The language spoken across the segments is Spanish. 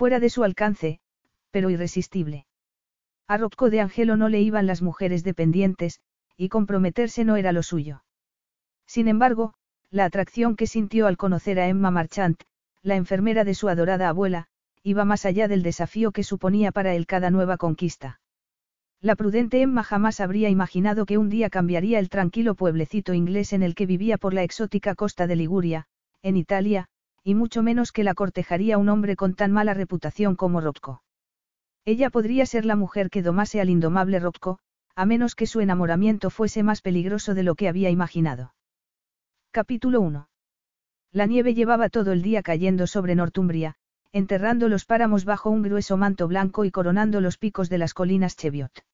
Fuera de su alcance, pero irresistible. A Rocco de Angelo no le iban las mujeres dependientes, y comprometerse no era lo suyo. Sin embargo, la atracción que sintió al conocer a Emma Marchant, la enfermera de su adorada abuela, iba más allá del desafío que suponía para él cada nueva conquista. La prudente Emma jamás habría imaginado que un día cambiaría el tranquilo pueblecito inglés en el que vivía por la exótica costa de Liguria, en Italia, y mucho menos que la cortejaría un hombre con tan mala reputación como Rocco. Ella podría ser la mujer que domase al indomable Rocco, a menos que su enamoramiento fuese más peligroso de lo que había imaginado. Capítulo 1. La nieve llevaba todo el día cayendo sobre Northumbria, enterrando los páramos bajo un grueso manto blanco y coronando los picos de las colinas Cheviot.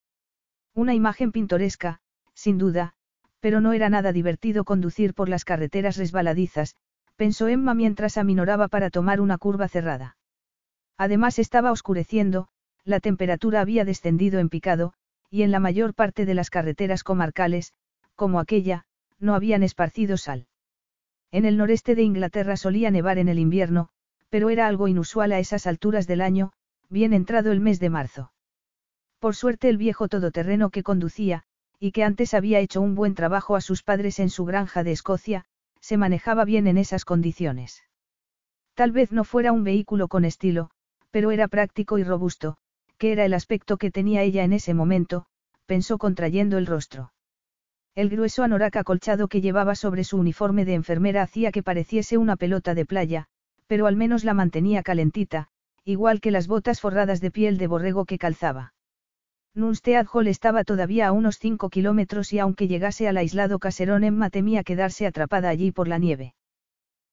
Una imagen pintoresca, sin duda, pero no era nada divertido conducir por las carreteras resbaladizas, pensó Emma mientras aminoraba para tomar una curva cerrada. Además estaba oscureciendo, la temperatura había descendido en picado, y en la mayor parte de las carreteras comarcales, como aquella, no habían esparcido sal. En el noreste de Inglaterra solía nevar en el invierno, pero era algo inusual a esas alturas del año, bien entrado el mes de marzo. Por suerte el viejo todoterreno que conducía, y que antes había hecho un buen trabajo a sus padres en su granja de Escocia, se manejaba bien en esas condiciones. Tal vez no fuera un vehículo con estilo, pero era práctico y robusto, que era el aspecto que tenía ella en ese momento, pensó contrayendo el rostro. El grueso anorak acolchado que llevaba sobre su uniforme de enfermera hacía que pareciese una pelota de playa, pero al menos la mantenía calentita, igual que las botas forradas de piel de borrego que calzaba. Nunstead Hall estaba todavía a unos cinco kilómetros y aunque llegase al aislado caserón Emma temía quedarse atrapada allí por la nieve.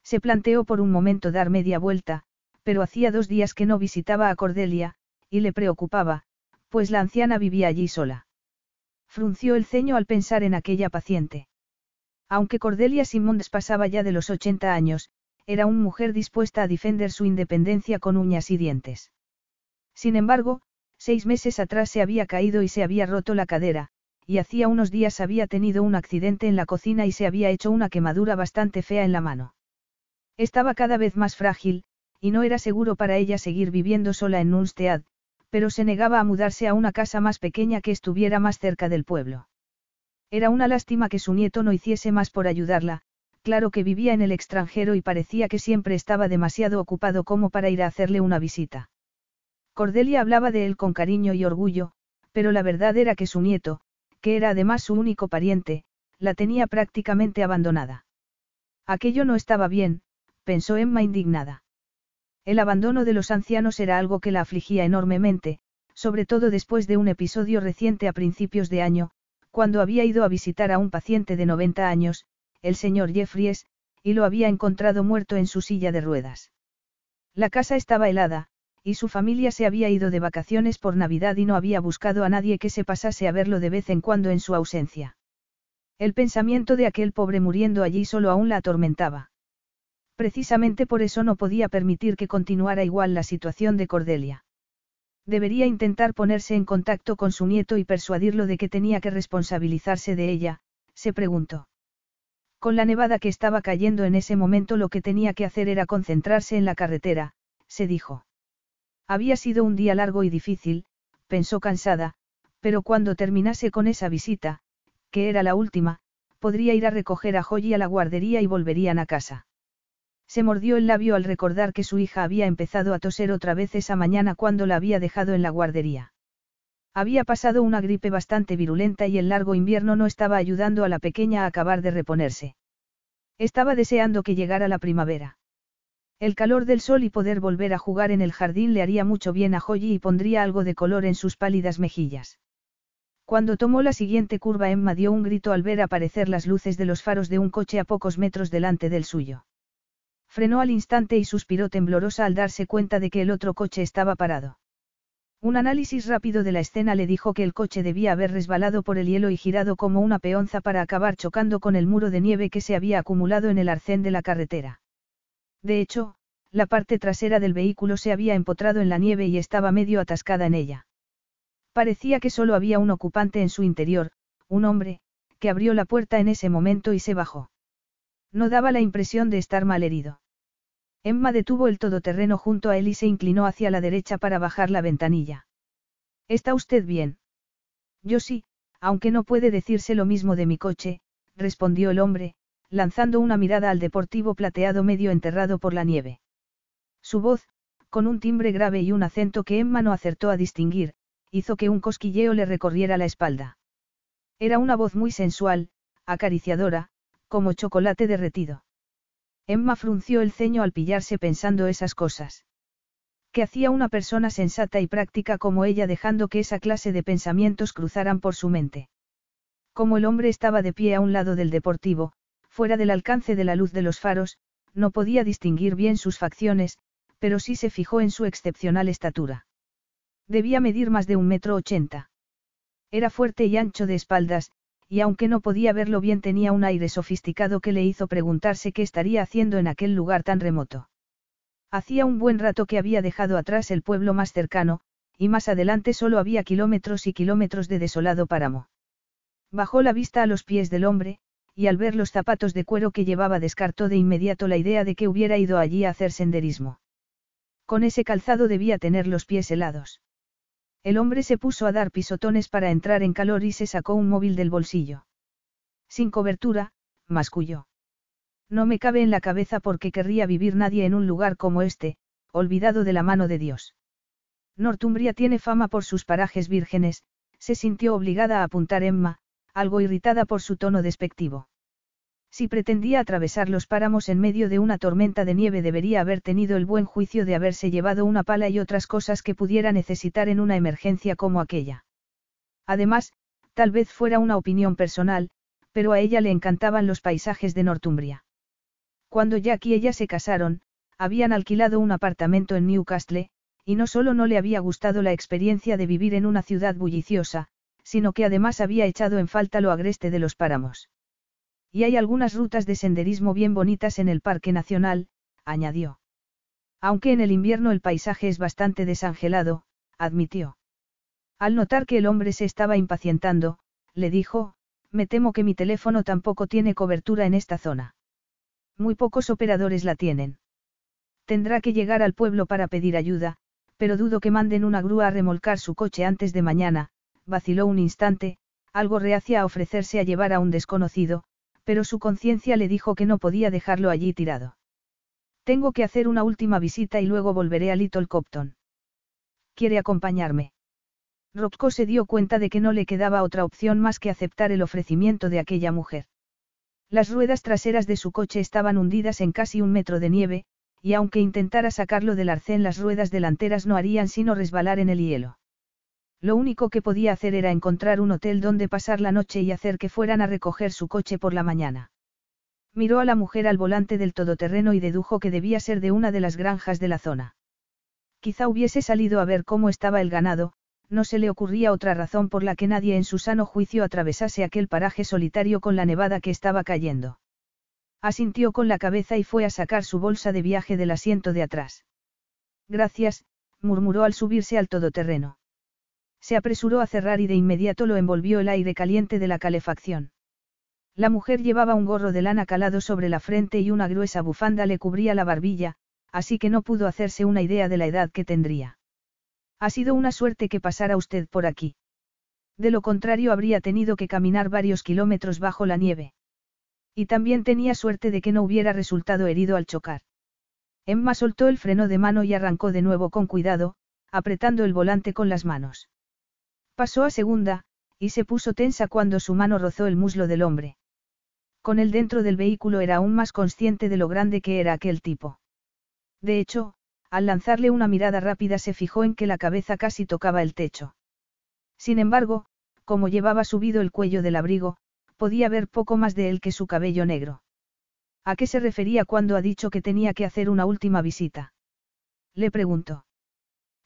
Se planteó por un momento dar media vuelta, pero hacía dos días que no visitaba a Cordelia, y le preocupaba, pues la anciana vivía allí sola. Frunció el ceño al pensar en aquella paciente. Aunque Cordelia Simmonds pasaba ya de los 80 años, era una mujer dispuesta a defender su independencia con uñas y dientes. Sin embargo, Seis meses atrás se había caído y se había roto la cadera, y hacía unos días había tenido un accidente en la cocina y se había hecho una quemadura bastante fea en la mano. Estaba cada vez más frágil, y no era seguro para ella seguir viviendo sola en Nunstead, pero se negaba a mudarse a una casa más pequeña que estuviera más cerca del pueblo. Era una lástima que su nieto no hiciese más por ayudarla, claro que vivía en el extranjero y parecía que siempre estaba demasiado ocupado como para ir a hacerle una visita. Cordelia hablaba de él con cariño y orgullo, pero la verdad era que su nieto, que era además su único pariente, la tenía prácticamente abandonada. Aquello no estaba bien, pensó Emma indignada. El abandono de los ancianos era algo que la afligía enormemente, sobre todo después de un episodio reciente a principios de año, cuando había ido a visitar a un paciente de 90 años, el señor Jeffries, y lo había encontrado muerto en su silla de ruedas. La casa estaba helada, y su familia se había ido de vacaciones por Navidad y no había buscado a nadie que se pasase a verlo de vez en cuando en su ausencia. El pensamiento de aquel pobre muriendo allí solo aún la atormentaba. Precisamente por eso no podía permitir que continuara igual la situación de Cordelia. Debería intentar ponerse en contacto con su nieto y persuadirlo de que tenía que responsabilizarse de ella, se preguntó. Con la nevada que estaba cayendo en ese momento lo que tenía que hacer era concentrarse en la carretera, se dijo. Había sido un día largo y difícil, pensó cansada, pero cuando terminase con esa visita, que era la última, podría ir a recoger a Joy a la guardería y volverían a casa. Se mordió el labio al recordar que su hija había empezado a toser otra vez esa mañana cuando la había dejado en la guardería. Había pasado una gripe bastante virulenta y el largo invierno no estaba ayudando a la pequeña a acabar de reponerse. Estaba deseando que llegara la primavera. El calor del sol y poder volver a jugar en el jardín le haría mucho bien a Joyi y pondría algo de color en sus pálidas mejillas. Cuando tomó la siguiente curva Emma dio un grito al ver aparecer las luces de los faros de un coche a pocos metros delante del suyo. Frenó al instante y suspiró temblorosa al darse cuenta de que el otro coche estaba parado. Un análisis rápido de la escena le dijo que el coche debía haber resbalado por el hielo y girado como una peonza para acabar chocando con el muro de nieve que se había acumulado en el arcén de la carretera. De hecho, la parte trasera del vehículo se había empotrado en la nieve y estaba medio atascada en ella. Parecía que solo había un ocupante en su interior, un hombre, que abrió la puerta en ese momento y se bajó. No daba la impresión de estar mal herido. Emma detuvo el todoterreno junto a él y se inclinó hacia la derecha para bajar la ventanilla. ¿Está usted bien? Yo sí, aunque no puede decirse lo mismo de mi coche, respondió el hombre, lanzando una mirada al deportivo plateado medio enterrado por la nieve. Su voz, con un timbre grave y un acento que Emma no acertó a distinguir, hizo que un cosquilleo le recorriera la espalda. Era una voz muy sensual, acariciadora, como chocolate derretido. Emma frunció el ceño al pillarse pensando esas cosas. ¿Qué hacía una persona sensata y práctica como ella dejando que esa clase de pensamientos cruzaran por su mente? Como el hombre estaba de pie a un lado del deportivo, fuera del alcance de la luz de los faros, no podía distinguir bien sus facciones, pero sí se fijó en su excepcional estatura. Debía medir más de un metro ochenta. Era fuerte y ancho de espaldas, y aunque no podía verlo bien tenía un aire sofisticado que le hizo preguntarse qué estaría haciendo en aquel lugar tan remoto. Hacía un buen rato que había dejado atrás el pueblo más cercano, y más adelante solo había kilómetros y kilómetros de desolado páramo. Bajó la vista a los pies del hombre, y al ver los zapatos de cuero que llevaba descartó de inmediato la idea de que hubiera ido allí a hacer senderismo. Con ese calzado debía tener los pies helados. El hombre se puso a dar pisotones para entrar en calor y se sacó un móvil del bolsillo. Sin cobertura, masculló. No me cabe en la cabeza porque querría vivir nadie en un lugar como este, olvidado de la mano de Dios. Northumbria tiene fama por sus parajes vírgenes, se sintió obligada a apuntar Emma, algo irritada por su tono despectivo. Si pretendía atravesar los páramos en medio de una tormenta de nieve debería haber tenido el buen juicio de haberse llevado una pala y otras cosas que pudiera necesitar en una emergencia como aquella. Además, tal vez fuera una opinión personal, pero a ella le encantaban los paisajes de Northumbria. Cuando Jack y ella se casaron, habían alquilado un apartamento en Newcastle, y no solo no le había gustado la experiencia de vivir en una ciudad bulliciosa, sino que además había echado en falta lo agreste de los páramos. Y hay algunas rutas de senderismo bien bonitas en el Parque Nacional, añadió. Aunque en el invierno el paisaje es bastante desangelado, admitió. Al notar que el hombre se estaba impacientando, le dijo, me temo que mi teléfono tampoco tiene cobertura en esta zona. Muy pocos operadores la tienen. Tendrá que llegar al pueblo para pedir ayuda, pero dudo que manden una grúa a remolcar su coche antes de mañana, vaciló un instante, algo reacia a ofrecerse a llevar a un desconocido, pero su conciencia le dijo que no podía dejarlo allí tirado. Tengo que hacer una última visita y luego volveré a Little Copton. ¿Quiere acompañarme? Rocco se dio cuenta de que no le quedaba otra opción más que aceptar el ofrecimiento de aquella mujer. Las ruedas traseras de su coche estaban hundidas en casi un metro de nieve, y aunque intentara sacarlo del arcén las ruedas delanteras no harían sino resbalar en el hielo. Lo único que podía hacer era encontrar un hotel donde pasar la noche y hacer que fueran a recoger su coche por la mañana. Miró a la mujer al volante del todoterreno y dedujo que debía ser de una de las granjas de la zona. Quizá hubiese salido a ver cómo estaba el ganado, no se le ocurría otra razón por la que nadie en su sano juicio atravesase aquel paraje solitario con la nevada que estaba cayendo. Asintió con la cabeza y fue a sacar su bolsa de viaje del asiento de atrás. Gracias, murmuró al subirse al todoterreno. Se apresuró a cerrar y de inmediato lo envolvió el aire caliente de la calefacción. La mujer llevaba un gorro de lana calado sobre la frente y una gruesa bufanda le cubría la barbilla, así que no pudo hacerse una idea de la edad que tendría. Ha sido una suerte que pasara usted por aquí. De lo contrario habría tenido que caminar varios kilómetros bajo la nieve. Y también tenía suerte de que no hubiera resultado herido al chocar. Emma soltó el freno de mano y arrancó de nuevo con cuidado, apretando el volante con las manos. Pasó a segunda, y se puso tensa cuando su mano rozó el muslo del hombre. Con él dentro del vehículo era aún más consciente de lo grande que era aquel tipo. De hecho, al lanzarle una mirada rápida se fijó en que la cabeza casi tocaba el techo. Sin embargo, como llevaba subido el cuello del abrigo, podía ver poco más de él que su cabello negro. ¿A qué se refería cuando ha dicho que tenía que hacer una última visita? Le preguntó.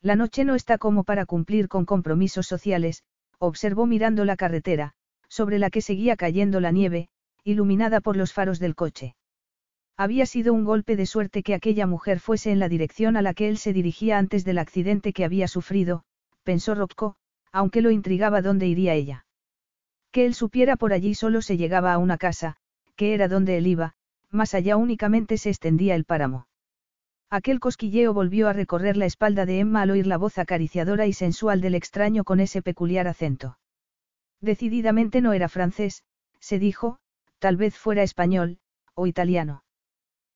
La noche no está como para cumplir con compromisos sociales, observó mirando la carretera, sobre la que seguía cayendo la nieve, iluminada por los faros del coche. Había sido un golpe de suerte que aquella mujer fuese en la dirección a la que él se dirigía antes del accidente que había sufrido, pensó Rocco, aunque lo intrigaba dónde iría ella. Que él supiera por allí solo se llegaba a una casa, que era donde él iba, más allá únicamente se extendía el páramo. Aquel cosquilleo volvió a recorrer la espalda de Emma al oír la voz acariciadora y sensual del extraño con ese peculiar acento. Decididamente no era francés, se dijo, tal vez fuera español, o italiano.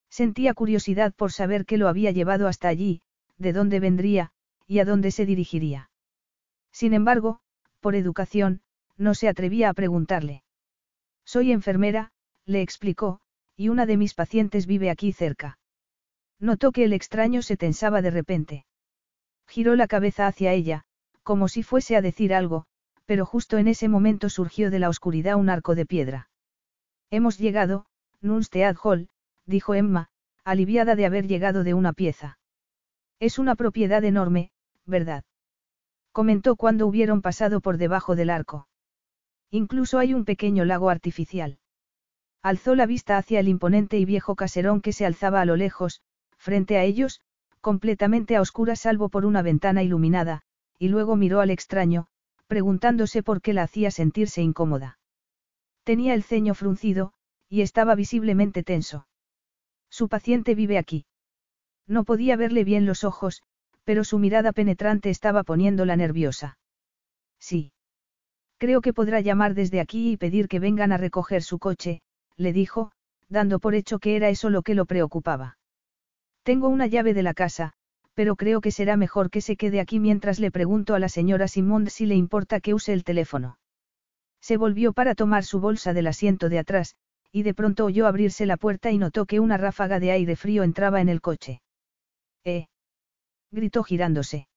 Sentía curiosidad por saber qué lo había llevado hasta allí, de dónde vendría, y a dónde se dirigiría. Sin embargo, por educación, no se atrevía a preguntarle. Soy enfermera, le explicó, y una de mis pacientes vive aquí cerca. Notó que el extraño se tensaba de repente. Giró la cabeza hacia ella, como si fuese a decir algo, pero justo en ese momento surgió de la oscuridad un arco de piedra. Hemos llegado, Nunstead Hall, dijo Emma, aliviada de haber llegado de una pieza. Es una propiedad enorme, ¿verdad? Comentó cuando hubieron pasado por debajo del arco. Incluso hay un pequeño lago artificial. Alzó la vista hacia el imponente y viejo caserón que se alzaba a lo lejos, frente a ellos, completamente a oscuras salvo por una ventana iluminada, y luego miró al extraño, preguntándose por qué la hacía sentirse incómoda. Tenía el ceño fruncido, y estaba visiblemente tenso. Su paciente vive aquí. No podía verle bien los ojos, pero su mirada penetrante estaba poniéndola nerviosa. Sí. Creo que podrá llamar desde aquí y pedir que vengan a recoger su coche, le dijo, dando por hecho que era eso lo que lo preocupaba. Tengo una llave de la casa, pero creo que será mejor que se quede aquí mientras le pregunto a la señora Simond si le importa que use el teléfono. Se volvió para tomar su bolsa del asiento de atrás, y de pronto oyó abrirse la puerta y notó que una ráfaga de aire frío entraba en el coche. ¡Eh! gritó girándose.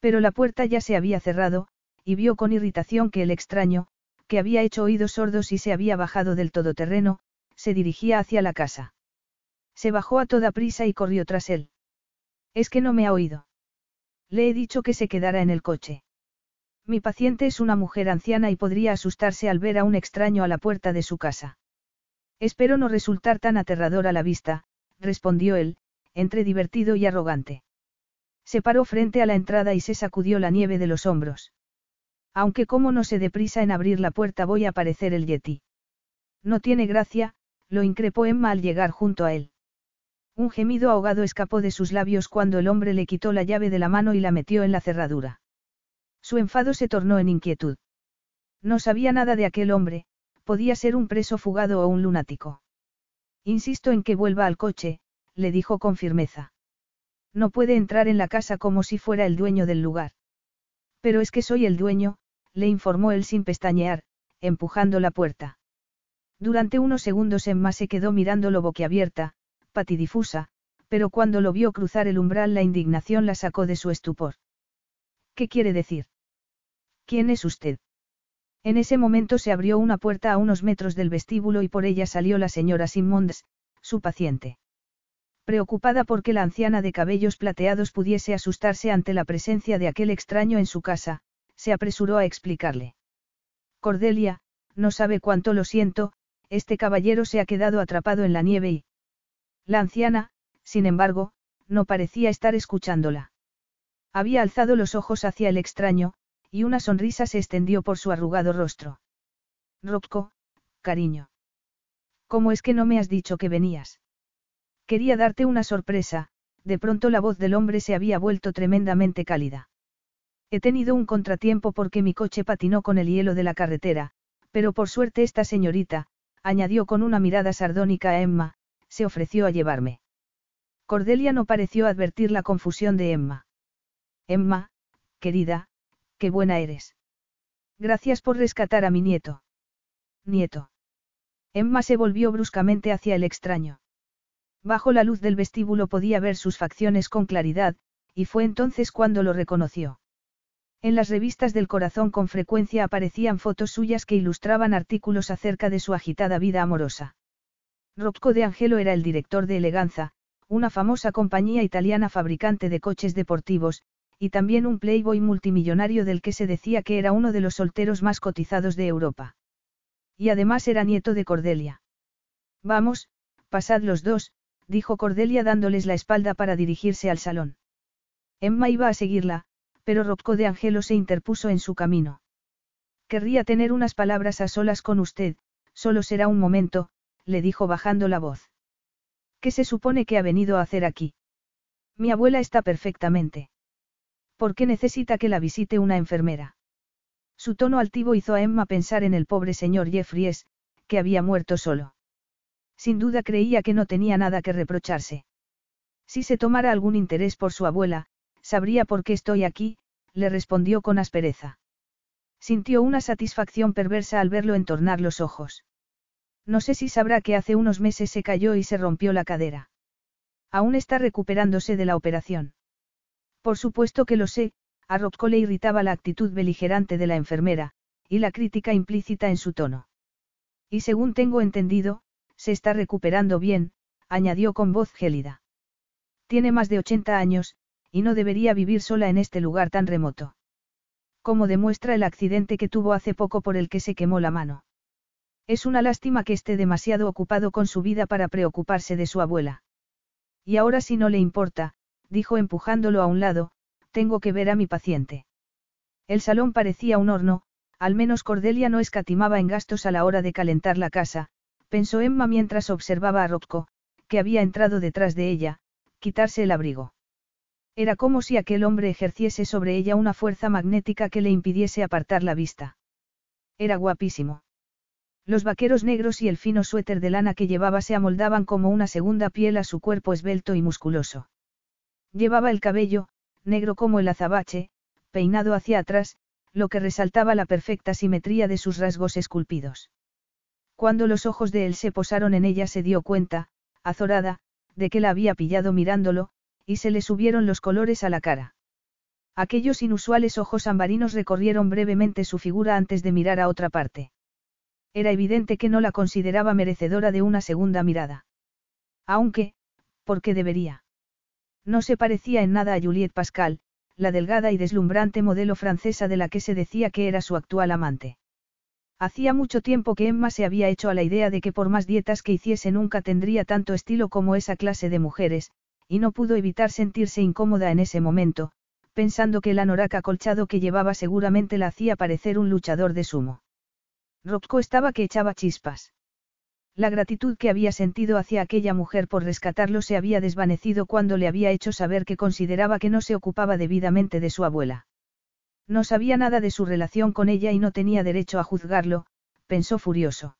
Pero la puerta ya se había cerrado, y vio con irritación que el extraño, que había hecho oídos sordos y se había bajado del todoterreno, se dirigía hacia la casa. Se bajó a toda prisa y corrió tras él. Es que no me ha oído. Le he dicho que se quedara en el coche. Mi paciente es una mujer anciana y podría asustarse al ver a un extraño a la puerta de su casa. Espero no resultar tan aterrador a la vista, respondió él, entre divertido y arrogante. Se paró frente a la entrada y se sacudió la nieve de los hombros. Aunque como no se deprisa en abrir la puerta voy a parecer el yeti. No tiene gracia, lo increpó Emma al llegar junto a él. Un gemido ahogado escapó de sus labios cuando el hombre le quitó la llave de la mano y la metió en la cerradura. Su enfado se tornó en inquietud. No sabía nada de aquel hombre, podía ser un preso fugado o un lunático. Insisto en que vuelva al coche, le dijo con firmeza. No puede entrar en la casa como si fuera el dueño del lugar. Pero es que soy el dueño, le informó él sin pestañear, empujando la puerta. Durante unos segundos Emma se quedó mirándolo boquiabierta, patidifusa, pero cuando lo vio cruzar el umbral la indignación la sacó de su estupor. ¿Qué quiere decir? ¿Quién es usted? En ese momento se abrió una puerta a unos metros del vestíbulo y por ella salió la señora Simmons, su paciente. Preocupada porque la anciana de cabellos plateados pudiese asustarse ante la presencia de aquel extraño en su casa, se apresuró a explicarle. Cordelia, no sabe cuánto lo siento, este caballero se ha quedado atrapado en la nieve y, la anciana, sin embargo, no parecía estar escuchándola. Había alzado los ojos hacia el extraño, y una sonrisa se extendió por su arrugado rostro. Rocco, cariño. ¿Cómo es que no me has dicho que venías? Quería darte una sorpresa, de pronto la voz del hombre se había vuelto tremendamente cálida. He tenido un contratiempo porque mi coche patinó con el hielo de la carretera, pero por suerte esta señorita, añadió con una mirada sardónica a Emma, se ofreció a llevarme. Cordelia no pareció advertir la confusión de Emma. Emma, querida, qué buena eres. Gracias por rescatar a mi nieto. Nieto. Emma se volvió bruscamente hacia el extraño. Bajo la luz del vestíbulo podía ver sus facciones con claridad, y fue entonces cuando lo reconoció. En las revistas del corazón con frecuencia aparecían fotos suyas que ilustraban artículos acerca de su agitada vida amorosa. Rocco de Angelo era el director de Eleganza, una famosa compañía italiana fabricante de coches deportivos, y también un playboy multimillonario del que se decía que era uno de los solteros más cotizados de Europa. Y además era nieto de Cordelia. Vamos, pasad los dos, dijo Cordelia dándoles la espalda para dirigirse al salón. Emma iba a seguirla, pero Rocco de Angelo se interpuso en su camino. Querría tener unas palabras a solas con usted, solo será un momento, le dijo bajando la voz. ¿Qué se supone que ha venido a hacer aquí? Mi abuela está perfectamente. ¿Por qué necesita que la visite una enfermera? Su tono altivo hizo a Emma pensar en el pobre señor Jeffries, que había muerto solo. Sin duda creía que no tenía nada que reprocharse. Si se tomara algún interés por su abuela, sabría por qué estoy aquí, le respondió con aspereza. Sintió una satisfacción perversa al verlo entornar los ojos. No sé si sabrá que hace unos meses se cayó y se rompió la cadera. Aún está recuperándose de la operación. Por supuesto que lo sé, a Rocco le irritaba la actitud beligerante de la enfermera, y la crítica implícita en su tono. Y según tengo entendido, se está recuperando bien, añadió con voz gélida. Tiene más de 80 años, y no debería vivir sola en este lugar tan remoto. Como demuestra el accidente que tuvo hace poco por el que se quemó la mano. Es una lástima que esté demasiado ocupado con su vida para preocuparse de su abuela. Y ahora si no le importa, dijo empujándolo a un lado, tengo que ver a mi paciente. El salón parecía un horno, al menos Cordelia no escatimaba en gastos a la hora de calentar la casa, pensó Emma mientras observaba a Rocco, que había entrado detrás de ella, quitarse el abrigo. Era como si aquel hombre ejerciese sobre ella una fuerza magnética que le impidiese apartar la vista. Era guapísimo. Los vaqueros negros y el fino suéter de lana que llevaba se amoldaban como una segunda piel a su cuerpo esbelto y musculoso. Llevaba el cabello, negro como el azabache, peinado hacia atrás, lo que resaltaba la perfecta simetría de sus rasgos esculpidos. Cuando los ojos de él se posaron en ella se dio cuenta, azorada, de que la había pillado mirándolo, y se le subieron los colores a la cara. Aquellos inusuales ojos ambarinos recorrieron brevemente su figura antes de mirar a otra parte. Era evidente que no la consideraba merecedora de una segunda mirada. Aunque, ¿por qué debería? No se parecía en nada a Juliette Pascal, la delgada y deslumbrante modelo francesa de la que se decía que era su actual amante. Hacía mucho tiempo que Emma se había hecho a la idea de que por más dietas que hiciese nunca tendría tanto estilo como esa clase de mujeres, y no pudo evitar sentirse incómoda en ese momento, pensando que el anorak acolchado que llevaba seguramente la hacía parecer un luchador de sumo. Rocco estaba que echaba chispas. La gratitud que había sentido hacia aquella mujer por rescatarlo se había desvanecido cuando le había hecho saber que consideraba que no se ocupaba debidamente de su abuela. No sabía nada de su relación con ella y no tenía derecho a juzgarlo, pensó furioso.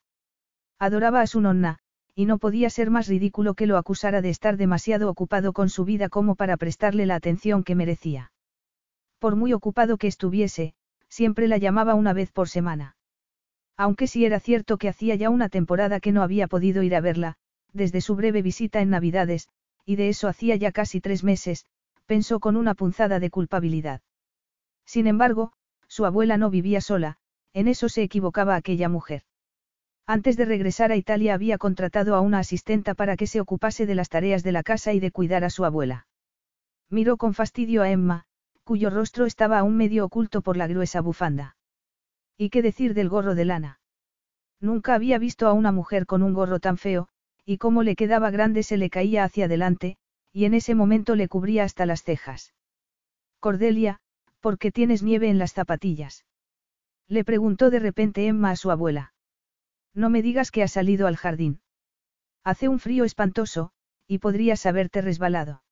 Adoraba a su nonna, y no podía ser más ridículo que lo acusara de estar demasiado ocupado con su vida como para prestarle la atención que merecía. Por muy ocupado que estuviese, siempre la llamaba una vez por semana. Aunque sí era cierto que hacía ya una temporada que no había podido ir a verla, desde su breve visita en Navidades, y de eso hacía ya casi tres meses, pensó con una punzada de culpabilidad. Sin embargo, su abuela no vivía sola, en eso se equivocaba aquella mujer. Antes de regresar a Italia había contratado a una asistenta para que se ocupase de las tareas de la casa y de cuidar a su abuela. Miró con fastidio a Emma, cuyo rostro estaba aún medio oculto por la gruesa bufanda. ¿Y qué decir del gorro de lana? Nunca había visto a una mujer con un gorro tan feo, y como le quedaba grande se le caía hacia adelante, y en ese momento le cubría hasta las cejas. Cordelia, ¿por qué tienes nieve en las zapatillas? Le preguntó de repente Emma a su abuela. No me digas que has salido al jardín. Hace un frío espantoso, y podrías haberte resbalado.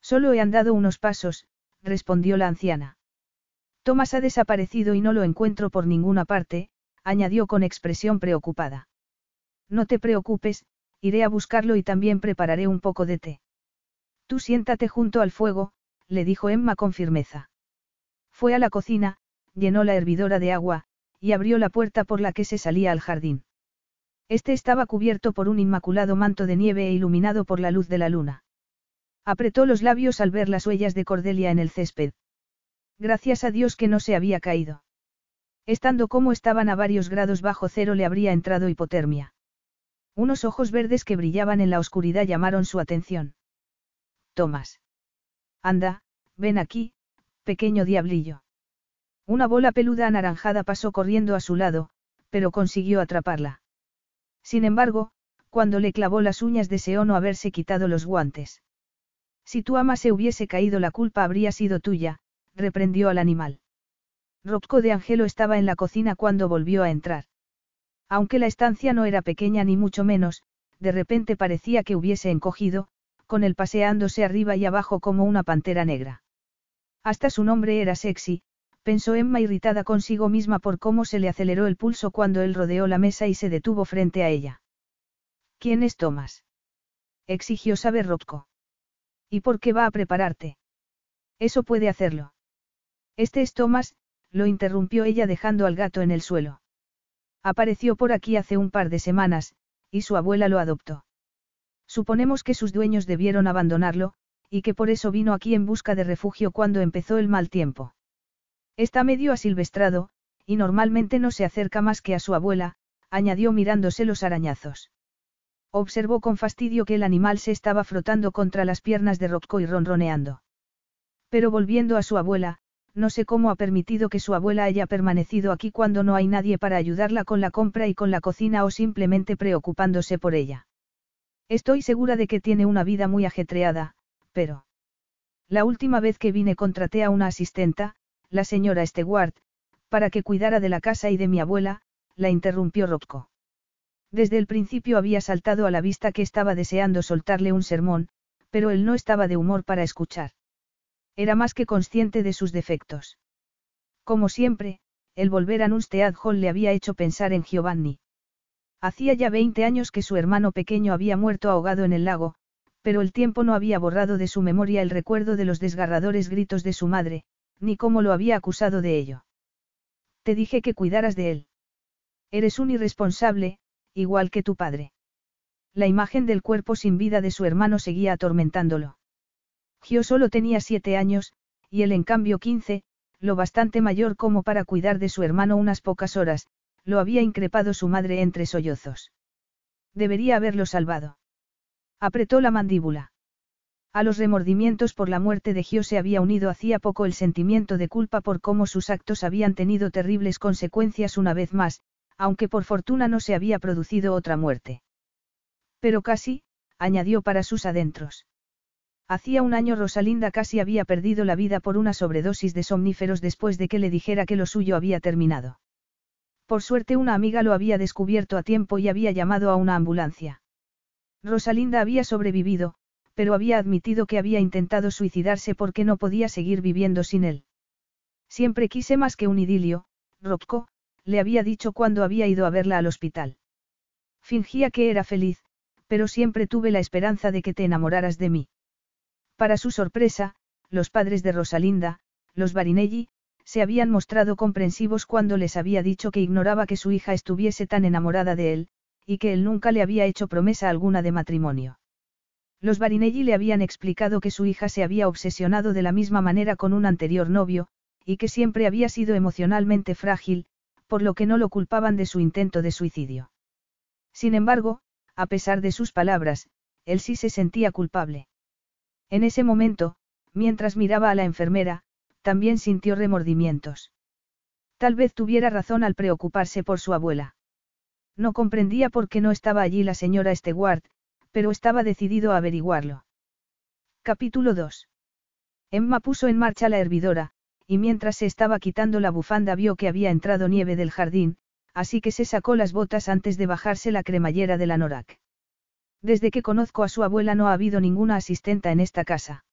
Solo he andado unos pasos, respondió la anciana. Tomás ha desaparecido y no lo encuentro por ninguna parte, añadió con expresión preocupada. No te preocupes, iré a buscarlo y también prepararé un poco de té. Tú siéntate junto al fuego, le dijo Emma con firmeza. Fue a la cocina, llenó la hervidora de agua, y abrió la puerta por la que se salía al jardín. Este estaba cubierto por un inmaculado manto de nieve e iluminado por la luz de la luna. Apretó los labios al ver las huellas de Cordelia en el césped. Gracias a Dios que no se había caído. Estando como estaban a varios grados bajo cero le habría entrado hipotermia. Unos ojos verdes que brillaban en la oscuridad llamaron su atención. Tomás. Anda, ven aquí, pequeño diablillo. Una bola peluda anaranjada pasó corriendo a su lado, pero consiguió atraparla. Sin embargo, cuando le clavó las uñas deseó no haberse quitado los guantes. Si tu ama se hubiese caído la culpa habría sido tuya, reprendió al animal. Rocco de Angelo estaba en la cocina cuando volvió a entrar. Aunque la estancia no era pequeña ni mucho menos, de repente parecía que hubiese encogido, con él paseándose arriba y abajo como una pantera negra. Hasta su nombre era sexy, pensó Emma irritada consigo misma por cómo se le aceleró el pulso cuando él rodeó la mesa y se detuvo frente a ella. ¿Quién es Tomás? exigió saber Rocco. ¿Y por qué va a prepararte? Eso puede hacerlo. Este es Tomás, lo interrumpió ella dejando al gato en el suelo. Apareció por aquí hace un par de semanas, y su abuela lo adoptó. Suponemos que sus dueños debieron abandonarlo, y que por eso vino aquí en busca de refugio cuando empezó el mal tiempo. Está medio asilvestrado, y normalmente no se acerca más que a su abuela, añadió mirándose los arañazos. Observó con fastidio que el animal se estaba frotando contra las piernas de Rocco y ronroneando. Pero volviendo a su abuela, no sé cómo ha permitido que su abuela haya permanecido aquí cuando no hay nadie para ayudarla con la compra y con la cocina o simplemente preocupándose por ella. Estoy segura de que tiene una vida muy ajetreada, pero... La última vez que vine contraté a una asistenta, la señora Stewart, para que cuidara de la casa y de mi abuela, la interrumpió Rocco. Desde el principio había saltado a la vista que estaba deseando soltarle un sermón, pero él no estaba de humor para escuchar. Era más que consciente de sus defectos. Como siempre, el volver a Nunstead Hall le había hecho pensar en Giovanni. Hacía ya 20 años que su hermano pequeño había muerto ahogado en el lago, pero el tiempo no había borrado de su memoria el recuerdo de los desgarradores gritos de su madre, ni cómo lo había acusado de ello. Te dije que cuidaras de él. Eres un irresponsable, igual que tu padre. La imagen del cuerpo sin vida de su hermano seguía atormentándolo. Gio solo tenía siete años, y él en cambio quince, lo bastante mayor como para cuidar de su hermano unas pocas horas, lo había increpado su madre entre sollozos. Debería haberlo salvado. Apretó la mandíbula. A los remordimientos por la muerte de Gio se había unido hacía poco el sentimiento de culpa por cómo sus actos habían tenido terribles consecuencias una vez más, aunque por fortuna no se había producido otra muerte. Pero casi, añadió para sus adentros. Hacía un año Rosalinda casi había perdido la vida por una sobredosis de somníferos después de que le dijera que lo suyo había terminado. Por suerte una amiga lo había descubierto a tiempo y había llamado a una ambulancia. Rosalinda había sobrevivido, pero había admitido que había intentado suicidarse porque no podía seguir viviendo sin él. Siempre quise más que un idilio, Rocco, le había dicho cuando había ido a verla al hospital. Fingía que era feliz, pero siempre tuve la esperanza de que te enamoraras de mí. Para su sorpresa, los padres de Rosalinda, los Barinelli, se habían mostrado comprensivos cuando les había dicho que ignoraba que su hija estuviese tan enamorada de él, y que él nunca le había hecho promesa alguna de matrimonio. Los Barinelli le habían explicado que su hija se había obsesionado de la misma manera con un anterior novio, y que siempre había sido emocionalmente frágil, por lo que no lo culpaban de su intento de suicidio. Sin embargo, a pesar de sus palabras, él sí se sentía culpable. En ese momento, mientras miraba a la enfermera, también sintió remordimientos. Tal vez tuviera razón al preocuparse por su abuela. No comprendía por qué no estaba allí la señora Stewart, pero estaba decidido a averiguarlo. Capítulo 2. Emma puso en marcha la hervidora, y mientras se estaba quitando la bufanda vio que había entrado nieve del jardín, así que se sacó las botas antes de bajarse la cremallera de la Norak. Desde que conozco a su abuela no ha habido ninguna asistenta en esta casa.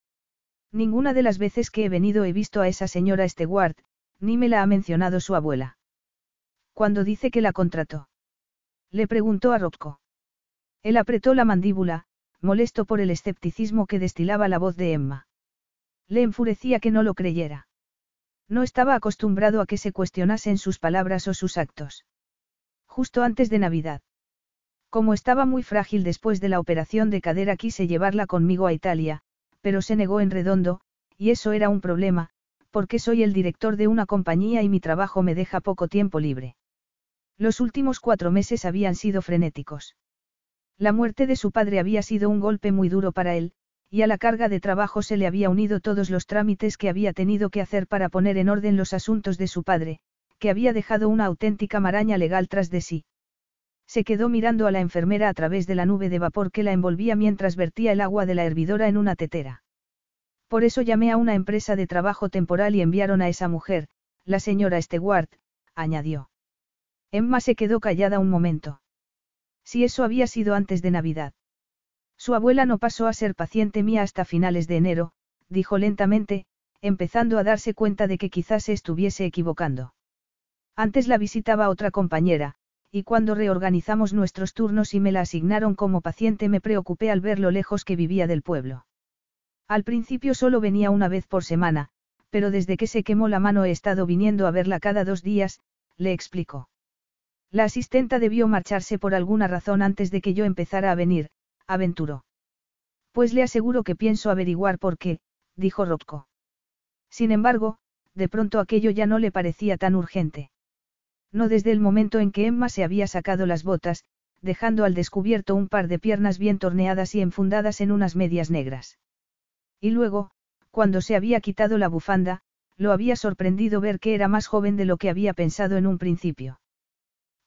Ninguna de las veces que he venido he visto a esa señora Stewart, ni me la ha mencionado su abuela. Cuando dice que la contrató. Le preguntó a Rocco. Él apretó la mandíbula, molesto por el escepticismo que destilaba la voz de Emma. Le enfurecía que no lo creyera. No estaba acostumbrado a que se cuestionasen sus palabras o sus actos. Justo antes de Navidad. Como estaba muy frágil después de la operación de cadera quise llevarla conmigo a Italia, pero se negó en redondo, y eso era un problema, porque soy el director de una compañía y mi trabajo me deja poco tiempo libre. Los últimos cuatro meses habían sido frenéticos. La muerte de su padre había sido un golpe muy duro para él, y a la carga de trabajo se le había unido todos los trámites que había tenido que hacer para poner en orden los asuntos de su padre, que había dejado una auténtica maraña legal tras de sí. Se quedó mirando a la enfermera a través de la nube de vapor que la envolvía mientras vertía el agua de la hervidora en una tetera. Por eso llamé a una empresa de trabajo temporal y enviaron a esa mujer, la señora Stewart, añadió. Emma se quedó callada un momento. Si eso había sido antes de Navidad. Su abuela no pasó a ser paciente mía hasta finales de enero, dijo lentamente, empezando a darse cuenta de que quizás se estuviese equivocando. Antes la visitaba otra compañera, y cuando reorganizamos nuestros turnos y me la asignaron como paciente me preocupé al ver lo lejos que vivía del pueblo. Al principio solo venía una vez por semana, pero desde que se quemó la mano he estado viniendo a verla cada dos días, le explicó. La asistenta debió marcharse por alguna razón antes de que yo empezara a venir, aventuró. Pues le aseguro que pienso averiguar por qué, dijo Rocco. Sin embargo, de pronto aquello ya no le parecía tan urgente. No desde el momento en que Emma se había sacado las botas, dejando al descubierto un par de piernas bien torneadas y enfundadas en unas medias negras. Y luego, cuando se había quitado la bufanda, lo había sorprendido ver que era más joven de lo que había pensado en un principio.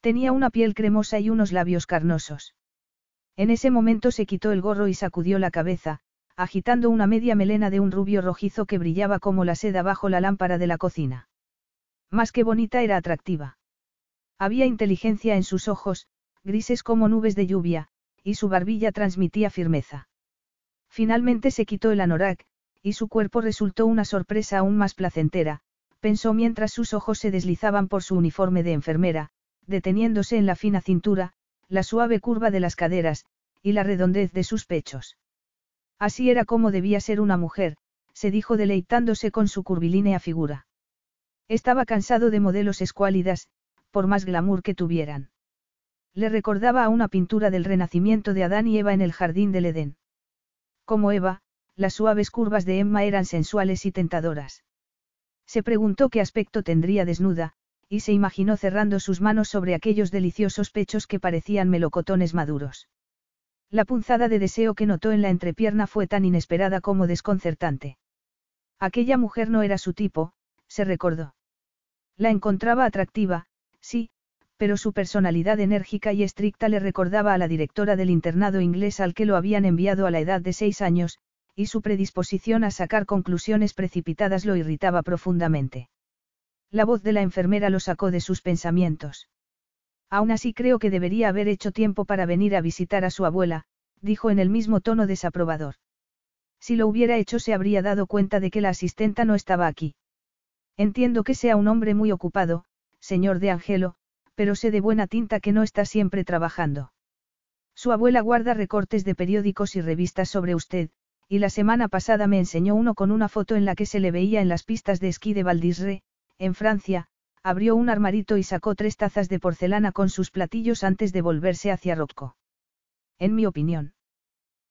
Tenía una piel cremosa y unos labios carnosos. En ese momento se quitó el gorro y sacudió la cabeza, agitando una media melena de un rubio rojizo que brillaba como la seda bajo la lámpara de la cocina. Más que bonita era atractiva. Había inteligencia en sus ojos, grises como nubes de lluvia, y su barbilla transmitía firmeza. Finalmente se quitó el anorak, y su cuerpo resultó una sorpresa aún más placentera, pensó mientras sus ojos se deslizaban por su uniforme de enfermera, deteniéndose en la fina cintura, la suave curva de las caderas, y la redondez de sus pechos. Así era como debía ser una mujer, se dijo deleitándose con su curvilínea figura. Estaba cansado de modelos escuálidas, por más glamour que tuvieran. Le recordaba a una pintura del renacimiento de Adán y Eva en el jardín del Edén. Como Eva, las suaves curvas de Emma eran sensuales y tentadoras. Se preguntó qué aspecto tendría desnuda, y se imaginó cerrando sus manos sobre aquellos deliciosos pechos que parecían melocotones maduros. La punzada de deseo que notó en la entrepierna fue tan inesperada como desconcertante. Aquella mujer no era su tipo, se recordó. La encontraba atractiva, Sí, pero su personalidad enérgica y estricta le recordaba a la directora del internado inglés al que lo habían enviado a la edad de seis años, y su predisposición a sacar conclusiones precipitadas lo irritaba profundamente. La voz de la enfermera lo sacó de sus pensamientos. Aún así creo que debería haber hecho tiempo para venir a visitar a su abuela, dijo en el mismo tono desaprobador. Si lo hubiera hecho se habría dado cuenta de que la asistenta no estaba aquí. Entiendo que sea un hombre muy ocupado, señor de Angelo, pero sé de buena tinta que no está siempre trabajando. Su abuela guarda recortes de periódicos y revistas sobre usted, y la semana pasada me enseñó uno con una foto en la que se le veía en las pistas de esquí de Valdisre, en Francia, abrió un armarito y sacó tres tazas de porcelana con sus platillos antes de volverse hacia Rocco. En mi opinión.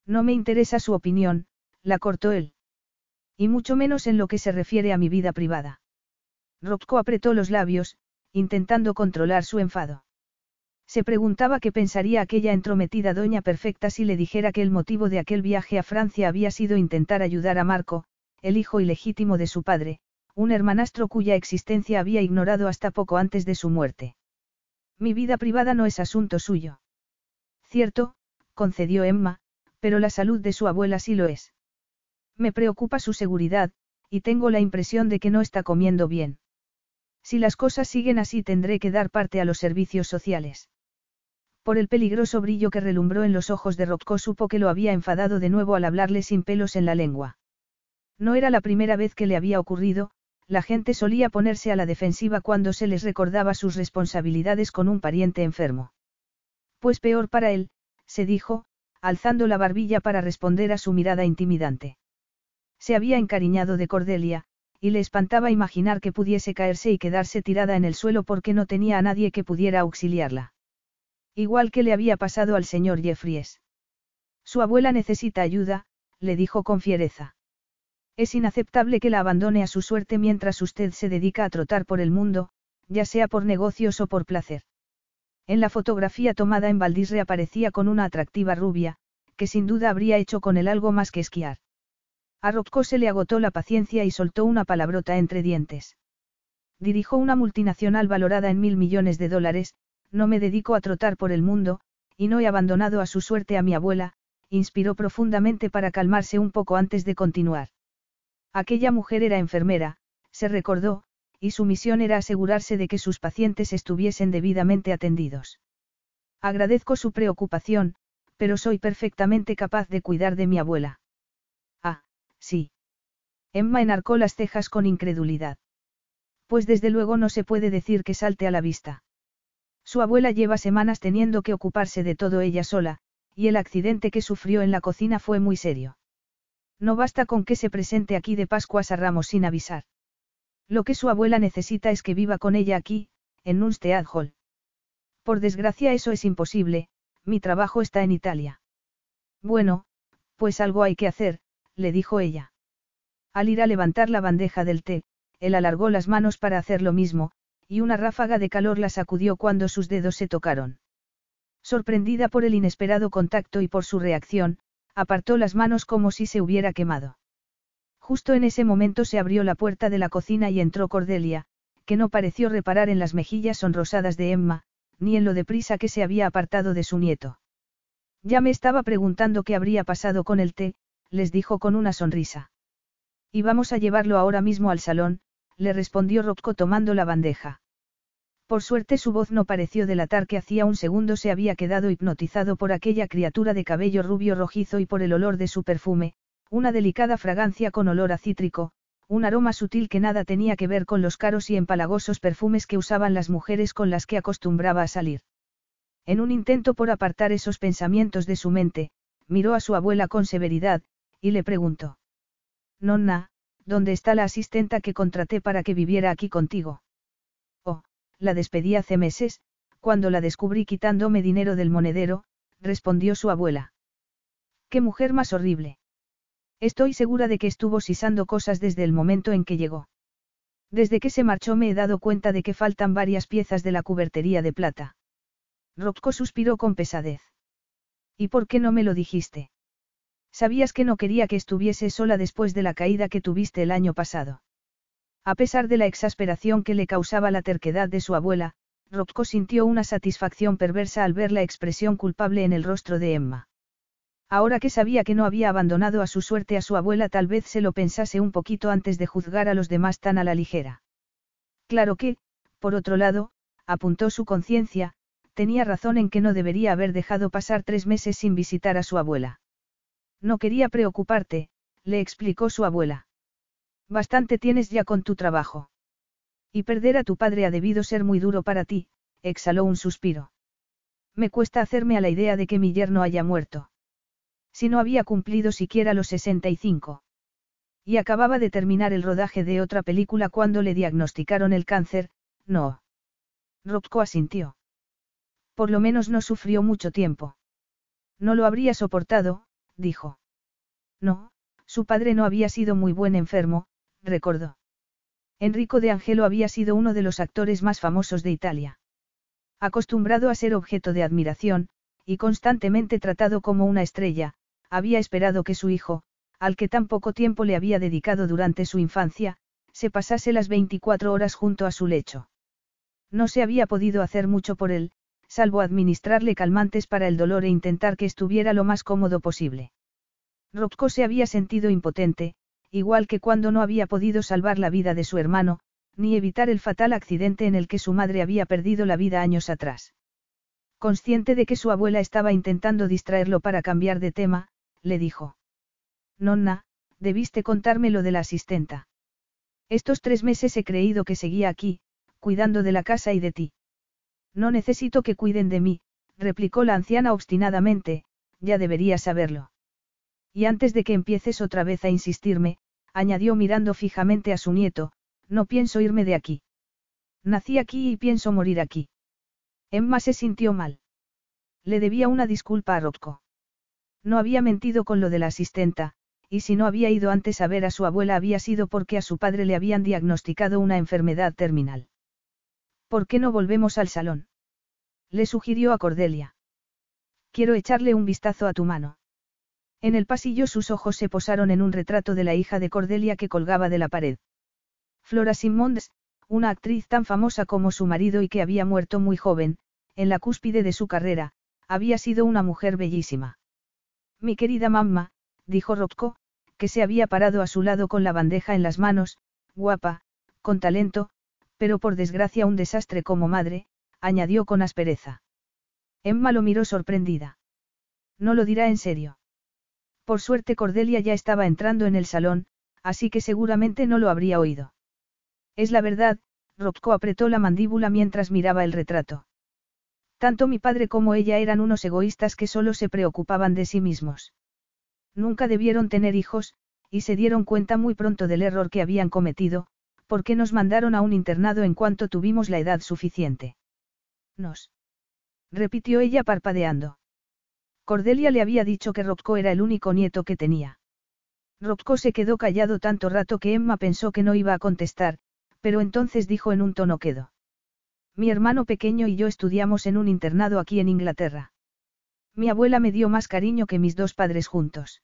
No me interesa su opinión, la cortó él. Y mucho menos en lo que se refiere a mi vida privada. Rocco apretó los labios, intentando controlar su enfado. Se preguntaba qué pensaría aquella entrometida doña perfecta si le dijera que el motivo de aquel viaje a Francia había sido intentar ayudar a Marco, el hijo ilegítimo de su padre, un hermanastro cuya existencia había ignorado hasta poco antes de su muerte. Mi vida privada no es asunto suyo. Cierto, concedió Emma, pero la salud de su abuela sí lo es. Me preocupa su seguridad, y tengo la impresión de que no está comiendo bien. Si las cosas siguen así tendré que dar parte a los servicios sociales. Por el peligroso brillo que relumbró en los ojos de Rocco supo que lo había enfadado de nuevo al hablarle sin pelos en la lengua. No era la primera vez que le había ocurrido, la gente solía ponerse a la defensiva cuando se les recordaba sus responsabilidades con un pariente enfermo. Pues peor para él, se dijo, alzando la barbilla para responder a su mirada intimidante. Se había encariñado de Cordelia, y le espantaba imaginar que pudiese caerse y quedarse tirada en el suelo porque no tenía a nadie que pudiera auxiliarla. Igual que le había pasado al señor Jeffries. Su abuela necesita ayuda, le dijo con fiereza. Es inaceptable que la abandone a su suerte mientras usted se dedica a trotar por el mundo, ya sea por negocios o por placer. En la fotografía tomada en Valdís reaparecía con una atractiva rubia, que sin duda habría hecho con él algo más que esquiar. A se le agotó la paciencia y soltó una palabrota entre dientes. Dirijo una multinacional valorada en mil millones de dólares, no me dedico a trotar por el mundo, y no he abandonado a su suerte a mi abuela, inspiró profundamente para calmarse un poco antes de continuar. Aquella mujer era enfermera, se recordó, y su misión era asegurarse de que sus pacientes estuviesen debidamente atendidos. Agradezco su preocupación, pero soy perfectamente capaz de cuidar de mi abuela. Sí. Emma enarcó las cejas con incredulidad. Pues desde luego no se puede decir que salte a la vista. Su abuela lleva semanas teniendo que ocuparse de todo ella sola, y el accidente que sufrió en la cocina fue muy serio. No basta con que se presente aquí de Pascuas a Ramos sin avisar. Lo que su abuela necesita es que viva con ella aquí, en Nunstead Hall. Por desgracia eso es imposible, mi trabajo está en Italia. Bueno, pues algo hay que hacer, le dijo ella. Al ir a levantar la bandeja del té, él alargó las manos para hacer lo mismo, y una ráfaga de calor la sacudió cuando sus dedos se tocaron. Sorprendida por el inesperado contacto y por su reacción, apartó las manos como si se hubiera quemado. Justo en ese momento se abrió la puerta de la cocina y entró Cordelia, que no pareció reparar en las mejillas sonrosadas de Emma, ni en lo deprisa que se había apartado de su nieto. Ya me estaba preguntando qué habría pasado con el té, les dijo con una sonrisa. Y vamos a llevarlo ahora mismo al salón, le respondió Rocco tomando la bandeja. Por suerte su voz no pareció delatar que hacía un segundo se había quedado hipnotizado por aquella criatura de cabello rubio rojizo y por el olor de su perfume, una delicada fragancia con olor a cítrico, un aroma sutil que nada tenía que ver con los caros y empalagosos perfumes que usaban las mujeres con las que acostumbraba a salir. En un intento por apartar esos pensamientos de su mente, miró a su abuela con severidad, y le preguntó. Nonna, ¿dónde está la asistenta que contraté para que viviera aquí contigo? Oh, la despedí hace meses, cuando la descubrí quitándome dinero del monedero, respondió su abuela. ¡Qué mujer más horrible! Estoy segura de que estuvo sisando cosas desde el momento en que llegó. Desde que se marchó me he dado cuenta de que faltan varias piezas de la cubertería de plata. Rocco suspiró con pesadez. ¿Y por qué no me lo dijiste? Sabías que no quería que estuviese sola después de la caída que tuviste el año pasado. A pesar de la exasperación que le causaba la terquedad de su abuela, Rocco sintió una satisfacción perversa al ver la expresión culpable en el rostro de Emma. Ahora que sabía que no había abandonado a su suerte a su abuela, tal vez se lo pensase un poquito antes de juzgar a los demás tan a la ligera. Claro que, por otro lado, apuntó su conciencia, tenía razón en que no debería haber dejado pasar tres meses sin visitar a su abuela. No quería preocuparte, le explicó su abuela. Bastante tienes ya con tu trabajo. Y perder a tu padre ha debido ser muy duro para ti, exhaló un suspiro. Me cuesta hacerme a la idea de que mi yerno haya muerto. Si no había cumplido siquiera los 65. Y acababa de terminar el rodaje de otra película cuando le diagnosticaron el cáncer, no. Rocco asintió. Por lo menos no sufrió mucho tiempo. No lo habría soportado, dijo. No, su padre no había sido muy buen enfermo, recordó. Enrico de Angelo había sido uno de los actores más famosos de Italia. Acostumbrado a ser objeto de admiración, y constantemente tratado como una estrella, había esperado que su hijo, al que tan poco tiempo le había dedicado durante su infancia, se pasase las 24 horas junto a su lecho. No se había podido hacer mucho por él, salvo administrarle calmantes para el dolor e intentar que estuviera lo más cómodo posible. Rocco se había sentido impotente, igual que cuando no había podido salvar la vida de su hermano, ni evitar el fatal accidente en el que su madre había perdido la vida años atrás. Consciente de que su abuela estaba intentando distraerlo para cambiar de tema, le dijo. Nonna, debiste contarme lo de la asistenta. Estos tres meses he creído que seguía aquí, cuidando de la casa y de ti. No necesito que cuiden de mí, replicó la anciana obstinadamente, ya deberías saberlo. Y antes de que empieces otra vez a insistirme, añadió mirando fijamente a su nieto, no pienso irme de aquí. Nací aquí y pienso morir aquí. Emma se sintió mal. Le debía una disculpa a Rocco. No había mentido con lo de la asistenta, y si no había ido antes a ver a su abuela había sido porque a su padre le habían diagnosticado una enfermedad terminal. ¿Por qué no volvemos al salón? Le sugirió a Cordelia. Quiero echarle un vistazo a tu mano. En el pasillo sus ojos se posaron en un retrato de la hija de Cordelia que colgaba de la pared. Flora Simmons, una actriz tan famosa como su marido y que había muerto muy joven, en la cúspide de su carrera, había sido una mujer bellísima. Mi querida mamá, dijo Rocco, que se había parado a su lado con la bandeja en las manos, guapa, con talento, pero por desgracia un desastre como madre, añadió con aspereza. Emma lo miró sorprendida. No lo dirá en serio. Por suerte Cordelia ya estaba entrando en el salón, así que seguramente no lo habría oído. Es la verdad, Rocco apretó la mandíbula mientras miraba el retrato. Tanto mi padre como ella eran unos egoístas que solo se preocupaban de sí mismos. Nunca debieron tener hijos, y se dieron cuenta muy pronto del error que habían cometido, porque nos mandaron a un internado en cuanto tuvimos la edad suficiente. Nos. repitió ella parpadeando. Cordelia le había dicho que Rocco era el único nieto que tenía. Rocco se quedó callado tanto rato que Emma pensó que no iba a contestar, pero entonces dijo en un tono quedo. Mi hermano pequeño y yo estudiamos en un internado aquí en Inglaterra. Mi abuela me dio más cariño que mis dos padres juntos.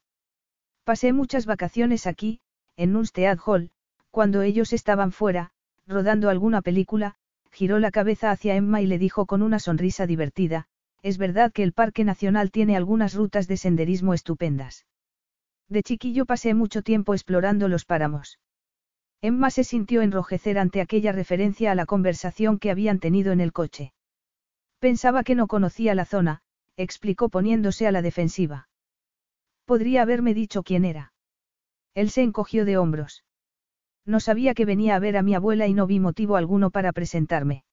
Pasé muchas vacaciones aquí, en Nunstead Hall, cuando ellos estaban fuera, rodando alguna película, giró la cabeza hacia Emma y le dijo con una sonrisa divertida, es verdad que el Parque Nacional tiene algunas rutas de senderismo estupendas. De chiquillo pasé mucho tiempo explorando los páramos. Emma se sintió enrojecer ante aquella referencia a la conversación que habían tenido en el coche. Pensaba que no conocía la zona, explicó poniéndose a la defensiva. Podría haberme dicho quién era. Él se encogió de hombros. No sabía que venía a ver a mi abuela y no vi motivo alguno para presentarme.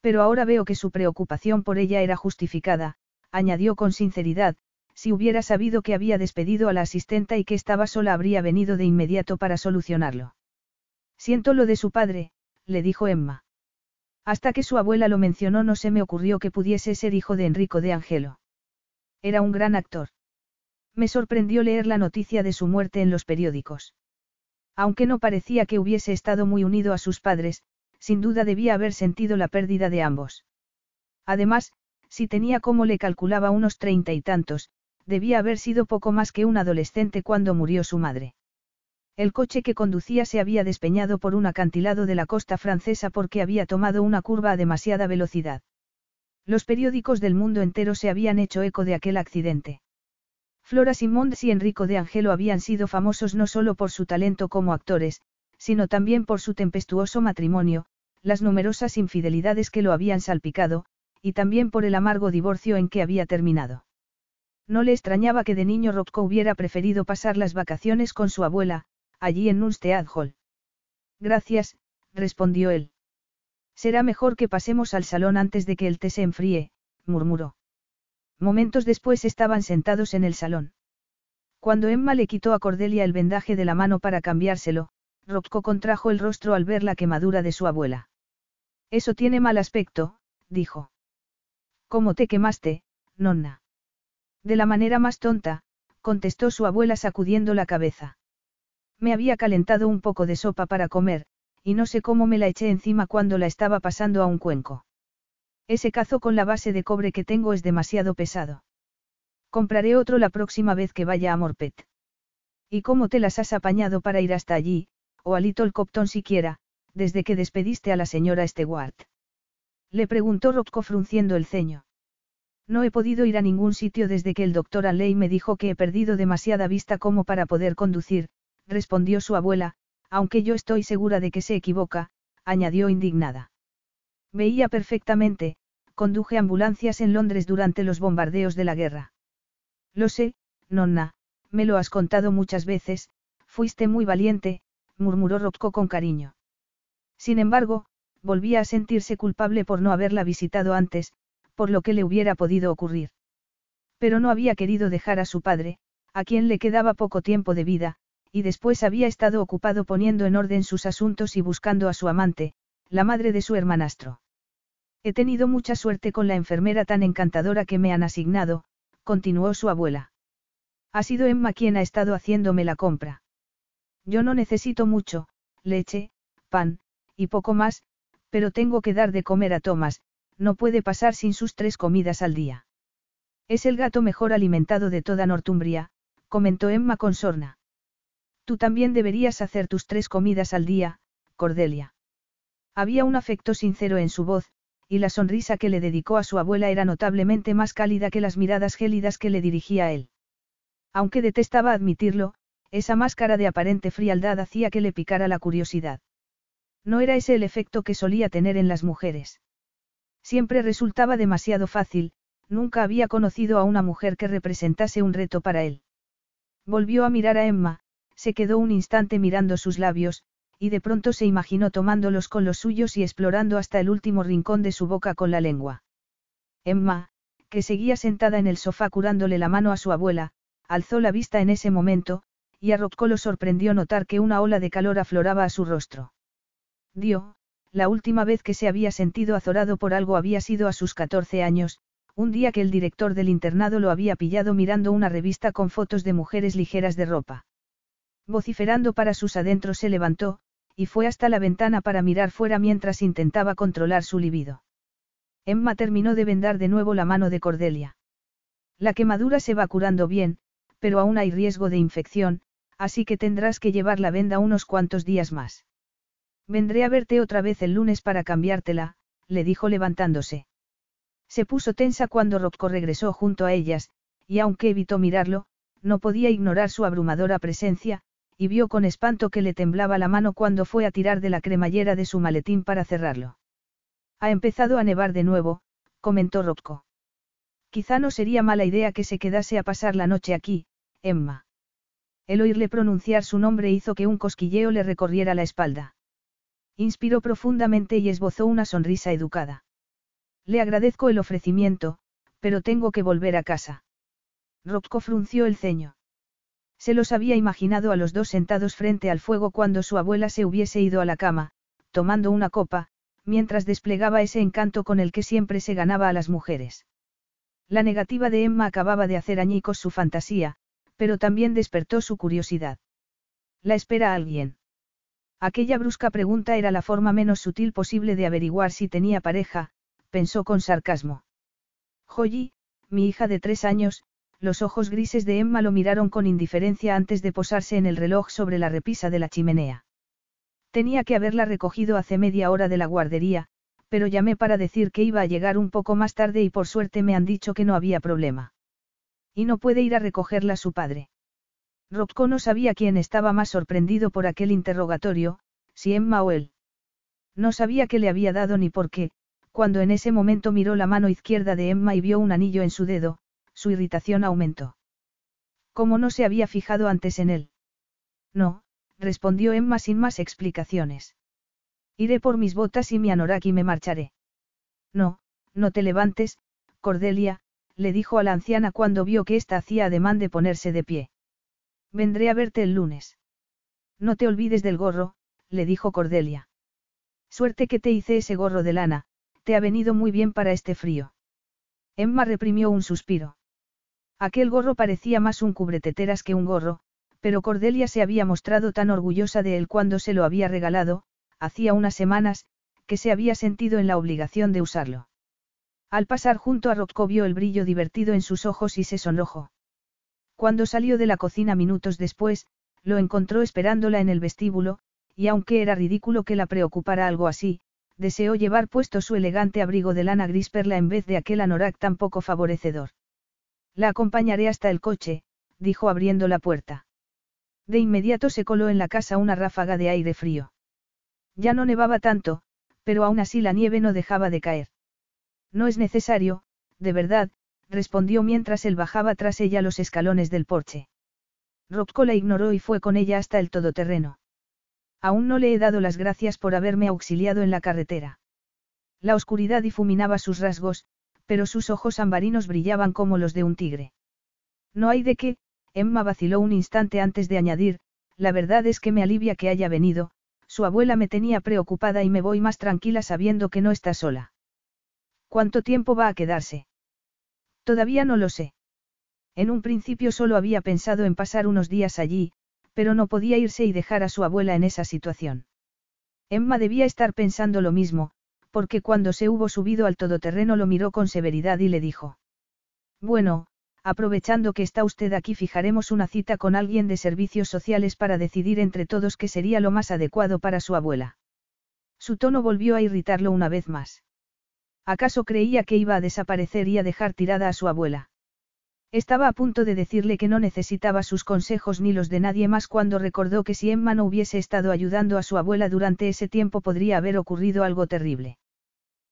Pero ahora veo que su preocupación por ella era justificada, añadió con sinceridad, si hubiera sabido que había despedido a la asistenta y que estaba sola habría venido de inmediato para solucionarlo. Siento lo de su padre, le dijo Emma. Hasta que su abuela lo mencionó no se me ocurrió que pudiese ser hijo de Enrico de Angelo. Era un gran actor. Me sorprendió leer la noticia de su muerte en los periódicos. Aunque no parecía que hubiese estado muy unido a sus padres, sin duda debía haber sentido la pérdida de ambos. Además, si tenía como le calculaba unos treinta y tantos, debía haber sido poco más que un adolescente cuando murió su madre. El coche que conducía se había despeñado por un acantilado de la costa francesa porque había tomado una curva a demasiada velocidad. Los periódicos del mundo entero se habían hecho eco de aquel accidente. Flora Simons y Enrico de Angelo habían sido famosos no solo por su talento como actores, sino también por su tempestuoso matrimonio, las numerosas infidelidades que lo habían salpicado, y también por el amargo divorcio en que había terminado. No le extrañaba que de niño Rocco hubiera preferido pasar las vacaciones con su abuela, allí en Nunstead Hall. Gracias, respondió él. Será mejor que pasemos al salón antes de que el té se enfríe, murmuró. Momentos después estaban sentados en el salón. Cuando Emma le quitó a Cordelia el vendaje de la mano para cambiárselo, Rocco contrajo el rostro al ver la quemadura de su abuela. Eso tiene mal aspecto, dijo. ¿Cómo te quemaste, nonna? De la manera más tonta, contestó su abuela sacudiendo la cabeza. Me había calentado un poco de sopa para comer, y no sé cómo me la eché encima cuando la estaba pasando a un cuenco. Ese cazo con la base de cobre que tengo es demasiado pesado. Compraré otro la próxima vez que vaya a Morpet. ¿Y cómo te las has apañado para ir hasta allí, o a Little Copton siquiera, desde que despediste a la señora Stewart? Le preguntó Rocco frunciendo el ceño. No he podido ir a ningún sitio desde que el doctor Alley me dijo que he perdido demasiada vista como para poder conducir, respondió su abuela, aunque yo estoy segura de que se equivoca, añadió indignada. Veía perfectamente, conduje ambulancias en Londres durante los bombardeos de la guerra. Lo sé, nonna, me lo has contado muchas veces, fuiste muy valiente, murmuró Rocco con cariño. Sin embargo, volvía a sentirse culpable por no haberla visitado antes, por lo que le hubiera podido ocurrir. Pero no había querido dejar a su padre, a quien le quedaba poco tiempo de vida, y después había estado ocupado poniendo en orden sus asuntos y buscando a su amante, la madre de su hermanastro. He tenido mucha suerte con la enfermera tan encantadora que me han asignado, continuó su abuela. Ha sido Emma quien ha estado haciéndome la compra. Yo no necesito mucho, leche, pan, y poco más, pero tengo que dar de comer a Thomas, no puede pasar sin sus tres comidas al día. Es el gato mejor alimentado de toda Northumbria, comentó Emma con sorna. Tú también deberías hacer tus tres comidas al día, Cordelia. Había un afecto sincero en su voz, y la sonrisa que le dedicó a su abuela era notablemente más cálida que las miradas gélidas que le dirigía a él. Aunque detestaba admitirlo, esa máscara de aparente frialdad hacía que le picara la curiosidad. No era ese el efecto que solía tener en las mujeres. Siempre resultaba demasiado fácil, nunca había conocido a una mujer que representase un reto para él. Volvió a mirar a Emma, se quedó un instante mirando sus labios, y de pronto se imaginó tomándolos con los suyos y explorando hasta el último rincón de su boca con la lengua. Emma, que seguía sentada en el sofá curándole la mano a su abuela, alzó la vista en ese momento, y a Rocco lo sorprendió notar que una ola de calor afloraba a su rostro. Dio, la última vez que se había sentido azorado por algo había sido a sus 14 años, un día que el director del internado lo había pillado mirando una revista con fotos de mujeres ligeras de ropa. Vociferando para sus adentros se levantó, y fue hasta la ventana para mirar fuera mientras intentaba controlar su libido. Emma terminó de vendar de nuevo la mano de Cordelia. La quemadura se va curando bien, pero aún hay riesgo de infección, así que tendrás que llevar la venda unos cuantos días más. Vendré a verte otra vez el lunes para cambiártela, le dijo levantándose. Se puso tensa cuando Rocco regresó junto a ellas, y aunque evitó mirarlo, no podía ignorar su abrumadora presencia, y vio con espanto que le temblaba la mano cuando fue a tirar de la cremallera de su maletín para cerrarlo. Ha empezado a nevar de nuevo, comentó Rocco. Quizá no sería mala idea que se quedase a pasar la noche aquí, Emma. El oírle pronunciar su nombre hizo que un cosquilleo le recorriera la espalda. Inspiró profundamente y esbozó una sonrisa educada. Le agradezco el ofrecimiento, pero tengo que volver a casa. Rocco frunció el ceño. Se los había imaginado a los dos sentados frente al fuego cuando su abuela se hubiese ido a la cama, tomando una copa, mientras desplegaba ese encanto con el que siempre se ganaba a las mujeres. La negativa de Emma acababa de hacer añicos su fantasía, pero también despertó su curiosidad. ¿La espera alguien? Aquella brusca pregunta era la forma menos sutil posible de averiguar si tenía pareja, pensó con sarcasmo. Joyi, mi hija de tres años, los ojos grises de Emma lo miraron con indiferencia antes de posarse en el reloj sobre la repisa de la chimenea. Tenía que haberla recogido hace media hora de la guardería, pero llamé para decir que iba a llegar un poco más tarde y por suerte me han dicho que no había problema. Y no puede ir a recogerla su padre. Rocco no sabía quién estaba más sorprendido por aquel interrogatorio, si Emma o él. No sabía qué le había dado ni por qué, cuando en ese momento miró la mano izquierda de Emma y vio un anillo en su dedo, su irritación aumentó. ¿Cómo no se había fijado antes en él? No, respondió Emma sin más explicaciones. Iré por mis botas y mi anorak y me marcharé. No, no te levantes, Cordelia, le dijo a la anciana cuando vio que ésta hacía ademán de ponerse de pie. Vendré a verte el lunes. No te olvides del gorro, le dijo Cordelia. Suerte que te hice ese gorro de lana, te ha venido muy bien para este frío. Emma reprimió un suspiro. Aquel gorro parecía más un cubreteteras que un gorro, pero Cordelia se había mostrado tan orgullosa de él cuando se lo había regalado, hacía unas semanas, que se había sentido en la obligación de usarlo. Al pasar junto a Rocco vio el brillo divertido en sus ojos y se sonrojó. Cuando salió de la cocina minutos después, lo encontró esperándola en el vestíbulo, y aunque era ridículo que la preocupara algo así, deseó llevar puesto su elegante abrigo de lana gris perla en vez de aquel anorak tan poco favorecedor. La acompañaré hasta el coche, dijo abriendo la puerta. De inmediato se coló en la casa una ráfaga de aire frío. Ya no nevaba tanto, pero aún así la nieve no dejaba de caer. No es necesario, de verdad, respondió mientras él bajaba tras ella los escalones del porche. Rocco la ignoró y fue con ella hasta el todoterreno. Aún no le he dado las gracias por haberme auxiliado en la carretera. La oscuridad difuminaba sus rasgos, pero sus ojos ambarinos brillaban como los de un tigre. No hay de qué, Emma vaciló un instante antes de añadir, la verdad es que me alivia que haya venido, su abuela me tenía preocupada y me voy más tranquila sabiendo que no está sola. ¿Cuánto tiempo va a quedarse? Todavía no lo sé. En un principio solo había pensado en pasar unos días allí, pero no podía irse y dejar a su abuela en esa situación. Emma debía estar pensando lo mismo, porque cuando se hubo subido al todoterreno lo miró con severidad y le dijo. Bueno, aprovechando que está usted aquí fijaremos una cita con alguien de servicios sociales para decidir entre todos qué sería lo más adecuado para su abuela. Su tono volvió a irritarlo una vez más. ¿Acaso creía que iba a desaparecer y a dejar tirada a su abuela? Estaba a punto de decirle que no necesitaba sus consejos ni los de nadie más cuando recordó que si Emma no hubiese estado ayudando a su abuela durante ese tiempo podría haber ocurrido algo terrible.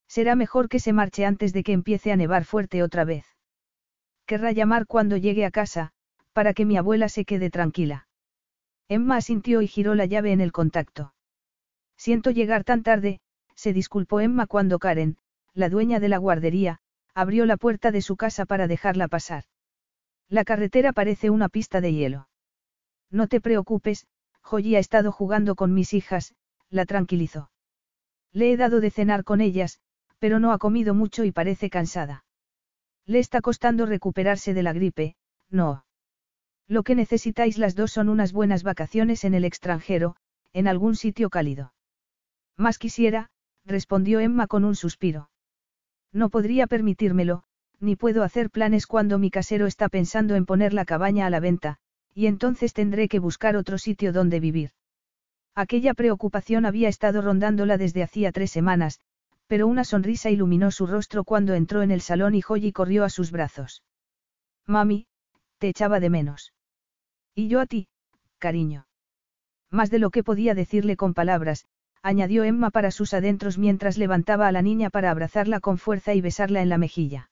Será mejor que se marche antes de que empiece a nevar fuerte otra vez. Querrá llamar cuando llegue a casa, para que mi abuela se quede tranquila. Emma asintió y giró la llave en el contacto. Siento llegar tan tarde, se disculpó Emma cuando Karen, la dueña de la guardería, abrió la puerta de su casa para dejarla pasar. La carretera parece una pista de hielo. No te preocupes, Joyi ha estado jugando con mis hijas, la tranquilizó. Le he dado de cenar con ellas, pero no ha comido mucho y parece cansada. Le está costando recuperarse de la gripe, no. Lo que necesitáis las dos son unas buenas vacaciones en el extranjero, en algún sitio cálido. Más quisiera, respondió Emma con un suspiro. No podría permitírmelo, ni puedo hacer planes cuando mi casero está pensando en poner la cabaña a la venta, y entonces tendré que buscar otro sitio donde vivir. Aquella preocupación había estado rondándola desde hacía tres semanas, pero una sonrisa iluminó su rostro cuando entró en el salón y Joyi corrió a sus brazos. Mami, te echaba de menos. Y yo a ti, cariño. Más de lo que podía decirle con palabras, añadió Emma para sus adentros mientras levantaba a la niña para abrazarla con fuerza y besarla en la mejilla.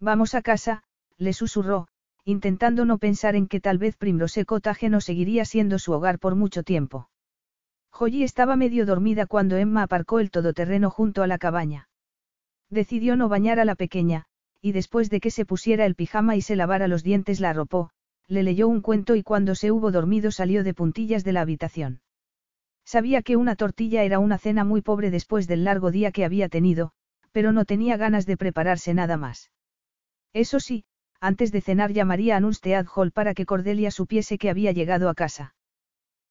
Vamos a casa, le susurró, intentando no pensar en que tal vez Primrose Cottage no seguiría siendo su hogar por mucho tiempo. Joyi estaba medio dormida cuando Emma aparcó el todoterreno junto a la cabaña. Decidió no bañar a la pequeña, y después de que se pusiera el pijama y se lavara los dientes la arropó, le leyó un cuento y cuando se hubo dormido salió de puntillas de la habitación. Sabía que una tortilla era una cena muy pobre después del largo día que había tenido, pero no tenía ganas de prepararse nada más. Eso sí, antes de cenar llamaría a Nunstead Hall para que Cordelia supiese que había llegado a casa.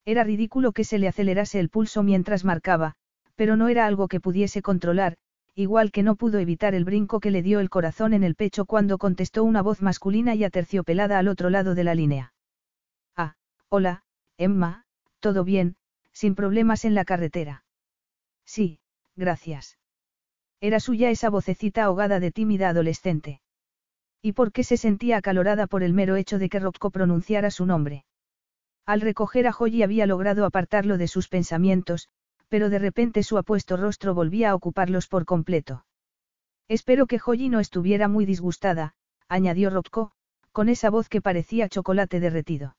Era ridículo que se le acelerase el pulso mientras marcaba, pero no era algo que pudiese controlar, igual que no pudo evitar el brinco que le dio el corazón en el pecho cuando contestó una voz masculina y aterciopelada al otro lado de la línea. Ah, hola, Emma, ¿todo bien? Sin problemas en la carretera. Sí, gracias. Era suya esa vocecita ahogada de tímida adolescente. ¿Y por qué se sentía acalorada por el mero hecho de que Rocco pronunciara su nombre? Al recoger a Joyi había logrado apartarlo de sus pensamientos, pero de repente su apuesto rostro volvía a ocuparlos por completo. Espero que Joyi no estuviera muy disgustada, añadió Rocco, con esa voz que parecía chocolate derretido.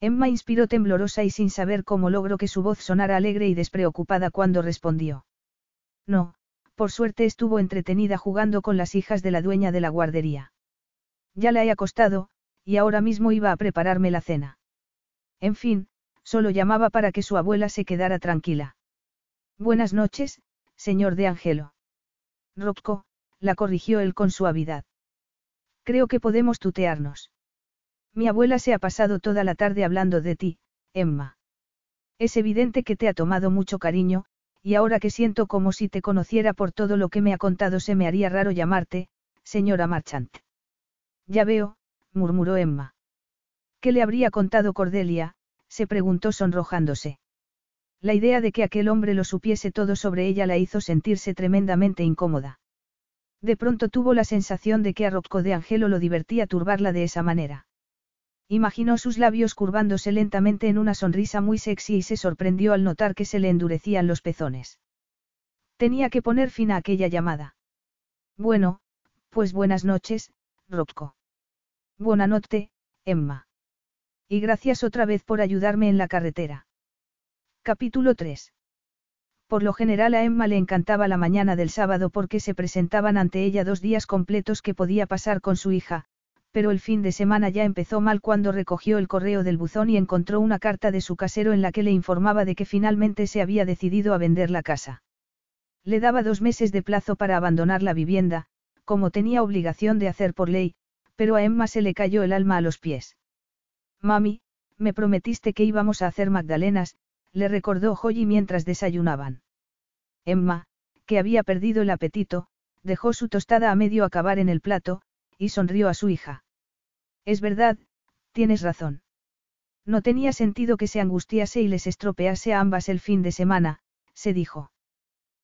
Emma inspiró temblorosa y sin saber cómo logró que su voz sonara alegre y despreocupada cuando respondió. No, por suerte estuvo entretenida jugando con las hijas de la dueña de la guardería. Ya la he acostado, y ahora mismo iba a prepararme la cena. En fin, solo llamaba para que su abuela se quedara tranquila. Buenas noches, señor de Angelo. Rocco, la corrigió él con suavidad. Creo que podemos tutearnos. Mi abuela se ha pasado toda la tarde hablando de ti, Emma. Es evidente que te ha tomado mucho cariño, y ahora que siento como si te conociera por todo lo que me ha contado se me haría raro llamarte, señora Marchant. Ya veo, murmuró Emma. ¿Qué le habría contado Cordelia? se preguntó sonrojándose. La idea de que aquel hombre lo supiese todo sobre ella la hizo sentirse tremendamente incómoda. De pronto tuvo la sensación de que a Rocco de Angelo lo divertía turbarla de esa manera. Imaginó sus labios curvándose lentamente en una sonrisa muy sexy y se sorprendió al notar que se le endurecían los pezones. Tenía que poner fin a aquella llamada. Bueno, pues buenas noches, Rocco. Buena noche, Emma. Y gracias otra vez por ayudarme en la carretera. Capítulo 3. Por lo general a Emma le encantaba la mañana del sábado porque se presentaban ante ella dos días completos que podía pasar con su hija, pero el fin de semana ya empezó mal cuando recogió el correo del buzón y encontró una carta de su casero en la que le informaba de que finalmente se había decidido a vender la casa. Le daba dos meses de plazo para abandonar la vivienda, como tenía obligación de hacer por ley, pero a Emma se le cayó el alma a los pies. Mami, me prometiste que íbamos a hacer magdalenas, le recordó Joy mientras desayunaban. Emma, que había perdido el apetito, dejó su tostada a medio acabar en el plato, y sonrió a su hija. Es verdad, tienes razón. No tenía sentido que se angustiase y les estropease a ambas el fin de semana, se dijo.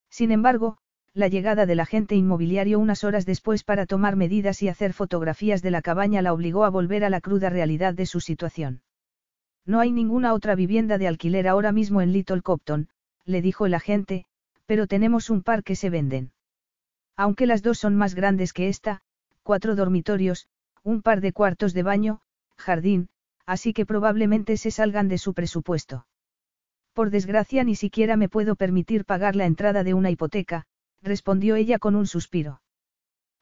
Sin embargo, la llegada del agente inmobiliario unas horas después para tomar medidas y hacer fotografías de la cabaña la obligó a volver a la cruda realidad de su situación. No hay ninguna otra vivienda de alquiler ahora mismo en Little Copton, le dijo el agente, pero tenemos un par que se venden. Aunque las dos son más grandes que esta, cuatro dormitorios, un par de cuartos de baño, jardín, así que probablemente se salgan de su presupuesto. Por desgracia ni siquiera me puedo permitir pagar la entrada de una hipoteca, respondió ella con un suspiro.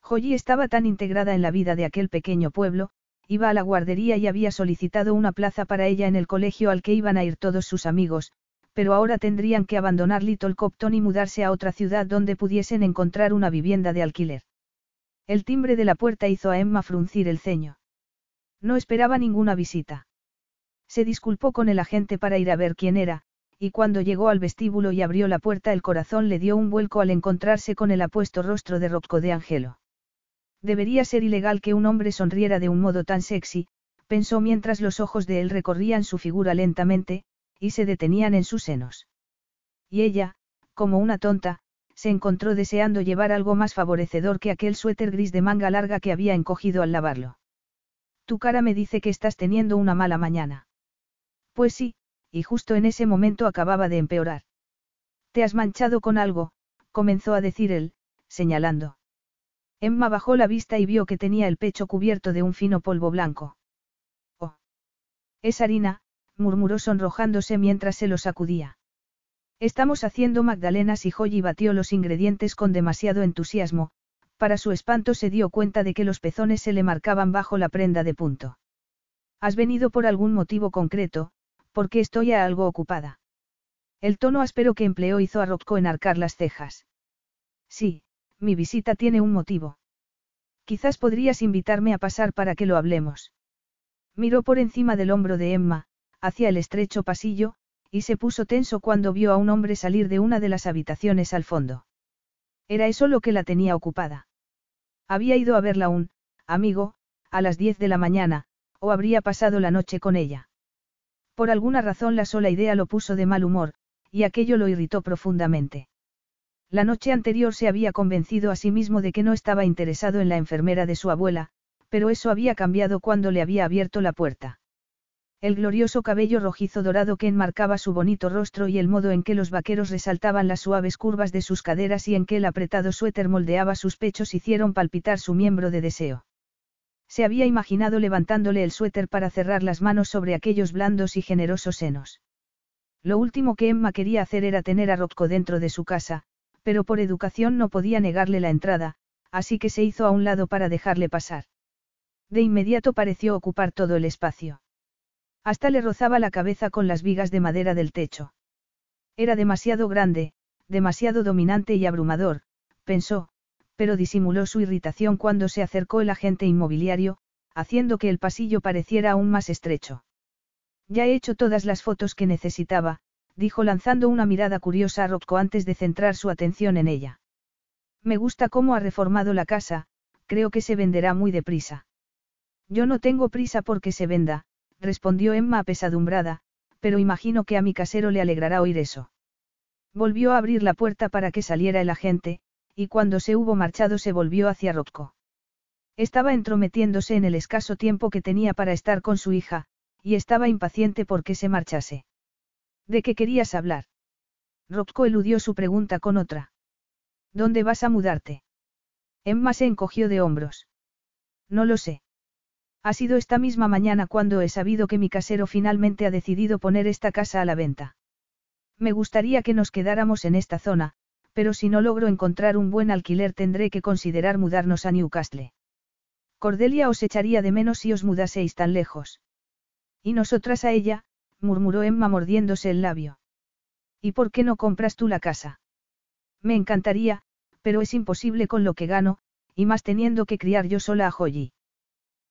Joyi estaba tan integrada en la vida de aquel pequeño pueblo, iba a la guardería y había solicitado una plaza para ella en el colegio al que iban a ir todos sus amigos, pero ahora tendrían que abandonar Little Copton y mudarse a otra ciudad donde pudiesen encontrar una vivienda de alquiler. El timbre de la puerta hizo a Emma fruncir el ceño. No esperaba ninguna visita. Se disculpó con el agente para ir a ver quién era, y cuando llegó al vestíbulo y abrió la puerta el corazón le dio un vuelco al encontrarse con el apuesto rostro de Rocco de Angelo. Debería ser ilegal que un hombre sonriera de un modo tan sexy, pensó mientras los ojos de él recorrían su figura lentamente, y se detenían en sus senos. Y ella, como una tonta, se encontró deseando llevar algo más favorecedor que aquel suéter gris de manga larga que había encogido al lavarlo. Tu cara me dice que estás teniendo una mala mañana. Pues sí, y justo en ese momento acababa de empeorar. Te has manchado con algo, comenzó a decir él, señalando. Emma bajó la vista y vio que tenía el pecho cubierto de un fino polvo blanco. Oh. Es harina, murmuró sonrojándose mientras se lo sacudía. Estamos haciendo magdalenas y Joy batió los ingredientes con demasiado entusiasmo, para su espanto se dio cuenta de que los pezones se le marcaban bajo la prenda de punto. ¿Has venido por algún motivo concreto? Porque estoy algo ocupada. El tono áspero que empleó hizo a Rocco enarcar las cejas. Sí, mi visita tiene un motivo. Quizás podrías invitarme a pasar para que lo hablemos. Miró por encima del hombro de Emma, hacia el estrecho pasillo, y se puso tenso cuando vio a un hombre salir de una de las habitaciones al fondo. Era eso lo que la tenía ocupada. Había ido a verla un, amigo, a las diez de la mañana, o habría pasado la noche con ella. Por alguna razón la sola idea lo puso de mal humor, y aquello lo irritó profundamente. La noche anterior se había convencido a sí mismo de que no estaba interesado en la enfermera de su abuela, pero eso había cambiado cuando le había abierto la puerta. El glorioso cabello rojizo dorado que enmarcaba su bonito rostro y el modo en que los vaqueros resaltaban las suaves curvas de sus caderas y en que el apretado suéter moldeaba sus pechos hicieron palpitar su miembro de deseo. Se había imaginado levantándole el suéter para cerrar las manos sobre aquellos blandos y generosos senos. Lo último que Emma quería hacer era tener a Rocco dentro de su casa, pero por educación no podía negarle la entrada, así que se hizo a un lado para dejarle pasar. De inmediato pareció ocupar todo el espacio. Hasta le rozaba la cabeza con las vigas de madera del techo. Era demasiado grande, demasiado dominante y abrumador, pensó, pero disimuló su irritación cuando se acercó el agente inmobiliario, haciendo que el pasillo pareciera aún más estrecho. Ya he hecho todas las fotos que necesitaba, dijo lanzando una mirada curiosa a Rocco antes de centrar su atención en ella. Me gusta cómo ha reformado la casa, creo que se venderá muy deprisa. Yo no tengo prisa porque se venda, respondió Emma apesadumbrada, pero imagino que a mi casero le alegrará oír eso. Volvió a abrir la puerta para que saliera el agente, y cuando se hubo marchado se volvió hacia Rocco. Estaba entrometiéndose en el escaso tiempo que tenía para estar con su hija, y estaba impaciente porque se marchase. ¿De qué querías hablar? Rocco eludió su pregunta con otra. ¿Dónde vas a mudarte? Emma se encogió de hombros. No lo sé. Ha sido esta misma mañana cuando he sabido que mi casero finalmente ha decidido poner esta casa a la venta. Me gustaría que nos quedáramos en esta zona, pero si no logro encontrar un buen alquiler tendré que considerar mudarnos a Newcastle. Cordelia os echaría de menos si os mudaseis tan lejos. Y nosotras a ella, murmuró Emma mordiéndose el labio. ¿Y por qué no compras tú la casa? Me encantaría, pero es imposible con lo que gano, y más teniendo que criar yo sola a Joyi.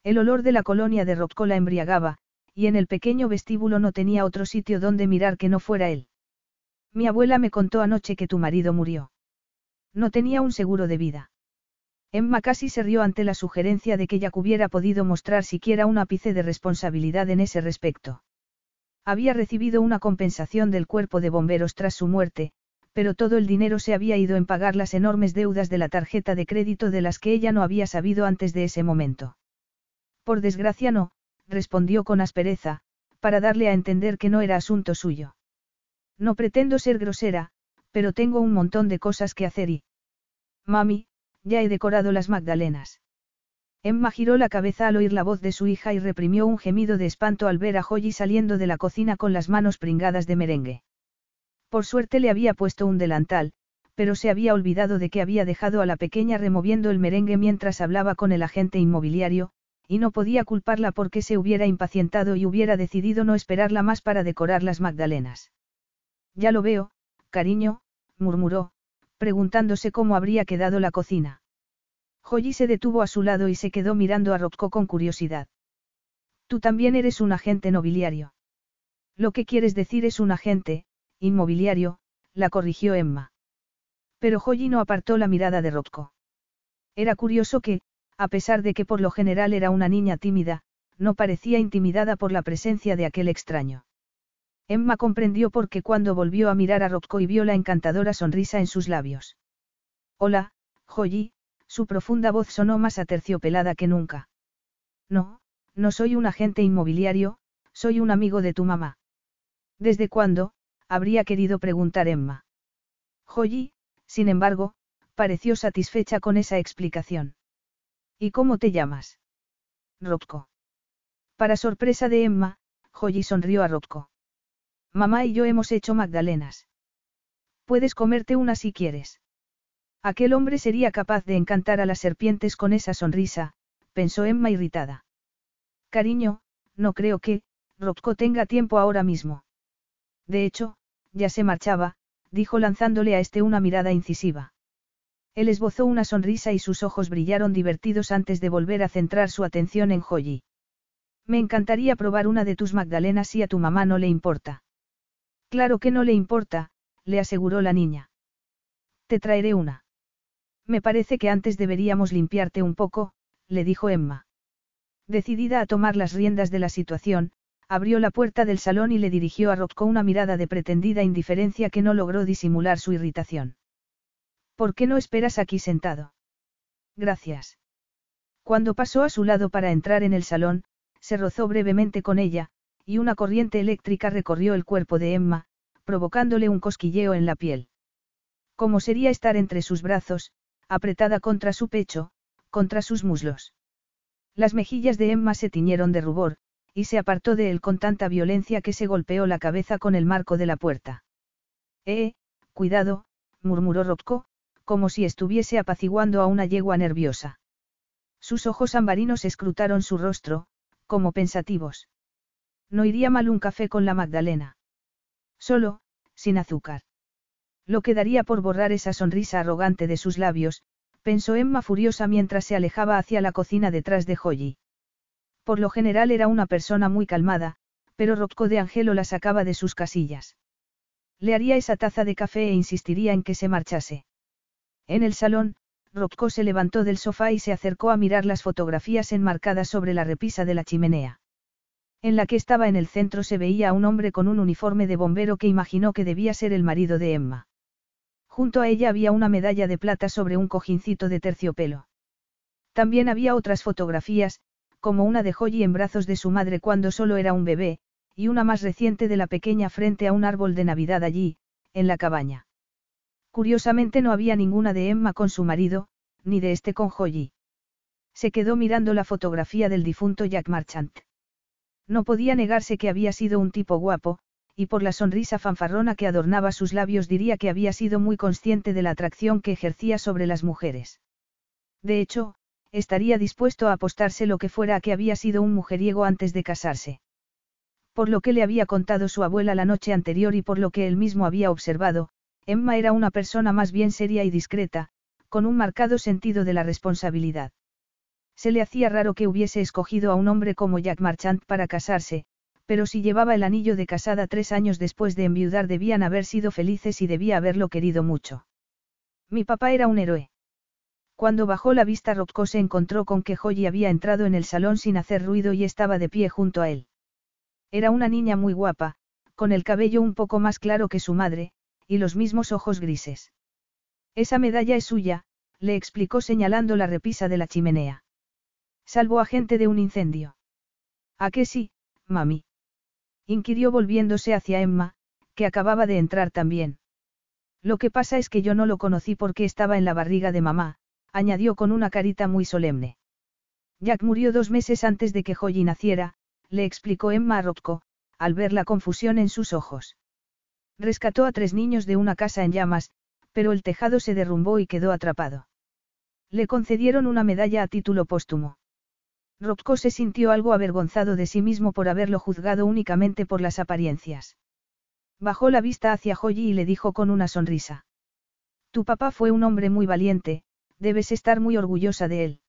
El olor de la colonia de Rocco la embriagaba, y en el pequeño vestíbulo no tenía otro sitio donde mirar que no fuera él. Mi abuela me contó anoche que tu marido murió. No tenía un seguro de vida. Emma casi se rió ante la sugerencia de que Jack hubiera podido mostrar siquiera un ápice de responsabilidad en ese respecto. Había recibido una compensación del cuerpo de bomberos tras su muerte, pero todo el dinero se había ido en pagar las enormes deudas de la tarjeta de crédito de las que ella no había sabido antes de ese momento. Por desgracia no, respondió con aspereza, para darle a entender que no era asunto suyo. No pretendo ser grosera, pero tengo un montón de cosas que hacer y... Mami, ya he decorado las magdalenas. Emma giró la cabeza al oír la voz de su hija y reprimió un gemido de espanto al ver a Joyi saliendo de la cocina con las manos pringadas de merengue. Por suerte le había puesto un delantal, pero se había olvidado de que había dejado a la pequeña removiendo el merengue mientras hablaba con el agente inmobiliario, y no podía culparla porque se hubiera impacientado y hubiera decidido no esperarla más para decorar las magdalenas. Ya lo veo, cariño, murmuró, preguntándose cómo habría quedado la cocina. Joyi se detuvo a su lado y se quedó mirando a Rocco con curiosidad. Tú también eres un agente nobiliario. Lo que quieres decir es un agente, inmobiliario, la corrigió Emma. Pero Joyi no apartó la mirada de Rocco. Era curioso que, a pesar de que por lo general era una niña tímida, no parecía intimidada por la presencia de aquel extraño. Emma comprendió por qué cuando volvió a mirar a Rocco y vio la encantadora sonrisa en sus labios. Hola, Joyi, su profunda voz sonó más aterciopelada que nunca. No, no soy un agente inmobiliario, soy un amigo de tu mamá. ¿Desde cuándo? habría querido preguntar Emma. Joyi, sin embargo, pareció satisfecha con esa explicación. ¿Y cómo te llamas? Rocco. Para sorpresa de Emma, Joyi sonrió a Rocco. Mamá y yo hemos hecho magdalenas. Puedes comerte una si quieres. Aquel hombre sería capaz de encantar a las serpientes con esa sonrisa, pensó Emma irritada. Cariño, no creo que, Rocco tenga tiempo ahora mismo. De hecho, ya se marchaba, dijo lanzándole a este una mirada incisiva. Él esbozó una sonrisa y sus ojos brillaron divertidos antes de volver a centrar su atención en Joyi. Me encantaría probar una de tus magdalenas si a tu mamá no le importa. Claro que no le importa, le aseguró la niña. Te traeré una. Me parece que antes deberíamos limpiarte un poco, le dijo Emma. Decidida a tomar las riendas de la situación, abrió la puerta del salón y le dirigió a Rocco una mirada de pretendida indiferencia que no logró disimular su irritación. ¿Por qué no esperas aquí sentado? Gracias. Cuando pasó a su lado para entrar en el salón, se rozó brevemente con ella, y una corriente eléctrica recorrió el cuerpo de Emma, provocándole un cosquilleo en la piel. ¿Cómo sería estar entre sus brazos, apretada contra su pecho, contra sus muslos? Las mejillas de Emma se tiñeron de rubor, y se apartó de él con tanta violencia que se golpeó la cabeza con el marco de la puerta. Eh, cuidado, murmuró Rocco, como si estuviese apaciguando a una yegua nerviosa. Sus ojos ambarinos escrutaron su rostro, como pensativos. No iría mal un café con la Magdalena. Solo, sin azúcar. Lo quedaría por borrar esa sonrisa arrogante de sus labios, pensó Emma furiosa mientras se alejaba hacia la cocina detrás de Joyi. Por lo general era una persona muy calmada, pero Rocco de Angelo la sacaba de sus casillas. Le haría esa taza de café e insistiría en que se marchase. En el salón, Rocco se levantó del sofá y se acercó a mirar las fotografías enmarcadas sobre la repisa de la chimenea. En la que estaba en el centro se veía a un hombre con un uniforme de bombero que imaginó que debía ser el marido de Emma. Junto a ella había una medalla de plata sobre un cojincito de terciopelo. También había otras fotografías, como una de Joyi en brazos de su madre cuando solo era un bebé, y una más reciente de la pequeña frente a un árbol de Navidad allí, en la cabaña. Curiosamente no había ninguna de Emma con su marido, ni de este con Joyi. Se quedó mirando la fotografía del difunto Jack Marchant. No podía negarse que había sido un tipo guapo, y por la sonrisa fanfarrona que adornaba sus labios diría que había sido muy consciente de la atracción que ejercía sobre las mujeres. De hecho, estaría dispuesto a apostarse lo que fuera a que había sido un mujeriego antes de casarse. Por lo que le había contado su abuela la noche anterior y por lo que él mismo había observado, Emma era una persona más bien seria y discreta, con un marcado sentido de la responsabilidad. Se le hacía raro que hubiese escogido a un hombre como Jack Marchant para casarse, pero si llevaba el anillo de casada tres años después de enviudar debían haber sido felices y debía haberlo querido mucho. Mi papá era un héroe. Cuando bajó la vista Rocco se encontró con que Joy había entrado en el salón sin hacer ruido y estaba de pie junto a él. Era una niña muy guapa, con el cabello un poco más claro que su madre, y los mismos ojos grises. Esa medalla es suya, le explicó señalando la repisa de la chimenea. Salvó a gente de un incendio. ¿A qué sí, mami? inquirió volviéndose hacia Emma, que acababa de entrar también. Lo que pasa es que yo no lo conocí porque estaba en la barriga de mamá, añadió con una carita muy solemne. Jack murió dos meses antes de que Joy naciera, le explicó Emma a Rocco, al ver la confusión en sus ojos. Rescató a tres niños de una casa en llamas, pero el tejado se derrumbó y quedó atrapado. Le concedieron una medalla a título póstumo. Rocco se sintió algo avergonzado de sí mismo por haberlo juzgado únicamente por las apariencias. Bajó la vista hacia Joyi y le dijo con una sonrisa. Tu papá fue un hombre muy valiente, debes estar muy orgullosa de él.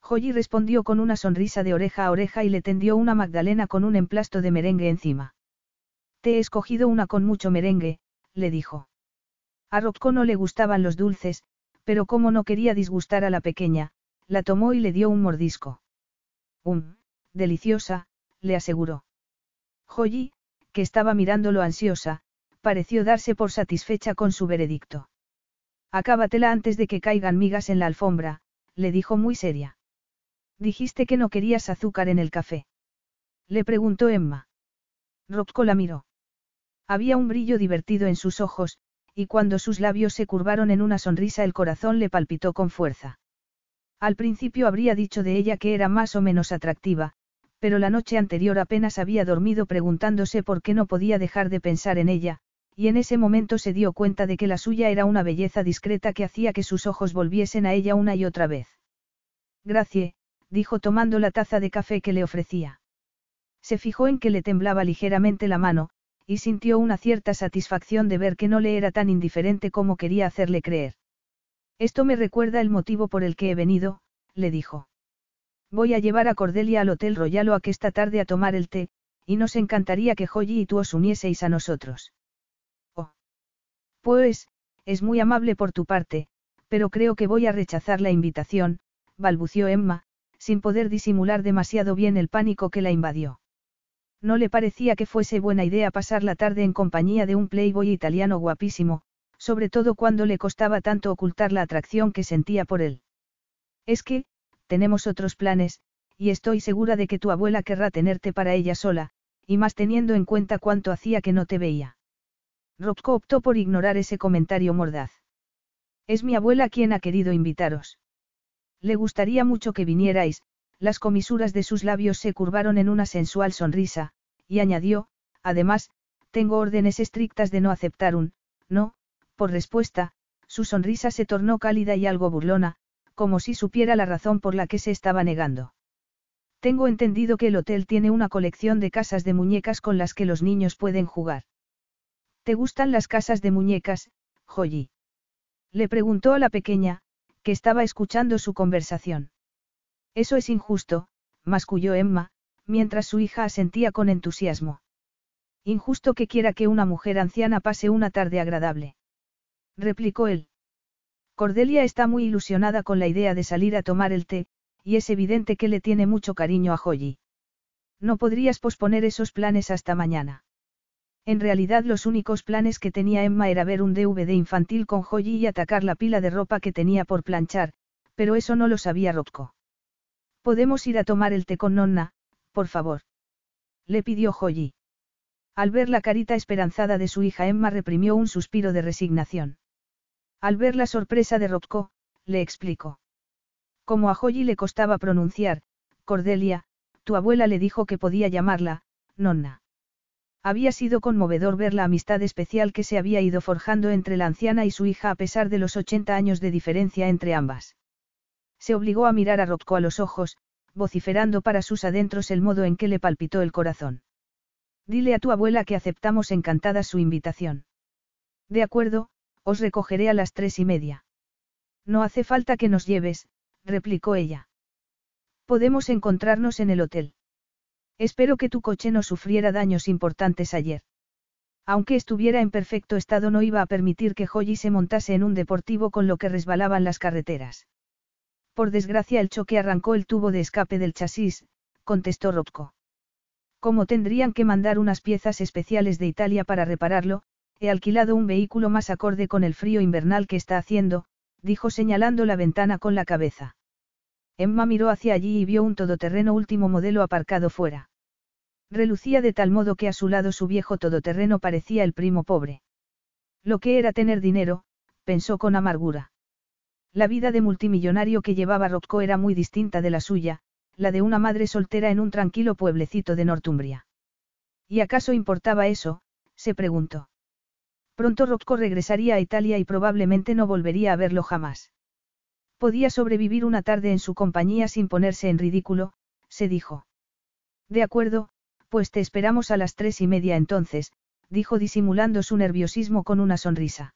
Joyi respondió con una sonrisa de oreja a oreja y le tendió una magdalena con un emplasto de merengue encima. Te he escogido una con mucho merengue, le dijo. A Rocco no le gustaban los dulces, pero como no quería disgustar a la pequeña, la tomó y le dio un mordisco. Um, deliciosa, le aseguró. Joyi, que estaba mirándolo ansiosa, pareció darse por satisfecha con su veredicto. Acábatela antes de que caigan migas en la alfombra, le dijo muy seria. Dijiste que no querías azúcar en el café. Le preguntó Emma. Rocco la miró. Había un brillo divertido en sus ojos, y cuando sus labios se curvaron en una sonrisa el corazón le palpitó con fuerza. Al principio habría dicho de ella que era más o menos atractiva, pero la noche anterior apenas había dormido preguntándose por qué no podía dejar de pensar en ella, y en ese momento se dio cuenta de que la suya era una belleza discreta que hacía que sus ojos volviesen a ella una y otra vez. Gracie, dijo tomando la taza de café que le ofrecía. Se fijó en que le temblaba ligeramente la mano, y sintió una cierta satisfacción de ver que no le era tan indiferente como quería hacerle creer. Esto me recuerda el motivo por el que he venido, le dijo. Voy a llevar a Cordelia al Hotel Royal o que esta tarde a tomar el té, y nos encantaría que Joyi y tú os unieseis a nosotros. Oh. Pues, es muy amable por tu parte, pero creo que voy a rechazar la invitación, balbució Emma, sin poder disimular demasiado bien el pánico que la invadió. No le parecía que fuese buena idea pasar la tarde en compañía de un playboy italiano guapísimo, sobre todo cuando le costaba tanto ocultar la atracción que sentía por él. Es que, tenemos otros planes, y estoy segura de que tu abuela querrá tenerte para ella sola, y más teniendo en cuenta cuánto hacía que no te veía. Rocco optó por ignorar ese comentario mordaz. Es mi abuela quien ha querido invitaros. Le gustaría mucho que vinierais, las comisuras de sus labios se curvaron en una sensual sonrisa, y añadió, además, tengo órdenes estrictas de no aceptar un, no, por respuesta, su sonrisa se tornó cálida y algo burlona, como si supiera la razón por la que se estaba negando. Tengo entendido que el hotel tiene una colección de casas de muñecas con las que los niños pueden jugar. ¿Te gustan las casas de muñecas, Joyi? Le preguntó a la pequeña, que estaba escuchando su conversación. Eso es injusto, masculló Emma, mientras su hija asentía con entusiasmo. Injusto que quiera que una mujer anciana pase una tarde agradable replicó él. Cordelia está muy ilusionada con la idea de salir a tomar el té, y es evidente que le tiene mucho cariño a Joyi. No podrías posponer esos planes hasta mañana. En realidad los únicos planes que tenía Emma era ver un DVD infantil con Joyi y atacar la pila de ropa que tenía por planchar, pero eso no lo sabía Rocco. Podemos ir a tomar el té con Nonna, por favor. Le pidió Joyi. Al ver la carita esperanzada de su hija Emma reprimió un suspiro de resignación. Al ver la sorpresa de Rocco, le explicó. Como a Joyi le costaba pronunciar, Cordelia, tu abuela le dijo que podía llamarla, nonna. Había sido conmovedor ver la amistad especial que se había ido forjando entre la anciana y su hija a pesar de los 80 años de diferencia entre ambas. Se obligó a mirar a Rocco a los ojos, vociferando para sus adentros el modo en que le palpitó el corazón. Dile a tu abuela que aceptamos encantada su invitación. De acuerdo, os recogeré a las tres y media. No hace falta que nos lleves, replicó ella. Podemos encontrarnos en el hotel. Espero que tu coche no sufriera daños importantes ayer. Aunque estuviera en perfecto estado no iba a permitir que Joyi se montase en un deportivo con lo que resbalaban las carreteras. Por desgracia el choque arrancó el tubo de escape del chasis, contestó Rotko. Como tendrían que mandar unas piezas especiales de Italia para repararlo, he alquilado un vehículo más acorde con el frío invernal que está haciendo, dijo señalando la ventana con la cabeza. Emma miró hacia allí y vio un todoterreno último modelo aparcado fuera. Relucía de tal modo que a su lado su viejo todoterreno parecía el primo pobre. Lo que era tener dinero, pensó con amargura. La vida de multimillonario que llevaba Rocco era muy distinta de la suya, la de una madre soltera en un tranquilo pueblecito de Northumbria. ¿Y acaso importaba eso? se preguntó. Pronto Rocco regresaría a Italia y probablemente no volvería a verlo jamás. Podía sobrevivir una tarde en su compañía sin ponerse en ridículo, se dijo. De acuerdo, pues te esperamos a las tres y media entonces, dijo disimulando su nerviosismo con una sonrisa.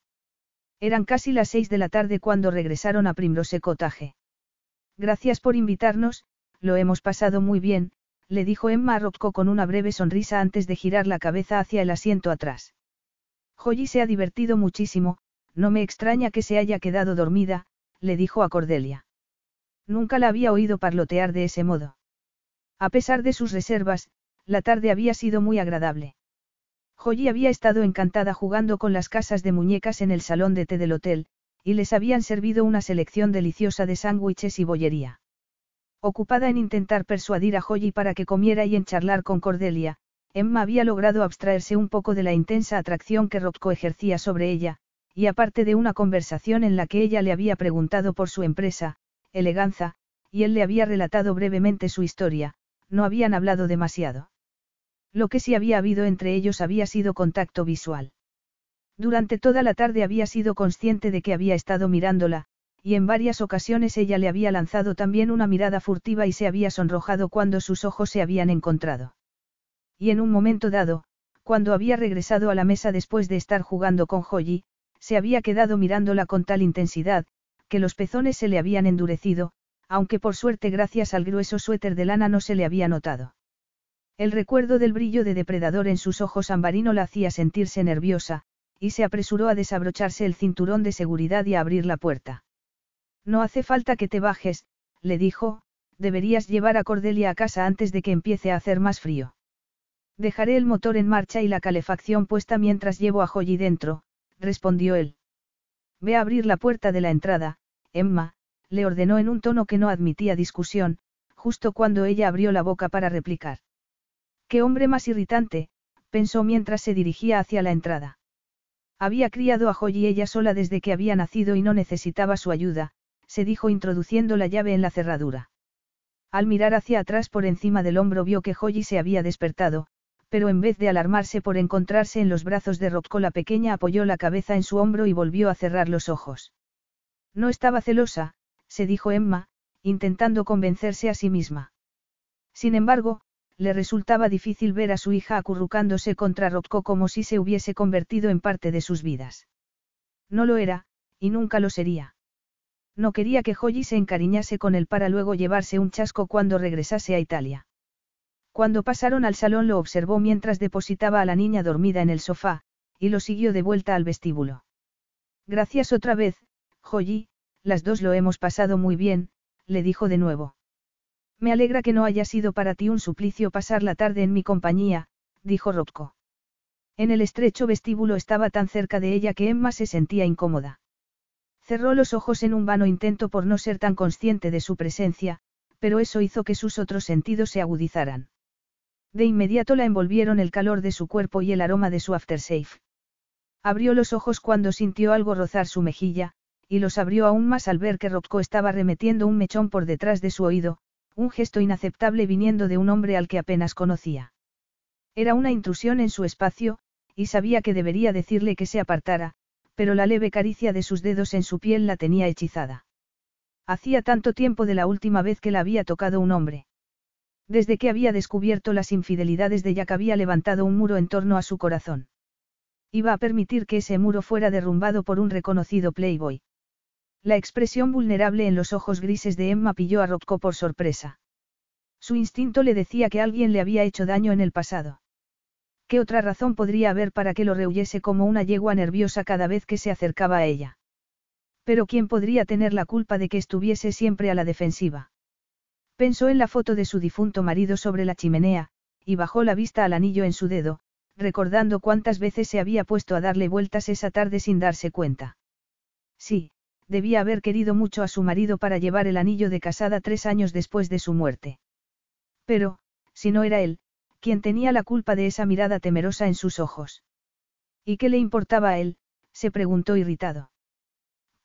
Eran casi las seis de la tarde cuando regresaron a Primrose Cottage. Gracias por invitarnos, lo hemos pasado muy bien, le dijo Emma a con una breve sonrisa antes de girar la cabeza hacia el asiento atrás. Joyi se ha divertido muchísimo, no me extraña que se haya quedado dormida, le dijo a Cordelia. Nunca la había oído parlotear de ese modo. A pesar de sus reservas, la tarde había sido muy agradable. Joyi había estado encantada jugando con las casas de muñecas en el salón de té del hotel, y les habían servido una selección deliciosa de sándwiches y bollería. Ocupada en intentar persuadir a Joyi para que comiera y en charlar con Cordelia, Emma había logrado abstraerse un poco de la intensa atracción que Rocco ejercía sobre ella, y aparte de una conversación en la que ella le había preguntado por su empresa, Eleganza, y él le había relatado brevemente su historia, no habían hablado demasiado. Lo que sí había habido entre ellos había sido contacto visual. Durante toda la tarde había sido consciente de que había estado mirándola, y en varias ocasiones ella le había lanzado también una mirada furtiva y se había sonrojado cuando sus ojos se habían encontrado. Y en un momento dado, cuando había regresado a la mesa después de estar jugando con Joyi, se había quedado mirándola con tal intensidad, que los pezones se le habían endurecido, aunque por suerte gracias al grueso suéter de lana no se le había notado. El recuerdo del brillo de depredador en sus ojos ambarino la hacía sentirse nerviosa, y se apresuró a desabrocharse el cinturón de seguridad y a abrir la puerta. No hace falta que te bajes, le dijo, deberías llevar a Cordelia a casa antes de que empiece a hacer más frío. Dejaré el motor en marcha y la calefacción puesta mientras llevo a Joyi dentro, respondió él. Ve a abrir la puerta de la entrada, Emma, le ordenó en un tono que no admitía discusión, justo cuando ella abrió la boca para replicar. Qué hombre más irritante, pensó mientras se dirigía hacia la entrada. Había criado a Joy ella sola desde que había nacido y no necesitaba su ayuda, se dijo introduciendo la llave en la cerradura. Al mirar hacia atrás por encima del hombro vio que Joy se había despertado, pero en vez de alarmarse por encontrarse en los brazos de Rocco la pequeña apoyó la cabeza en su hombro y volvió a cerrar los ojos. No estaba celosa, se dijo Emma, intentando convencerse a sí misma. Sin embargo, le resultaba difícil ver a su hija acurrucándose contra Rocco como si se hubiese convertido en parte de sus vidas. No lo era, y nunca lo sería. No quería que Joyi se encariñase con él para luego llevarse un chasco cuando regresase a Italia. Cuando pasaron al salón lo observó mientras depositaba a la niña dormida en el sofá, y lo siguió de vuelta al vestíbulo. Gracias otra vez, Joyi, las dos lo hemos pasado muy bien, le dijo de nuevo. Me alegra que no haya sido para ti un suplicio pasar la tarde en mi compañía, dijo Rocco. En el estrecho vestíbulo estaba tan cerca de ella que Emma se sentía incómoda. Cerró los ojos en un vano intento por no ser tan consciente de su presencia, pero eso hizo que sus otros sentidos se agudizaran. De inmediato la envolvieron el calor de su cuerpo y el aroma de su aftershave. Abrió los ojos cuando sintió algo rozar su mejilla, y los abrió aún más al ver que Rocco estaba remetiendo un mechón por detrás de su oído, un gesto inaceptable viniendo de un hombre al que apenas conocía. Era una intrusión en su espacio, y sabía que debería decirle que se apartara, pero la leve caricia de sus dedos en su piel la tenía hechizada. Hacía tanto tiempo de la última vez que la había tocado un hombre. Desde que había descubierto las infidelidades de Jack había levantado un muro en torno a su corazón. Iba a permitir que ese muro fuera derrumbado por un reconocido playboy. La expresión vulnerable en los ojos grises de Emma pilló a Rocco por sorpresa. Su instinto le decía que alguien le había hecho daño en el pasado. ¿Qué otra razón podría haber para que lo rehuyese como una yegua nerviosa cada vez que se acercaba a ella? Pero ¿quién podría tener la culpa de que estuviese siempre a la defensiva? Pensó en la foto de su difunto marido sobre la chimenea, y bajó la vista al anillo en su dedo, recordando cuántas veces se había puesto a darle vueltas esa tarde sin darse cuenta. Sí, debía haber querido mucho a su marido para llevar el anillo de casada tres años después de su muerte. Pero, si no era él, quien tenía la culpa de esa mirada temerosa en sus ojos. ¿Y qué le importaba a él? se preguntó irritado.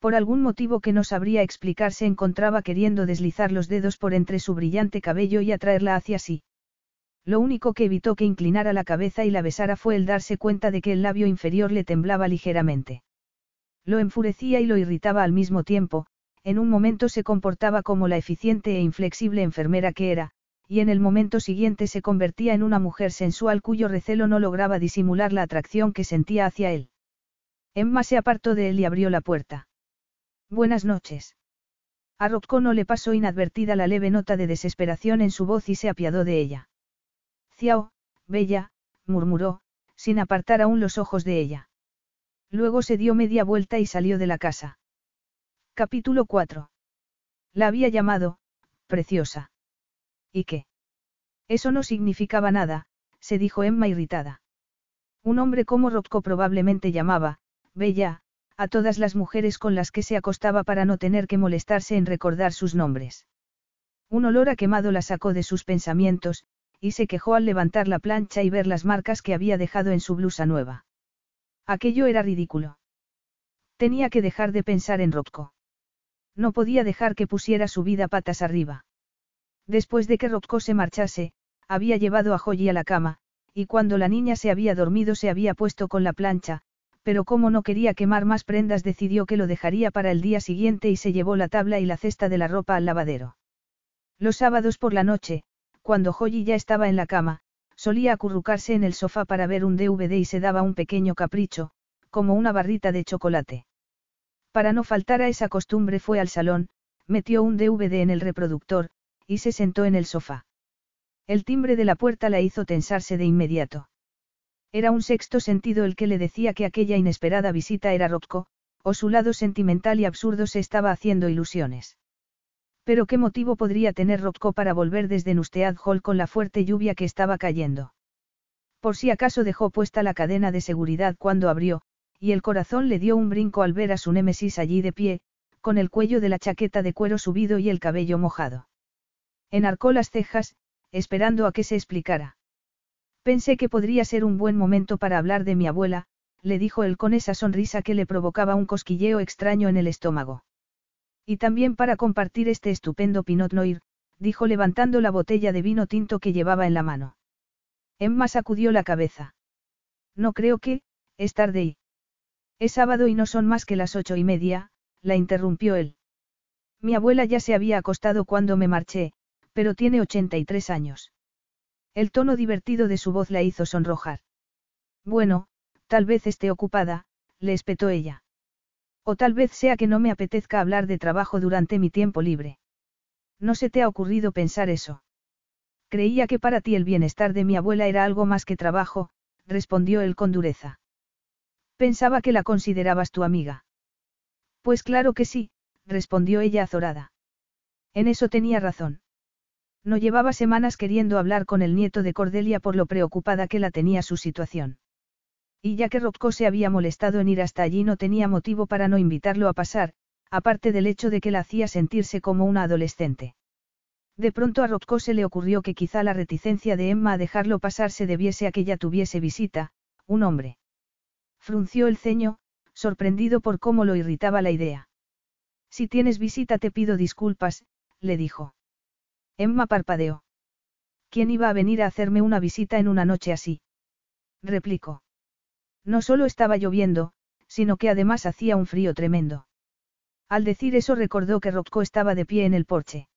Por algún motivo que no sabría explicar se encontraba queriendo deslizar los dedos por entre su brillante cabello y atraerla hacia sí. Lo único que evitó que inclinara la cabeza y la besara fue el darse cuenta de que el labio inferior le temblaba ligeramente. Lo enfurecía y lo irritaba al mismo tiempo, en un momento se comportaba como la eficiente e inflexible enfermera que era, y en el momento siguiente se convertía en una mujer sensual cuyo recelo no lograba disimular la atracción que sentía hacia él. Emma se apartó de él y abrió la puerta. Buenas noches. A Rocco no le pasó inadvertida la leve nota de desesperación en su voz y se apiadó de ella. Ciao, bella, murmuró, sin apartar aún los ojos de ella. Luego se dio media vuelta y salió de la casa. Capítulo 4. La había llamado, preciosa. ¿Y qué? Eso no significaba nada, se dijo Emma irritada. Un hombre como Rocco probablemente llamaba, bella, a todas las mujeres con las que se acostaba para no tener que molestarse en recordar sus nombres. Un olor a quemado la sacó de sus pensamientos, y se quejó al levantar la plancha y ver las marcas que había dejado en su blusa nueva. Aquello era ridículo. Tenía que dejar de pensar en Rocco. No podía dejar que pusiera su vida patas arriba. Después de que Rocco se marchase, había llevado a Joy a la cama, y cuando la niña se había dormido se había puesto con la plancha, pero como no quería quemar más prendas decidió que lo dejaría para el día siguiente y se llevó la tabla y la cesta de la ropa al lavadero. Los sábados por la noche, cuando Joyi ya estaba en la cama, solía acurrucarse en el sofá para ver un DVD y se daba un pequeño capricho, como una barrita de chocolate. Para no faltar a esa costumbre fue al salón, metió un DVD en el reproductor, y se sentó en el sofá. El timbre de la puerta la hizo tensarse de inmediato. Era un sexto sentido el que le decía que aquella inesperada visita era Rocco, o su lado sentimental y absurdo se estaba haciendo ilusiones. Pero qué motivo podría tener Rocco para volver desde Nustead Hall con la fuerte lluvia que estaba cayendo. Por si acaso dejó puesta la cadena de seguridad cuando abrió, y el corazón le dio un brinco al ver a su némesis allí de pie, con el cuello de la chaqueta de cuero subido y el cabello mojado. Enarcó las cejas, esperando a que se explicara. Pensé que podría ser un buen momento para hablar de mi abuela, le dijo él con esa sonrisa que le provocaba un cosquilleo extraño en el estómago. Y también para compartir este estupendo Pinot Noir, dijo levantando la botella de vino tinto que llevaba en la mano. Emma sacudió la cabeza. No creo que, es tarde y. Es sábado y no son más que las ocho y media, la interrumpió él. Mi abuela ya se había acostado cuando me marché, pero tiene 83 años. El tono divertido de su voz la hizo sonrojar. Bueno, tal vez esté ocupada, le espetó ella. O tal vez sea que no me apetezca hablar de trabajo durante mi tiempo libre. ¿No se te ha ocurrido pensar eso? Creía que para ti el bienestar de mi abuela era algo más que trabajo, respondió él con dureza. Pensaba que la considerabas tu amiga. Pues claro que sí, respondió ella azorada. En eso tenía razón. No llevaba semanas queriendo hablar con el nieto de Cordelia por lo preocupada que la tenía su situación. Y ya que Rocco se había molestado en ir hasta allí no tenía motivo para no invitarlo a pasar, aparte del hecho de que la hacía sentirse como una adolescente. De pronto a Rocco se le ocurrió que quizá la reticencia de Emma a dejarlo pasar se debiese a que ya tuviese visita, un hombre. Frunció el ceño, sorprendido por cómo lo irritaba la idea. Si tienes visita te pido disculpas, le dijo. Emma parpadeó. ¿quién iba a venir a hacerme una visita en una noche así? replicó. No solo estaba lloviendo, sino que además hacía un frío tremendo. Al decir eso recordó que Rocco estaba de pie en el porche.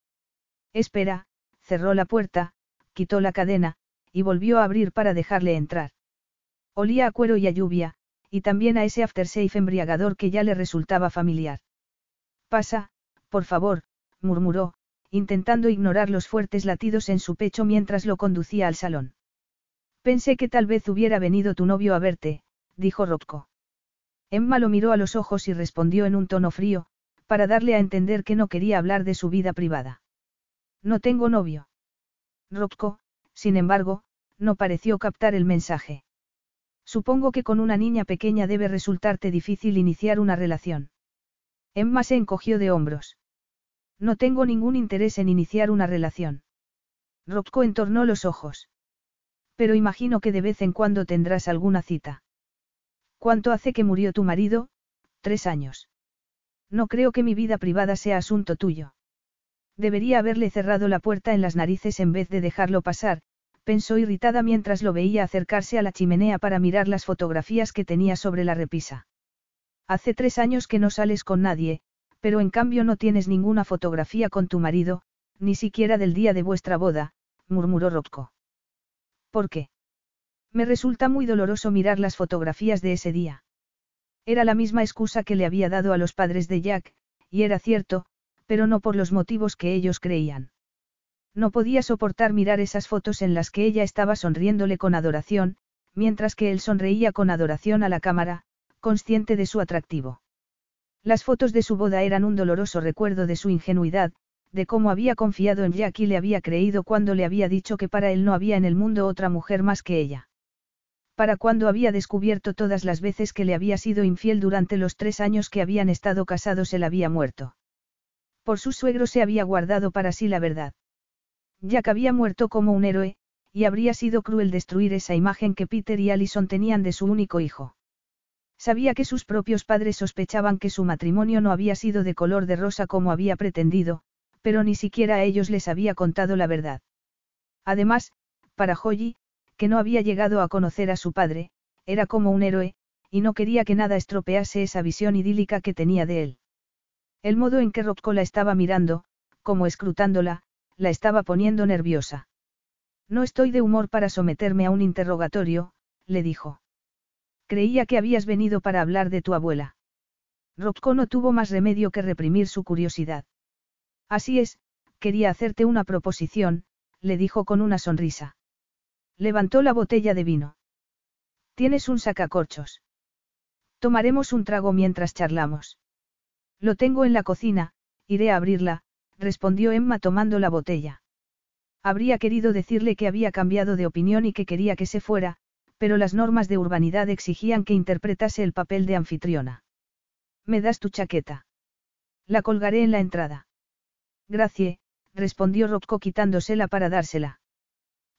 Espera, cerró la puerta, quitó la cadena, y volvió a abrir para dejarle entrar. Olía a cuero y a lluvia, y también a ese aftershave embriagador que ya le resultaba familiar. Pasa, por favor, murmuró, intentando ignorar los fuertes latidos en su pecho mientras lo conducía al salón. Pensé que tal vez hubiera venido tu novio a verte, dijo Rocco. Emma lo miró a los ojos y respondió en un tono frío, para darle a entender que no quería hablar de su vida privada. No tengo novio. Rocco, sin embargo, no pareció captar el mensaje. Supongo que con una niña pequeña debe resultarte difícil iniciar una relación. Emma se encogió de hombros. No tengo ningún interés en iniciar una relación. Rocco entornó los ojos. Pero imagino que de vez en cuando tendrás alguna cita. ¿Cuánto hace que murió tu marido? Tres años. No creo que mi vida privada sea asunto tuyo. Debería haberle cerrado la puerta en las narices en vez de dejarlo pasar, pensó irritada mientras lo veía acercarse a la chimenea para mirar las fotografías que tenía sobre la repisa. Hace tres años que no sales con nadie, pero en cambio no tienes ninguna fotografía con tu marido, ni siquiera del día de vuestra boda, murmuró Rocco. ¿Por qué? Me resulta muy doloroso mirar las fotografías de ese día. Era la misma excusa que le había dado a los padres de Jack, y era cierto, pero no por los motivos que ellos creían. No podía soportar mirar esas fotos en las que ella estaba sonriéndole con adoración, mientras que él sonreía con adoración a la cámara, consciente de su atractivo. Las fotos de su boda eran un doloroso recuerdo de su ingenuidad, de cómo había confiado en Jack y le había creído cuando le había dicho que para él no había en el mundo otra mujer más que ella. Para cuando había descubierto todas las veces que le había sido infiel durante los tres años que habían estado casados él había muerto. Por su suegro se había guardado para sí la verdad. Jack había muerto como un héroe, y habría sido cruel destruir esa imagen que Peter y Allison tenían de su único hijo. Sabía que sus propios padres sospechaban que su matrimonio no había sido de color de rosa como había pretendido, pero ni siquiera a ellos les había contado la verdad. Además, para Holly, que no había llegado a conocer a su padre, era como un héroe, y no quería que nada estropease esa visión idílica que tenía de él. El modo en que Rocco la estaba mirando, como escrutándola, la estaba poniendo nerviosa. No estoy de humor para someterme a un interrogatorio, le dijo. Creía que habías venido para hablar de tu abuela. Rocco no tuvo más remedio que reprimir su curiosidad. Así es, quería hacerte una proposición, le dijo con una sonrisa. Levantó la botella de vino. Tienes un sacacorchos. Tomaremos un trago mientras charlamos. Lo tengo en la cocina, iré a abrirla, respondió Emma tomando la botella. Habría querido decirle que había cambiado de opinión y que quería que se fuera, pero las normas de urbanidad exigían que interpretase el papel de anfitriona. ¿Me das tu chaqueta? La colgaré en la entrada. Gracie, respondió Rocco quitándosela para dársela.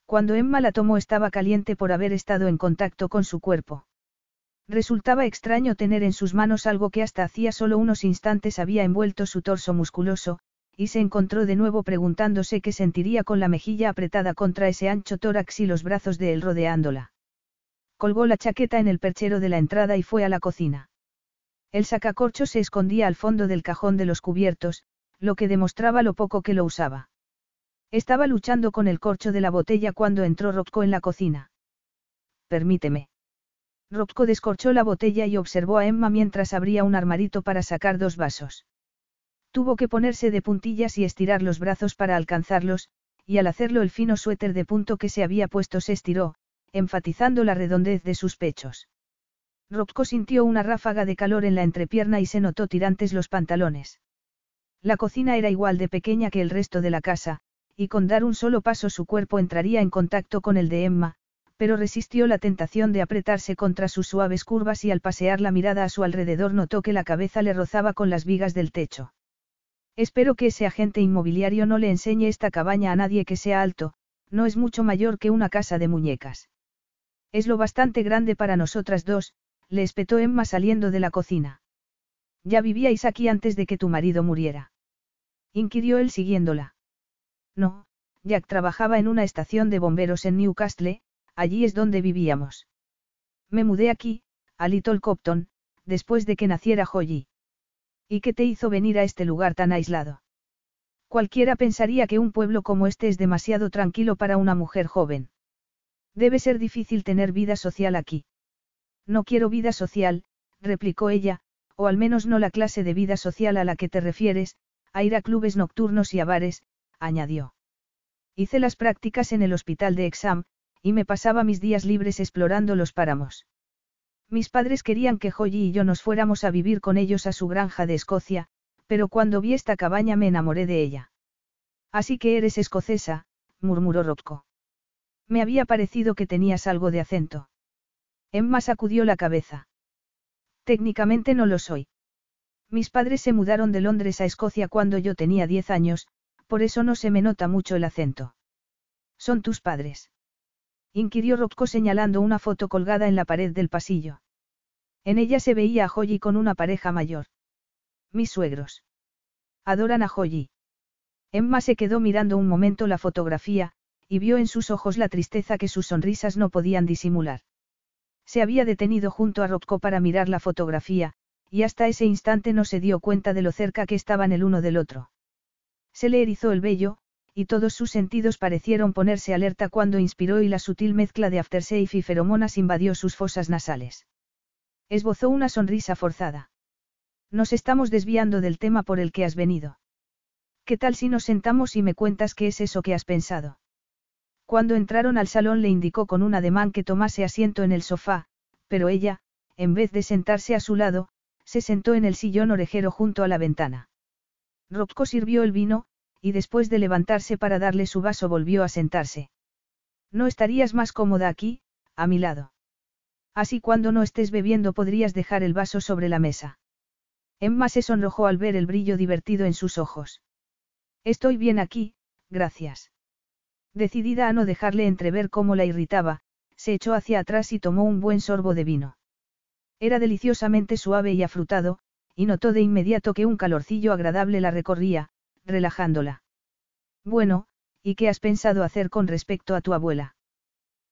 Cuando Emma la tomó estaba caliente por haber estado en contacto con su cuerpo. Resultaba extraño tener en sus manos algo que hasta hacía solo unos instantes había envuelto su torso musculoso, y se encontró de nuevo preguntándose qué sentiría con la mejilla apretada contra ese ancho tórax y los brazos de él rodeándola. Colgó la chaqueta en el perchero de la entrada y fue a la cocina. El sacacorcho se escondía al fondo del cajón de los cubiertos, lo que demostraba lo poco que lo usaba. Estaba luchando con el corcho de la botella cuando entró Rocco en la cocina. Permíteme. Rocco descorchó la botella y observó a Emma mientras abría un armarito para sacar dos vasos. Tuvo que ponerse de puntillas y estirar los brazos para alcanzarlos, y al hacerlo el fino suéter de punto que se había puesto se estiró, enfatizando la redondez de sus pechos. Rocco sintió una ráfaga de calor en la entrepierna y se notó tirantes los pantalones. La cocina era igual de pequeña que el resto de la casa, y con dar un solo paso su cuerpo entraría en contacto con el de Emma, pero resistió la tentación de apretarse contra sus suaves curvas y al pasear la mirada a su alrededor notó que la cabeza le rozaba con las vigas del techo. Espero que ese agente inmobiliario no le enseñe esta cabaña a nadie que sea alto, no es mucho mayor que una casa de muñecas. Es lo bastante grande para nosotras dos, le espetó Emma saliendo de la cocina. Ya vivíais aquí antes de que tu marido muriera. Inquirió él siguiéndola. No, Jack trabajaba en una estación de bomberos en Newcastle, allí es donde vivíamos. Me mudé aquí, a Little Copton, después de que naciera Holly. ¿Y qué te hizo venir a este lugar tan aislado? Cualquiera pensaría que un pueblo como este es demasiado tranquilo para una mujer joven. Debe ser difícil tener vida social aquí. No quiero vida social, replicó ella, o al menos no la clase de vida social a la que te refieres, a ir a clubes nocturnos y a bares, añadió. Hice las prácticas en el hospital de Exam, y me pasaba mis días libres explorando los páramos. Mis padres querían que Holly y yo nos fuéramos a vivir con ellos a su granja de Escocia, pero cuando vi esta cabaña me enamoré de ella. Así que eres escocesa, murmuró Rocco. Me había parecido que tenías algo de acento. Emma sacudió la cabeza. Técnicamente no lo soy. Mis padres se mudaron de Londres a Escocia cuando yo tenía diez años, por eso no se me nota mucho el acento. ¿Son tus padres? Inquirió Rocco señalando una foto colgada en la pared del pasillo. En ella se veía a Holly con una pareja mayor. Mis suegros. Adoran a Holly. Emma se quedó mirando un momento la fotografía, y vio en sus ojos la tristeza que sus sonrisas no podían disimular. Se había detenido junto a Rocco para mirar la fotografía, y hasta ese instante no se dio cuenta de lo cerca que estaban el uno del otro. Se le erizó el vello, y todos sus sentidos parecieron ponerse alerta cuando inspiró y la sutil mezcla de aftershave y feromonas invadió sus fosas nasales. Esbozó una sonrisa forzada. Nos estamos desviando del tema por el que has venido. ¿Qué tal si nos sentamos y me cuentas qué es eso que has pensado? Cuando entraron al salón le indicó con un ademán que tomase asiento en el sofá, pero ella, en vez de sentarse a su lado, se sentó en el sillón orejero junto a la ventana. Rocco sirvió el vino, y después de levantarse para darle su vaso volvió a sentarse. No estarías más cómoda aquí, a mi lado. Así cuando no estés bebiendo podrías dejar el vaso sobre la mesa. Emma se sonrojó al ver el brillo divertido en sus ojos. Estoy bien aquí, gracias. Decidida a no dejarle entrever cómo la irritaba, se echó hacia atrás y tomó un buen sorbo de vino. Era deliciosamente suave y afrutado, y notó de inmediato que un calorcillo agradable la recorría, relajándola. Bueno, ¿y qué has pensado hacer con respecto a tu abuela?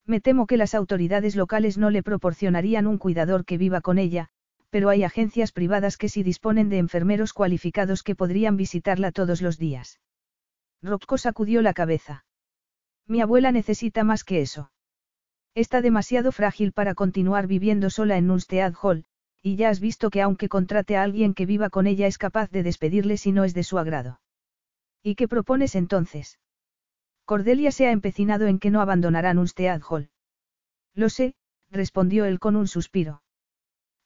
Me temo que las autoridades locales no le proporcionarían un cuidador que viva con ella, pero hay agencias privadas que sí disponen de enfermeros cualificados que podrían visitarla todos los días. Rocco sacudió la cabeza. Mi abuela necesita más que eso. Está demasiado frágil para continuar viviendo sola en Nunstead Hall, y ya has visto que aunque contrate a alguien que viva con ella es capaz de despedirle si no es de su agrado. ¿Y qué propones entonces? Cordelia se ha empecinado en que no abandonará Nunstead Hall. Lo sé, respondió él con un suspiro.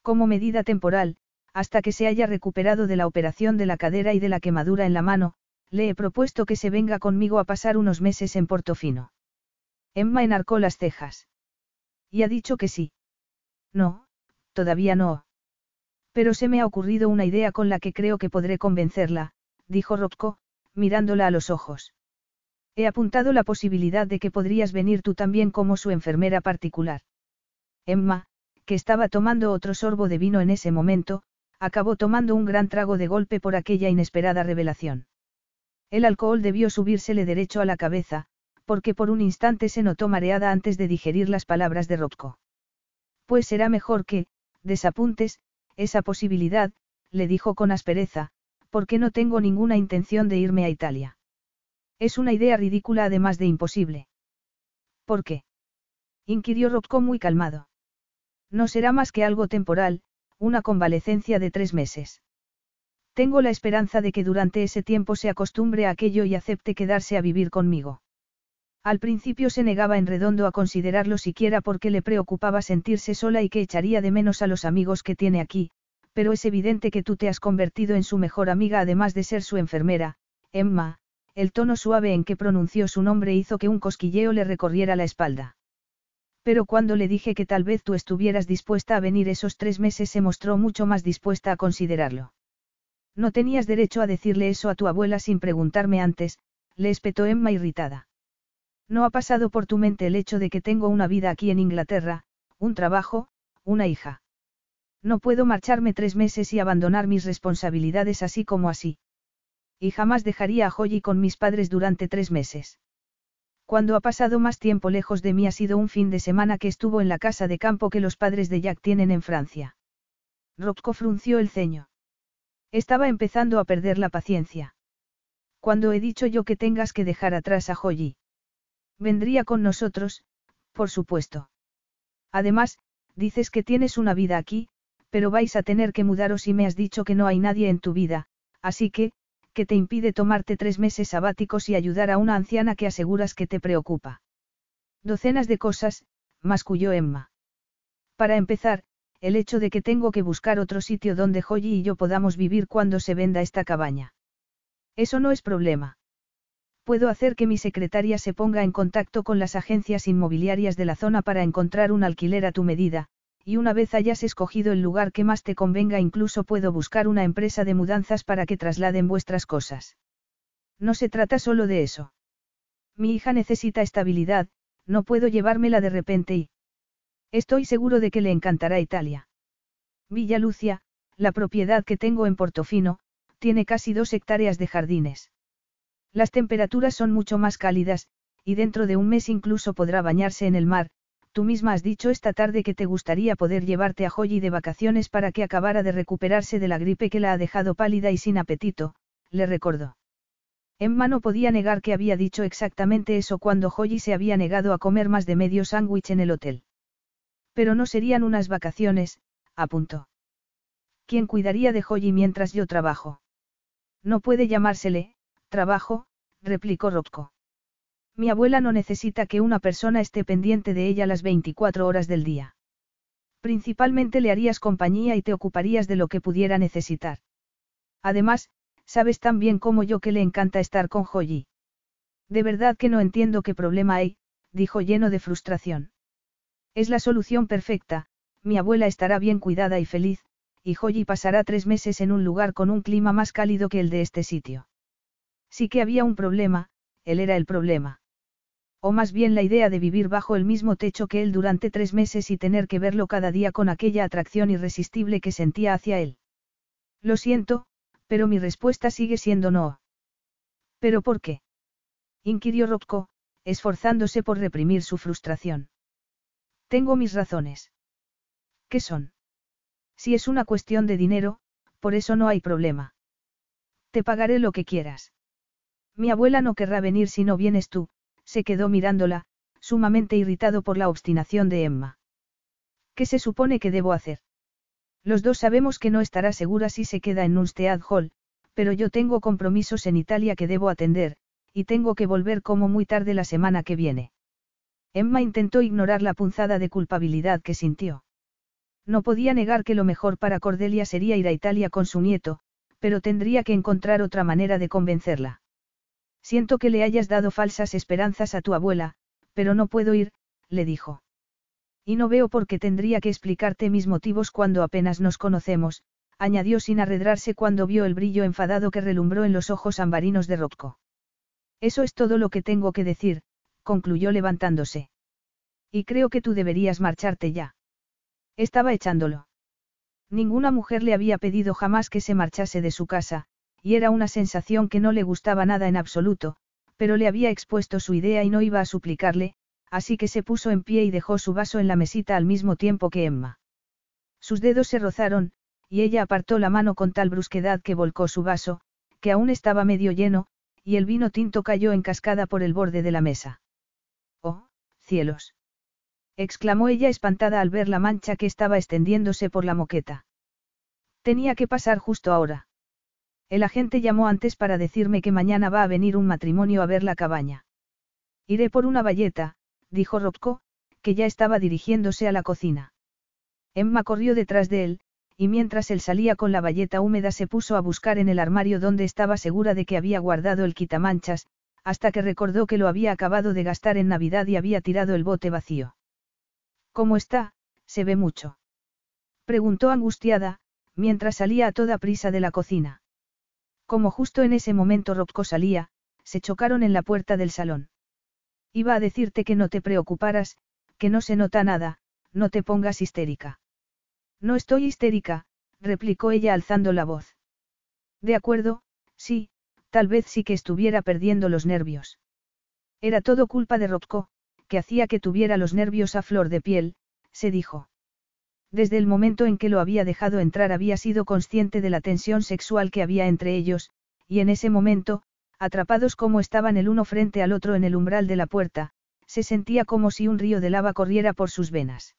Como medida temporal, hasta que se haya recuperado de la operación de la cadera y de la quemadura en la mano, le he propuesto que se venga conmigo a pasar unos meses en Portofino. Emma enarcó las cejas. Y ha dicho que sí. No, todavía no. Pero se me ha ocurrido una idea con la que creo que podré convencerla, dijo Rocco, mirándola a los ojos. He apuntado la posibilidad de que podrías venir tú también como su enfermera particular. Emma, que estaba tomando otro sorbo de vino en ese momento, acabó tomando un gran trago de golpe por aquella inesperada revelación. El alcohol debió subírsele derecho a la cabeza, porque por un instante se notó mareada antes de digerir las palabras de Rocco. Pues será mejor que, desapuntes, esa posibilidad, le dijo con aspereza, porque no tengo ninguna intención de irme a Italia. Es una idea ridícula además de imposible. ¿Por qué? inquirió Rocco muy calmado. No será más que algo temporal, una convalecencia de tres meses. Tengo la esperanza de que durante ese tiempo se acostumbre a aquello y acepte quedarse a vivir conmigo. Al principio se negaba en redondo a considerarlo siquiera porque le preocupaba sentirse sola y que echaría de menos a los amigos que tiene aquí, pero es evidente que tú te has convertido en su mejor amiga además de ser su enfermera, Emma, el tono suave en que pronunció su nombre hizo que un cosquilleo le recorriera la espalda. Pero cuando le dije que tal vez tú estuvieras dispuesta a venir esos tres meses se mostró mucho más dispuesta a considerarlo. No tenías derecho a decirle eso a tu abuela sin preguntarme antes, le espetó Emma irritada. No ha pasado por tu mente el hecho de que tengo una vida aquí en Inglaterra, un trabajo, una hija. No puedo marcharme tres meses y abandonar mis responsabilidades así como así. Y jamás dejaría a Holly con mis padres durante tres meses. Cuando ha pasado más tiempo lejos de mí ha sido un fin de semana que estuvo en la casa de campo que los padres de Jack tienen en Francia. Rocco frunció el ceño. Estaba empezando a perder la paciencia. Cuando he dicho yo que tengas que dejar atrás a Joyi. Vendría con nosotros, por supuesto. Además, dices que tienes una vida aquí, pero vais a tener que mudaros y me has dicho que no hay nadie en tu vida, así que, que te impide tomarte tres meses sabáticos y ayudar a una anciana que aseguras que te preocupa. Docenas de cosas, masculló Emma. Para empezar, el hecho de que tengo que buscar otro sitio donde Joyi y yo podamos vivir cuando se venda esta cabaña. Eso no es problema. Puedo hacer que mi secretaria se ponga en contacto con las agencias inmobiliarias de la zona para encontrar un alquiler a tu medida, y una vez hayas escogido el lugar que más te convenga incluso puedo buscar una empresa de mudanzas para que trasladen vuestras cosas. No se trata solo de eso. Mi hija necesita estabilidad, no puedo llevármela de repente y... Estoy seguro de que le encantará Italia. Villa Lucia, la propiedad que tengo en Portofino, tiene casi dos hectáreas de jardines. Las temperaturas son mucho más cálidas, y dentro de un mes incluso podrá bañarse en el mar, tú misma has dicho esta tarde que te gustaría poder llevarte a Joyi de vacaciones para que acabara de recuperarse de la gripe que la ha dejado pálida y sin apetito, le recordó. Emma no podía negar que había dicho exactamente eso cuando Joyi se había negado a comer más de medio sándwich en el hotel. Pero no serían unas vacaciones, apuntó. ¿Quién cuidaría de Joyi mientras yo trabajo? No puede llamársele, trabajo, replicó Rocco. Mi abuela no necesita que una persona esté pendiente de ella las 24 horas del día. Principalmente le harías compañía y te ocuparías de lo que pudiera necesitar. Además, sabes tan bien como yo que le encanta estar con Joyi. De verdad que no entiendo qué problema hay, dijo lleno de frustración. Es la solución perfecta, mi abuela estará bien cuidada y feliz, y Joyi pasará tres meses en un lugar con un clima más cálido que el de este sitio. Sí que había un problema, él era el problema. O más bien la idea de vivir bajo el mismo techo que él durante tres meses y tener que verlo cada día con aquella atracción irresistible que sentía hacia él. Lo siento, pero mi respuesta sigue siendo no. ¿Pero por qué? inquirió Rocco, esforzándose por reprimir su frustración. Tengo mis razones. ¿Qué son? Si es una cuestión de dinero, por eso no hay problema. Te pagaré lo que quieras. Mi abuela no querrá venir si no vienes tú, se quedó mirándola, sumamente irritado por la obstinación de Emma. ¿Qué se supone que debo hacer? Los dos sabemos que no estará segura si se queda en Nunstead Hall, pero yo tengo compromisos en Italia que debo atender, y tengo que volver como muy tarde la semana que viene. Emma intentó ignorar la punzada de culpabilidad que sintió. No podía negar que lo mejor para Cordelia sería ir a Italia con su nieto, pero tendría que encontrar otra manera de convencerla. Siento que le hayas dado falsas esperanzas a tu abuela, pero no puedo ir, le dijo. Y no veo por qué tendría que explicarte mis motivos cuando apenas nos conocemos, añadió sin arredrarse cuando vio el brillo enfadado que relumbró en los ojos ambarinos de Rocco. Eso es todo lo que tengo que decir, concluyó levantándose. Y creo que tú deberías marcharte ya. Estaba echándolo. Ninguna mujer le había pedido jamás que se marchase de su casa, y era una sensación que no le gustaba nada en absoluto, pero le había expuesto su idea y no iba a suplicarle, así que se puso en pie y dejó su vaso en la mesita al mismo tiempo que Emma. Sus dedos se rozaron, y ella apartó la mano con tal brusquedad que volcó su vaso, que aún estaba medio lleno, y el vino tinto cayó en cascada por el borde de la mesa. ¡Oh, cielos! exclamó ella espantada al ver la mancha que estaba extendiéndose por la moqueta. Tenía que pasar justo ahora. El agente llamó antes para decirme que mañana va a venir un matrimonio a ver la cabaña. Iré por una bayeta, dijo Rocco, que ya estaba dirigiéndose a la cocina. Emma corrió detrás de él, y mientras él salía con la bayeta húmeda se puso a buscar en el armario donde estaba segura de que había guardado el quitamanchas, hasta que recordó que lo había acabado de gastar en Navidad y había tirado el bote vacío. ¿Cómo está? Se ve mucho. Preguntó angustiada, mientras salía a toda prisa de la cocina. Como justo en ese momento Rocco salía, se chocaron en la puerta del salón. Iba a decirte que no te preocuparas, que no se nota nada, no te pongas histérica. No estoy histérica, replicó ella alzando la voz. De acuerdo, sí, tal vez sí que estuviera perdiendo los nervios. Era todo culpa de Rocco, que hacía que tuviera los nervios a flor de piel, se dijo. Desde el momento en que lo había dejado entrar había sido consciente de la tensión sexual que había entre ellos, y en ese momento, atrapados como estaban el uno frente al otro en el umbral de la puerta, se sentía como si un río de lava corriera por sus venas.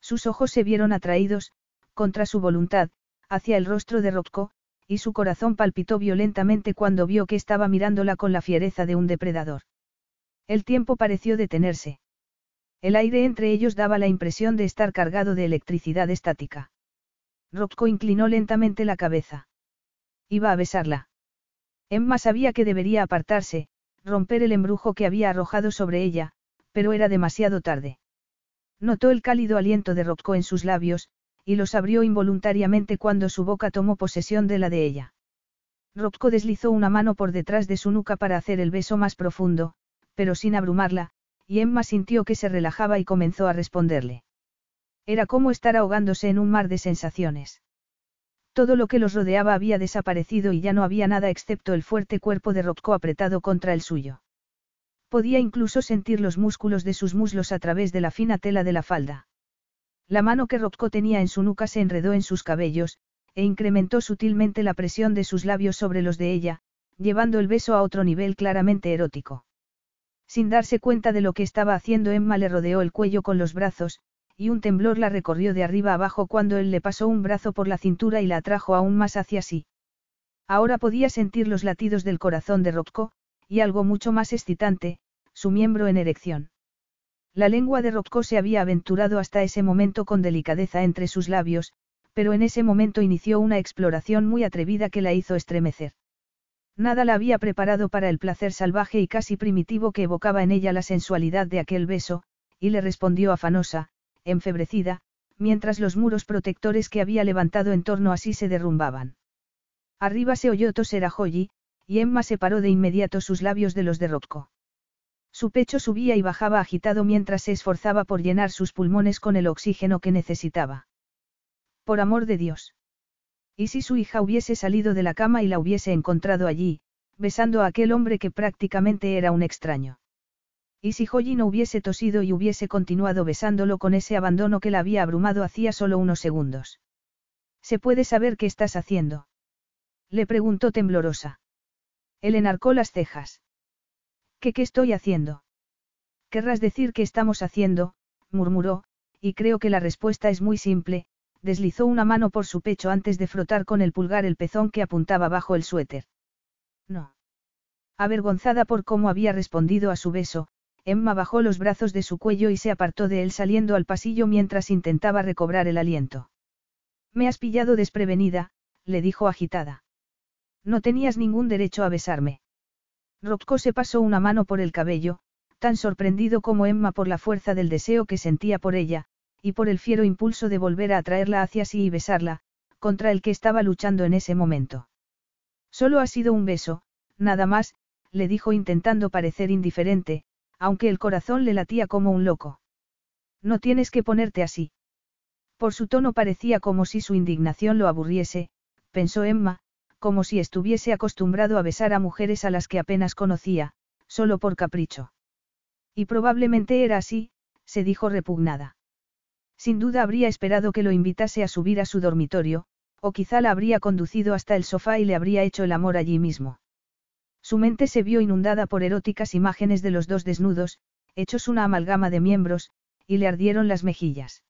Sus ojos se vieron atraídos, contra su voluntad, hacia el rostro de Rocco, y su corazón palpitó violentamente cuando vio que estaba mirándola con la fiereza de un depredador. El tiempo pareció detenerse. El aire entre ellos daba la impresión de estar cargado de electricidad estática. Rocco inclinó lentamente la cabeza. Iba a besarla. Emma sabía que debería apartarse, romper el embrujo que había arrojado sobre ella, pero era demasiado tarde. Notó el cálido aliento de Rocco en sus labios, y los abrió involuntariamente cuando su boca tomó posesión de la de ella. Rocco deslizó una mano por detrás de su nuca para hacer el beso más profundo, pero sin abrumarla, y Emma sintió que se relajaba y comenzó a responderle. Era como estar ahogándose en un mar de sensaciones. Todo lo que los rodeaba había desaparecido y ya no había nada excepto el fuerte cuerpo de Rocco apretado contra el suyo. Podía incluso sentir los músculos de sus muslos a través de la fina tela de la falda. La mano que Rocco tenía en su nuca se enredó en sus cabellos, e incrementó sutilmente la presión de sus labios sobre los de ella, llevando el beso a otro nivel claramente erótico. Sin darse cuenta de lo que estaba haciendo, Emma le rodeó el cuello con los brazos, y un temblor la recorrió de arriba abajo cuando él le pasó un brazo por la cintura y la atrajo aún más hacia sí. Ahora podía sentir los latidos del corazón de Rocco, y algo mucho más excitante, su miembro en erección. La lengua de Rocco se había aventurado hasta ese momento con delicadeza entre sus labios, pero en ese momento inició una exploración muy atrevida que la hizo estremecer. Nada la había preparado para el placer salvaje y casi primitivo que evocaba en ella la sensualidad de aquel beso, y le respondió afanosa, enfebrecida, mientras los muros protectores que había levantado en torno a sí se derrumbaban. Arriba se oyó toser a Joyi, y Emma separó de inmediato sus labios de los de Rocco. Su pecho subía y bajaba agitado mientras se esforzaba por llenar sus pulmones con el oxígeno que necesitaba. Por amor de Dios. ¿Y si su hija hubiese salido de la cama y la hubiese encontrado allí, besando a aquel hombre que prácticamente era un extraño? ¿Y si Joyi no hubiese tosido y hubiese continuado besándolo con ese abandono que la había abrumado hacía solo unos segundos? ¿Se puede saber qué estás haciendo? Le preguntó temblorosa. Él enarcó las cejas. ¿Qué estoy haciendo? Querrás decir qué estamos haciendo, murmuró, y creo que la respuesta es muy simple, deslizó una mano por su pecho antes de frotar con el pulgar el pezón que apuntaba bajo el suéter. No. Avergonzada por cómo había respondido a su beso, Emma bajó los brazos de su cuello y se apartó de él saliendo al pasillo mientras intentaba recobrar el aliento. Me has pillado desprevenida, le dijo agitada. No tenías ningún derecho a besarme. Rocco se pasó una mano por el cabello, tan sorprendido como Emma por la fuerza del deseo que sentía por ella, y por el fiero impulso de volver a atraerla hacia sí y besarla, contra el que estaba luchando en ese momento. Solo ha sido un beso, nada más, le dijo intentando parecer indiferente, aunque el corazón le latía como un loco. No tienes que ponerte así. Por su tono parecía como si su indignación lo aburriese, pensó Emma, como si estuviese acostumbrado a besar a mujeres a las que apenas conocía, solo por capricho. Y probablemente era así, se dijo repugnada. Sin duda habría esperado que lo invitase a subir a su dormitorio, o quizá la habría conducido hasta el sofá y le habría hecho el amor allí mismo. Su mente se vio inundada por eróticas imágenes de los dos desnudos, hechos una amalgama de miembros, y le ardieron las mejillas.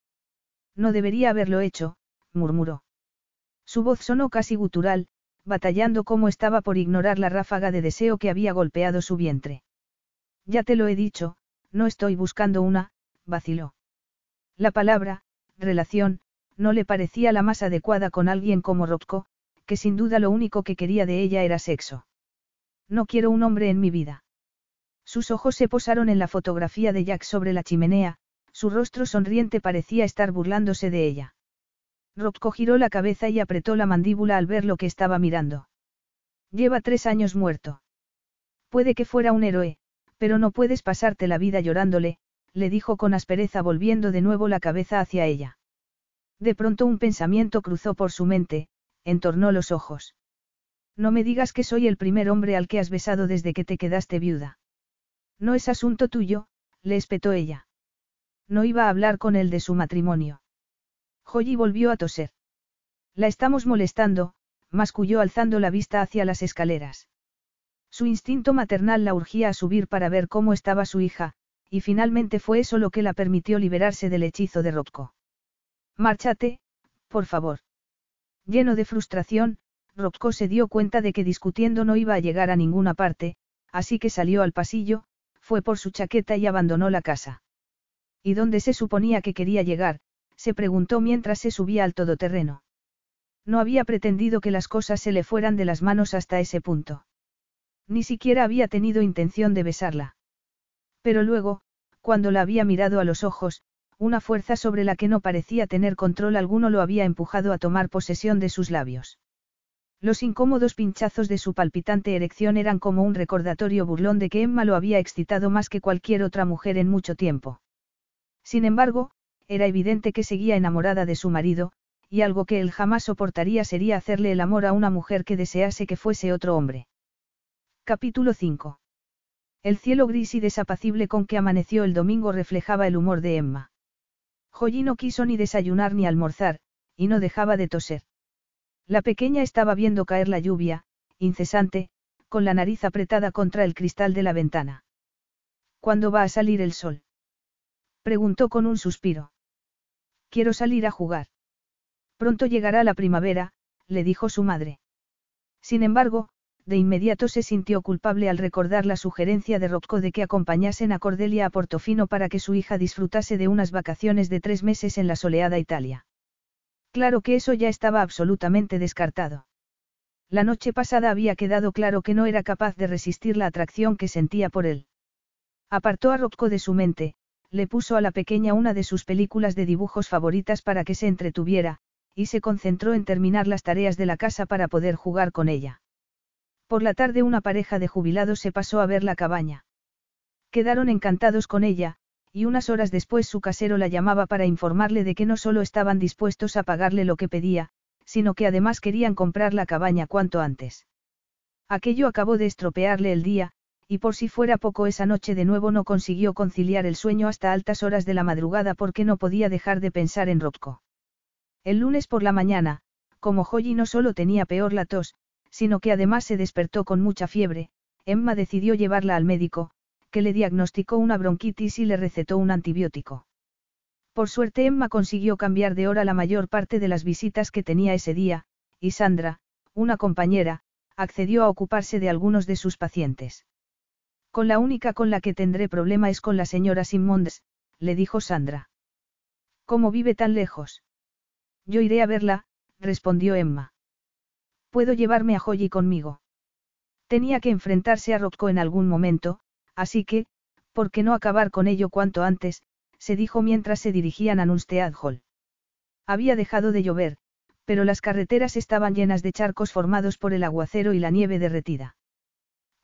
No debería haberlo hecho, murmuró. Su voz sonó casi gutural, batallando como estaba por ignorar la ráfaga de deseo que había golpeado su vientre. Ya te lo he dicho, no estoy buscando una, vaciló. La palabra, relación, no le parecía la más adecuada con alguien como Rocco, que sin duda lo único que quería de ella era sexo. No quiero un hombre en mi vida. Sus ojos se posaron en la fotografía de Jack sobre la chimenea, su rostro sonriente parecía estar burlándose de ella. Rocco giró la cabeza y apretó la mandíbula al ver lo que estaba mirando. Lleva tres años muerto. Puede que fuera un héroe, pero no puedes pasarte la vida llorándole, le dijo con aspereza volviendo de nuevo la cabeza hacia ella. De pronto un pensamiento cruzó por su mente, entornó los ojos. No me digas que soy el primer hombre al que has besado desde que te quedaste viuda. No es asunto tuyo, le espetó ella. No iba a hablar con él de su matrimonio. Joyi volvió a toser. La estamos molestando, masculló alzando la vista hacia las escaleras. Su instinto maternal la urgía a subir para ver cómo estaba su hija, y finalmente fue eso lo que la permitió liberarse del hechizo de Robko. Márchate, por favor. Lleno de frustración, Robko se dio cuenta de que discutiendo no iba a llegar a ninguna parte, así que salió al pasillo, fue por su chaqueta y abandonó la casa. ¿Y dónde se suponía que quería llegar? Se preguntó mientras se subía al todoterreno. No había pretendido que las cosas se le fueran de las manos hasta ese punto. Ni siquiera había tenido intención de besarla. Pero luego, cuando la había mirado a los ojos, una fuerza sobre la que no parecía tener control alguno lo había empujado a tomar posesión de sus labios. Los incómodos pinchazos de su palpitante erección eran como un recordatorio burlón de que Emma lo había excitado más que cualquier otra mujer en mucho tiempo. Sin embargo, era evidente que seguía enamorada de su marido, y algo que él jamás soportaría sería hacerle el amor a una mujer que desease que fuese otro hombre. Capítulo 5. El cielo gris y desapacible con que amaneció el domingo reflejaba el humor de Emma. Joyi no quiso ni desayunar ni almorzar, y no dejaba de toser. La pequeña estaba viendo caer la lluvia, incesante, con la nariz apretada contra el cristal de la ventana. ¿Cuándo va a salir el sol? Preguntó con un suspiro. Quiero salir a jugar. Pronto llegará la primavera, le dijo su madre. Sin embargo, de inmediato se sintió culpable al recordar la sugerencia de Rocco de que acompañasen a Cordelia a Portofino para que su hija disfrutase de unas vacaciones de tres meses en la soleada Italia. Claro que eso ya estaba absolutamente descartado. La noche pasada había quedado claro que no era capaz de resistir la atracción que sentía por él. Apartó a Rocco de su mente, le puso a la pequeña una de sus películas de dibujos favoritas para que se entretuviera, y se concentró en terminar las tareas de la casa para poder jugar con ella. Por la tarde una pareja de jubilados se pasó a ver la cabaña. Quedaron encantados con ella, y unas horas después su casero la llamaba para informarle de que no solo estaban dispuestos a pagarle lo que pedía, sino que además querían comprar la cabaña cuanto antes. Aquello acabó de estropearle el día, y por si fuera poco esa noche de nuevo no consiguió conciliar el sueño hasta altas horas de la madrugada porque no podía dejar de pensar en Robko. El lunes por la mañana, como Joyi no solo tenía peor la tos, sino que además se despertó con mucha fiebre, Emma decidió llevarla al médico, que le diagnosticó una bronquitis y le recetó un antibiótico. Por suerte Emma consiguió cambiar de hora la mayor parte de las visitas que tenía ese día, y Sandra, una compañera, accedió a ocuparse de algunos de sus pacientes. Con la única con la que tendré problema es con la señora Simmons, le dijo Sandra. ¿Cómo vive tan lejos? Yo iré a verla, respondió Emma. Puedo llevarme a Joyi conmigo. Tenía que enfrentarse a Rocco en algún momento, Así que, ¿por qué no acabar con ello cuanto antes? se dijo mientras se dirigían a Nunstead Hall. Había dejado de llover, pero las carreteras estaban llenas de charcos formados por el aguacero y la nieve derretida.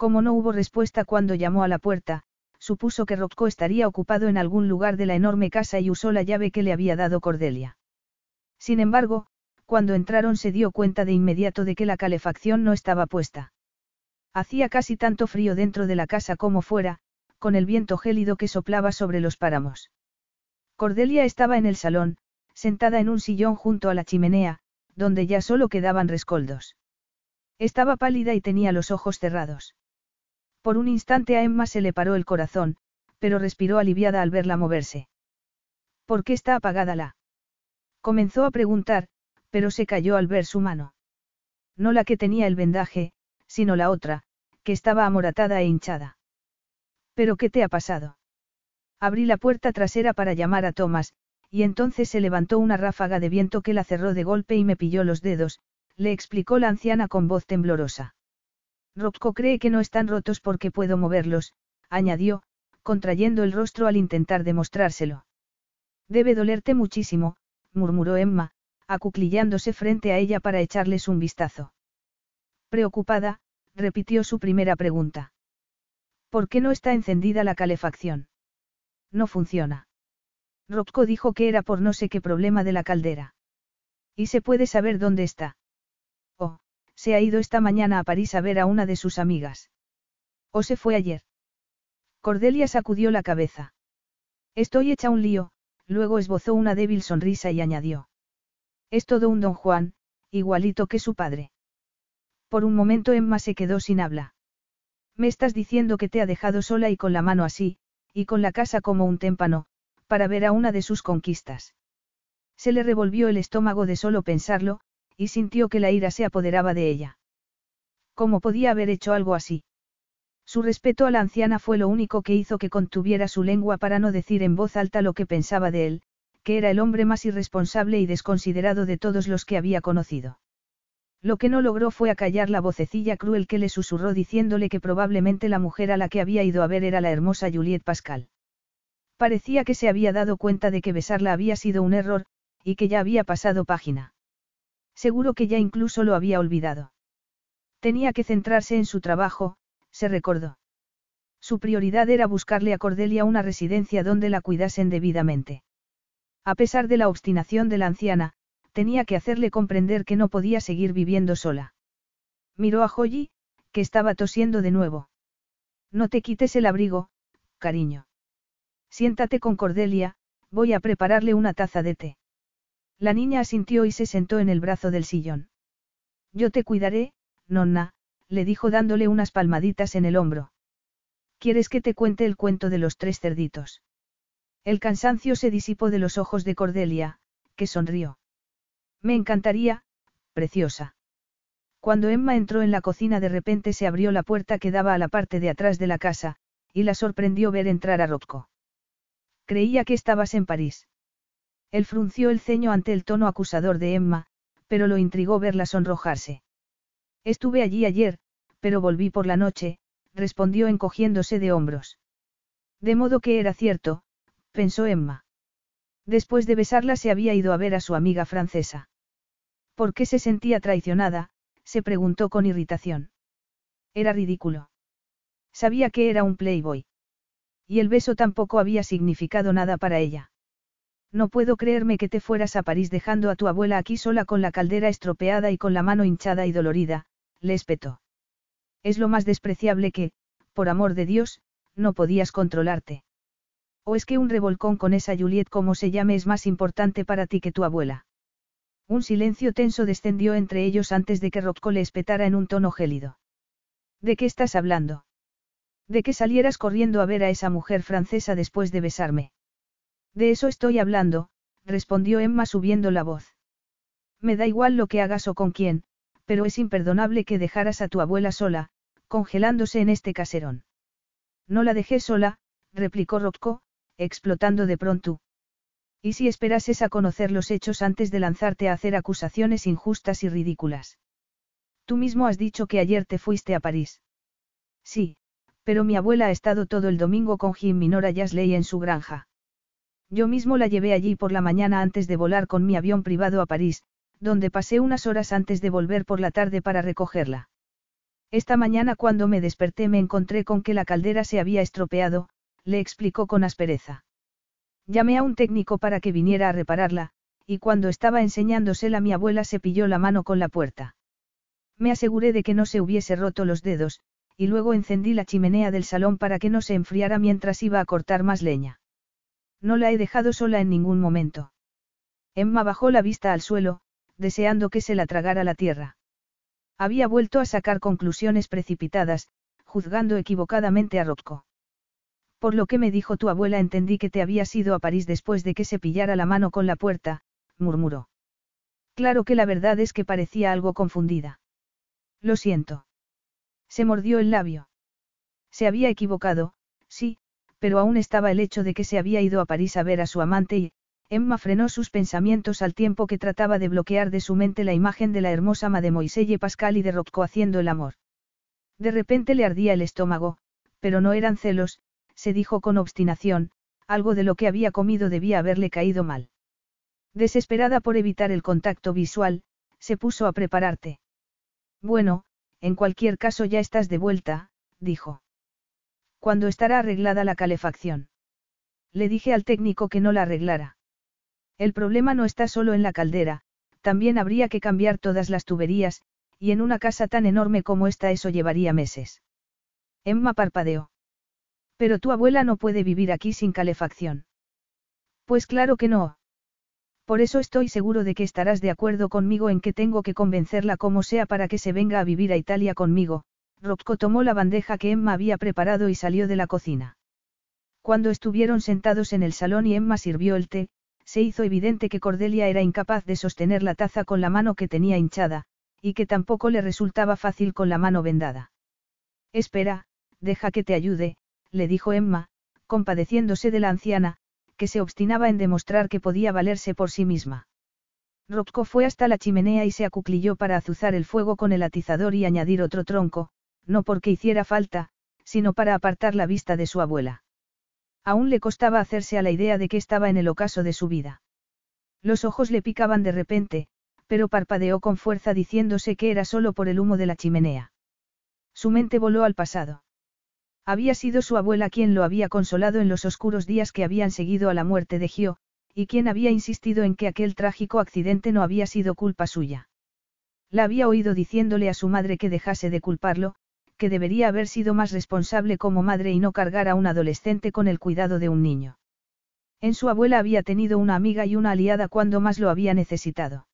Como no hubo respuesta cuando llamó a la puerta, supuso que Rocco estaría ocupado en algún lugar de la enorme casa y usó la llave que le había dado Cordelia. Sin embargo, cuando entraron se dio cuenta de inmediato de que la calefacción no estaba puesta. Hacía casi tanto frío dentro de la casa como fuera, con el viento gélido que soplaba sobre los páramos. Cordelia estaba en el salón, sentada en un sillón junto a la chimenea, donde ya solo quedaban rescoldos. Estaba pálida y tenía los ojos cerrados. Por un instante a Emma se le paró el corazón, pero respiró aliviada al verla moverse. ¿Por qué está apagada la? Comenzó a preguntar, pero se cayó al ver su mano. No la que tenía el vendaje, sino la otra, que estaba amoratada e hinchada. ¿Pero qué te ha pasado? Abrí la puerta trasera para llamar a Thomas, y entonces se levantó una ráfaga de viento que la cerró de golpe y me pilló los dedos, le explicó la anciana con voz temblorosa. Rocco cree que no están rotos porque puedo moverlos, añadió, contrayendo el rostro al intentar demostrárselo. Debe dolerte muchísimo, murmuró Emma, acuclillándose frente a ella para echarles un vistazo. Preocupada, repitió su primera pregunta. ¿Por qué no está encendida la calefacción? No funciona. Rocco dijo que era por no sé qué problema de la caldera. ¿Y se puede saber dónde está? Se ha ido esta mañana a París a ver a una de sus amigas. ¿O se fue ayer? Cordelia sacudió la cabeza. Estoy hecha un lío, luego esbozó una débil sonrisa y añadió. Es todo un don Juan, igualito que su padre. Por un momento Emma se quedó sin habla. Me estás diciendo que te ha dejado sola y con la mano así, y con la casa como un témpano, para ver a una de sus conquistas. Se le revolvió el estómago de solo pensarlo, y sintió que la ira se apoderaba de ella. ¿Cómo podía haber hecho algo así? Su respeto a la anciana fue lo único que hizo que contuviera su lengua para no decir en voz alta lo que pensaba de él, que era el hombre más irresponsable y desconsiderado de todos los que había conocido. Lo que no logró fue acallar la vocecilla cruel que le susurró diciéndole que probablemente la mujer a la que había ido a ver era la hermosa Juliette Pascal. Parecía que se había dado cuenta de que besarla había sido un error, y que ya había pasado página. Seguro que ya incluso lo había olvidado. Tenía que centrarse en su trabajo, se recordó. Su prioridad era buscarle a Cordelia una residencia donde la cuidasen debidamente. A pesar de la obstinación de la anciana, tenía que hacerle comprender que no podía seguir viviendo sola. Miró a Joyi, que estaba tosiendo de nuevo. No te quites el abrigo, cariño. Siéntate con Cordelia, voy a prepararle una taza de té. La niña asintió y se sentó en el brazo del sillón. Yo te cuidaré, nonna, le dijo dándole unas palmaditas en el hombro. ¿Quieres que te cuente el cuento de los tres cerditos? El cansancio se disipó de los ojos de Cordelia, que sonrió. Me encantaría, preciosa. Cuando Emma entró en la cocina de repente se abrió la puerta que daba a la parte de atrás de la casa, y la sorprendió ver entrar a Rocco. Creía que estabas en París. Él frunció el ceño ante el tono acusador de Emma, pero lo intrigó verla sonrojarse. Estuve allí ayer, pero volví por la noche, respondió encogiéndose de hombros. De modo que era cierto, pensó Emma. Después de besarla se había ido a ver a su amiga francesa. ¿Por qué se sentía traicionada? se preguntó con irritación. Era ridículo. Sabía que era un playboy. Y el beso tampoco había significado nada para ella. No puedo creerme que te fueras a París dejando a tu abuela aquí sola con la caldera estropeada y con la mano hinchada y dolorida, le espetó. Es lo más despreciable que, por amor de Dios, no podías controlarte. ¿O es que un revolcón con esa Juliet como se llame es más importante para ti que tu abuela? Un silencio tenso descendió entre ellos antes de que Rocco le espetara en un tono gélido. ¿De qué estás hablando? De que salieras corriendo a ver a esa mujer francesa después de besarme. De eso estoy hablando, respondió Emma subiendo la voz. Me da igual lo que hagas o con quién, pero es imperdonable que dejaras a tu abuela sola, congelándose en este caserón. No la dejé sola, replicó Rocco, explotando de pronto. ¿Y si esperases a conocer los hechos antes de lanzarte a hacer acusaciones injustas y ridículas? Tú mismo has dicho que ayer te fuiste a París. Sí, pero mi abuela ha estado todo el domingo con Jim Minora Yasley en su granja. Yo mismo la llevé allí por la mañana antes de volar con mi avión privado a París, donde pasé unas horas antes de volver por la tarde para recogerla. Esta mañana cuando me desperté me encontré con que la caldera se había estropeado, le explicó con aspereza. Llamé a un técnico para que viniera a repararla, y cuando estaba enseñándosela mi abuela se pilló la mano con la puerta. Me aseguré de que no se hubiese roto los dedos, y luego encendí la chimenea del salón para que no se enfriara mientras iba a cortar más leña. No la he dejado sola en ningún momento. Emma bajó la vista al suelo, deseando que se la tragara la tierra. Había vuelto a sacar conclusiones precipitadas, juzgando equivocadamente a Rocco. Por lo que me dijo tu abuela entendí que te habías ido a París después de que se pillara la mano con la puerta, murmuró. Claro que la verdad es que parecía algo confundida. Lo siento. Se mordió el labio. Se había equivocado, sí, pero aún estaba el hecho de que se había ido a París a ver a su amante y, Emma frenó sus pensamientos al tiempo que trataba de bloquear de su mente la imagen de la hermosa Mademoiselle Pascal y de Rocco haciendo el amor. De repente le ardía el estómago, pero no eran celos, se dijo con obstinación, algo de lo que había comido debía haberle caído mal. Desesperada por evitar el contacto visual, se puso a prepararte. Bueno, en cualquier caso ya estás de vuelta, dijo. ¿Cuándo estará arreglada la calefacción? Le dije al técnico que no la arreglara. El problema no está solo en la caldera, también habría que cambiar todas las tuberías, y en una casa tan enorme como esta eso llevaría meses. Emma parpadeó. Pero tu abuela no puede vivir aquí sin calefacción. Pues claro que no. Por eso estoy seguro de que estarás de acuerdo conmigo en que tengo que convencerla como sea para que se venga a vivir a Italia conmigo. Rocco tomó la bandeja que Emma había preparado y salió de la cocina. Cuando estuvieron sentados en el salón y Emma sirvió el té, se hizo evidente que Cordelia era incapaz de sostener la taza con la mano que tenía hinchada, y que tampoco le resultaba fácil con la mano vendada. Espera, deja que te ayude, le dijo Emma, compadeciéndose de la anciana, que se obstinaba en demostrar que podía valerse por sí misma. Rocco fue hasta la chimenea y se acuclilló para azuzar el fuego con el atizador y añadir otro tronco, no porque hiciera falta, sino para apartar la vista de su abuela. Aún le costaba hacerse a la idea de que estaba en el ocaso de su vida. Los ojos le picaban de repente, pero parpadeó con fuerza diciéndose que era solo por el humo de la chimenea. Su mente voló al pasado. Había sido su abuela quien lo había consolado en los oscuros días que habían seguido a la muerte de Gio, y quien había insistido en que aquel trágico accidente no había sido culpa suya. La había oído diciéndole a su madre que dejase de culparlo, que debería haber sido más responsable como madre y no cargar a un adolescente con el cuidado de un niño. En su abuela había tenido una amiga y una aliada cuando más lo había necesitado.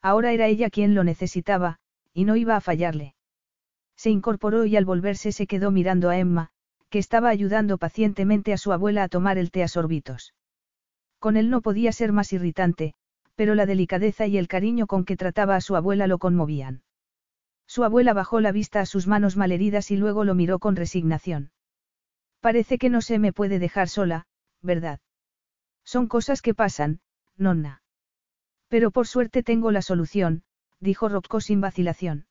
Ahora era ella quien lo necesitaba, y no iba a fallarle. Se incorporó y al volverse se quedó mirando a Emma, que estaba ayudando pacientemente a su abuela a tomar el té a sorbitos. Con él no podía ser más irritante, pero la delicadeza y el cariño con que trataba a su abuela lo conmovían. Su abuela bajó la vista a sus manos malheridas y luego lo miró con resignación. Parece que no se me puede dejar sola, ¿verdad? Son cosas que pasan, nonna. Pero por suerte tengo la solución, dijo Rocco sin vacilación.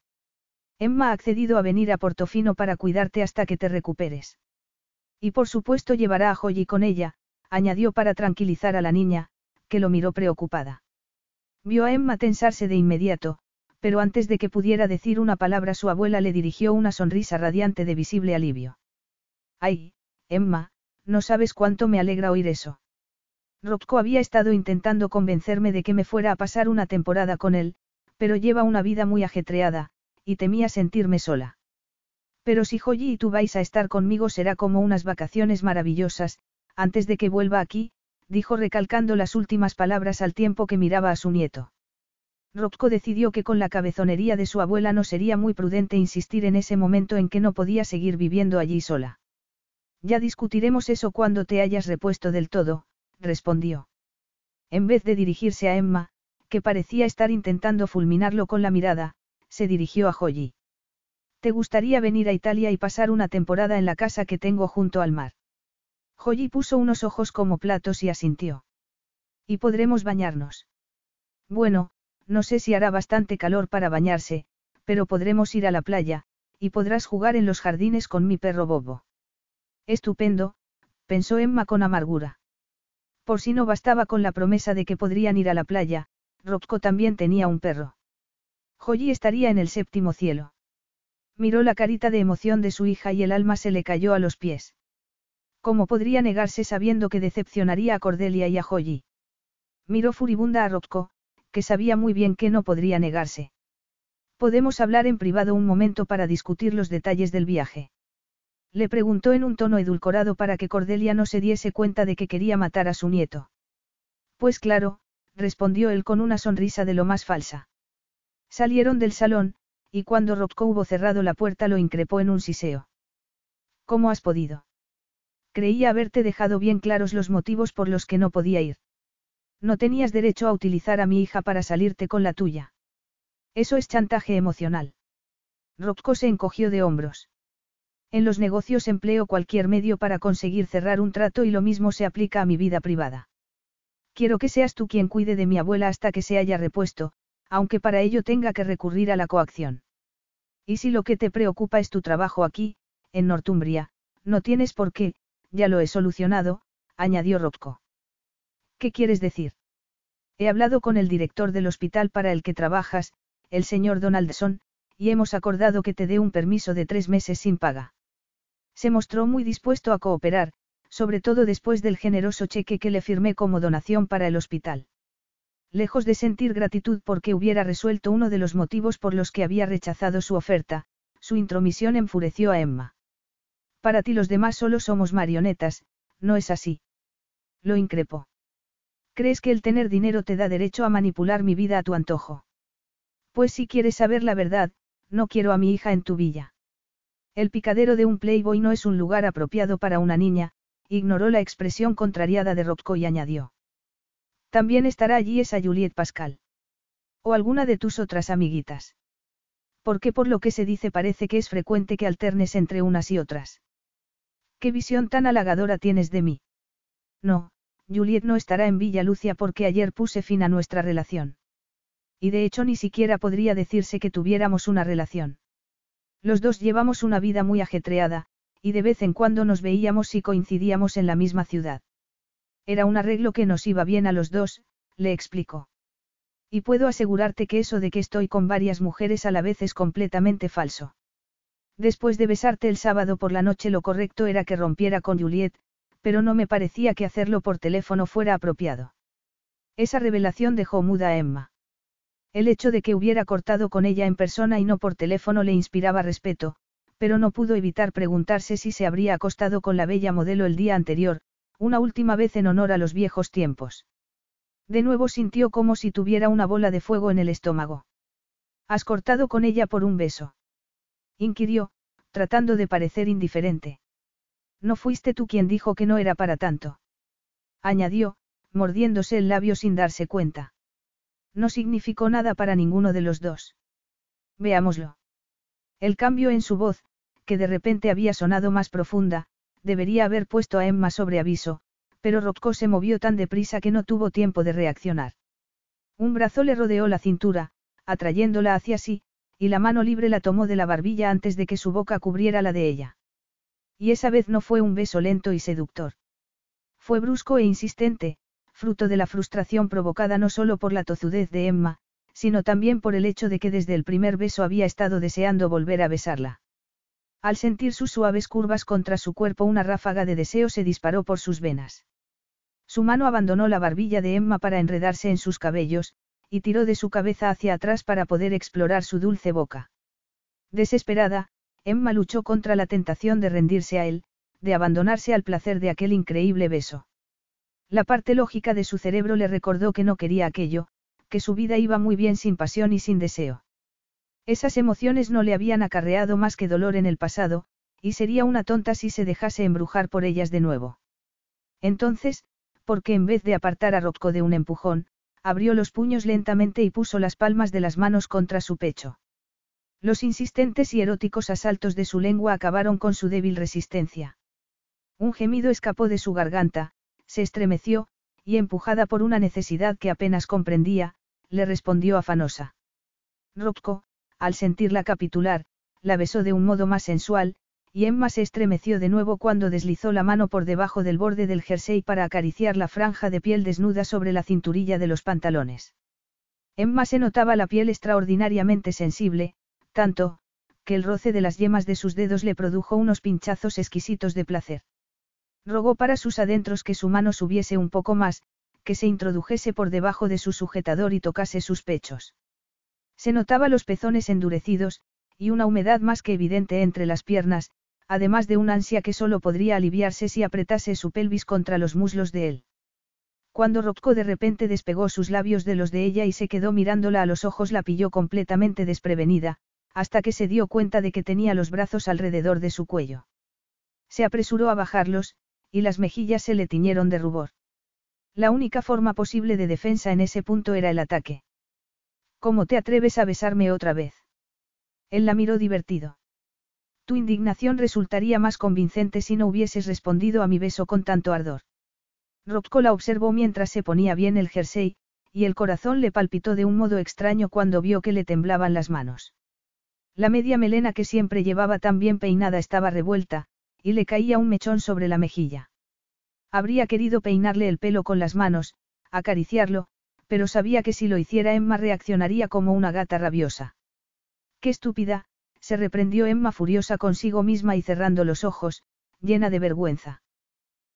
Emma ha accedido a venir a Portofino para cuidarte hasta que te recuperes. Y por supuesto llevará a Joyi con ella, añadió para tranquilizar a la niña, que lo miró preocupada. Vio a Emma tensarse de inmediato, pero antes de que pudiera decir una palabra su abuela le dirigió una sonrisa radiante de visible alivio. Ay, Emma, no sabes cuánto me alegra oír eso. Rocco había estado intentando convencerme de que me fuera a pasar una temporada con él, pero lleva una vida muy ajetreada, y temía sentirme sola. Pero si Joyi y tú vais a estar conmigo será como unas vacaciones maravillosas, antes de que vuelva aquí, dijo recalcando las últimas palabras al tiempo que miraba a su nieto. Rocco decidió que con la cabezonería de su abuela no sería muy prudente insistir en ese momento en que no podía seguir viviendo allí sola. Ya discutiremos eso cuando te hayas repuesto del todo, respondió. En vez de dirigirse a Emma, que parecía estar intentando fulminarlo con la mirada, se dirigió a Joyi. ¿Te gustaría venir a Italia y pasar una temporada en la casa que tengo junto al mar? Joyi puso unos ojos como platos y asintió. ¿Y podremos bañarnos? Bueno, no sé si hará bastante calor para bañarse, pero podremos ir a la playa, y podrás jugar en los jardines con mi perro Bobo. Estupendo, pensó Emma con amargura. Por si no bastaba con la promesa de que podrían ir a la playa, Rocco también tenía un perro. Joyi estaría en el séptimo cielo. Miró la carita de emoción de su hija y el alma se le cayó a los pies. ¿Cómo podría negarse sabiendo que decepcionaría a Cordelia y a Joyi? Miró furibunda a Rocco, que sabía muy bien que no podría negarse. Podemos hablar en privado un momento para discutir los detalles del viaje. Le preguntó en un tono edulcorado para que Cordelia no se diese cuenta de que quería matar a su nieto. Pues claro, respondió él con una sonrisa de lo más falsa. Salieron del salón, y cuando Rocco hubo cerrado la puerta lo increpó en un siseo. ¿Cómo has podido? Creía haberte dejado bien claros los motivos por los que no podía ir. No tenías derecho a utilizar a mi hija para salirte con la tuya. Eso es chantaje emocional. Rocco se encogió de hombros. En los negocios empleo cualquier medio para conseguir cerrar un trato y lo mismo se aplica a mi vida privada. Quiero que seas tú quien cuide de mi abuela hasta que se haya repuesto, aunque para ello tenga que recurrir a la coacción. Y si lo que te preocupa es tu trabajo aquí, en Northumbria, no tienes por qué, ya lo he solucionado, añadió Rocco. ¿Qué quieres decir? He hablado con el director del hospital para el que trabajas, el señor Donaldson, y hemos acordado que te dé un permiso de tres meses sin paga. Se mostró muy dispuesto a cooperar, sobre todo después del generoso cheque que le firmé como donación para el hospital. Lejos de sentir gratitud porque hubiera resuelto uno de los motivos por los que había rechazado su oferta, su intromisión enfureció a Emma. Para ti los demás solo somos marionetas, no es así. Lo increpó. ¿Crees que el tener dinero te da derecho a manipular mi vida a tu antojo? Pues si quieres saber la verdad, no quiero a mi hija en tu villa. El picadero de un playboy no es un lugar apropiado para una niña, ignoró la expresión contrariada de Rocco y añadió. También estará allí esa Juliette Pascal. O alguna de tus otras amiguitas. Porque por lo que se dice parece que es frecuente que alternes entre unas y otras. ¿Qué visión tan halagadora tienes de mí? No, Juliet no estará en Villa Lucia porque ayer puse fin a nuestra relación. Y de hecho ni siquiera podría decirse que tuviéramos una relación. Los dos llevamos una vida muy ajetreada, y de vez en cuando nos veíamos y coincidíamos en la misma ciudad. Era un arreglo que nos iba bien a los dos, le explicó. Y puedo asegurarte que eso de que estoy con varias mujeres a la vez es completamente falso. Después de besarte el sábado por la noche lo correcto era que rompiera con Juliet, pero no me parecía que hacerlo por teléfono fuera apropiado. Esa revelación dejó muda a Emma. El hecho de que hubiera cortado con ella en persona y no por teléfono le inspiraba respeto, pero no pudo evitar preguntarse si se habría acostado con la bella modelo el día anterior, una última vez en honor a los viejos tiempos. De nuevo sintió como si tuviera una bola de fuego en el estómago. ¿Has cortado con ella por un beso? inquirió, tratando de parecer indiferente. No fuiste tú quien dijo que no era para tanto. Añadió, mordiéndose el labio sin darse cuenta. No significó nada para ninguno de los dos. Veámoslo. El cambio en su voz, que de repente había sonado más profunda, debería haber puesto a Emma sobre aviso, pero Rocco se movió tan deprisa que no tuvo tiempo de reaccionar. Un brazo le rodeó la cintura, atrayéndola hacia sí, y la mano libre la tomó de la barbilla antes de que su boca cubriera la de ella. Y esa vez no fue un beso lento y seductor. Fue brusco e insistente, fruto de la frustración provocada no solo por la tozudez de Emma, sino también por el hecho de que desde el primer beso había estado deseando volver a besarla. Al sentir sus suaves curvas contra su cuerpo una ráfaga de deseo se disparó por sus venas. Su mano abandonó la barbilla de Emma para enredarse en sus cabellos, y tiró de su cabeza hacia atrás para poder explorar su dulce boca. Desesperada, Emma luchó contra la tentación de rendirse a él, de abandonarse al placer de aquel increíble beso. La parte lógica de su cerebro le recordó que no quería aquello, que su vida iba muy bien sin pasión y sin deseo. Esas emociones no le habían acarreado más que dolor en el pasado, y sería una tonta si se dejase embrujar por ellas de nuevo. Entonces, porque en vez de apartar a Rocco de un empujón, abrió los puños lentamente y puso las palmas de las manos contra su pecho. Los insistentes y eróticos asaltos de su lengua acabaron con su débil resistencia. Un gemido escapó de su garganta, se estremeció, y empujada por una necesidad que apenas comprendía, le respondió afanosa. Rocco, al sentirla capitular, la besó de un modo más sensual, y Emma se estremeció de nuevo cuando deslizó la mano por debajo del borde del jersey para acariciar la franja de piel desnuda sobre la cinturilla de los pantalones. Emma se notaba la piel extraordinariamente sensible, tanto, que el roce de las yemas de sus dedos le produjo unos pinchazos exquisitos de placer. Rogó para sus adentros que su mano subiese un poco más, que se introdujese por debajo de su sujetador y tocase sus pechos. Se notaba los pezones endurecidos, y una humedad más que evidente entre las piernas, además de una ansia que solo podría aliviarse si apretase su pelvis contra los muslos de él. Cuando Rocco de repente despegó sus labios de los de ella y se quedó mirándola a los ojos la pilló completamente desprevenida, hasta que se dio cuenta de que tenía los brazos alrededor de su cuello. Se apresuró a bajarlos, y las mejillas se le tiñeron de rubor. La única forma posible de defensa en ese punto era el ataque. ¿Cómo te atreves a besarme otra vez? Él la miró divertido. Tu indignación resultaría más convincente si no hubieses respondido a mi beso con tanto ardor. Rocco la observó mientras se ponía bien el jersey, y el corazón le palpitó de un modo extraño cuando vio que le temblaban las manos. La media melena que siempre llevaba tan bien peinada estaba revuelta, y le caía un mechón sobre la mejilla. Habría querido peinarle el pelo con las manos, acariciarlo, pero sabía que si lo hiciera Emma reaccionaría como una gata rabiosa. ¡Qué estúpida! se reprendió Emma furiosa consigo misma y cerrando los ojos, llena de vergüenza.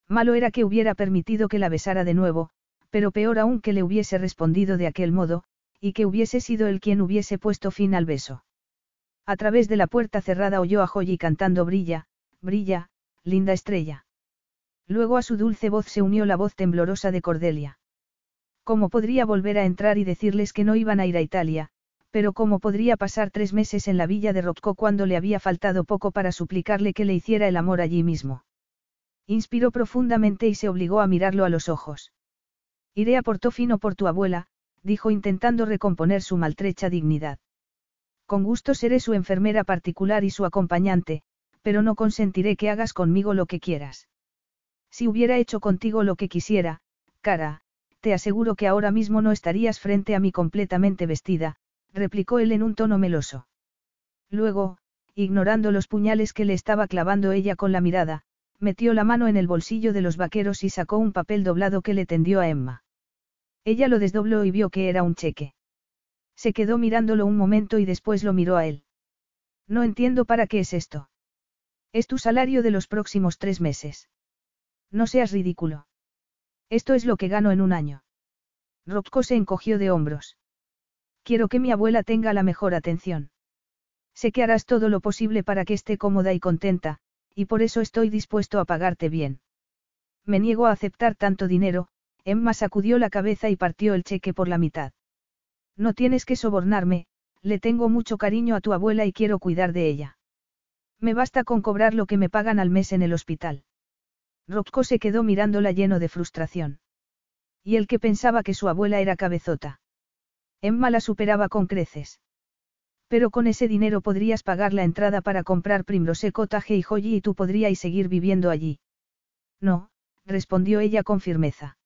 Malo era que hubiera permitido que la besara de nuevo, pero peor aún que le hubiese respondido de aquel modo, y que hubiese sido él quien hubiese puesto fin al beso. A través de la puerta cerrada oyó a Joyi cantando Brilla, brilla, linda estrella. Luego a su dulce voz se unió la voz temblorosa de Cordelia. ¿Cómo podría volver a entrar y decirles que no iban a ir a Italia? Pero ¿cómo podría pasar tres meses en la villa de Rocco cuando le había faltado poco para suplicarle que le hiciera el amor allí mismo? Inspiró profundamente y se obligó a mirarlo a los ojos. Iré a Portofino por tu abuela, dijo intentando recomponer su maltrecha dignidad. Con gusto seré su enfermera particular y su acompañante, pero no consentiré que hagas conmigo lo que quieras. Si hubiera hecho contigo lo que quisiera, cara, te aseguro que ahora mismo no estarías frente a mí completamente vestida, replicó él en un tono meloso. Luego, ignorando los puñales que le estaba clavando ella con la mirada, metió la mano en el bolsillo de los vaqueros y sacó un papel doblado que le tendió a Emma. Ella lo desdobló y vio que era un cheque. Se quedó mirándolo un momento y después lo miró a él. No entiendo para qué es esto. Es tu salario de los próximos tres meses. No seas ridículo. Esto es lo que gano en un año. Rocco se encogió de hombros. Quiero que mi abuela tenga la mejor atención. Sé que harás todo lo posible para que esté cómoda y contenta, y por eso estoy dispuesto a pagarte bien. Me niego a aceptar tanto dinero, Emma sacudió la cabeza y partió el cheque por la mitad. No tienes que sobornarme, le tengo mucho cariño a tu abuela y quiero cuidar de ella. Me basta con cobrar lo que me pagan al mes en el hospital. Rocco se quedó mirándola lleno de frustración. Y el que pensaba que su abuela era cabezota. Emma la superaba con creces. Pero con ese dinero podrías pagar la entrada para comprar Primrose Cottage y Joyi y tú podríais seguir viviendo allí. No, respondió ella con firmeza.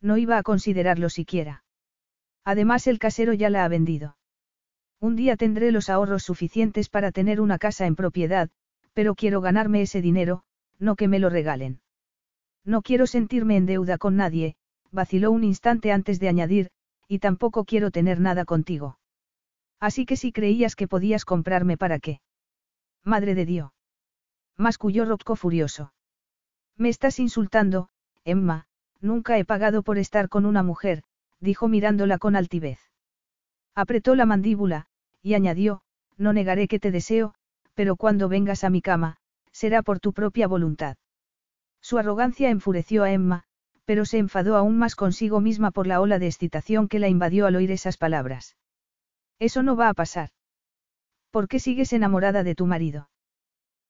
No iba a considerarlo siquiera. Además el casero ya la ha vendido. Un día tendré los ahorros suficientes para tener una casa en propiedad, pero quiero ganarme ese dinero, no que me lo regalen. No quiero sentirme en deuda con nadie, vaciló un instante antes de añadir, y tampoco quiero tener nada contigo. Así que si creías que podías comprarme para qué. Madre de Dios. Masculló Rocco furioso. Me estás insultando, Emma, nunca he pagado por estar con una mujer, dijo mirándola con altivez. Apretó la mandíbula, y añadió, no negaré que te deseo, pero cuando vengas a mi cama, será por tu propia voluntad. Su arrogancia enfureció a Emma, pero se enfadó aún más consigo misma por la ola de excitación que la invadió al oír esas palabras. Eso no va a pasar. ¿Por qué sigues enamorada de tu marido?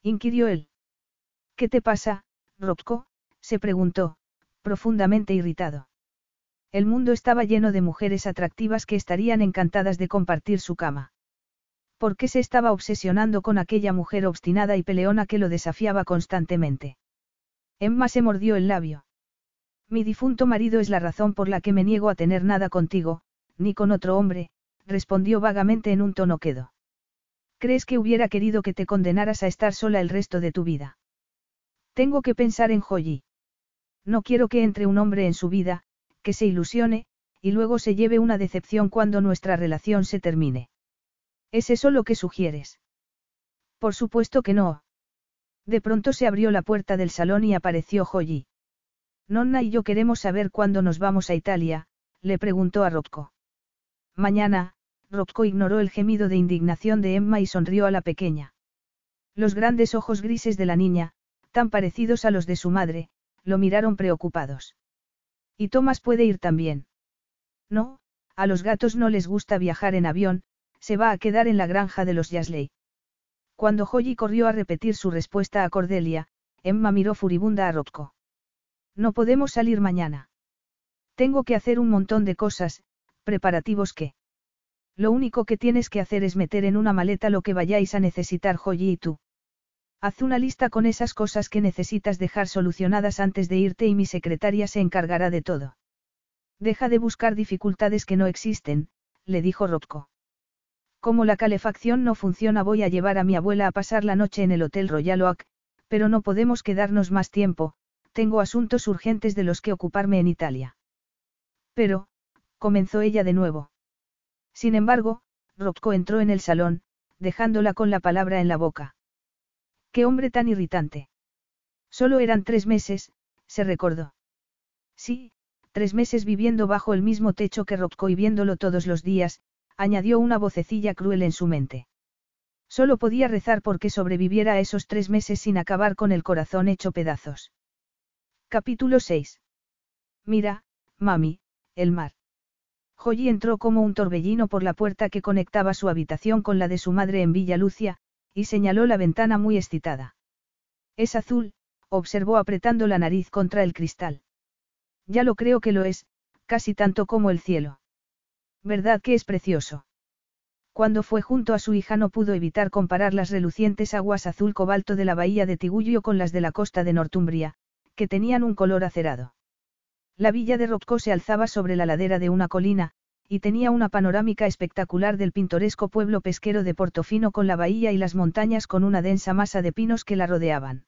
inquirió él. ¿Qué te pasa, Robko? se preguntó, profundamente irritado. El mundo estaba lleno de mujeres atractivas que estarían encantadas de compartir su cama. ¿Por qué se estaba obsesionando con aquella mujer obstinada y peleona que lo desafiaba constantemente? Emma se mordió el labio. Mi difunto marido es la razón por la que me niego a tener nada contigo, ni con otro hombre, respondió vagamente en un tono quedo. ¿Crees que hubiera querido que te condenaras a estar sola el resto de tu vida? Tengo que pensar en Joyi. No quiero que entre un hombre en su vida, que se ilusione, y luego se lleve una decepción cuando nuestra relación se termine. ¿Es eso lo que sugieres? Por supuesto que no. De pronto se abrió la puerta del salón y apareció Joyi. Nonna y yo queremos saber cuándo nos vamos a Italia, le preguntó a Rocco. Mañana, Rocco ignoró el gemido de indignación de Emma y sonrió a la pequeña. Los grandes ojos grises de la niña, tan parecidos a los de su madre, lo miraron preocupados. ¿Y Thomas puede ir también? No, a los gatos no les gusta viajar en avión, se va a quedar en la granja de los Yasley. Cuando Holly corrió a repetir su respuesta a Cordelia, Emma miró furibunda a Rocco. No podemos salir mañana. Tengo que hacer un montón de cosas, preparativos que. Lo único que tienes que hacer es meter en una maleta lo que vayáis a necesitar Joyi y tú. Haz una lista con esas cosas que necesitas dejar solucionadas antes de irte y mi secretaria se encargará de todo. Deja de buscar dificultades que no existen, le dijo Robco. Como la calefacción no funciona voy a llevar a mi abuela a pasar la noche en el Hotel Royal Oak, pero no podemos quedarnos más tiempo, tengo asuntos urgentes de los que ocuparme en Italia. Pero, comenzó ella de nuevo. Sin embargo, Rocco entró en el salón, dejándola con la palabra en la boca. ¡Qué hombre tan irritante! Solo eran tres meses, se recordó. Sí, tres meses viviendo bajo el mismo techo que Rocco y viéndolo todos los días, añadió una vocecilla cruel en su mente. Solo podía rezar porque sobreviviera a esos tres meses sin acabar con el corazón hecho pedazos. Capítulo 6. Mira, mami, el mar. Joyi entró como un torbellino por la puerta que conectaba su habitación con la de su madre en Villa Lucia, y señaló la ventana muy excitada. Es azul, observó apretando la nariz contra el cristal. Ya lo creo que lo es, casi tanto como el cielo. ¿Verdad que es precioso? Cuando fue junto a su hija no pudo evitar comparar las relucientes aguas azul cobalto de la bahía de Tigullo con las de la costa de Northumbria, que tenían un color acerado. La villa de Rocco se alzaba sobre la ladera de una colina, y tenía una panorámica espectacular del pintoresco pueblo pesquero de Portofino con la bahía y las montañas con una densa masa de pinos que la rodeaban.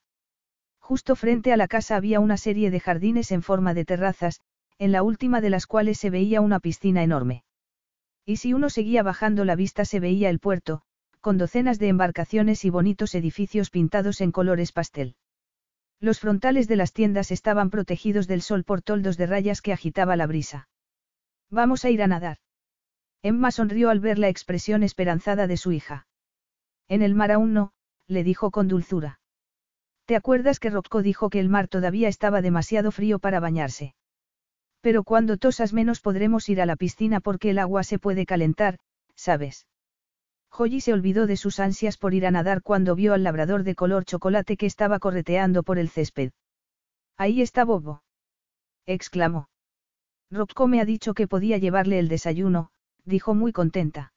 Justo frente a la casa había una serie de jardines en forma de terrazas, en la última de las cuales se veía una piscina enorme. Y si uno seguía bajando la vista se veía el puerto, con docenas de embarcaciones y bonitos edificios pintados en colores pastel. Los frontales de las tiendas estaban protegidos del sol por toldos de rayas que agitaba la brisa. Vamos a ir a nadar. Emma sonrió al ver la expresión esperanzada de su hija. En el mar aún no, le dijo con dulzura. ¿Te acuerdas que Rocco dijo que el mar todavía estaba demasiado frío para bañarse? Pero cuando tosas menos podremos ir a la piscina porque el agua se puede calentar, ¿sabes? Joyi se olvidó de sus ansias por ir a nadar cuando vio al labrador de color chocolate que estaba correteando por el césped. Ahí está Bobo. exclamó. Rocco me ha dicho que podía llevarle el desayuno, dijo muy contenta.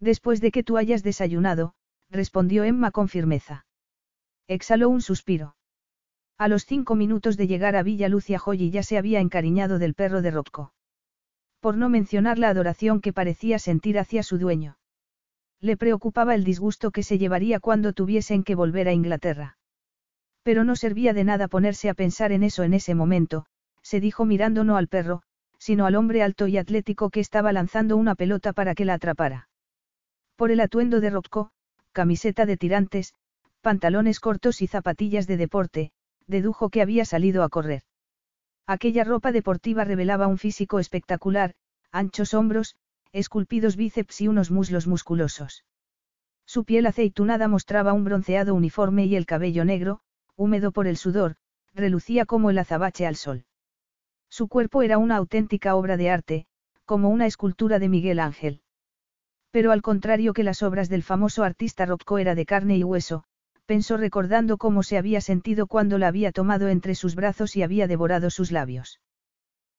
Después de que tú hayas desayunado, respondió Emma con firmeza. Exhaló un suspiro. A los cinco minutos de llegar a Villa Lucia Joyi ya se había encariñado del perro de Rocco. Por no mencionar la adoración que parecía sentir hacia su dueño. Le preocupaba el disgusto que se llevaría cuando tuviesen que volver a Inglaterra. Pero no servía de nada ponerse a pensar en eso en ese momento, se dijo mirando no al perro, sino al hombre alto y atlético que estaba lanzando una pelota para que la atrapara. Por el atuendo de Rocco, camiseta de tirantes, pantalones cortos y zapatillas de deporte, dedujo que había salido a correr. Aquella ropa deportiva revelaba un físico espectacular, anchos hombros, esculpidos bíceps y unos muslos musculosos. Su piel aceitunada mostraba un bronceado uniforme y el cabello negro, húmedo por el sudor, relucía como el azabache al sol. Su cuerpo era una auténtica obra de arte, como una escultura de Miguel Ángel. Pero al contrario que las obras del famoso artista Rocco era de carne y hueso, pensó recordando cómo se había sentido cuando la había tomado entre sus brazos y había devorado sus labios.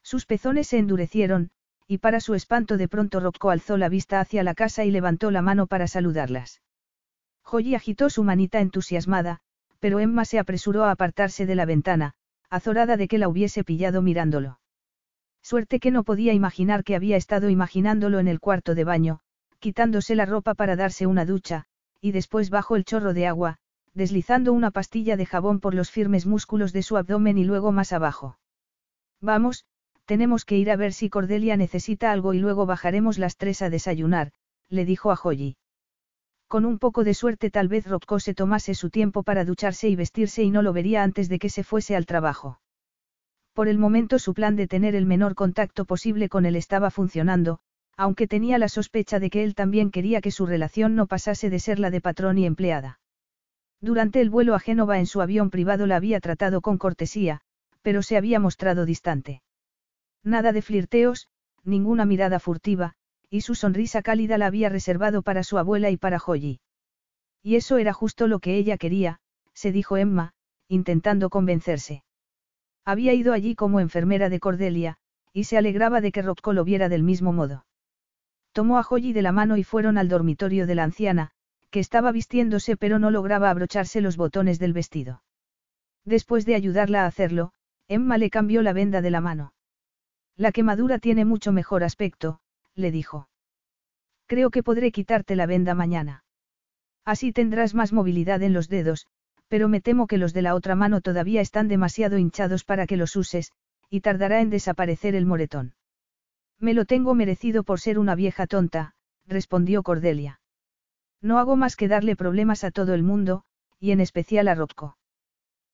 Sus pezones se endurecieron, y para su espanto de pronto Rocco alzó la vista hacia la casa y levantó la mano para saludarlas. Joyi agitó su manita entusiasmada, pero Emma se apresuró a apartarse de la ventana, azorada de que la hubiese pillado mirándolo. Suerte que no podía imaginar que había estado imaginándolo en el cuarto de baño, quitándose la ropa para darse una ducha, y después bajo el chorro de agua, deslizando una pastilla de jabón por los firmes músculos de su abdomen y luego más abajo. Vamos, tenemos que ir a ver si Cordelia necesita algo y luego bajaremos las tres a desayunar, le dijo a Joyi. Con un poco de suerte tal vez Rocco se tomase su tiempo para ducharse y vestirse y no lo vería antes de que se fuese al trabajo. Por el momento su plan de tener el menor contacto posible con él estaba funcionando, aunque tenía la sospecha de que él también quería que su relación no pasase de ser la de patrón y empleada. Durante el vuelo a Génova en su avión privado la había tratado con cortesía, pero se había mostrado distante. Nada de flirteos, ninguna mirada furtiva, y su sonrisa cálida la había reservado para su abuela y para Joyi. Y eso era justo lo que ella quería, se dijo Emma, intentando convencerse. Había ido allí como enfermera de Cordelia, y se alegraba de que Rocco lo viera del mismo modo. Tomó a Joyi de la mano y fueron al dormitorio de la anciana, que estaba vistiéndose pero no lograba abrocharse los botones del vestido. Después de ayudarla a hacerlo, Emma le cambió la venda de la mano. La quemadura tiene mucho mejor aspecto, le dijo. Creo que podré quitarte la venda mañana. Así tendrás más movilidad en los dedos, pero me temo que los de la otra mano todavía están demasiado hinchados para que los uses, y tardará en desaparecer el moretón. Me lo tengo merecido por ser una vieja tonta, respondió Cordelia. No hago más que darle problemas a todo el mundo, y en especial a Rocco.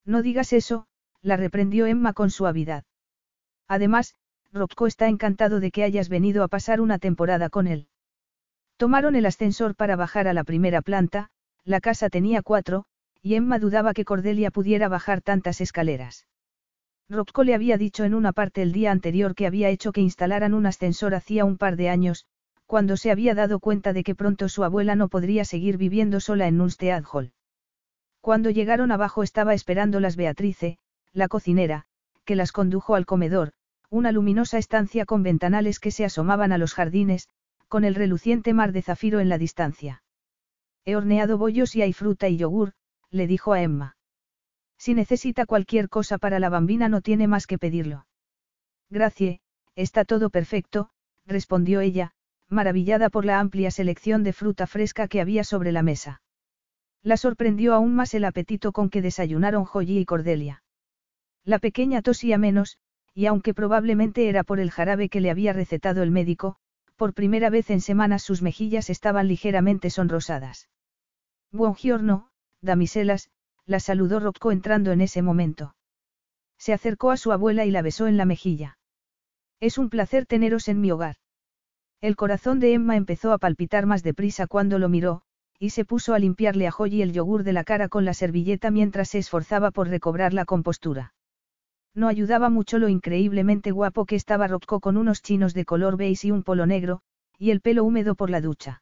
No digas eso, la reprendió Emma con suavidad. Además, Rocco está encantado de que hayas venido a pasar una temporada con él. Tomaron el ascensor para bajar a la primera planta, la casa tenía cuatro, y Emma dudaba que Cordelia pudiera bajar tantas escaleras. Rocco le había dicho en una parte el día anterior que había hecho que instalaran un ascensor hacía un par de años, cuando se había dado cuenta de que pronto su abuela no podría seguir viviendo sola en Nunstead Hall. Cuando llegaron abajo estaba esperando las Beatrice, la cocinera, que las condujo al comedor, una luminosa estancia con ventanales que se asomaban a los jardines, con el reluciente mar de zafiro en la distancia. He horneado bollos y hay fruta y yogur, le dijo a Emma. Si necesita cualquier cosa para la bambina no tiene más que pedirlo. Gracias, está todo perfecto, respondió ella, maravillada por la amplia selección de fruta fresca que había sobre la mesa. La sorprendió aún más el apetito con que desayunaron Joyi y Cordelia. La pequeña tosía menos, y aunque probablemente era por el jarabe que le había recetado el médico, por primera vez en semanas sus mejillas estaban ligeramente sonrosadas. Buongiorno, damiselas, la saludó Rocco entrando en ese momento. Se acercó a su abuela y la besó en la mejilla. Es un placer teneros en mi hogar. El corazón de Emma empezó a palpitar más deprisa cuando lo miró, y se puso a limpiarle a Joy el yogur de la cara con la servilleta mientras se esforzaba por recobrar la compostura. No ayudaba mucho lo increíblemente guapo que estaba Rocco con unos chinos de color beige y un polo negro, y el pelo húmedo por la ducha.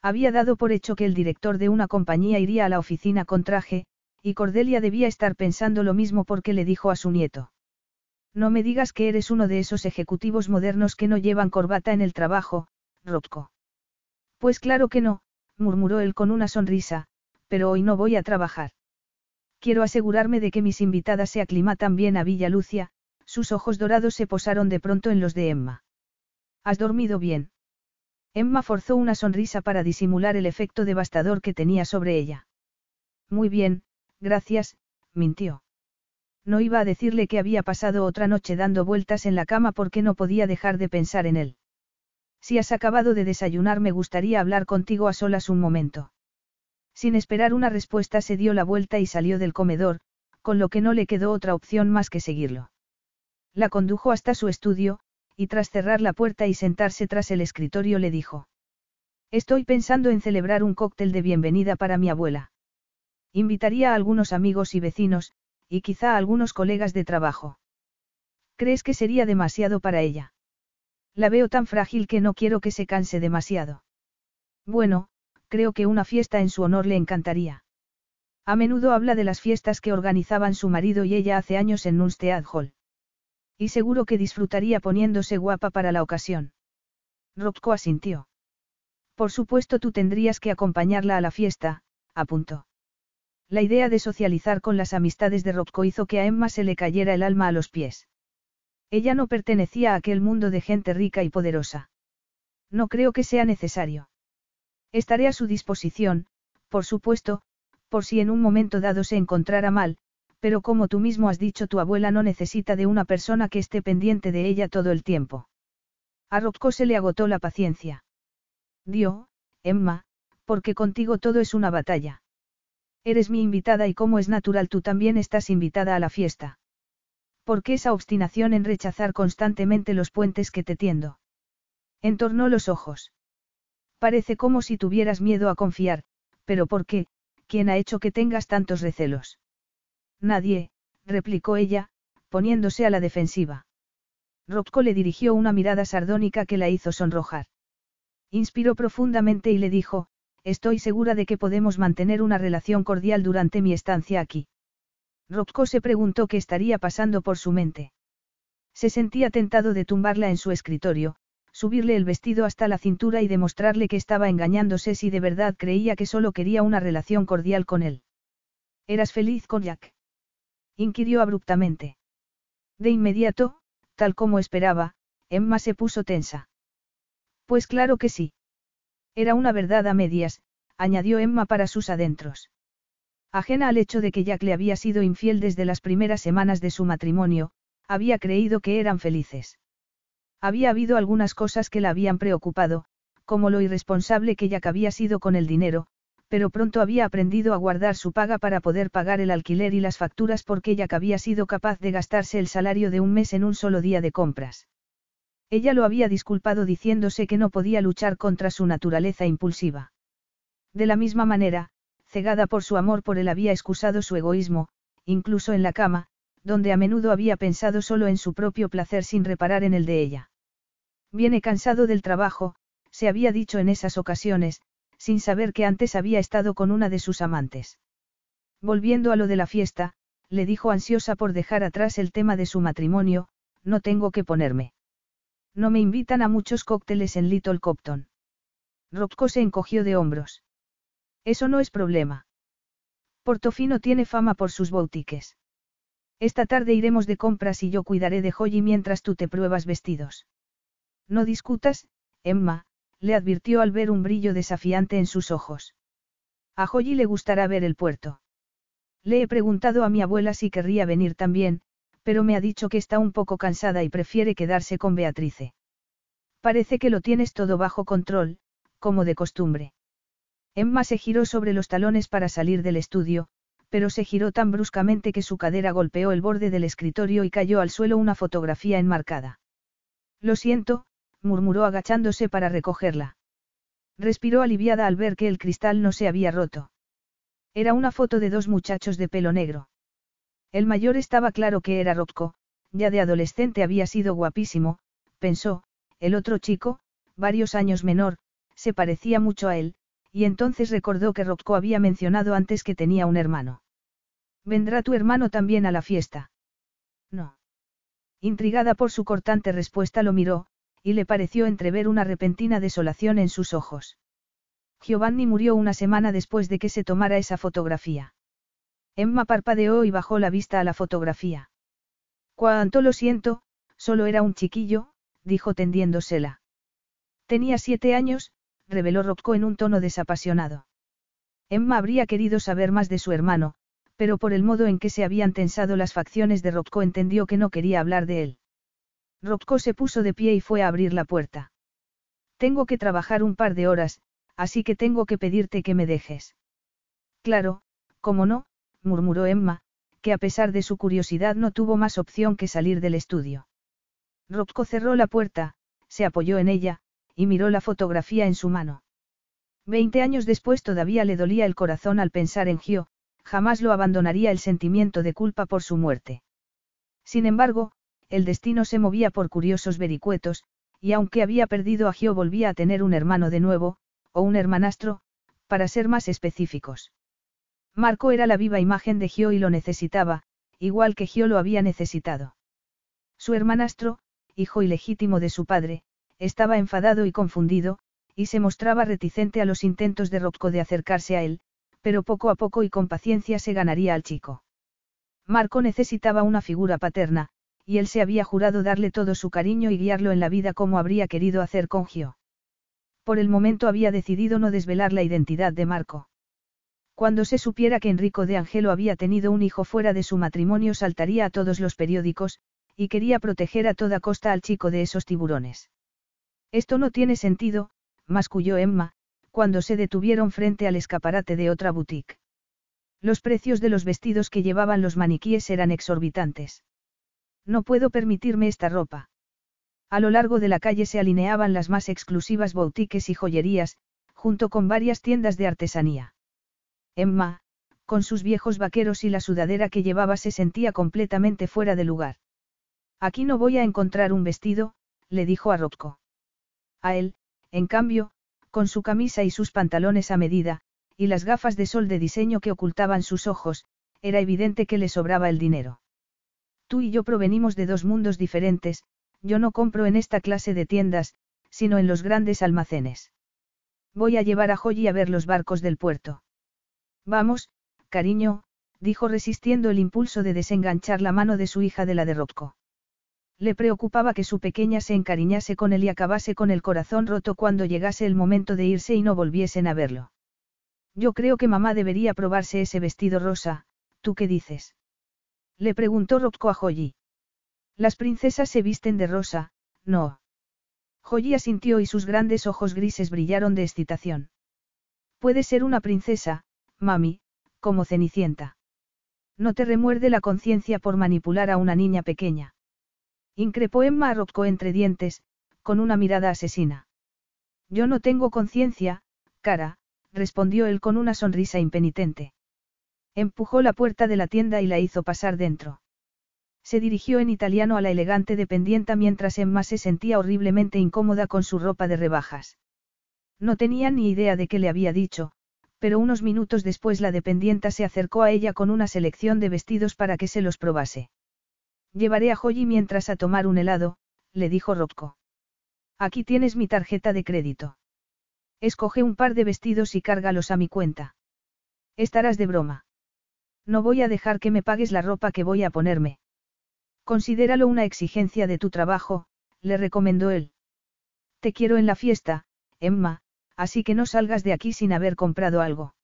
Había dado por hecho que el director de una compañía iría a la oficina con traje, y Cordelia debía estar pensando lo mismo porque le dijo a su nieto. No me digas que eres uno de esos ejecutivos modernos que no llevan corbata en el trabajo, Rocco. Pues claro que no, murmuró él con una sonrisa, pero hoy no voy a trabajar. Quiero asegurarme de que mis invitadas se aclimatan bien a Villa Lucia, sus ojos dorados se posaron de pronto en los de Emma. ¿Has dormido bien? Emma forzó una sonrisa para disimular el efecto devastador que tenía sobre ella. Muy bien, Gracias, mintió. No iba a decirle que había pasado otra noche dando vueltas en la cama porque no podía dejar de pensar en él. Si has acabado de desayunar me gustaría hablar contigo a solas un momento. Sin esperar una respuesta se dio la vuelta y salió del comedor, con lo que no le quedó otra opción más que seguirlo. La condujo hasta su estudio, y tras cerrar la puerta y sentarse tras el escritorio le dijo. Estoy pensando en celebrar un cóctel de bienvenida para mi abuela. Invitaría a algunos amigos y vecinos, y quizá a algunos colegas de trabajo. ¿Crees que sería demasiado para ella? La veo tan frágil que no quiero que se canse demasiado. Bueno, creo que una fiesta en su honor le encantaría. A menudo habla de las fiestas que organizaban su marido y ella hace años en Nunstead Hall. Y seguro que disfrutaría poniéndose guapa para la ocasión. Rocco asintió. Por supuesto tú tendrías que acompañarla a la fiesta, apuntó. La idea de socializar con las amistades de Rocco hizo que a Emma se le cayera el alma a los pies. Ella no pertenecía a aquel mundo de gente rica y poderosa. No creo que sea necesario. Estaré a su disposición, por supuesto, por si en un momento dado se encontrara mal, pero como tú mismo has dicho tu abuela no necesita de una persona que esté pendiente de ella todo el tiempo. A Rocco se le agotó la paciencia. Dio, Emma, porque contigo todo es una batalla. Eres mi invitada y como es natural tú también estás invitada a la fiesta. ¿Por qué esa obstinación en rechazar constantemente los puentes que te tiendo? Entornó los ojos. Parece como si tuvieras miedo a confiar, pero ¿por qué? ¿Quién ha hecho que tengas tantos recelos? Nadie, replicó ella, poniéndose a la defensiva. Rocco le dirigió una mirada sardónica que la hizo sonrojar. Inspiró profundamente y le dijo, estoy segura de que podemos mantener una relación cordial durante mi estancia aquí. Rocco se preguntó qué estaría pasando por su mente. Se sentía tentado de tumbarla en su escritorio, subirle el vestido hasta la cintura y demostrarle que estaba engañándose si de verdad creía que solo quería una relación cordial con él. ¿Eras feliz con Jack? inquirió abruptamente. De inmediato, tal como esperaba, Emma se puso tensa. Pues claro que sí. Era una verdad a medias, añadió Emma para sus adentros. Ajena al hecho de que Jack le había sido infiel desde las primeras semanas de su matrimonio, había creído que eran felices. Había habido algunas cosas que la habían preocupado, como lo irresponsable que Jack había sido con el dinero, pero pronto había aprendido a guardar su paga para poder pagar el alquiler y las facturas porque Jack había sido capaz de gastarse el salario de un mes en un solo día de compras. Ella lo había disculpado diciéndose que no podía luchar contra su naturaleza impulsiva. De la misma manera, cegada por su amor por él había excusado su egoísmo, incluso en la cama, donde a menudo había pensado solo en su propio placer sin reparar en el de ella. Viene cansado del trabajo, se había dicho en esas ocasiones, sin saber que antes había estado con una de sus amantes. Volviendo a lo de la fiesta, le dijo ansiosa por dejar atrás el tema de su matrimonio, no tengo que ponerme. No me invitan a muchos cócteles en Little Copton. Rocco se encogió de hombros. Eso no es problema. Portofino tiene fama por sus boutiques. Esta tarde iremos de compras y yo cuidaré de Holly mientras tú te pruebas vestidos. No discutas, Emma, le advirtió al ver un brillo desafiante en sus ojos. A Holly le gustará ver el puerto. Le he preguntado a mi abuela si querría venir también, pero me ha dicho que está un poco cansada y prefiere quedarse con Beatrice. Parece que lo tienes todo bajo control, como de costumbre. Emma se giró sobre los talones para salir del estudio, pero se giró tan bruscamente que su cadera golpeó el borde del escritorio y cayó al suelo una fotografía enmarcada. Lo siento, murmuró agachándose para recogerla. Respiró aliviada al ver que el cristal no se había roto. Era una foto de dos muchachos de pelo negro. El mayor estaba claro que era Rocco, ya de adolescente había sido guapísimo, pensó, el otro chico, varios años menor, se parecía mucho a él, y entonces recordó que Rocco había mencionado antes que tenía un hermano. ¿Vendrá tu hermano también a la fiesta? No. Intrigada por su cortante respuesta lo miró, y le pareció entrever una repentina desolación en sus ojos. Giovanni murió una semana después de que se tomara esa fotografía. Emma parpadeó y bajó la vista a la fotografía. Cuánto lo siento, solo era un chiquillo, dijo tendiéndosela. Tenía siete años, reveló Rocco en un tono desapasionado. Emma habría querido saber más de su hermano, pero por el modo en que se habían tensado las facciones de Rocco entendió que no quería hablar de él. Rocco se puso de pie y fue a abrir la puerta. Tengo que trabajar un par de horas, así que tengo que pedirte que me dejes. Claro, cómo no, murmuró Emma, que a pesar de su curiosidad no tuvo más opción que salir del estudio. Rocco cerró la puerta, se apoyó en ella, y miró la fotografía en su mano. Veinte años después todavía le dolía el corazón al pensar en Gio, jamás lo abandonaría el sentimiento de culpa por su muerte. Sin embargo, el destino se movía por curiosos vericuetos, y aunque había perdido a Gio volvía a tener un hermano de nuevo, o un hermanastro, para ser más específicos. Marco era la viva imagen de Gio y lo necesitaba, igual que Gio lo había necesitado. Su hermanastro, hijo ilegítimo de su padre, estaba enfadado y confundido, y se mostraba reticente a los intentos de Rocco de acercarse a él, pero poco a poco y con paciencia se ganaría al chico. Marco necesitaba una figura paterna, y él se había jurado darle todo su cariño y guiarlo en la vida como habría querido hacer con Gio. Por el momento había decidido no desvelar la identidad de Marco. Cuando se supiera que Enrico de Angelo había tenido un hijo fuera de su matrimonio saltaría a todos los periódicos, y quería proteger a toda costa al chico de esos tiburones. Esto no tiene sentido, masculló Emma, cuando se detuvieron frente al escaparate de otra boutique. Los precios de los vestidos que llevaban los maniquíes eran exorbitantes. No puedo permitirme esta ropa. A lo largo de la calle se alineaban las más exclusivas boutiques y joyerías, junto con varias tiendas de artesanía. Emma, con sus viejos vaqueros y la sudadera que llevaba se sentía completamente fuera de lugar. Aquí no voy a encontrar un vestido, le dijo a Rocco. A él, en cambio, con su camisa y sus pantalones a medida, y las gafas de sol de diseño que ocultaban sus ojos, era evidente que le sobraba el dinero. Tú y yo provenimos de dos mundos diferentes, yo no compro en esta clase de tiendas, sino en los grandes almacenes. Voy a llevar a Joy a ver los barcos del puerto. Vamos, cariño, dijo resistiendo el impulso de desenganchar la mano de su hija de la de Rocco. Le preocupaba que su pequeña se encariñase con él y acabase con el corazón roto cuando llegase el momento de irse y no volviesen a verlo. Yo creo que mamá debería probarse ese vestido rosa, ¿tú qué dices? Le preguntó Rocco a Joyi. Las princesas se visten de rosa, no. Joyi asintió y sus grandes ojos grises brillaron de excitación. Puede ser una princesa, mami, como Cenicienta. No te remuerde la conciencia por manipular a una niña pequeña. Increpó Emma a Rocco entre dientes, con una mirada asesina. Yo no tengo conciencia, cara, respondió él con una sonrisa impenitente. Empujó la puerta de la tienda y la hizo pasar dentro. Se dirigió en italiano a la elegante dependienta mientras Emma se sentía horriblemente incómoda con su ropa de rebajas. No tenía ni idea de qué le había dicho, pero unos minutos después la dependienta se acercó a ella con una selección de vestidos para que se los probase. Llevaré a Joyi mientras a tomar un helado, le dijo Rocco. Aquí tienes mi tarjeta de crédito. Escoge un par de vestidos y cárgalos a mi cuenta. Estarás de broma. No voy a dejar que me pagues la ropa que voy a ponerme. Considéralo una exigencia de tu trabajo, le recomendó él. Te quiero en la fiesta, Emma, así que no salgas de aquí sin haber comprado algo.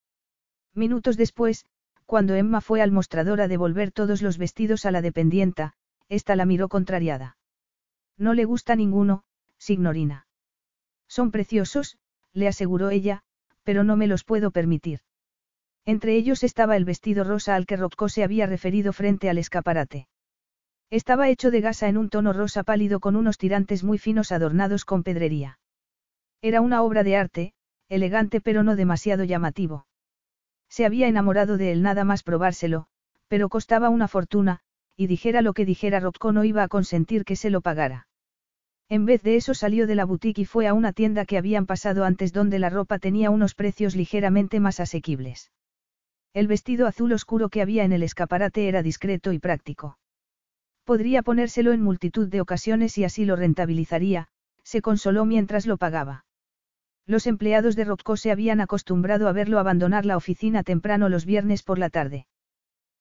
Minutos después, cuando Emma fue al mostrador a devolver todos los vestidos a la dependienta, ésta la miró contrariada. No le gusta ninguno, signorina. Son preciosos, le aseguró ella, pero no me los puedo permitir. Entre ellos estaba el vestido rosa al que Rocco se había referido frente al escaparate. Estaba hecho de gasa en un tono rosa pálido con unos tirantes muy finos adornados con pedrería. Era una obra de arte, elegante pero no demasiado llamativo. Se había enamorado de él nada más probárselo, pero costaba una fortuna, y dijera lo que dijera Rocco no iba a consentir que se lo pagara. En vez de eso salió de la boutique y fue a una tienda que habían pasado antes donde la ropa tenía unos precios ligeramente más asequibles. El vestido azul oscuro que había en el escaparate era discreto y práctico. Podría ponérselo en multitud de ocasiones y así lo rentabilizaría, se consoló mientras lo pagaba. Los empleados de Rocco se habían acostumbrado a verlo abandonar la oficina temprano los viernes por la tarde.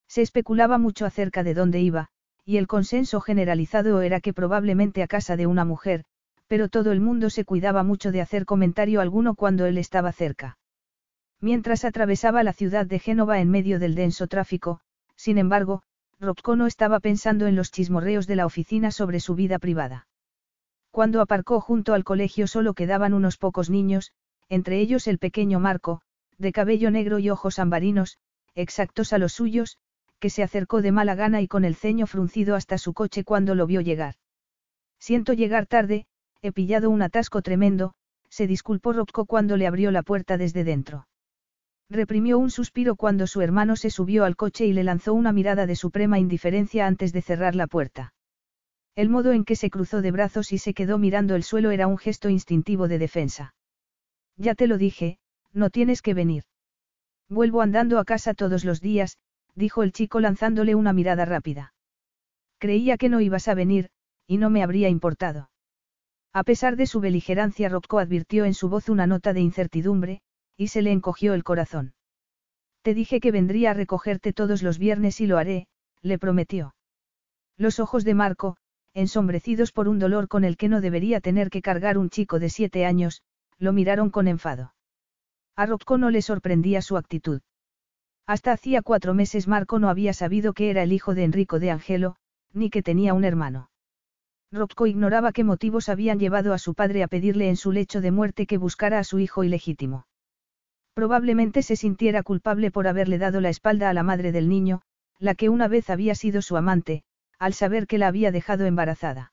Se especulaba mucho acerca de dónde iba, y el consenso generalizado era que probablemente a casa de una mujer, pero todo el mundo se cuidaba mucho de hacer comentario alguno cuando él estaba cerca. Mientras atravesaba la ciudad de Génova en medio del denso tráfico, sin embargo, Rocco no estaba pensando en los chismorreos de la oficina sobre su vida privada. Cuando aparcó junto al colegio solo quedaban unos pocos niños, entre ellos el pequeño Marco, de cabello negro y ojos ambarinos, exactos a los suyos, que se acercó de mala gana y con el ceño fruncido hasta su coche cuando lo vio llegar. Siento llegar tarde, he pillado un atasco tremendo, se disculpó Rocco cuando le abrió la puerta desde dentro. Reprimió un suspiro cuando su hermano se subió al coche y le lanzó una mirada de suprema indiferencia antes de cerrar la puerta. El modo en que se cruzó de brazos y se quedó mirando el suelo era un gesto instintivo de defensa. Ya te lo dije, no tienes que venir. Vuelvo andando a casa todos los días, dijo el chico lanzándole una mirada rápida. Creía que no ibas a venir, y no me habría importado. A pesar de su beligerancia, Rocco advirtió en su voz una nota de incertidumbre, y se le encogió el corazón. Te dije que vendría a recogerte todos los viernes y lo haré, le prometió. Los ojos de Marco, ensombrecidos por un dolor con el que no debería tener que cargar un chico de siete años, lo miraron con enfado. A Rocco no le sorprendía su actitud. Hasta hacía cuatro meses Marco no había sabido que era el hijo de Enrico de Angelo, ni que tenía un hermano. Rocco ignoraba qué motivos habían llevado a su padre a pedirle en su lecho de muerte que buscara a su hijo ilegítimo. Probablemente se sintiera culpable por haberle dado la espalda a la madre del niño, la que una vez había sido su amante, al saber que la había dejado embarazada.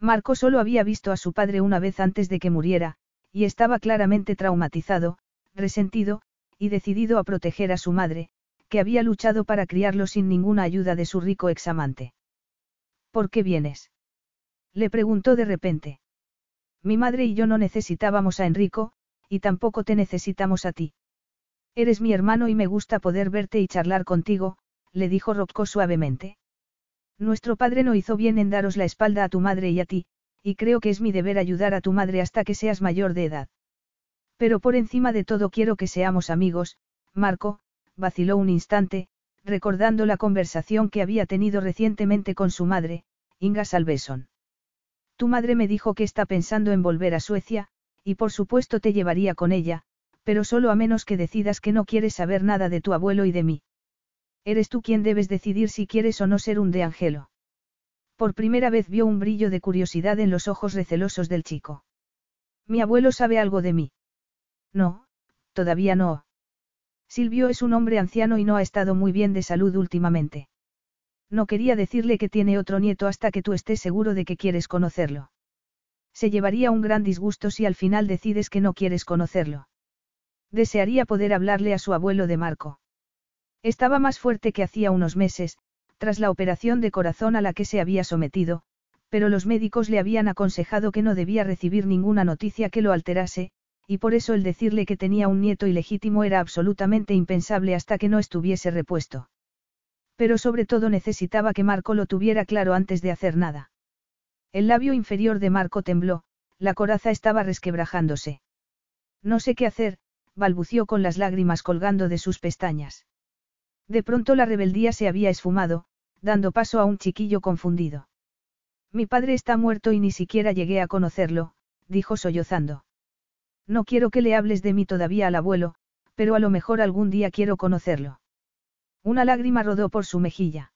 Marco solo había visto a su padre una vez antes de que muriera, y estaba claramente traumatizado, resentido, y decidido a proteger a su madre, que había luchado para criarlo sin ninguna ayuda de su rico examante. ¿Por qué vienes? Le preguntó de repente. Mi madre y yo no necesitábamos a Enrico, y tampoco te necesitamos a ti. Eres mi hermano y me gusta poder verte y charlar contigo, le dijo Rocco suavemente. Nuestro padre no hizo bien en daros la espalda a tu madre y a ti, y creo que es mi deber ayudar a tu madre hasta que seas mayor de edad. Pero por encima de todo quiero que seamos amigos, Marco, vaciló un instante, recordando la conversación que había tenido recientemente con su madre, Inga Salveson. Tu madre me dijo que está pensando en volver a Suecia, y por supuesto te llevaría con ella, pero solo a menos que decidas que no quieres saber nada de tu abuelo y de mí. Eres tú quien debes decidir si quieres o no ser un de Angelo. Por primera vez vio un brillo de curiosidad en los ojos recelosos del chico. Mi abuelo sabe algo de mí. No, todavía no. Silvio es un hombre anciano y no ha estado muy bien de salud últimamente. No quería decirle que tiene otro nieto hasta que tú estés seguro de que quieres conocerlo. Se llevaría un gran disgusto si al final decides que no quieres conocerlo. Desearía poder hablarle a su abuelo de Marco. Estaba más fuerte que hacía unos meses, tras la operación de corazón a la que se había sometido, pero los médicos le habían aconsejado que no debía recibir ninguna noticia que lo alterase, y por eso el decirle que tenía un nieto ilegítimo era absolutamente impensable hasta que no estuviese repuesto. Pero sobre todo necesitaba que Marco lo tuviera claro antes de hacer nada. El labio inferior de Marco tembló, la coraza estaba resquebrajándose. No sé qué hacer, balbució con las lágrimas colgando de sus pestañas. De pronto la rebeldía se había esfumado, dando paso a un chiquillo confundido. Mi padre está muerto y ni siquiera llegué a conocerlo, dijo sollozando. No quiero que le hables de mí todavía al abuelo, pero a lo mejor algún día quiero conocerlo. Una lágrima rodó por su mejilla.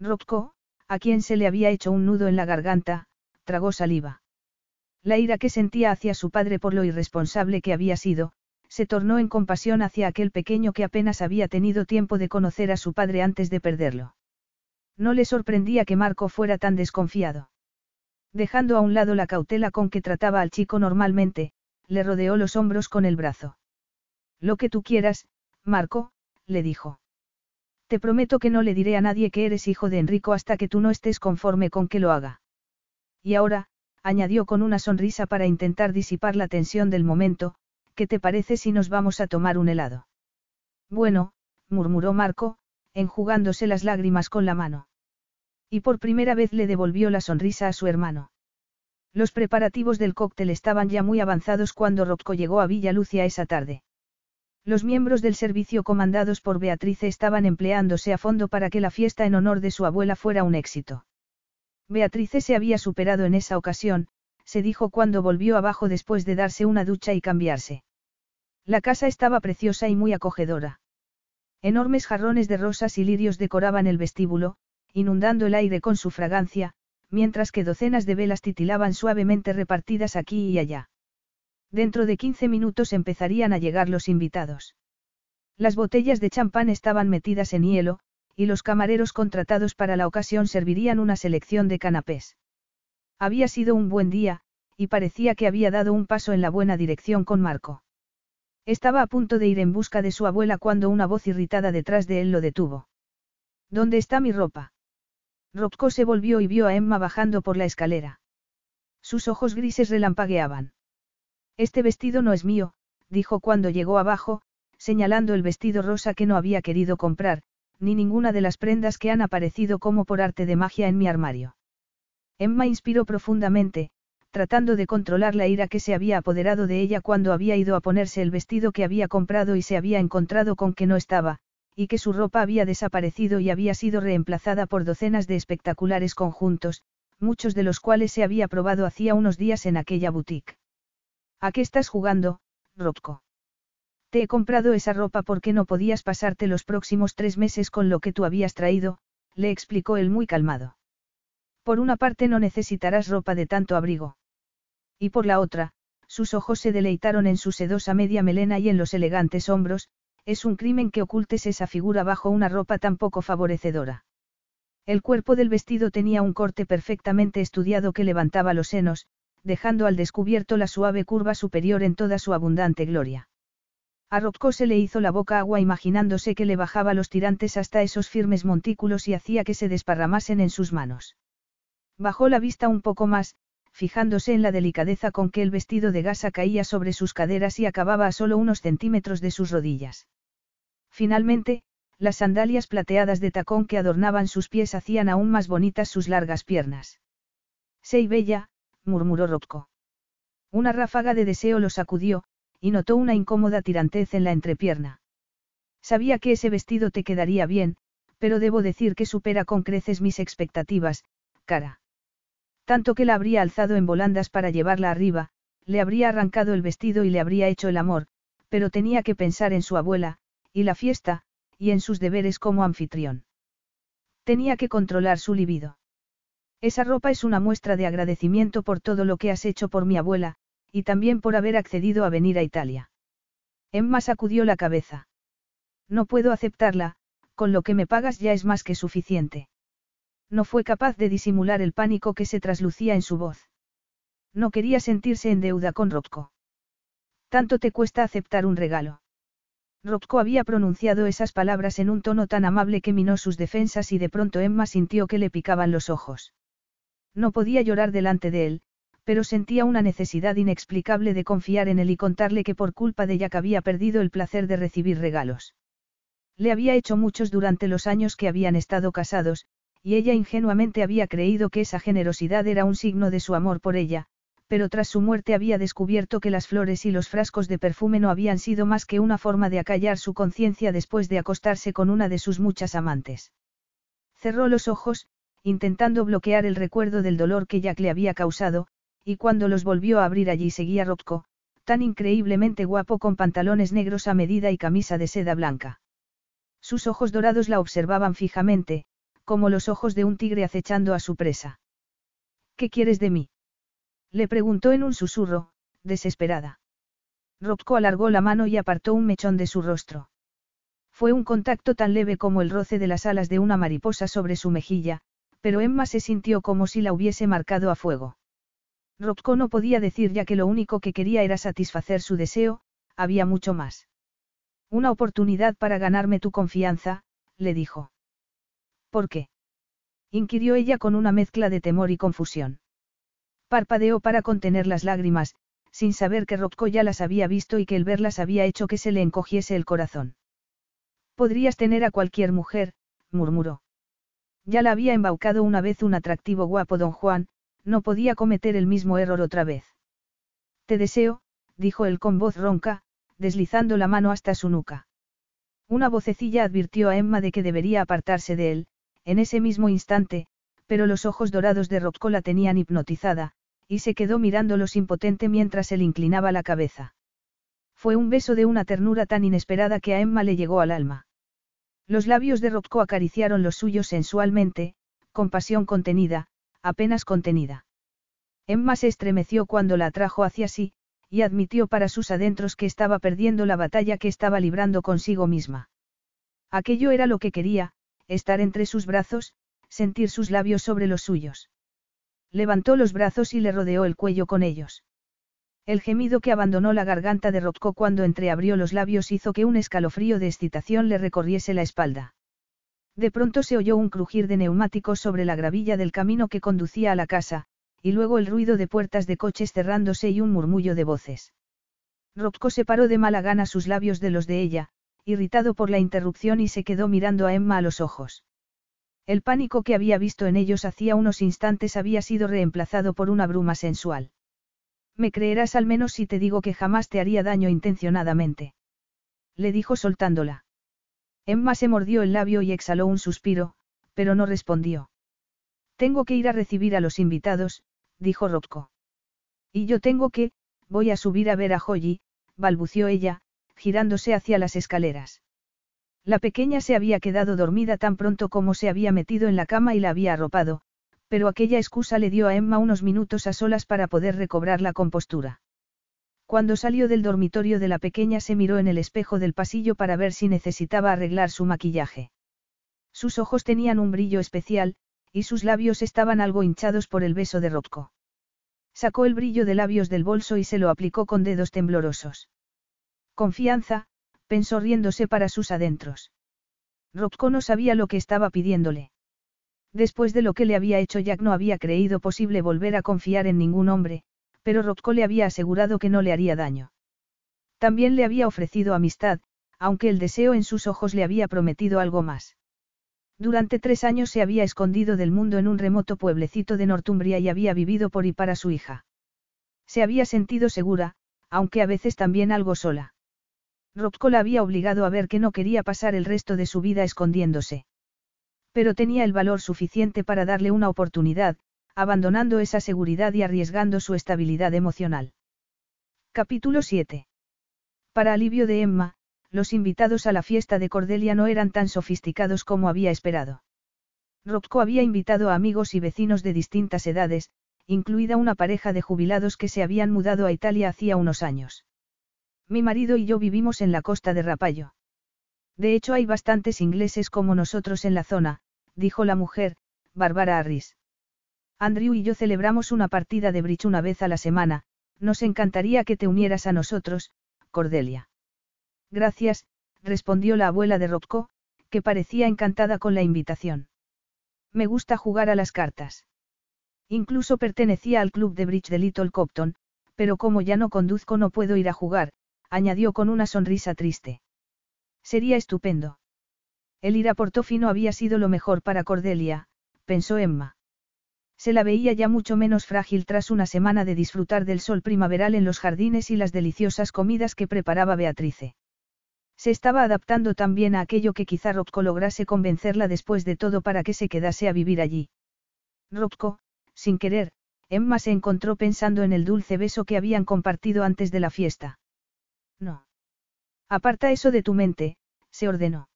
Rocco, a quien se le había hecho un nudo en la garganta, tragó saliva. La ira que sentía hacia su padre por lo irresponsable que había sido, se tornó en compasión hacia aquel pequeño que apenas había tenido tiempo de conocer a su padre antes de perderlo. No le sorprendía que Marco fuera tan desconfiado. Dejando a un lado la cautela con que trataba al chico normalmente, le rodeó los hombros con el brazo. Lo que tú quieras, Marco, le dijo. Te prometo que no le diré a nadie que eres hijo de Enrico hasta que tú no estés conforme con que lo haga. Y ahora, añadió con una sonrisa para intentar disipar la tensión del momento, ¿qué te parece si nos vamos a tomar un helado? Bueno, murmuró Marco, enjugándose las lágrimas con la mano. Y por primera vez le devolvió la sonrisa a su hermano. Los preparativos del cóctel estaban ya muy avanzados cuando Rocco llegó a Villa Lucia esa tarde. Los miembros del servicio comandados por Beatrice estaban empleándose a fondo para que la fiesta en honor de su abuela fuera un éxito. Beatrice se había superado en esa ocasión, se dijo cuando volvió abajo después de darse una ducha y cambiarse. La casa estaba preciosa y muy acogedora. Enormes jarrones de rosas y lirios decoraban el vestíbulo, inundando el aire con su fragancia, mientras que docenas de velas titilaban suavemente repartidas aquí y allá. Dentro de 15 minutos empezarían a llegar los invitados. Las botellas de champán estaban metidas en hielo, y los camareros contratados para la ocasión servirían una selección de canapés. Había sido un buen día, y parecía que había dado un paso en la buena dirección con Marco. Estaba a punto de ir en busca de su abuela cuando una voz irritada detrás de él lo detuvo. ¿Dónde está mi ropa? Rocco se volvió y vio a Emma bajando por la escalera. Sus ojos grises relampagueaban. Este vestido no es mío, dijo cuando llegó abajo, señalando el vestido rosa que no había querido comprar, ni ninguna de las prendas que han aparecido como por arte de magia en mi armario. Emma inspiró profundamente, tratando de controlar la ira que se había apoderado de ella cuando había ido a ponerse el vestido que había comprado y se había encontrado con que no estaba, y que su ropa había desaparecido y había sido reemplazada por docenas de espectaculares conjuntos, muchos de los cuales se había probado hacía unos días en aquella boutique. ¿A qué estás jugando, Rocco? Te he comprado esa ropa porque no podías pasarte los próximos tres meses con lo que tú habías traído, le explicó él muy calmado. Por una parte no necesitarás ropa de tanto abrigo. Y por la otra, sus ojos se deleitaron en su sedosa media melena y en los elegantes hombros, es un crimen que ocultes esa figura bajo una ropa tan poco favorecedora. El cuerpo del vestido tenía un corte perfectamente estudiado que levantaba los senos, dejando al descubierto la suave curva superior en toda su abundante gloria. A Rocco se le hizo la boca agua imaginándose que le bajaba los tirantes hasta esos firmes montículos y hacía que se desparramasen en sus manos. Bajó la vista un poco más, fijándose en la delicadeza con que el vestido de gasa caía sobre sus caderas y acababa a solo unos centímetros de sus rodillas. Finalmente, las sandalias plateadas de tacón que adornaban sus pies hacían aún más bonitas sus largas piernas. Sei bella, murmuró Rocco. Una ráfaga de deseo lo sacudió, y notó una incómoda tirantez en la entrepierna. Sabía que ese vestido te quedaría bien, pero debo decir que supera con creces mis expectativas, cara. Tanto que la habría alzado en volandas para llevarla arriba, le habría arrancado el vestido y le habría hecho el amor, pero tenía que pensar en su abuela, y la fiesta, y en sus deberes como anfitrión. Tenía que controlar su libido. Esa ropa es una muestra de agradecimiento por todo lo que has hecho por mi abuela, y también por haber accedido a venir a Italia. Emma sacudió la cabeza. No puedo aceptarla, con lo que me pagas ya es más que suficiente. No fue capaz de disimular el pánico que se traslucía en su voz. No quería sentirse en deuda con Rocco. Tanto te cuesta aceptar un regalo. Rocco había pronunciado esas palabras en un tono tan amable que minó sus defensas y de pronto Emma sintió que le picaban los ojos. No podía llorar delante de él, pero sentía una necesidad inexplicable de confiar en él y contarle que por culpa de Jack había perdido el placer de recibir regalos. Le había hecho muchos durante los años que habían estado casados, y ella ingenuamente había creído que esa generosidad era un signo de su amor por ella, pero tras su muerte había descubierto que las flores y los frascos de perfume no habían sido más que una forma de acallar su conciencia después de acostarse con una de sus muchas amantes. Cerró los ojos, intentando bloquear el recuerdo del dolor que Jack le había causado, y cuando los volvió a abrir allí seguía Rocco, tan increíblemente guapo con pantalones negros a medida y camisa de seda blanca. Sus ojos dorados la observaban fijamente, como los ojos de un tigre acechando a su presa. ¿Qué quieres de mí? Le preguntó en un susurro, desesperada. Rocco alargó la mano y apartó un mechón de su rostro. Fue un contacto tan leve como el roce de las alas de una mariposa sobre su mejilla, pero Emma se sintió como si la hubiese marcado a fuego. Rocco no podía decir ya que lo único que quería era satisfacer su deseo, había mucho más. Una oportunidad para ganarme tu confianza, le dijo. ¿Por qué? inquirió ella con una mezcla de temor y confusión. Parpadeó para contener las lágrimas, sin saber que Rocco ya las había visto y que el verlas había hecho que se le encogiese el corazón. Podrías tener a cualquier mujer, murmuró. Ya la había embaucado una vez un atractivo guapo don Juan, no podía cometer el mismo error otra vez. Te deseo, dijo él con voz ronca, deslizando la mano hasta su nuca. Una vocecilla advirtió a Emma de que debería apartarse de él, en ese mismo instante, pero los ojos dorados de Rocco la tenían hipnotizada, y se quedó mirándolos impotente mientras él inclinaba la cabeza. Fue un beso de una ternura tan inesperada que a Emma le llegó al alma. Los labios de Rocco acariciaron los suyos sensualmente, con pasión contenida, apenas contenida. Emma se estremeció cuando la atrajo hacia sí, y admitió para sus adentros que estaba perdiendo la batalla que estaba librando consigo misma. Aquello era lo que quería, estar entre sus brazos, sentir sus labios sobre los suyos. Levantó los brazos y le rodeó el cuello con ellos. El gemido que abandonó la garganta de Rocco cuando entreabrió los labios hizo que un escalofrío de excitación le recorriese la espalda. De pronto se oyó un crujir de neumáticos sobre la gravilla del camino que conducía a la casa, y luego el ruido de puertas de coches cerrándose y un murmullo de voces. Rocco separó de mala gana sus labios de los de ella, irritado por la interrupción y se quedó mirando a Emma a los ojos. El pánico que había visto en ellos hacía unos instantes había sido reemplazado por una bruma sensual. Me creerás al menos si te digo que jamás te haría daño intencionadamente. Le dijo soltándola. Emma se mordió el labio y exhaló un suspiro, pero no respondió. Tengo que ir a recibir a los invitados, dijo Rocco. Y yo tengo que, voy a subir a ver a Holly, balbució ella, girándose hacia las escaleras. La pequeña se había quedado dormida tan pronto como se había metido en la cama y la había arropado, pero aquella excusa le dio a Emma unos minutos a solas para poder recobrar la compostura. Cuando salió del dormitorio de la pequeña se miró en el espejo del pasillo para ver si necesitaba arreglar su maquillaje. Sus ojos tenían un brillo especial, y sus labios estaban algo hinchados por el beso de Rocco. Sacó el brillo de labios del bolso y se lo aplicó con dedos temblorosos. Confianza, pensó riéndose para sus adentros. Rocco no sabía lo que estaba pidiéndole. Después de lo que le había hecho Jack no había creído posible volver a confiar en ningún hombre, pero Rocco le había asegurado que no le haría daño. También le había ofrecido amistad, aunque el deseo en sus ojos le había prometido algo más. Durante tres años se había escondido del mundo en un remoto pueblecito de Northumbria y había vivido por y para su hija. Se había sentido segura, aunque a veces también algo sola. Rocco la había obligado a ver que no quería pasar el resto de su vida escondiéndose. Pero tenía el valor suficiente para darle una oportunidad, abandonando esa seguridad y arriesgando su estabilidad emocional. Capítulo 7. Para alivio de Emma, los invitados a la fiesta de Cordelia no eran tan sofisticados como había esperado. Rocco había invitado a amigos y vecinos de distintas edades, incluida una pareja de jubilados que se habían mudado a Italia hacía unos años. Mi marido y yo vivimos en la costa de Rapallo. De hecho hay bastantes ingleses como nosotros en la zona, dijo la mujer, Bárbara Harris. Andrew y yo celebramos una partida de bridge una vez a la semana, nos encantaría que te unieras a nosotros, Cordelia. Gracias, respondió la abuela de Rocco, que parecía encantada con la invitación. Me gusta jugar a las cartas. Incluso pertenecía al club de bridge de Little Copton, pero como ya no conduzco no puedo ir a jugar, añadió con una sonrisa triste. Sería estupendo. El ir a Portofino había sido lo mejor para Cordelia, pensó Emma. Se la veía ya mucho menos frágil tras una semana de disfrutar del sol primaveral en los jardines y las deliciosas comidas que preparaba Beatrice. Se estaba adaptando también a aquello que quizá Rocco lograse convencerla después de todo para que se quedase a vivir allí. Rocco, sin querer, Emma se encontró pensando en el dulce beso que habían compartido antes de la fiesta. No. Aparta eso de tu mente, se ordenó.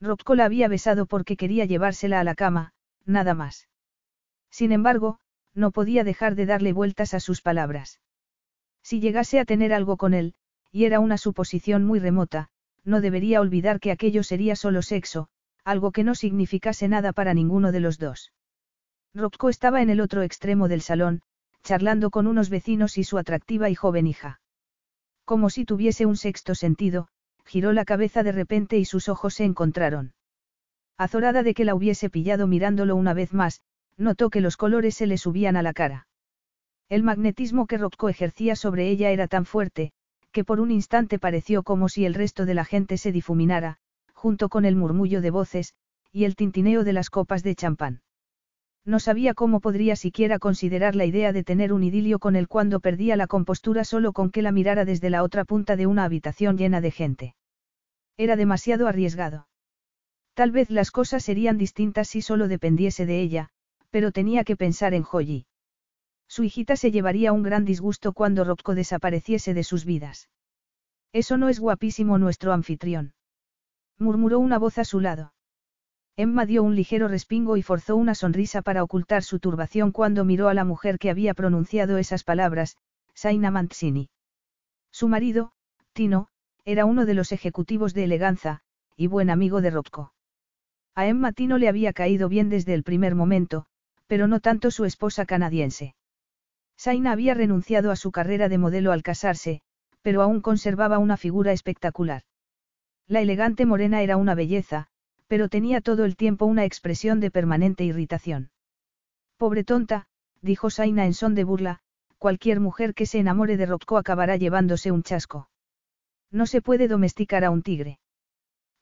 Rocco la había besado porque quería llevársela a la cama, nada más. Sin embargo, no podía dejar de darle vueltas a sus palabras. Si llegase a tener algo con él, y era una suposición muy remota, no debería olvidar que aquello sería solo sexo, algo que no significase nada para ninguno de los dos. Rocco estaba en el otro extremo del salón, charlando con unos vecinos y su atractiva y joven hija. Como si tuviese un sexto sentido, giró la cabeza de repente y sus ojos se encontraron. Azorada de que la hubiese pillado mirándolo una vez más, notó que los colores se le subían a la cara. El magnetismo que Rocco ejercía sobre ella era tan fuerte, que por un instante pareció como si el resto de la gente se difuminara, junto con el murmullo de voces, y el tintineo de las copas de champán. No sabía cómo podría siquiera considerar la idea de tener un idilio con él cuando perdía la compostura solo con que la mirara desde la otra punta de una habitación llena de gente. Era demasiado arriesgado. Tal vez las cosas serían distintas si solo dependiese de ella, pero tenía que pensar en Joyi. Su hijita se llevaría un gran disgusto cuando Rocco desapareciese de sus vidas. Eso no es guapísimo nuestro anfitrión. Murmuró una voz a su lado. Emma dio un ligero respingo y forzó una sonrisa para ocultar su turbación cuando miró a la mujer que había pronunciado esas palabras, Saina Manzini. Su marido, Tino, era uno de los ejecutivos de eleganza, y buen amigo de Rocco. A Emma Tino le había caído bien desde el primer momento, pero no tanto su esposa canadiense. Saina había renunciado a su carrera de modelo al casarse, pero aún conservaba una figura espectacular. La elegante morena era una belleza, pero tenía todo el tiempo una expresión de permanente irritación. Pobre tonta, dijo Saina en son de burla, cualquier mujer que se enamore de Rocco acabará llevándose un chasco. No se puede domesticar a un tigre.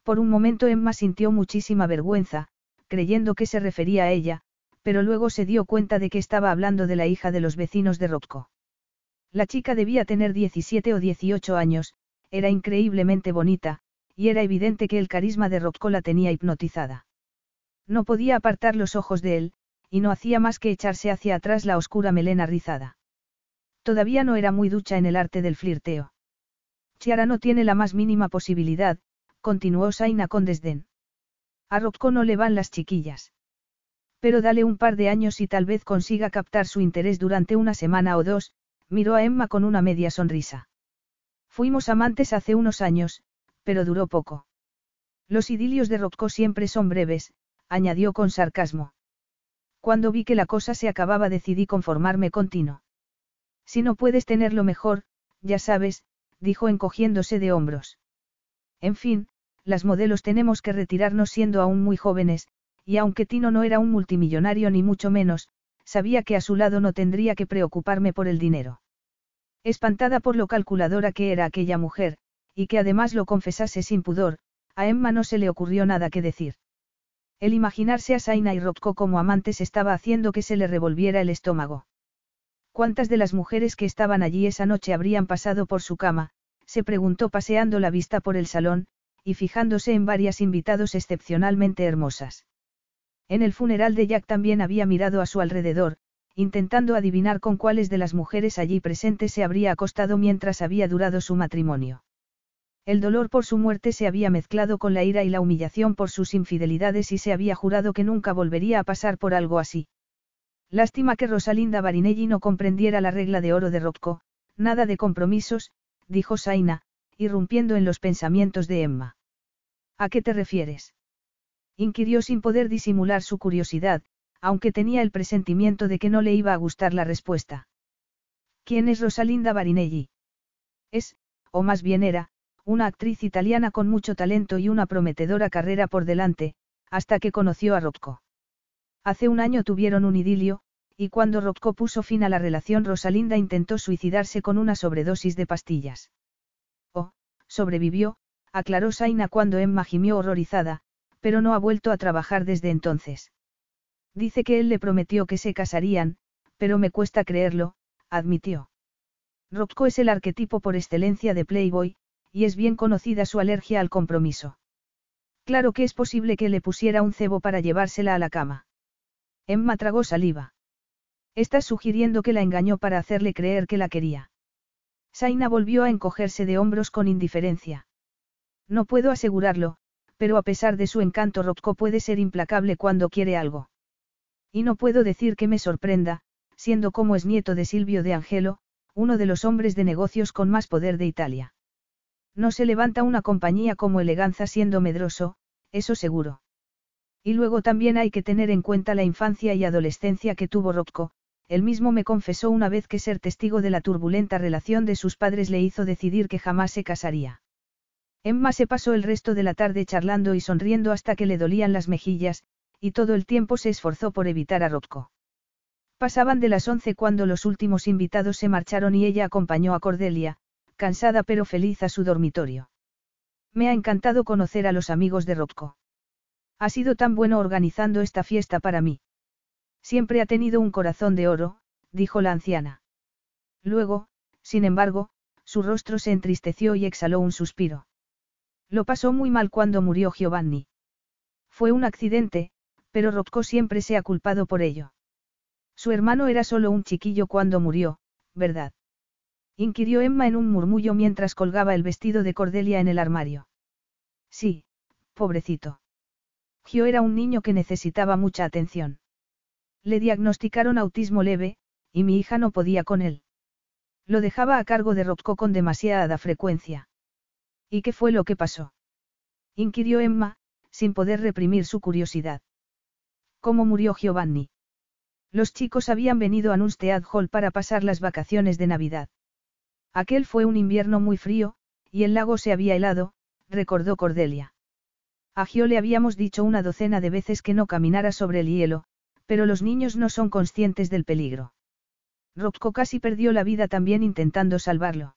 Por un momento Emma sintió muchísima vergüenza, creyendo que se refería a ella, pero luego se dio cuenta de que estaba hablando de la hija de los vecinos de Rocco. La chica debía tener 17 o 18 años, era increíblemente bonita, y era evidente que el carisma de Rocco la tenía hipnotizada. No podía apartar los ojos de él, y no hacía más que echarse hacia atrás la oscura melena rizada. Todavía no era muy ducha en el arte del flirteo. Chiara no tiene la más mínima posibilidad, continuó Saina con desdén. A Rocco no le van las chiquillas. Pero dale un par de años y tal vez consiga captar su interés durante una semana o dos, miró a Emma con una media sonrisa. Fuimos amantes hace unos años, pero duró poco. Los idilios de Rocco siempre son breves, añadió con sarcasmo. Cuando vi que la cosa se acababa decidí conformarme continuo. Si no puedes tenerlo mejor, ya sabes, dijo encogiéndose de hombros. En fin, las modelos tenemos que retirarnos siendo aún muy jóvenes, y aunque Tino no era un multimillonario ni mucho menos, sabía que a su lado no tendría que preocuparme por el dinero. Espantada por lo calculadora que era aquella mujer, y que además lo confesase sin pudor, a Emma no se le ocurrió nada que decir. El imaginarse a Saina y Rocco como amantes estaba haciendo que se le revolviera el estómago. ¿Cuántas de las mujeres que estaban allí esa noche habrían pasado por su cama? se preguntó paseando la vista por el salón, y fijándose en varias invitados excepcionalmente hermosas. En el funeral de Jack también había mirado a su alrededor, intentando adivinar con cuáles de las mujeres allí presentes se habría acostado mientras había durado su matrimonio. El dolor por su muerte se había mezclado con la ira y la humillación por sus infidelidades y se había jurado que nunca volvería a pasar por algo así. Lástima que Rosalinda Barinelli no comprendiera la regla de oro de Rocco, nada de compromisos, dijo Saina, irrumpiendo en los pensamientos de Emma. ¿A qué te refieres? inquirió sin poder disimular su curiosidad, aunque tenía el presentimiento de que no le iba a gustar la respuesta. ¿Quién es Rosalinda Barinelli? Es, o más bien era, una actriz italiana con mucho talento y una prometedora carrera por delante, hasta que conoció a Rocco. Hace un año tuvieron un idilio, y cuando Rocco puso fin a la relación Rosalinda intentó suicidarse con una sobredosis de pastillas. Oh, sobrevivió, aclaró Saina cuando Emma gimió horrorizada, pero no ha vuelto a trabajar desde entonces. Dice que él le prometió que se casarían, pero me cuesta creerlo, admitió. Rocco es el arquetipo por excelencia de Playboy, y es bien conocida su alergia al compromiso. Claro que es posible que le pusiera un cebo para llevársela a la cama. Emma tragó saliva. Estás sugiriendo que la engañó para hacerle creer que la quería. Saina volvió a encogerse de hombros con indiferencia. No puedo asegurarlo, pero a pesar de su encanto Rocco puede ser implacable cuando quiere algo. Y no puedo decir que me sorprenda, siendo como es nieto de Silvio de Angelo, uno de los hombres de negocios con más poder de Italia. No se levanta una compañía como Eleganza siendo medroso, eso seguro. Y luego también hay que tener en cuenta la infancia y adolescencia que tuvo Rocco, él mismo me confesó una vez que ser testigo de la turbulenta relación de sus padres le hizo decidir que jamás se casaría. Emma se pasó el resto de la tarde charlando y sonriendo hasta que le dolían las mejillas, y todo el tiempo se esforzó por evitar a Rocco. Pasaban de las once cuando los últimos invitados se marcharon y ella acompañó a Cordelia, cansada pero feliz a su dormitorio. Me ha encantado conocer a los amigos de Rocco. Ha sido tan bueno organizando esta fiesta para mí. Siempre ha tenido un corazón de oro, dijo la anciana. Luego, sin embargo, su rostro se entristeció y exhaló un suspiro. Lo pasó muy mal cuando murió Giovanni. Fue un accidente, pero Rocco siempre se ha culpado por ello. Su hermano era solo un chiquillo cuando murió, ¿verdad? Inquirió Emma en un murmullo mientras colgaba el vestido de Cordelia en el armario. Sí, pobrecito. Gio era un niño que necesitaba mucha atención. Le diagnosticaron autismo leve, y mi hija no podía con él. Lo dejaba a cargo de Rocco con demasiada frecuencia. ¿Y qué fue lo que pasó? inquirió Emma, sin poder reprimir su curiosidad. ¿Cómo murió Giovanni? Los chicos habían venido a Nunstead Hall para pasar las vacaciones de Navidad. Aquel fue un invierno muy frío, y el lago se había helado, recordó Cordelia. A Gio le habíamos dicho una docena de veces que no caminara sobre el hielo, pero los niños no son conscientes del peligro. Rocco casi perdió la vida también intentando salvarlo.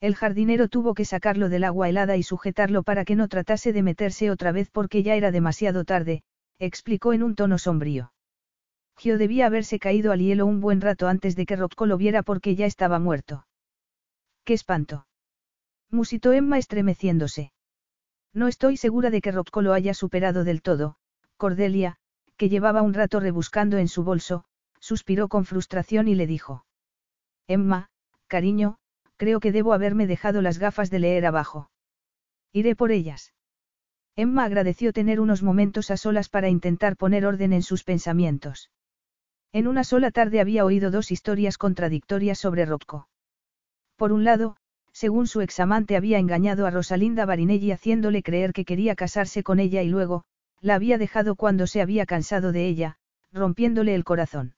El jardinero tuvo que sacarlo del agua helada y sujetarlo para que no tratase de meterse otra vez porque ya era demasiado tarde, explicó en un tono sombrío. Gio debía haberse caído al hielo un buen rato antes de que Rocco lo viera porque ya estaba muerto. ¡Qué espanto! musitó Emma estremeciéndose. No estoy segura de que Rocco lo haya superado del todo, Cordelia, que llevaba un rato rebuscando en su bolso, suspiró con frustración y le dijo. Emma, cariño, creo que debo haberme dejado las gafas de leer abajo. Iré por ellas. Emma agradeció tener unos momentos a solas para intentar poner orden en sus pensamientos. En una sola tarde había oído dos historias contradictorias sobre Rocco. Por un lado, según su examante había engañado a Rosalinda Barinelli haciéndole creer que quería casarse con ella y luego, la había dejado cuando se había cansado de ella, rompiéndole el corazón.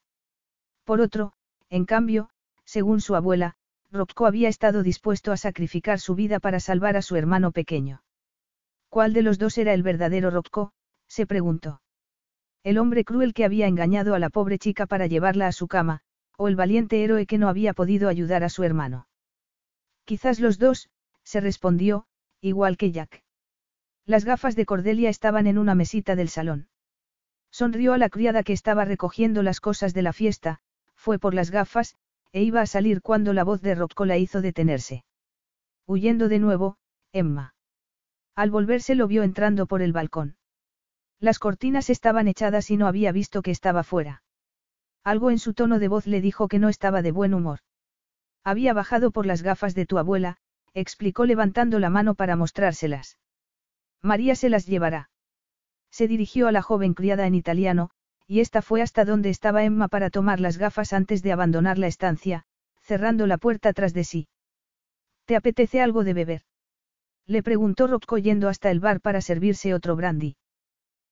Por otro, en cambio, según su abuela, Rocco había estado dispuesto a sacrificar su vida para salvar a su hermano pequeño. ¿Cuál de los dos era el verdadero Rocco? se preguntó. El hombre cruel que había engañado a la pobre chica para llevarla a su cama, o el valiente héroe que no había podido ayudar a su hermano. Quizás los dos, se respondió, igual que Jack. Las gafas de Cordelia estaban en una mesita del salón. Sonrió a la criada que estaba recogiendo las cosas de la fiesta, fue por las gafas, e iba a salir cuando la voz de Rocco la hizo detenerse. Huyendo de nuevo, Emma. Al volverse lo vio entrando por el balcón. Las cortinas estaban echadas y no había visto que estaba fuera. Algo en su tono de voz le dijo que no estaba de buen humor. Había bajado por las gafas de tu abuela, explicó levantando la mano para mostrárselas. María se las llevará. Se dirigió a la joven criada en italiano, y esta fue hasta donde estaba Emma para tomar las gafas antes de abandonar la estancia, cerrando la puerta tras de sí. ¿Te apetece algo de beber? Le preguntó Rocco yendo hasta el bar para servirse otro brandy.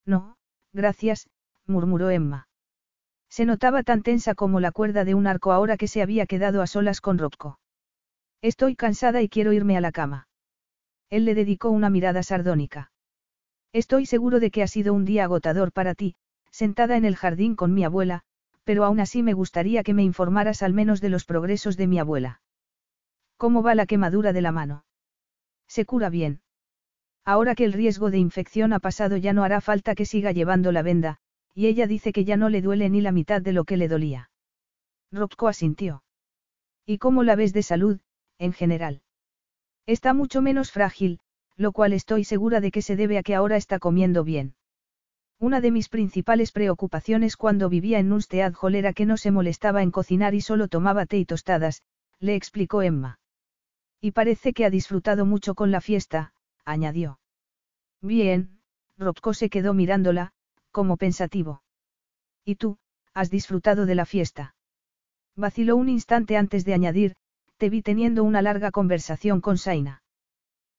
No, gracias, murmuró Emma. Se notaba tan tensa como la cuerda de un arco ahora que se había quedado a solas con Rocco. Estoy cansada y quiero irme a la cama. Él le dedicó una mirada sardónica. Estoy seguro de que ha sido un día agotador para ti, sentada en el jardín con mi abuela, pero aún así me gustaría que me informaras al menos de los progresos de mi abuela. ¿Cómo va la quemadura de la mano? Se cura bien. Ahora que el riesgo de infección ha pasado ya no hará falta que siga llevando la venda, y ella dice que ya no le duele ni la mitad de lo que le dolía. Rocco asintió. ¿Y cómo la ves de salud, en general? Está mucho menos frágil, lo cual estoy segura de que se debe a que ahora está comiendo bien. Una de mis principales preocupaciones cuando vivía en Nunstead Hall era que no se molestaba en cocinar y solo tomaba té y tostadas, le explicó Emma. Y parece que ha disfrutado mucho con la fiesta, añadió. Bien, Rocco se quedó mirándola, como pensativo. ¿Y tú, has disfrutado de la fiesta? Vaciló un instante antes de añadir, te vi teniendo una larga conversación con Saina.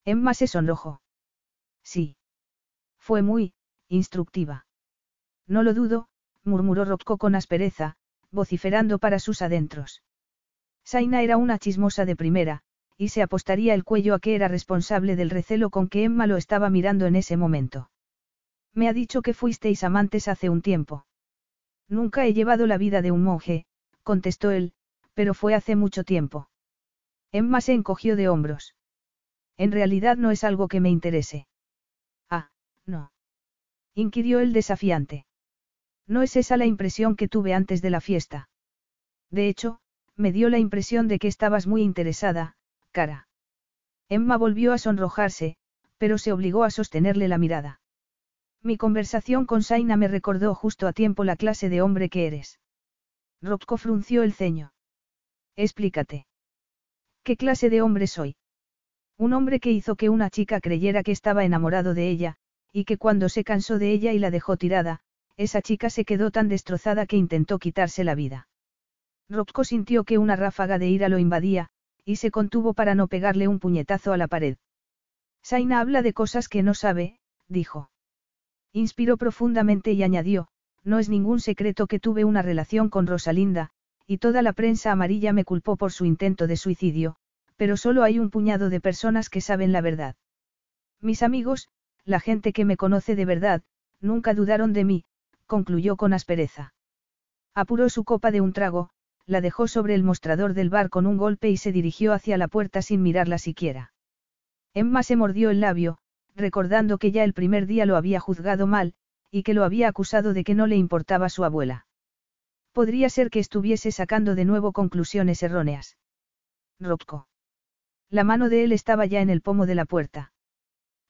Emma se sonrojó. Sí. Fue muy, instructiva. No lo dudo, murmuró Rocco con aspereza, vociferando para sus adentros. Saina era una chismosa de primera, y se apostaría el cuello a que era responsable del recelo con que Emma lo estaba mirando en ese momento. Me ha dicho que fuisteis amantes hace un tiempo. Nunca he llevado la vida de un monje, contestó él, pero fue hace mucho tiempo. Emma se encogió de hombros. En realidad no es algo que me interese. Ah, no. Inquirió el desafiante. No es esa la impresión que tuve antes de la fiesta. De hecho, me dio la impresión de que estabas muy interesada, cara. Emma volvió a sonrojarse, pero se obligó a sostenerle la mirada. Mi conversación con Saina me recordó justo a tiempo la clase de hombre que eres. Rocco frunció el ceño. Explícate. ¿Qué clase de hombre soy? Un hombre que hizo que una chica creyera que estaba enamorado de ella, y que cuando se cansó de ella y la dejó tirada, esa chica se quedó tan destrozada que intentó quitarse la vida. Rocco sintió que una ráfaga de ira lo invadía, y se contuvo para no pegarle un puñetazo a la pared. Saina habla de cosas que no sabe, dijo. Inspiró profundamente y añadió, no es ningún secreto que tuve una relación con Rosalinda, y toda la prensa amarilla me culpó por su intento de suicidio, pero solo hay un puñado de personas que saben la verdad. Mis amigos, la gente que me conoce de verdad, nunca dudaron de mí, concluyó con aspereza. Apuró su copa de un trago, la dejó sobre el mostrador del bar con un golpe y se dirigió hacia la puerta sin mirarla siquiera. Emma se mordió el labio, recordando que ya el primer día lo había juzgado mal, y que lo había acusado de que no le importaba su abuela. Podría ser que estuviese sacando de nuevo conclusiones erróneas. Rocco. La mano de él estaba ya en el pomo de la puerta.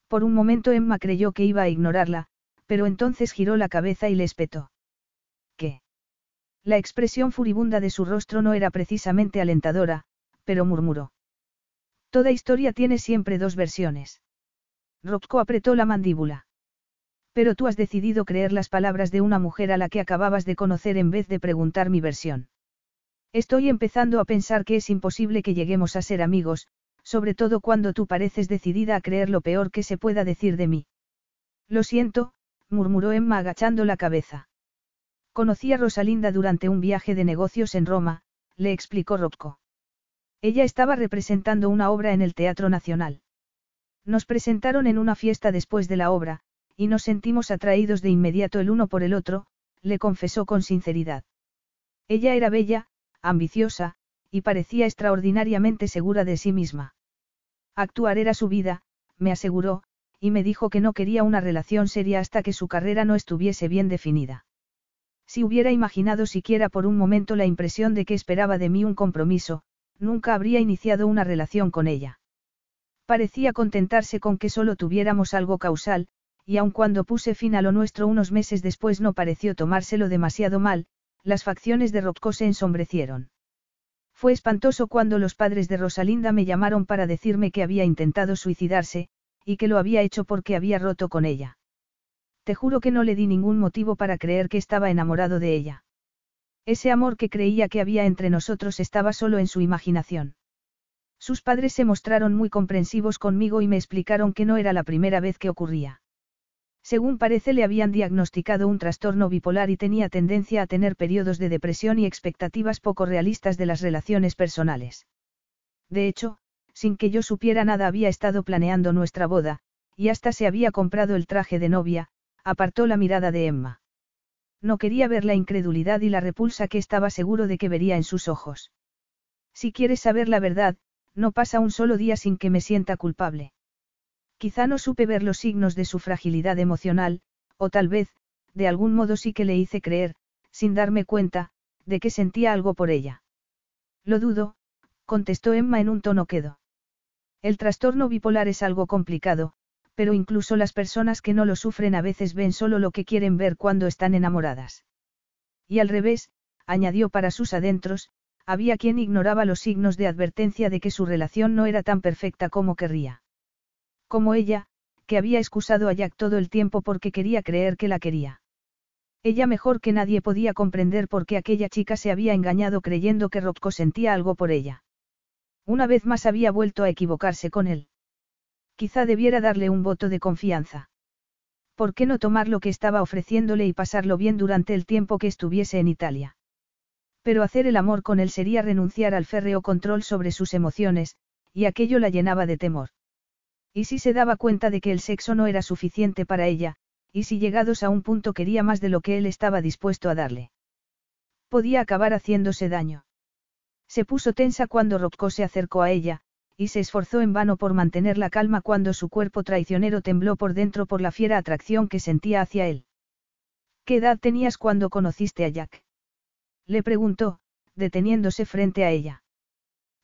Por un momento Emma creyó que iba a ignorarla, pero entonces giró la cabeza y le espetó. ¿Qué? La expresión furibunda de su rostro no era precisamente alentadora, pero murmuró. Toda historia tiene siempre dos versiones. Rocco apretó la mandíbula. Pero tú has decidido creer las palabras de una mujer a la que acababas de conocer en vez de preguntar mi versión. Estoy empezando a pensar que es imposible que lleguemos a ser amigos, sobre todo cuando tú pareces decidida a creer lo peor que se pueda decir de mí. Lo siento, murmuró Emma agachando la cabeza. Conocí a Rosalinda durante un viaje de negocios en Roma, le explicó Rocco. Ella estaba representando una obra en el Teatro Nacional. Nos presentaron en una fiesta después de la obra, y nos sentimos atraídos de inmediato el uno por el otro, le confesó con sinceridad. Ella era bella, ambiciosa, y parecía extraordinariamente segura de sí misma. Actuar era su vida, me aseguró, y me dijo que no quería una relación seria hasta que su carrera no estuviese bien definida. Si hubiera imaginado siquiera por un momento la impresión de que esperaba de mí un compromiso, nunca habría iniciado una relación con ella. Parecía contentarse con que solo tuviéramos algo causal, y aun cuando puse fin a lo nuestro unos meses después no pareció tomárselo demasiado mal, las facciones de Rocco se ensombrecieron. Fue espantoso cuando los padres de Rosalinda me llamaron para decirme que había intentado suicidarse, y que lo había hecho porque había roto con ella. Te juro que no le di ningún motivo para creer que estaba enamorado de ella. Ese amor que creía que había entre nosotros estaba solo en su imaginación. Sus padres se mostraron muy comprensivos conmigo y me explicaron que no era la primera vez que ocurría. Según parece le habían diagnosticado un trastorno bipolar y tenía tendencia a tener periodos de depresión y expectativas poco realistas de las relaciones personales. De hecho, sin que yo supiera nada había estado planeando nuestra boda, y hasta se había comprado el traje de novia, apartó la mirada de Emma. No quería ver la incredulidad y la repulsa que estaba seguro de que vería en sus ojos. Si quieres saber la verdad, no pasa un solo día sin que me sienta culpable. Quizá no supe ver los signos de su fragilidad emocional, o tal vez, de algún modo sí que le hice creer, sin darme cuenta, de que sentía algo por ella. Lo dudo, contestó Emma en un tono quedo. El trastorno bipolar es algo complicado, pero incluso las personas que no lo sufren a veces ven solo lo que quieren ver cuando están enamoradas. Y al revés, añadió para sus adentros, había quien ignoraba los signos de advertencia de que su relación no era tan perfecta como querría. Como ella, que había excusado a Jack todo el tiempo porque quería creer que la quería. Ella mejor que nadie podía comprender por qué aquella chica se había engañado creyendo que Rocco sentía algo por ella. Una vez más había vuelto a equivocarse con él. Quizá debiera darle un voto de confianza. ¿Por qué no tomar lo que estaba ofreciéndole y pasarlo bien durante el tiempo que estuviese en Italia? Pero hacer el amor con él sería renunciar al férreo control sobre sus emociones, y aquello la llenaba de temor. Y si se daba cuenta de que el sexo no era suficiente para ella, y si llegados a un punto quería más de lo que él estaba dispuesto a darle. Podía acabar haciéndose daño. Se puso tensa cuando Rocco se acercó a ella, y se esforzó en vano por mantener la calma cuando su cuerpo traicionero tembló por dentro por la fiera atracción que sentía hacia él. ¿Qué edad tenías cuando conociste a Jack? Le preguntó, deteniéndose frente a ella.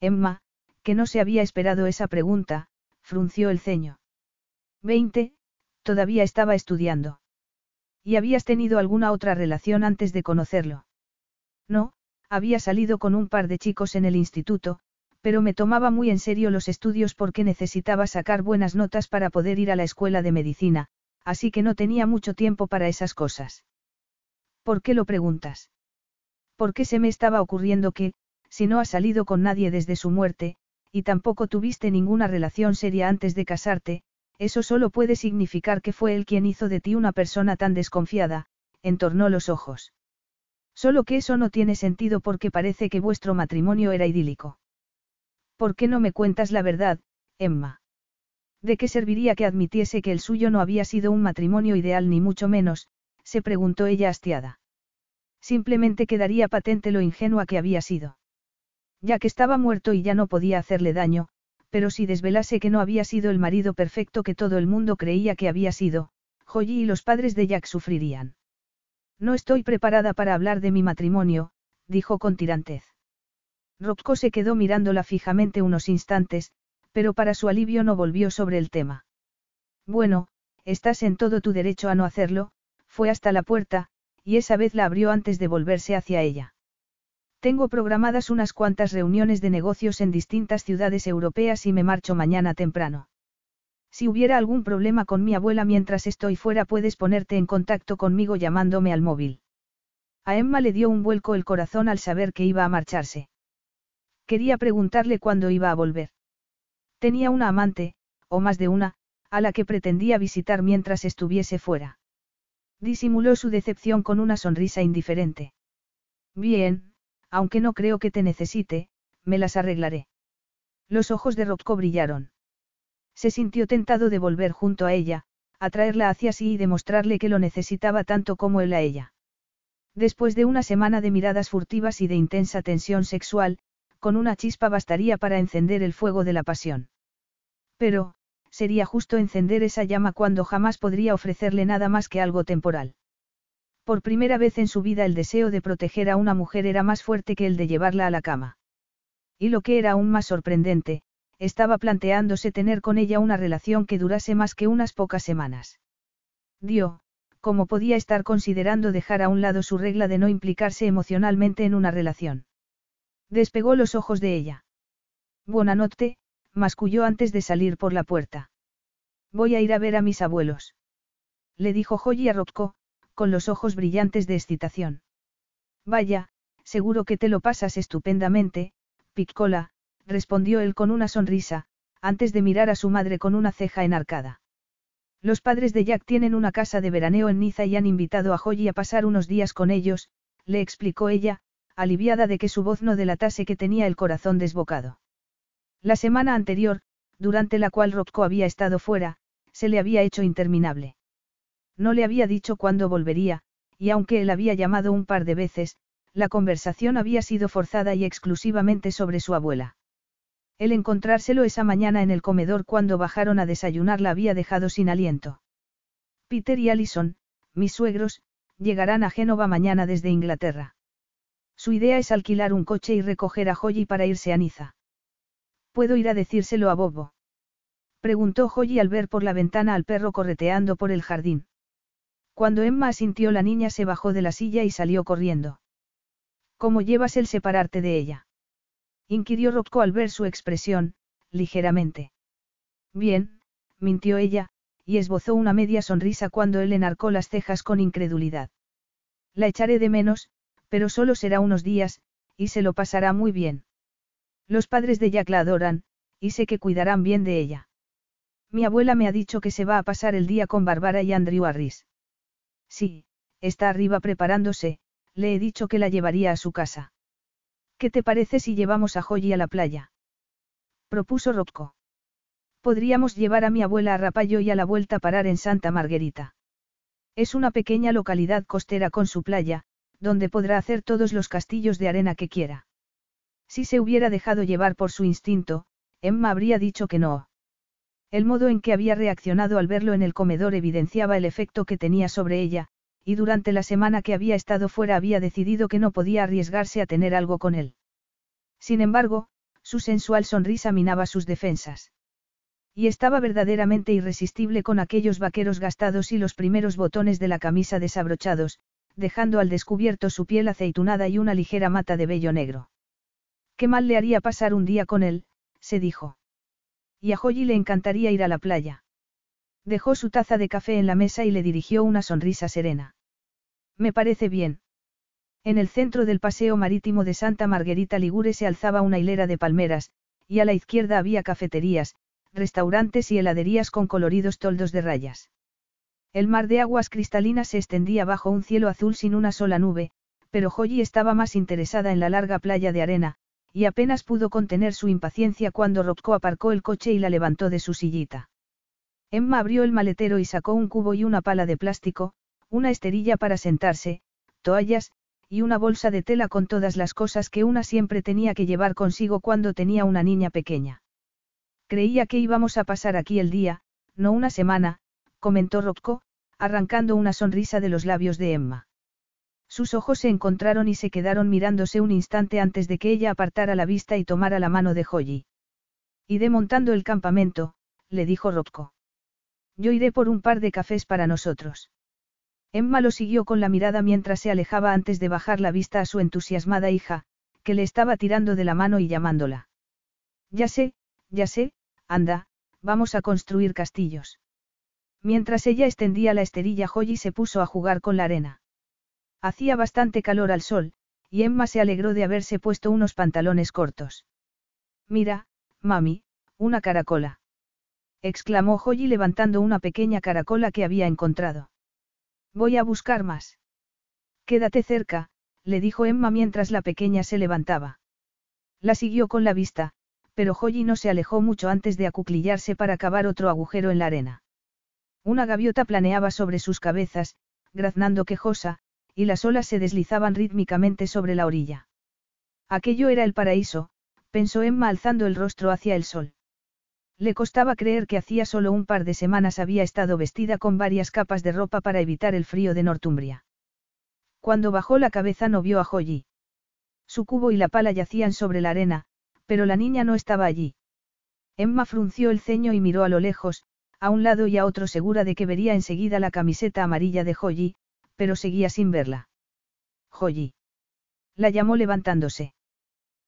Emma, que no se había esperado esa pregunta, frunció el ceño. Veinte, todavía estaba estudiando. ¿Y habías tenido alguna otra relación antes de conocerlo? No, había salido con un par de chicos en el instituto, pero me tomaba muy en serio los estudios porque necesitaba sacar buenas notas para poder ir a la escuela de medicina, así que no tenía mucho tiempo para esas cosas. ¿Por qué lo preguntas? Porque se me estaba ocurriendo que, si no has salido con nadie desde su muerte, y tampoco tuviste ninguna relación seria antes de casarte, eso solo puede significar que fue él quien hizo de ti una persona tan desconfiada, entornó los ojos. Solo que eso no tiene sentido porque parece que vuestro matrimonio era idílico. ¿Por qué no me cuentas la verdad, Emma? ¿De qué serviría que admitiese que el suyo no había sido un matrimonio ideal ni mucho menos? se preguntó ella hastiada. Simplemente quedaría patente lo ingenua que había sido ya que estaba muerto y ya no podía hacerle daño, pero si desvelase que no había sido el marido perfecto que todo el mundo creía que había sido, Joyi y los padres de Jack sufrirían. No estoy preparada para hablar de mi matrimonio, dijo con tirantez. Rocco se quedó mirándola fijamente unos instantes, pero para su alivio no volvió sobre el tema. Bueno, estás en todo tu derecho a no hacerlo, fue hasta la puerta, y esa vez la abrió antes de volverse hacia ella. Tengo programadas unas cuantas reuniones de negocios en distintas ciudades europeas y me marcho mañana temprano. Si hubiera algún problema con mi abuela mientras estoy fuera puedes ponerte en contacto conmigo llamándome al móvil. A Emma le dio un vuelco el corazón al saber que iba a marcharse. Quería preguntarle cuándo iba a volver. Tenía una amante, o más de una, a la que pretendía visitar mientras estuviese fuera. Disimuló su decepción con una sonrisa indiferente. Bien, aunque no creo que te necesite, me las arreglaré. Los ojos de Rocco brillaron. Se sintió tentado de volver junto a ella, atraerla hacia sí y demostrarle que lo necesitaba tanto como él a ella. Después de una semana de miradas furtivas y de intensa tensión sexual, con una chispa bastaría para encender el fuego de la pasión. Pero, sería justo encender esa llama cuando jamás podría ofrecerle nada más que algo temporal. Por primera vez en su vida el deseo de proteger a una mujer era más fuerte que el de llevarla a la cama. Y lo que era aún más sorprendente, estaba planteándose tener con ella una relación que durase más que unas pocas semanas. Dio, como podía estar considerando dejar a un lado su regla de no implicarse emocionalmente en una relación. Despegó los ojos de ella. Buena noche, masculló antes de salir por la puerta. Voy a ir a ver a mis abuelos. Le dijo Joy a Rocco, con los ojos brillantes de excitación. Vaya, seguro que te lo pasas estupendamente, Piccola, respondió él con una sonrisa, antes de mirar a su madre con una ceja enarcada. Los padres de Jack tienen una casa de veraneo en Niza y han invitado a Holly a pasar unos días con ellos, le explicó ella, aliviada de que su voz no delatase que tenía el corazón desbocado. La semana anterior, durante la cual Rocco había estado fuera, se le había hecho interminable. No le había dicho cuándo volvería, y aunque él había llamado un par de veces, la conversación había sido forzada y exclusivamente sobre su abuela. El encontrárselo esa mañana en el comedor cuando bajaron a desayunar la había dejado sin aliento. Peter y Allison, mis suegros, llegarán a Génova mañana desde Inglaterra. Su idea es alquilar un coche y recoger a Holly para irse a Niza. ¿Puedo ir a decírselo a Bobo? Preguntó Holly al ver por la ventana al perro correteando por el jardín. Cuando Emma asintió la niña se bajó de la silla y salió corriendo. ¿Cómo llevas el separarte de ella? Inquirió Rocco al ver su expresión, ligeramente. Bien, mintió ella, y esbozó una media sonrisa cuando él enarcó las cejas con incredulidad. La echaré de menos, pero solo será unos días, y se lo pasará muy bien. Los padres de Jack la adoran, y sé que cuidarán bien de ella. Mi abuela me ha dicho que se va a pasar el día con Bárbara y Andrew Harris. Sí, está arriba preparándose, le he dicho que la llevaría a su casa. ¿Qué te parece si llevamos a Holly a la playa? Propuso Rocco. Podríamos llevar a mi abuela a Rapallo y a la vuelta parar en Santa Margarita. Es una pequeña localidad costera con su playa, donde podrá hacer todos los castillos de arena que quiera. Si se hubiera dejado llevar por su instinto, Emma habría dicho que no. El modo en que había reaccionado al verlo en el comedor evidenciaba el efecto que tenía sobre ella, y durante la semana que había estado fuera había decidido que no podía arriesgarse a tener algo con él. Sin embargo, su sensual sonrisa minaba sus defensas. Y estaba verdaderamente irresistible con aquellos vaqueros gastados y los primeros botones de la camisa desabrochados, dejando al descubierto su piel aceitunada y una ligera mata de vello negro. Qué mal le haría pasar un día con él, se dijo. Y a Holly le encantaría ir a la playa. Dejó su taza de café en la mesa y le dirigió una sonrisa serena. Me parece bien. En el centro del paseo marítimo de Santa Margarita Ligure se alzaba una hilera de palmeras, y a la izquierda había cafeterías, restaurantes y heladerías con coloridos toldos de rayas. El mar de aguas cristalinas se extendía bajo un cielo azul sin una sola nube, pero Holly estaba más interesada en la larga playa de arena, y apenas pudo contener su impaciencia cuando Rocco aparcó el coche y la levantó de su sillita. Emma abrió el maletero y sacó un cubo y una pala de plástico, una esterilla para sentarse, toallas, y una bolsa de tela con todas las cosas que una siempre tenía que llevar consigo cuando tenía una niña pequeña. Creía que íbamos a pasar aquí el día, no una semana, comentó Rocco, arrancando una sonrisa de los labios de Emma. Sus ojos se encontraron y se quedaron mirándose un instante antes de que ella apartara la vista y tomara la mano de Holly. Iré montando el campamento, le dijo Rocco. Yo iré por un par de cafés para nosotros. Emma lo siguió con la mirada mientras se alejaba antes de bajar la vista a su entusiasmada hija, que le estaba tirando de la mano y llamándola. Ya sé, ya sé, anda, vamos a construir castillos. Mientras ella extendía la esterilla Holly se puso a jugar con la arena. Hacía bastante calor al sol, y Emma se alegró de haberse puesto unos pantalones cortos. Mira, mami, una caracola. exclamó Holly levantando una pequeña caracola que había encontrado. Voy a buscar más. Quédate cerca, le dijo Emma mientras la pequeña se levantaba. La siguió con la vista, pero Holly no se alejó mucho antes de acuclillarse para cavar otro agujero en la arena. Una gaviota planeaba sobre sus cabezas, graznando quejosa, y las olas se deslizaban rítmicamente sobre la orilla. Aquello era el paraíso, pensó Emma alzando el rostro hacia el sol. Le costaba creer que hacía solo un par de semanas había estado vestida con varias capas de ropa para evitar el frío de Northumbria. Cuando bajó la cabeza no vio a Holly. Su cubo y la pala yacían sobre la arena, pero la niña no estaba allí. Emma frunció el ceño y miró a lo lejos, a un lado y a otro segura de que vería enseguida la camiseta amarilla de Holly, pero seguía sin verla. Holly. La llamó levantándose.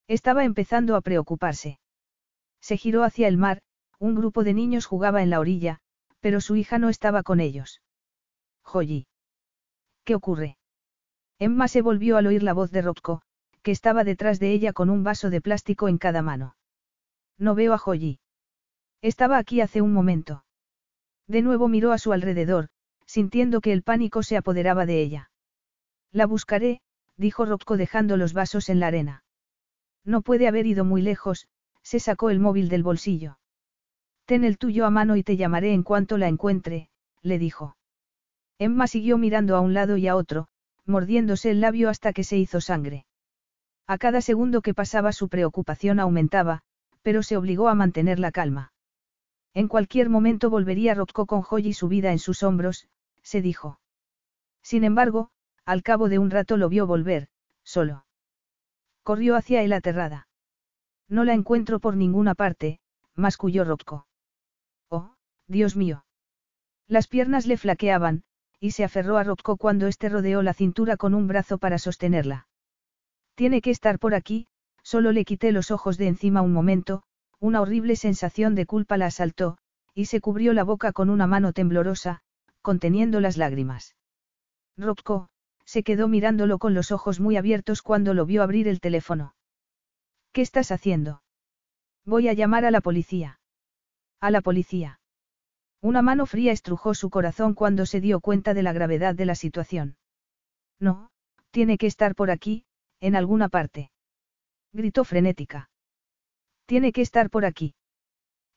Estaba empezando a preocuparse. Se giró hacia el mar, un grupo de niños jugaba en la orilla, pero su hija no estaba con ellos. Holly. ¿Qué ocurre? Emma se volvió al oír la voz de Rocco, que estaba detrás de ella con un vaso de plástico en cada mano. No veo a Holly. Estaba aquí hace un momento. De nuevo miró a su alrededor, sintiendo que el pánico se apoderaba de ella. La buscaré, dijo Rocco dejando los vasos en la arena. No puede haber ido muy lejos, se sacó el móvil del bolsillo. Ten el tuyo a mano y te llamaré en cuanto la encuentre, le dijo. Emma siguió mirando a un lado y a otro, mordiéndose el labio hasta que se hizo sangre. A cada segundo que pasaba su preocupación aumentaba, pero se obligó a mantener la calma. En cualquier momento volvería Rocco con Joy y su vida en sus hombros, se dijo. Sin embargo, al cabo de un rato lo vio volver, solo. Corrió hacia él aterrada. No la encuentro por ninguna parte, masculló Rocco. Oh, Dios mío. Las piernas le flaqueaban, y se aferró a Rocco cuando éste rodeó la cintura con un brazo para sostenerla. Tiene que estar por aquí, solo le quité los ojos de encima un momento, una horrible sensación de culpa la asaltó, y se cubrió la boca con una mano temblorosa, conteniendo las lágrimas. Rocco, se quedó mirándolo con los ojos muy abiertos cuando lo vio abrir el teléfono. ¿Qué estás haciendo? Voy a llamar a la policía. A la policía. Una mano fría estrujó su corazón cuando se dio cuenta de la gravedad de la situación. No, tiene que estar por aquí, en alguna parte. Gritó frenética. Tiene que estar por aquí.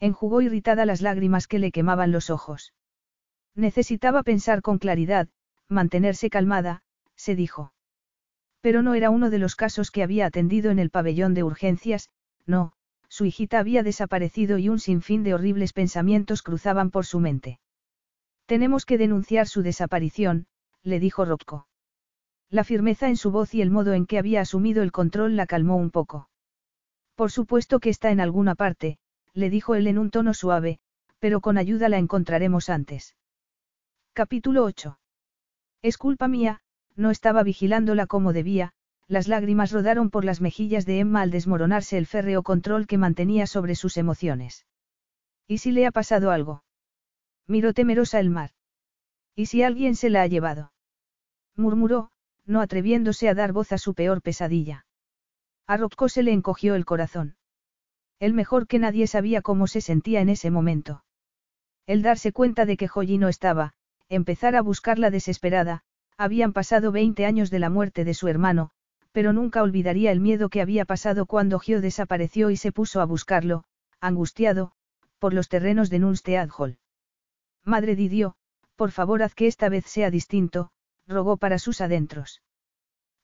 Enjugó irritada las lágrimas que le quemaban los ojos. Necesitaba pensar con claridad, mantenerse calmada, se dijo. Pero no era uno de los casos que había atendido en el pabellón de urgencias, no, su hijita había desaparecido y un sinfín de horribles pensamientos cruzaban por su mente. Tenemos que denunciar su desaparición, le dijo Rocco. La firmeza en su voz y el modo en que había asumido el control la calmó un poco. Por supuesto que está en alguna parte, le dijo él en un tono suave, pero con ayuda la encontraremos antes. Capítulo 8. Es culpa mía, no estaba vigilándola como debía, las lágrimas rodaron por las mejillas de Emma al desmoronarse el férreo control que mantenía sobre sus emociones. ¿Y si le ha pasado algo? Miró temerosa el mar. ¿Y si alguien se la ha llevado? murmuró, no atreviéndose a dar voz a su peor pesadilla. A Rocco se le encogió el corazón. El mejor que nadie sabía cómo se sentía en ese momento. El darse cuenta de que Joyi no estaba, empezar a buscarla desesperada, habían pasado 20 años de la muerte de su hermano, pero nunca olvidaría el miedo que había pasado cuando Gio desapareció y se puso a buscarlo, angustiado, por los terrenos de Nunstead Hall. Madre Didio, por favor haz que esta vez sea distinto, rogó para sus adentros.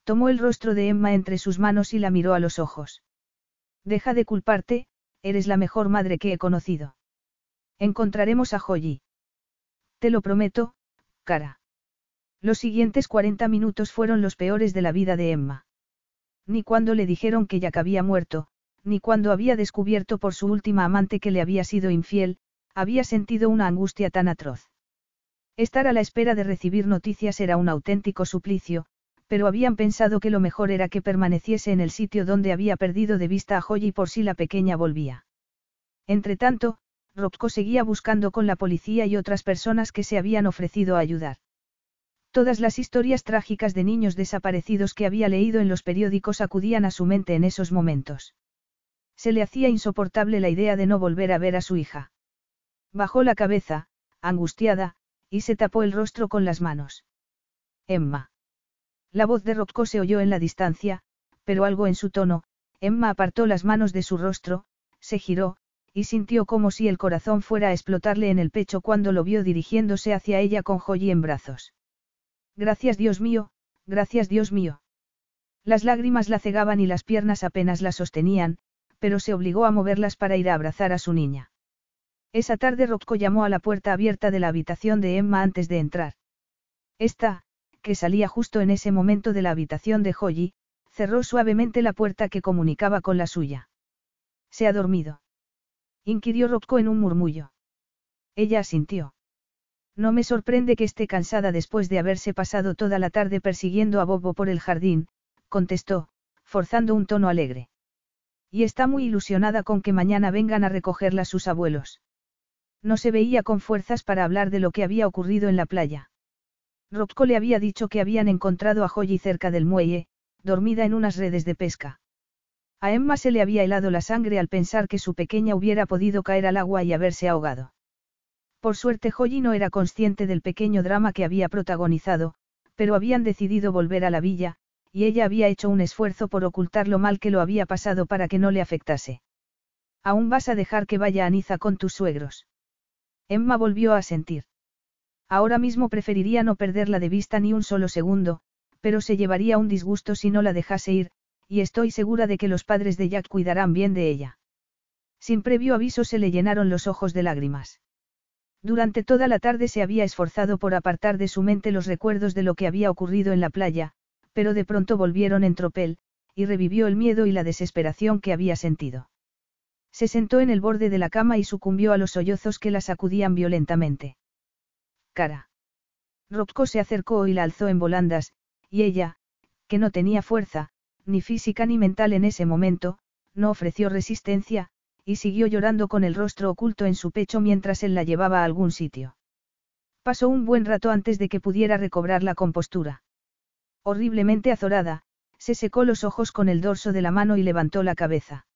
Tomó el rostro de Emma entre sus manos y la miró a los ojos. Deja de culparte, eres la mejor madre que he conocido. Encontraremos a Joyi. Te lo prometo, cara. Los siguientes 40 minutos fueron los peores de la vida de Emma ni cuando le dijeron que Jack había muerto, ni cuando había descubierto por su última amante que le había sido infiel, había sentido una angustia tan atroz. Estar a la espera de recibir noticias era un auténtico suplicio, pero habían pensado que lo mejor era que permaneciese en el sitio donde había perdido de vista a Joy por si la pequeña volvía. Entretanto, Rocco seguía buscando con la policía y otras personas que se habían ofrecido a ayudar. Todas las historias trágicas de niños desaparecidos que había leído en los periódicos acudían a su mente en esos momentos. Se le hacía insoportable la idea de no volver a ver a su hija. Bajó la cabeza, angustiada, y se tapó el rostro con las manos. Emma. La voz de Rocco se oyó en la distancia, pero algo en su tono, Emma apartó las manos de su rostro, se giró, y sintió como si el corazón fuera a explotarle en el pecho cuando lo vio dirigiéndose hacia ella con Joy en brazos. Gracias Dios mío, gracias Dios mío. Las lágrimas la cegaban y las piernas apenas la sostenían, pero se obligó a moverlas para ir a abrazar a su niña. Esa tarde Rocco llamó a la puerta abierta de la habitación de Emma antes de entrar. Esta, que salía justo en ese momento de la habitación de Joyi, cerró suavemente la puerta que comunicaba con la suya. ¿Se ha dormido? Inquirió Rocco en un murmullo. Ella asintió. No me sorprende que esté cansada después de haberse pasado toda la tarde persiguiendo a Bobo por el jardín, contestó, forzando un tono alegre. Y está muy ilusionada con que mañana vengan a recogerla sus abuelos. No se veía con fuerzas para hablar de lo que había ocurrido en la playa. Rocco le había dicho que habían encontrado a Joyi cerca del muelle, dormida en unas redes de pesca. A Emma se le había helado la sangre al pensar que su pequeña hubiera podido caer al agua y haberse ahogado. Por suerte Joyi no era consciente del pequeño drama que había protagonizado, pero habían decidido volver a la villa, y ella había hecho un esfuerzo por ocultar lo mal que lo había pasado para que no le afectase. ¿Aún vas a dejar que vaya a Niza con tus suegros? Emma volvió a sentir. Ahora mismo preferiría no perderla de vista ni un solo segundo, pero se llevaría un disgusto si no la dejase ir, y estoy segura de que los padres de Jack cuidarán bien de ella. Sin previo aviso se le llenaron los ojos de lágrimas. Durante toda la tarde se había esforzado por apartar de su mente los recuerdos de lo que había ocurrido en la playa, pero de pronto volvieron en tropel, y revivió el miedo y la desesperación que había sentido. Se sentó en el borde de la cama y sucumbió a los sollozos que la sacudían violentamente. Cara. Rocco se acercó y la alzó en volandas, y ella, que no tenía fuerza, ni física ni mental en ese momento, no ofreció resistencia, y siguió llorando con el rostro oculto en su pecho mientras él la llevaba a algún sitio. Pasó un buen rato antes de que pudiera recobrar la compostura. Horriblemente azorada, se secó los ojos con el dorso de la mano y levantó la cabeza.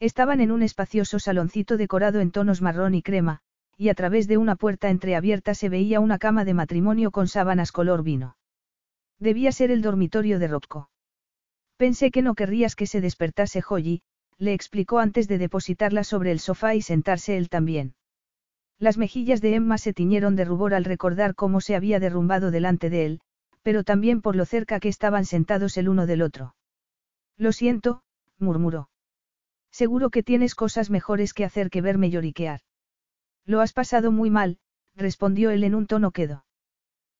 Estaban en un espacioso saloncito decorado en tonos marrón y crema, y a través de una puerta entreabierta se veía una cama de matrimonio con sábanas color vino. Debía ser el dormitorio de Rocco. Pensé que no querrías que se despertase Joyi, le explicó antes de depositarla sobre el sofá y sentarse él también. Las mejillas de Emma se tiñeron de rubor al recordar cómo se había derrumbado delante de él, pero también por lo cerca que estaban sentados el uno del otro. Lo siento, murmuró. Seguro que tienes cosas mejores que hacer que verme lloriquear. Lo has pasado muy mal, respondió él en un tono quedo.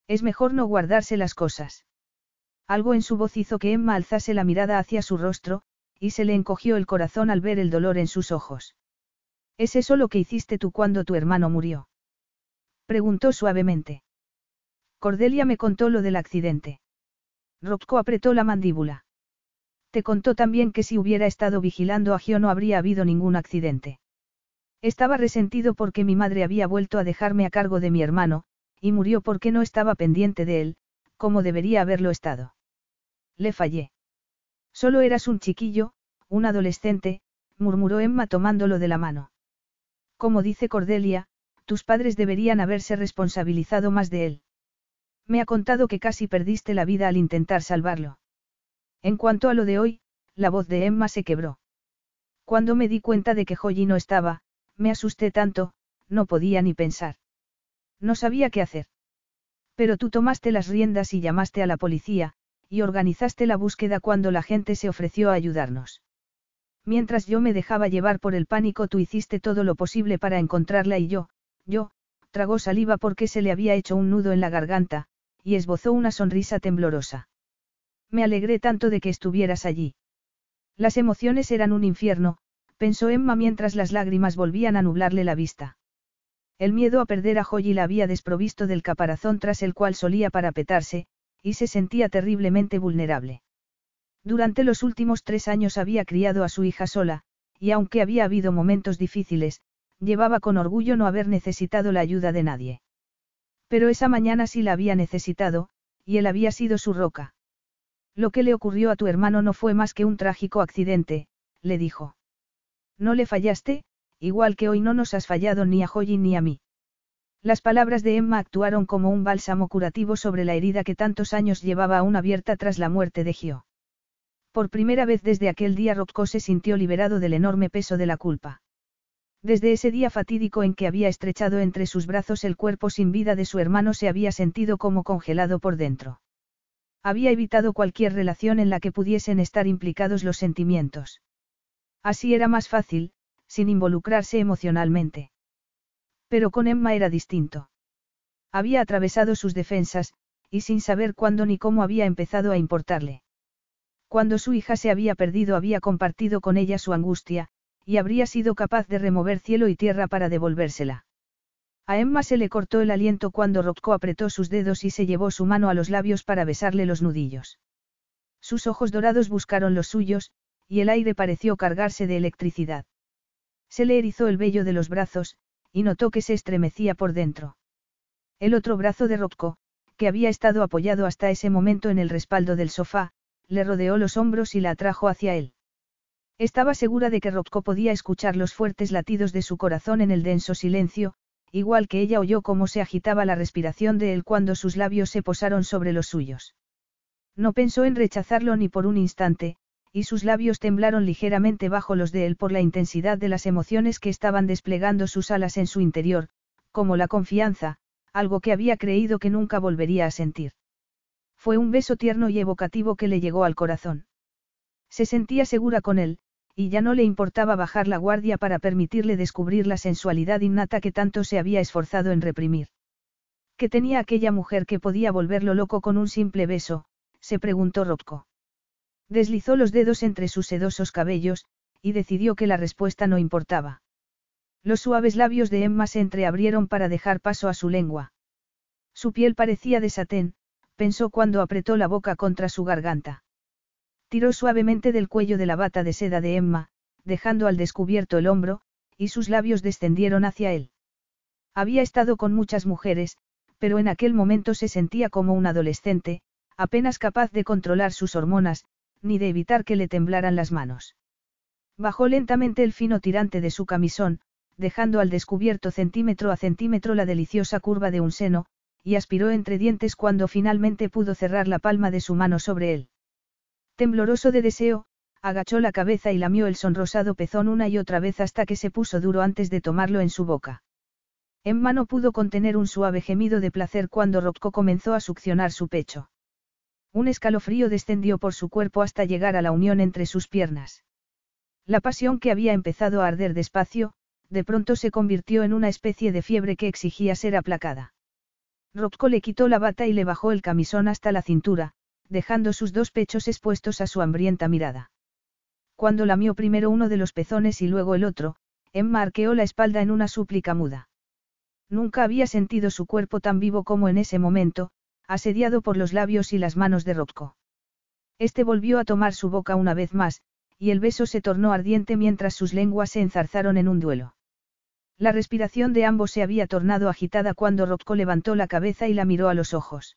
Es mejor no guardarse las cosas. Algo en su voz hizo que Emma alzase la mirada hacia su rostro, y se le encogió el corazón al ver el dolor en sus ojos. ¿Es eso lo que hiciste tú cuando tu hermano murió? Preguntó suavemente. Cordelia me contó lo del accidente. Rocco apretó la mandíbula. Te contó también que si hubiera estado vigilando a Gio no habría habido ningún accidente. Estaba resentido porque mi madre había vuelto a dejarme a cargo de mi hermano, y murió porque no estaba pendiente de él, como debería haberlo estado. Le fallé. Solo eras un chiquillo, un adolescente, murmuró Emma tomándolo de la mano. Como dice Cordelia, tus padres deberían haberse responsabilizado más de él. Me ha contado que casi perdiste la vida al intentar salvarlo. En cuanto a lo de hoy, la voz de Emma se quebró. Cuando me di cuenta de que Joyi no estaba, me asusté tanto, no podía ni pensar. No sabía qué hacer. Pero tú tomaste las riendas y llamaste a la policía, y organizaste la búsqueda cuando la gente se ofreció a ayudarnos. Mientras yo me dejaba llevar por el pánico, tú hiciste todo lo posible para encontrarla y yo, yo, tragó saliva porque se le había hecho un nudo en la garganta, y esbozó una sonrisa temblorosa. Me alegré tanto de que estuvieras allí. Las emociones eran un infierno, pensó Emma mientras las lágrimas volvían a nublarle la vista. El miedo a perder a Joyi la había desprovisto del caparazón tras el cual solía parapetarse, y se sentía terriblemente vulnerable. Durante los últimos tres años había criado a su hija sola, y aunque había habido momentos difíciles, llevaba con orgullo no haber necesitado la ayuda de nadie. Pero esa mañana sí la había necesitado, y él había sido su roca. Lo que le ocurrió a tu hermano no fue más que un trágico accidente, le dijo. No le fallaste, igual que hoy no nos has fallado ni a Joyin ni a mí. Las palabras de Emma actuaron como un bálsamo curativo sobre la herida que tantos años llevaba aún abierta tras la muerte de Gio. Por primera vez desde aquel día Rocco se sintió liberado del enorme peso de la culpa. Desde ese día fatídico en que había estrechado entre sus brazos el cuerpo sin vida de su hermano se había sentido como congelado por dentro. Había evitado cualquier relación en la que pudiesen estar implicados los sentimientos. Así era más fácil, sin involucrarse emocionalmente. Pero con Emma era distinto. Había atravesado sus defensas, y sin saber cuándo ni cómo había empezado a importarle. Cuando su hija se había perdido había compartido con ella su angustia, y habría sido capaz de remover cielo y tierra para devolvérsela. A Emma se le cortó el aliento cuando Rocco apretó sus dedos y se llevó su mano a los labios para besarle los nudillos. Sus ojos dorados buscaron los suyos, y el aire pareció cargarse de electricidad. Se le erizó el vello de los brazos, y notó que se estremecía por dentro. El otro brazo de Rocco, que había estado apoyado hasta ese momento en el respaldo del sofá, le rodeó los hombros y la atrajo hacia él. Estaba segura de que Rocco podía escuchar los fuertes latidos de su corazón en el denso silencio, igual que ella oyó cómo se agitaba la respiración de él cuando sus labios se posaron sobre los suyos. No pensó en rechazarlo ni por un instante, y sus labios temblaron ligeramente bajo los de él por la intensidad de las emociones que estaban desplegando sus alas en su interior, como la confianza, algo que había creído que nunca volvería a sentir. Fue un beso tierno y evocativo que le llegó al corazón. Se sentía segura con él, y ya no le importaba bajar la guardia para permitirle descubrir la sensualidad innata que tanto se había esforzado en reprimir. ¿Qué tenía aquella mujer que podía volverlo loco con un simple beso? se preguntó Rocco. Deslizó los dedos entre sus sedosos cabellos, y decidió que la respuesta no importaba. Los suaves labios de Emma se entreabrieron para dejar paso a su lengua. Su piel parecía de satén, pensó cuando apretó la boca contra su garganta. Tiró suavemente del cuello de la bata de seda de Emma, dejando al descubierto el hombro, y sus labios descendieron hacia él. Había estado con muchas mujeres, pero en aquel momento se sentía como un adolescente, apenas capaz de controlar sus hormonas, ni de evitar que le temblaran las manos. Bajó lentamente el fino tirante de su camisón, dejando al descubierto centímetro a centímetro la deliciosa curva de un seno, y aspiró entre dientes cuando finalmente pudo cerrar la palma de su mano sobre él. Tembloroso de deseo, agachó la cabeza y lamió el sonrosado pezón una y otra vez hasta que se puso duro antes de tomarlo en su boca. Emma no pudo contener un suave gemido de placer cuando Rocco comenzó a succionar su pecho. Un escalofrío descendió por su cuerpo hasta llegar a la unión entre sus piernas. La pasión que había empezado a arder despacio, de pronto se convirtió en una especie de fiebre que exigía ser aplacada. Rocco le quitó la bata y le bajó el camisón hasta la cintura, dejando sus dos pechos expuestos a su hambrienta mirada. Cuando lamió primero uno de los pezones y luego el otro, Emma arqueó la espalda en una súplica muda. Nunca había sentido su cuerpo tan vivo como en ese momento, asediado por los labios y las manos de Rocco. Este volvió a tomar su boca una vez más, y el beso se tornó ardiente mientras sus lenguas se enzarzaron en un duelo. La respiración de ambos se había tornado agitada cuando Rocco levantó la cabeza y la miró a los ojos.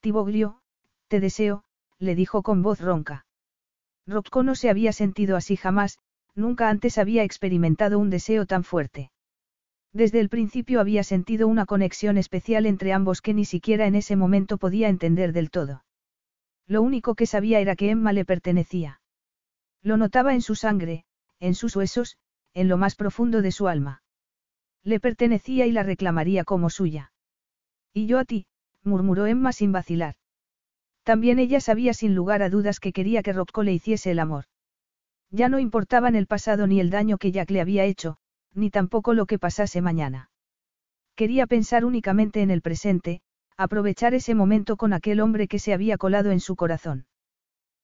Tiboglio, te deseo, le dijo con voz ronca. Rocco no se había sentido así jamás, nunca antes había experimentado un deseo tan fuerte. Desde el principio había sentido una conexión especial entre ambos que ni siquiera en ese momento podía entender del todo. Lo único que sabía era que Emma le pertenecía. Lo notaba en su sangre, en sus huesos, en lo más profundo de su alma. Le pertenecía y la reclamaría como suya. Y yo a ti, murmuró Emma sin vacilar. También ella sabía sin lugar a dudas que quería que Rocco le hiciese el amor. Ya no importaban el pasado ni el daño que Jack le había hecho, ni tampoco lo que pasase mañana. Quería pensar únicamente en el presente, aprovechar ese momento con aquel hombre que se había colado en su corazón.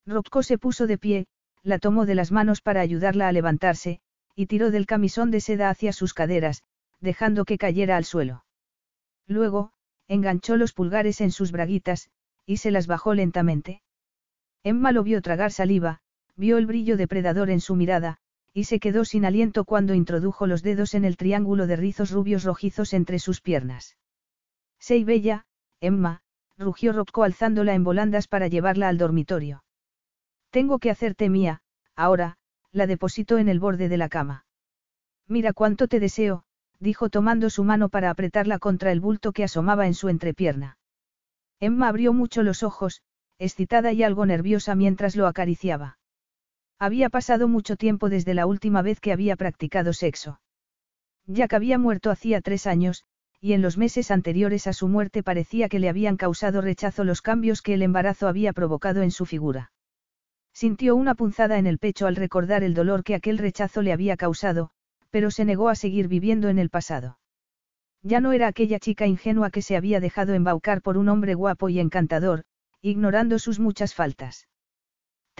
Rocco se puso de pie, la tomó de las manos para ayudarla a levantarse, y tiró del camisón de seda hacia sus caderas, dejando que cayera al suelo. Luego, enganchó los pulgares en sus braguitas, y se las bajó lentamente. Emma lo vio tragar saliva, vio el brillo depredador en su mirada, y se quedó sin aliento cuando introdujo los dedos en el triángulo de rizos rubios rojizos entre sus piernas. Sei bella, Emma, rugió Rocco alzándola en volandas para llevarla al dormitorio. Tengo que hacerte mía, ahora, la depositó en el borde de la cama. Mira cuánto te deseo, dijo tomando su mano para apretarla contra el bulto que asomaba en su entrepierna. Emma abrió mucho los ojos, excitada y algo nerviosa mientras lo acariciaba. Había pasado mucho tiempo desde la última vez que había practicado sexo. Jack había muerto hacía tres años, y en los meses anteriores a su muerte parecía que le habían causado rechazo los cambios que el embarazo había provocado en su figura. Sintió una punzada en el pecho al recordar el dolor que aquel rechazo le había causado, pero se negó a seguir viviendo en el pasado. Ya no era aquella chica ingenua que se había dejado embaucar por un hombre guapo y encantador, ignorando sus muchas faltas.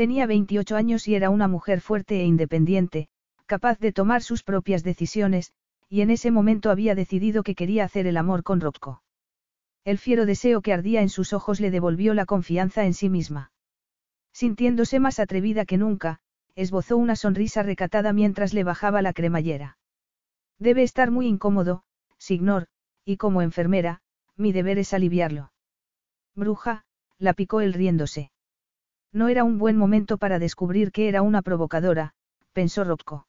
Tenía 28 años y era una mujer fuerte e independiente, capaz de tomar sus propias decisiones, y en ese momento había decidido que quería hacer el amor con Rocco. El fiero deseo que ardía en sus ojos le devolvió la confianza en sí misma. Sintiéndose más atrevida que nunca, esbozó una sonrisa recatada mientras le bajaba la cremallera. Debe estar muy incómodo, Signor, y como enfermera, mi deber es aliviarlo. Bruja, la picó él riéndose. No era un buen momento para descubrir que era una provocadora, pensó Rocco.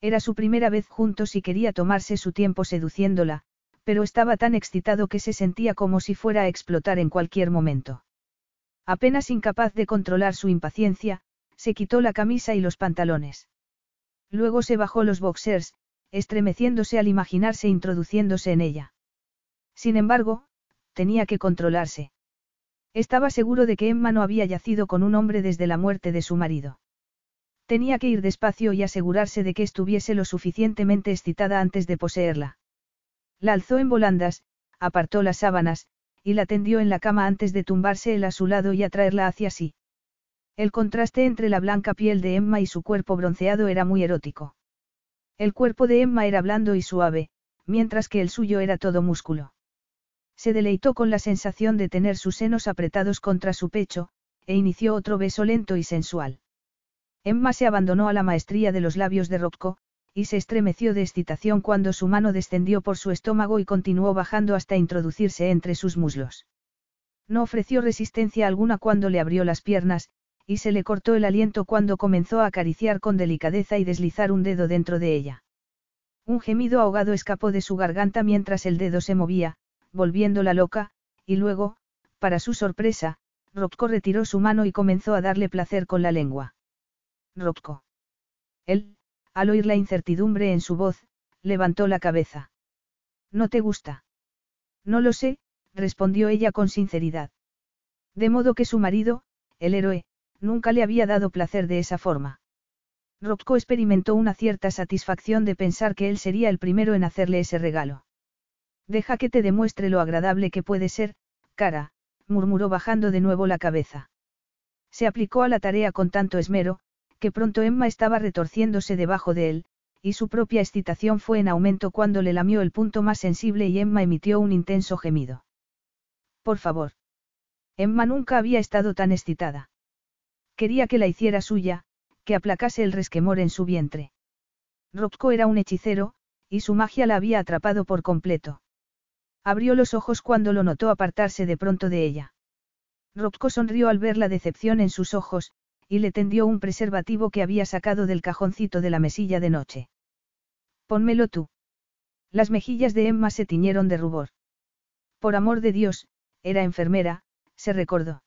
Era su primera vez juntos y quería tomarse su tiempo seduciéndola, pero estaba tan excitado que se sentía como si fuera a explotar en cualquier momento. Apenas incapaz de controlar su impaciencia, se quitó la camisa y los pantalones. Luego se bajó los boxers, estremeciéndose al imaginarse introduciéndose en ella. Sin embargo, tenía que controlarse. Estaba seguro de que Emma no había yacido con un hombre desde la muerte de su marido. Tenía que ir despacio y asegurarse de que estuviese lo suficientemente excitada antes de poseerla. La alzó en volandas, apartó las sábanas, y la tendió en la cama antes de tumbarse él a su lado y atraerla hacia sí. El contraste entre la blanca piel de Emma y su cuerpo bronceado era muy erótico. El cuerpo de Emma era blando y suave, mientras que el suyo era todo músculo. Se deleitó con la sensación de tener sus senos apretados contra su pecho, e inició otro beso lento y sensual. Emma se abandonó a la maestría de los labios de Rocco, y se estremeció de excitación cuando su mano descendió por su estómago y continuó bajando hasta introducirse entre sus muslos. No ofreció resistencia alguna cuando le abrió las piernas, y se le cortó el aliento cuando comenzó a acariciar con delicadeza y deslizar un dedo dentro de ella. Un gemido ahogado escapó de su garganta mientras el dedo se movía, volviéndola loca, y luego, para su sorpresa, Rocco retiró su mano y comenzó a darle placer con la lengua. Rocco. Él, al oír la incertidumbre en su voz, levantó la cabeza. ¿No te gusta? No lo sé, respondió ella con sinceridad. De modo que su marido, el héroe, nunca le había dado placer de esa forma. Rocco experimentó una cierta satisfacción de pensar que él sería el primero en hacerle ese regalo. Deja que te demuestre lo agradable que puede ser, cara, murmuró bajando de nuevo la cabeza. Se aplicó a la tarea con tanto esmero, que pronto Emma estaba retorciéndose debajo de él, y su propia excitación fue en aumento cuando le lamió el punto más sensible y Emma emitió un intenso gemido. Por favor. Emma nunca había estado tan excitada. Quería que la hiciera suya, que aplacase el resquemor en su vientre. Rocco era un hechicero, y su magia la había atrapado por completo. Abrió los ojos cuando lo notó apartarse de pronto de ella. Rocco sonrió al ver la decepción en sus ojos, y le tendió un preservativo que había sacado del cajoncito de la mesilla de noche. Pónmelo tú. Las mejillas de Emma se tiñeron de rubor. Por amor de Dios, era enfermera, se recordó.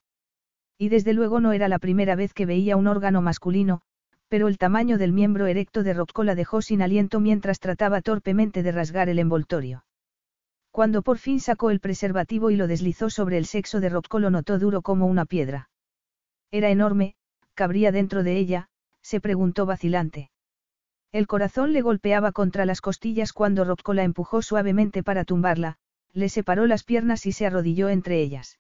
Y desde luego no era la primera vez que veía un órgano masculino, pero el tamaño del miembro erecto de Rocco la dejó sin aliento mientras trataba torpemente de rasgar el envoltorio. Cuando por fin sacó el preservativo y lo deslizó sobre el sexo de Rocco lo notó duro como una piedra. Era enorme, cabría dentro de ella? se preguntó vacilante. El corazón le golpeaba contra las costillas cuando Rocco la empujó suavemente para tumbarla, le separó las piernas y se arrodilló entre ellas.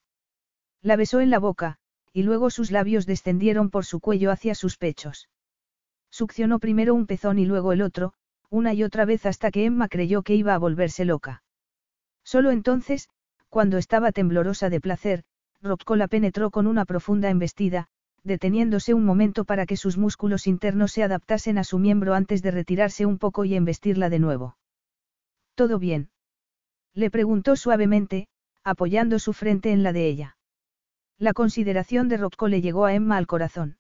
La besó en la boca, y luego sus labios descendieron por su cuello hacia sus pechos. Succionó primero un pezón y luego el otro, una y otra vez hasta que Emma creyó que iba a volverse loca. Solo entonces, cuando estaba temblorosa de placer, Rocco la penetró con una profunda embestida, deteniéndose un momento para que sus músculos internos se adaptasen a su miembro antes de retirarse un poco y embestirla de nuevo. ¿Todo bien? Le preguntó suavemente, apoyando su frente en la de ella. La consideración de Rocco le llegó a Emma al corazón.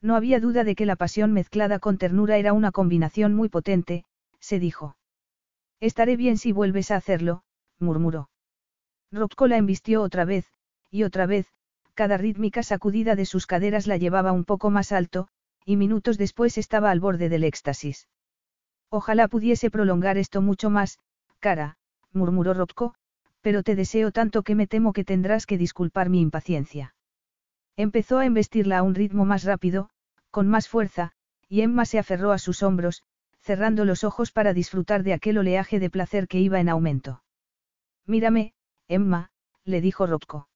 No había duda de que la pasión mezclada con ternura era una combinación muy potente, se dijo. Estaré bien si vuelves a hacerlo, murmuró. Rocco la embistió otra vez, y otra vez, cada rítmica sacudida de sus caderas la llevaba un poco más alto, y minutos después estaba al borde del éxtasis. Ojalá pudiese prolongar esto mucho más, cara, murmuró Rocco, pero te deseo tanto que me temo que tendrás que disculpar mi impaciencia. Empezó a embestirla a un ritmo más rápido, con más fuerza, y Emma se aferró a sus hombros, cerrando los ojos para disfrutar de aquel oleaje de placer que iba en aumento. Mírame, Emma, le dijo Rocco.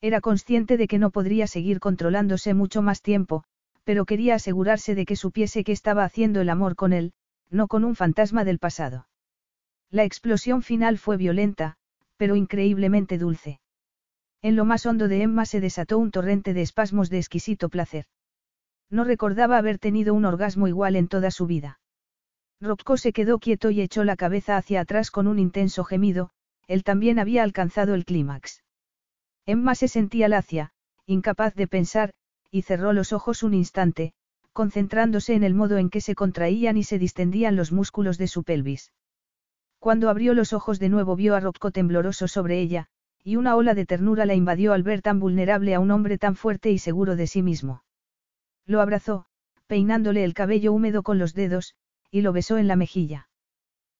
Era consciente de que no podría seguir controlándose mucho más tiempo, pero quería asegurarse de que supiese que estaba haciendo el amor con él, no con un fantasma del pasado. La explosión final fue violenta, pero increíblemente dulce. En lo más hondo de Emma se desató un torrente de espasmos de exquisito placer. No recordaba haber tenido un orgasmo igual en toda su vida. Rocco se quedó quieto y echó la cabeza hacia atrás con un intenso gemido, él también había alcanzado el clímax. Emma se sentía lacia, incapaz de pensar, y cerró los ojos un instante, concentrándose en el modo en que se contraían y se distendían los músculos de su pelvis. Cuando abrió los ojos de nuevo vio a Rocco tembloroso sobre ella, y una ola de ternura la invadió al ver tan vulnerable a un hombre tan fuerte y seguro de sí mismo. Lo abrazó, peinándole el cabello húmedo con los dedos, y lo besó en la mejilla.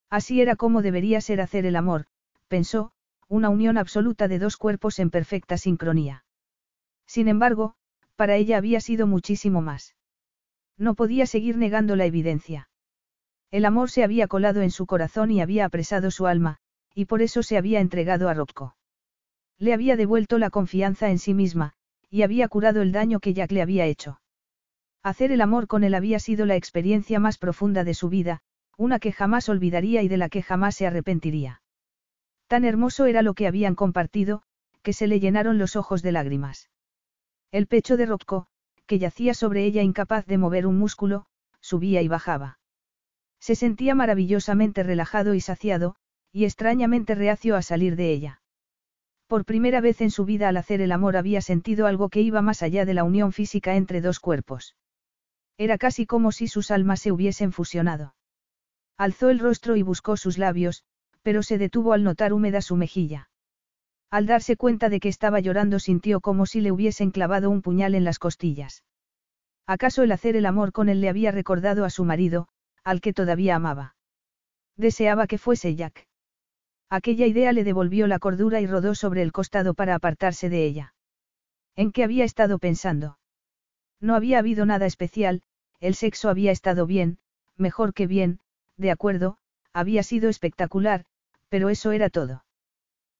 Así era como debería ser hacer el amor, pensó, una unión absoluta de dos cuerpos en perfecta sincronía. Sin embargo, para ella había sido muchísimo más. No podía seguir negando la evidencia. El amor se había colado en su corazón y había apresado su alma, y por eso se había entregado a Rocco. Le había devuelto la confianza en sí misma, y había curado el daño que Jack le había hecho. Hacer el amor con él había sido la experiencia más profunda de su vida, una que jamás olvidaría y de la que jamás se arrepentiría. Tan hermoso era lo que habían compartido, que se le llenaron los ojos de lágrimas. El pecho de Rocco, que yacía sobre ella incapaz de mover un músculo, subía y bajaba. Se sentía maravillosamente relajado y saciado, y extrañamente reacio a salir de ella. Por primera vez en su vida al hacer el amor había sentido algo que iba más allá de la unión física entre dos cuerpos. Era casi como si sus almas se hubiesen fusionado. Alzó el rostro y buscó sus labios, pero se detuvo al notar húmeda su mejilla. Al darse cuenta de que estaba llorando sintió como si le hubiesen clavado un puñal en las costillas. ¿Acaso el hacer el amor con él le había recordado a su marido, al que todavía amaba? Deseaba que fuese Jack. Aquella idea le devolvió la cordura y rodó sobre el costado para apartarse de ella. ¿En qué había estado pensando? No había habido nada especial, el sexo había estado bien, mejor que bien, de acuerdo, había sido espectacular, pero eso era todo.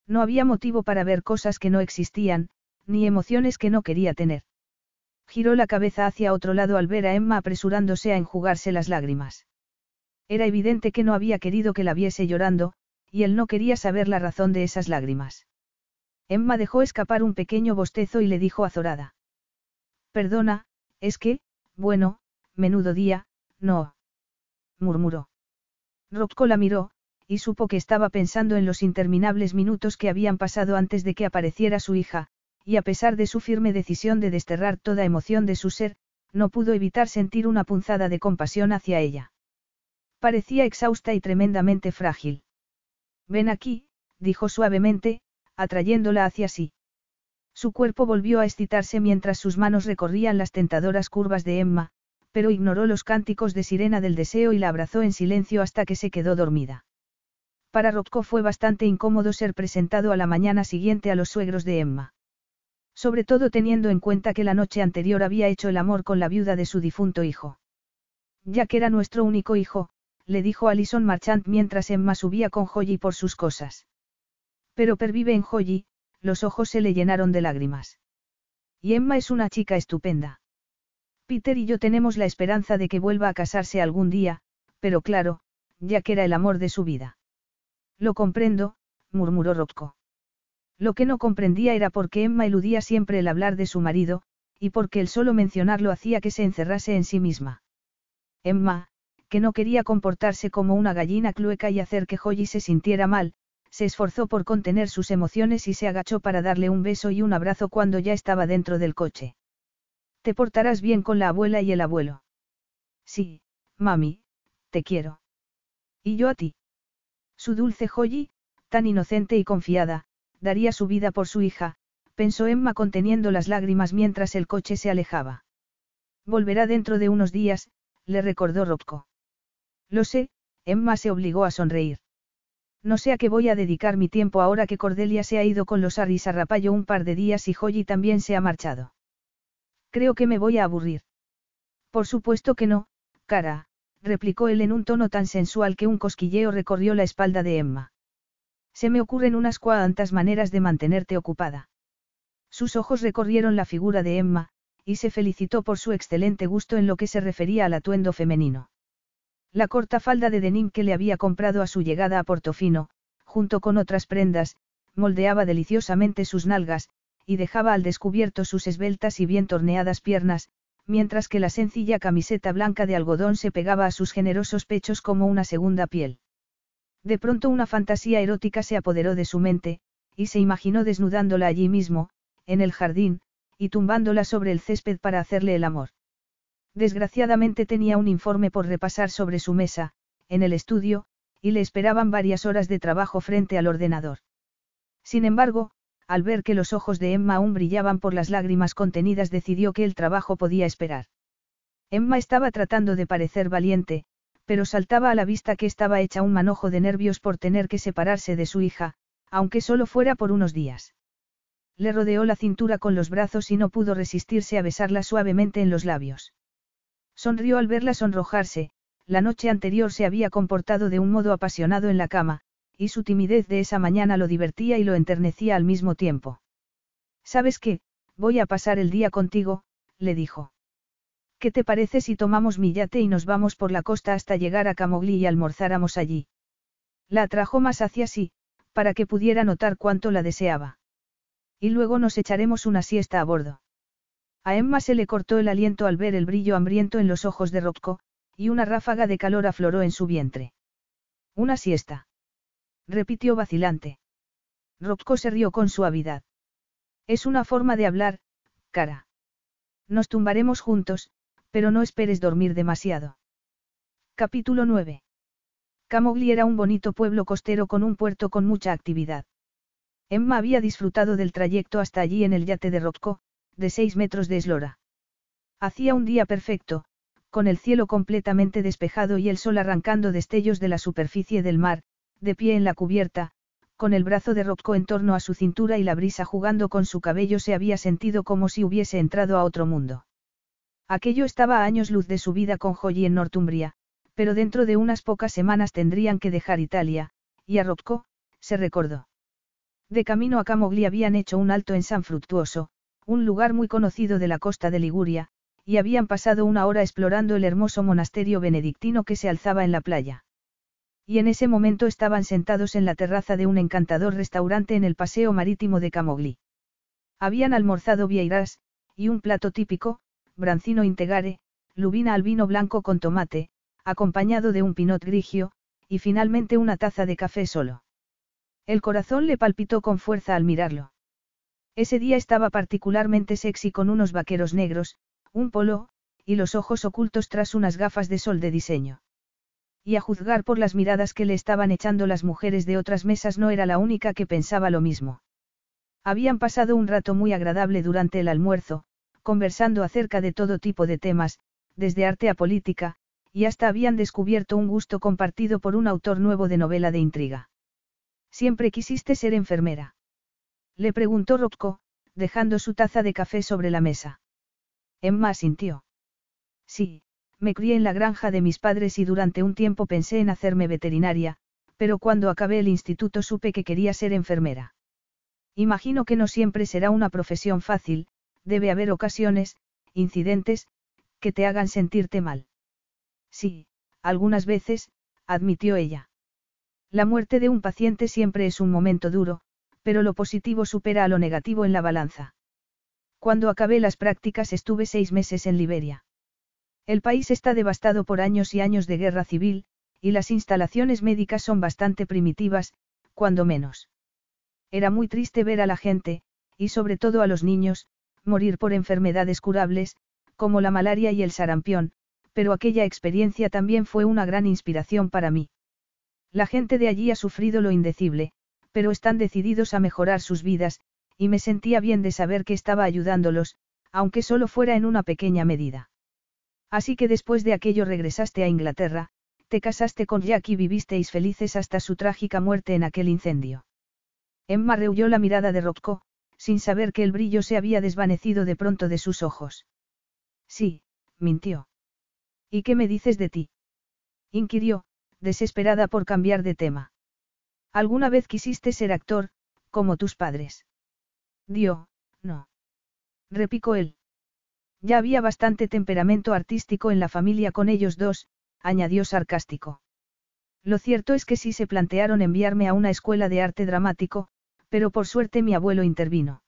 No había motivo para ver cosas que no existían, ni emociones que no quería tener. Giró la cabeza hacia otro lado al ver a Emma apresurándose a enjugarse las lágrimas. Era evidente que no había querido que la viese llorando, y él no quería saber la razón de esas lágrimas. Emma dejó escapar un pequeño bostezo y le dijo azorada. Perdona, es que, bueno, menudo día, no. murmuró. Rocco la miró, y supo que estaba pensando en los interminables minutos que habían pasado antes de que apareciera su hija, y a pesar de su firme decisión de desterrar toda emoción de su ser, no pudo evitar sentir una punzada de compasión hacia ella. Parecía exhausta y tremendamente frágil. Ven aquí, dijo suavemente, atrayéndola hacia sí. Su cuerpo volvió a excitarse mientras sus manos recorrían las tentadoras curvas de Emma, pero ignoró los cánticos de sirena del deseo y la abrazó en silencio hasta que se quedó dormida. Para Rocco fue bastante incómodo ser presentado a la mañana siguiente a los suegros de Emma. Sobre todo teniendo en cuenta que la noche anterior había hecho el amor con la viuda de su difunto hijo. Ya que era nuestro único hijo, le dijo Alison Marchant mientras Emma subía con Holly por sus cosas. Pero pervive en Holly, los ojos se le llenaron de lágrimas. Y Emma es una chica estupenda. Peter y yo tenemos la esperanza de que vuelva a casarse algún día, pero claro, ya que era el amor de su vida. Lo comprendo, murmuró Rocco. Lo que no comprendía era por qué Emma eludía siempre el hablar de su marido, y porque el solo mencionarlo hacía que se encerrase en sí misma. Emma, que no quería comportarse como una gallina clueca y hacer que Holly se sintiera mal, se esforzó por contener sus emociones y se agachó para darle un beso y un abrazo cuando ya estaba dentro del coche. Te portarás bien con la abuela y el abuelo. Sí, mami, te quiero. Y yo a ti. Su dulce Holly, tan inocente y confiada, daría su vida por su hija, pensó Emma conteniendo las lágrimas mientras el coche se alejaba. Volverá dentro de unos días, le recordó Rocco. Lo sé, Emma se obligó a sonreír. No sé a qué voy a dedicar mi tiempo ahora que Cordelia se ha ido con los Arris a Rapallo un par de días y Holly también se ha marchado. Creo que me voy a aburrir. Por supuesto que no, cara, replicó él en un tono tan sensual que un cosquilleo recorrió la espalda de Emma. Se me ocurren unas cuantas maneras de mantenerte ocupada. Sus ojos recorrieron la figura de Emma, y se felicitó por su excelente gusto en lo que se refería al atuendo femenino. La corta falda de denim que le había comprado a su llegada a Portofino, junto con otras prendas, moldeaba deliciosamente sus nalgas, y dejaba al descubierto sus esbeltas y bien torneadas piernas, mientras que la sencilla camiseta blanca de algodón se pegaba a sus generosos pechos como una segunda piel. De pronto una fantasía erótica se apoderó de su mente, y se imaginó desnudándola allí mismo, en el jardín, y tumbándola sobre el césped para hacerle el amor. Desgraciadamente tenía un informe por repasar sobre su mesa, en el estudio, y le esperaban varias horas de trabajo frente al ordenador. Sin embargo, al ver que los ojos de Emma aún brillaban por las lágrimas contenidas, decidió que el trabajo podía esperar. Emma estaba tratando de parecer valiente, pero saltaba a la vista que estaba hecha un manojo de nervios por tener que separarse de su hija, aunque solo fuera por unos días. Le rodeó la cintura con los brazos y no pudo resistirse a besarla suavemente en los labios. Sonrió al verla sonrojarse, la noche anterior se había comportado de un modo apasionado en la cama, y su timidez de esa mañana lo divertía y lo enternecía al mismo tiempo. ¿Sabes qué? Voy a pasar el día contigo, le dijo. ¿Qué te parece si tomamos mi yate y nos vamos por la costa hasta llegar a Camogli y almorzáramos allí? La atrajo más hacia sí, para que pudiera notar cuánto la deseaba. Y luego nos echaremos una siesta a bordo. A Emma se le cortó el aliento al ver el brillo hambriento en los ojos de Rocco, y una ráfaga de calor afloró en su vientre. Una siesta. Repitió vacilante. Rocco se rió con suavidad. Es una forma de hablar, cara. Nos tumbaremos juntos, pero no esperes dormir demasiado. Capítulo 9. Camogli era un bonito pueblo costero con un puerto con mucha actividad. Emma había disfrutado del trayecto hasta allí en el yate de Rocco, de seis metros de eslora. Hacía un día perfecto, con el cielo completamente despejado y el sol arrancando destellos de la superficie del mar, de pie en la cubierta, con el brazo de Rocco en torno a su cintura y la brisa jugando con su cabello se había sentido como si hubiese entrado a otro mundo. Aquello estaba a años luz de su vida con Joyi en Northumbria, pero dentro de unas pocas semanas tendrían que dejar Italia, y a Rocco, se recordó. De camino a Camogli habían hecho un alto en San Fructuoso, un lugar muy conocido de la costa de Liguria, y habían pasado una hora explorando el hermoso monasterio benedictino que se alzaba en la playa. Y en ese momento estaban sentados en la terraza de un encantador restaurante en el paseo marítimo de Camogli. Habían almorzado vieiras, y un plato típico, brancino integare, lubina al vino blanco con tomate, acompañado de un pinot grigio, y finalmente una taza de café solo. El corazón le palpitó con fuerza al mirarlo. Ese día estaba particularmente sexy con unos vaqueros negros, un polo, y los ojos ocultos tras unas gafas de sol de diseño. Y a juzgar por las miradas que le estaban echando las mujeres de otras mesas no era la única que pensaba lo mismo. Habían pasado un rato muy agradable durante el almuerzo, conversando acerca de todo tipo de temas, desde arte a política, y hasta habían descubierto un gusto compartido por un autor nuevo de novela de intriga. Siempre quisiste ser enfermera. Le preguntó Rocco, dejando su taza de café sobre la mesa. Emma sintió. Sí, me crié en la granja de mis padres y durante un tiempo pensé en hacerme veterinaria, pero cuando acabé el instituto supe que quería ser enfermera. Imagino que no siempre será una profesión fácil, debe haber ocasiones, incidentes, que te hagan sentirte mal. Sí, algunas veces, admitió ella. La muerte de un paciente siempre es un momento duro, pero lo positivo supera a lo negativo en la balanza. Cuando acabé las prácticas estuve seis meses en Liberia. El país está devastado por años y años de guerra civil, y las instalaciones médicas son bastante primitivas, cuando menos. Era muy triste ver a la gente, y sobre todo a los niños, morir por enfermedades curables, como la malaria y el sarampión, pero aquella experiencia también fue una gran inspiración para mí. La gente de allí ha sufrido lo indecible, pero están decididos a mejorar sus vidas, y me sentía bien de saber que estaba ayudándolos, aunque solo fuera en una pequeña medida. Así que después de aquello regresaste a Inglaterra, te casaste con Jack y vivisteis felices hasta su trágica muerte en aquel incendio. Emma rehuyó la mirada de Rocco, sin saber que el brillo se había desvanecido de pronto de sus ojos. Sí, mintió. ¿Y qué me dices de ti? inquirió, desesperada por cambiar de tema. ¿Alguna vez quisiste ser actor, como tus padres? Dio, no. Repicó él. Ya había bastante temperamento artístico en la familia con ellos dos, añadió sarcástico. Lo cierto es que sí se plantearon enviarme a una escuela de arte dramático, pero por suerte mi abuelo intervino.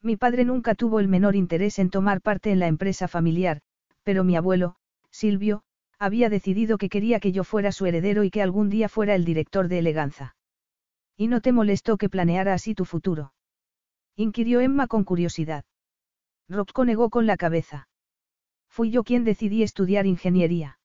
Mi padre nunca tuvo el menor interés en tomar parte en la empresa familiar, pero mi abuelo, Silvio, había decidido que quería que yo fuera su heredero y que algún día fuera el director de eleganza. ¿Y no te molestó que planeara así tu futuro? Inquirió Emma con curiosidad. Rocco negó con la cabeza. Fui yo quien decidí estudiar ingeniería.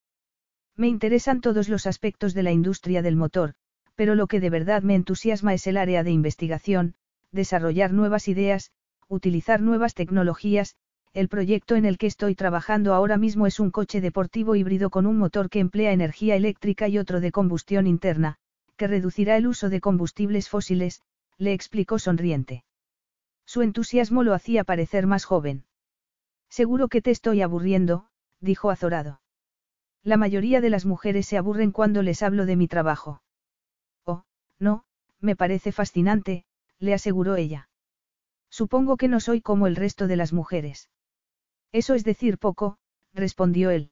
Me interesan todos los aspectos de la industria del motor, pero lo que de verdad me entusiasma es el área de investigación, desarrollar nuevas ideas, utilizar nuevas tecnologías, el proyecto en el que estoy trabajando ahora mismo es un coche deportivo híbrido con un motor que emplea energía eléctrica y otro de combustión interna, que reducirá el uso de combustibles fósiles, le explicó sonriente. Su entusiasmo lo hacía parecer más joven. Seguro que te estoy aburriendo, dijo azorado. La mayoría de las mujeres se aburren cuando les hablo de mi trabajo. Oh, no, me parece fascinante, le aseguró ella. Supongo que no soy como el resto de las mujeres. Eso es decir poco, respondió él.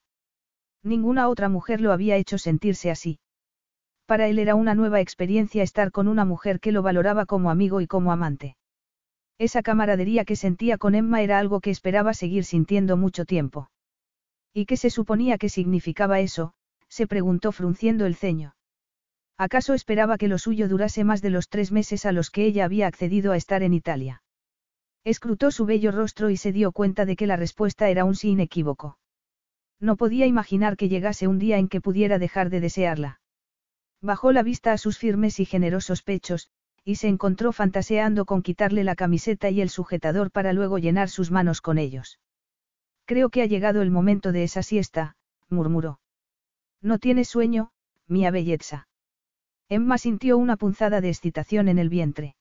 Ninguna otra mujer lo había hecho sentirse así. Para él era una nueva experiencia estar con una mujer que lo valoraba como amigo y como amante. Esa camaradería que sentía con Emma era algo que esperaba seguir sintiendo mucho tiempo. ¿Y qué se suponía que significaba eso? se preguntó frunciendo el ceño. ¿Acaso esperaba que lo suyo durase más de los tres meses a los que ella había accedido a estar en Italia? Escrutó su bello rostro y se dio cuenta de que la respuesta era un sí inequívoco. No podía imaginar que llegase un día en que pudiera dejar de desearla. Bajó la vista a sus firmes y generosos pechos, y se encontró fantaseando con quitarle la camiseta y el sujetador para luego llenar sus manos con ellos. Creo que ha llegado el momento de esa siesta, murmuró. No tienes sueño, mía belleza. Emma sintió una punzada de excitación en el vientre.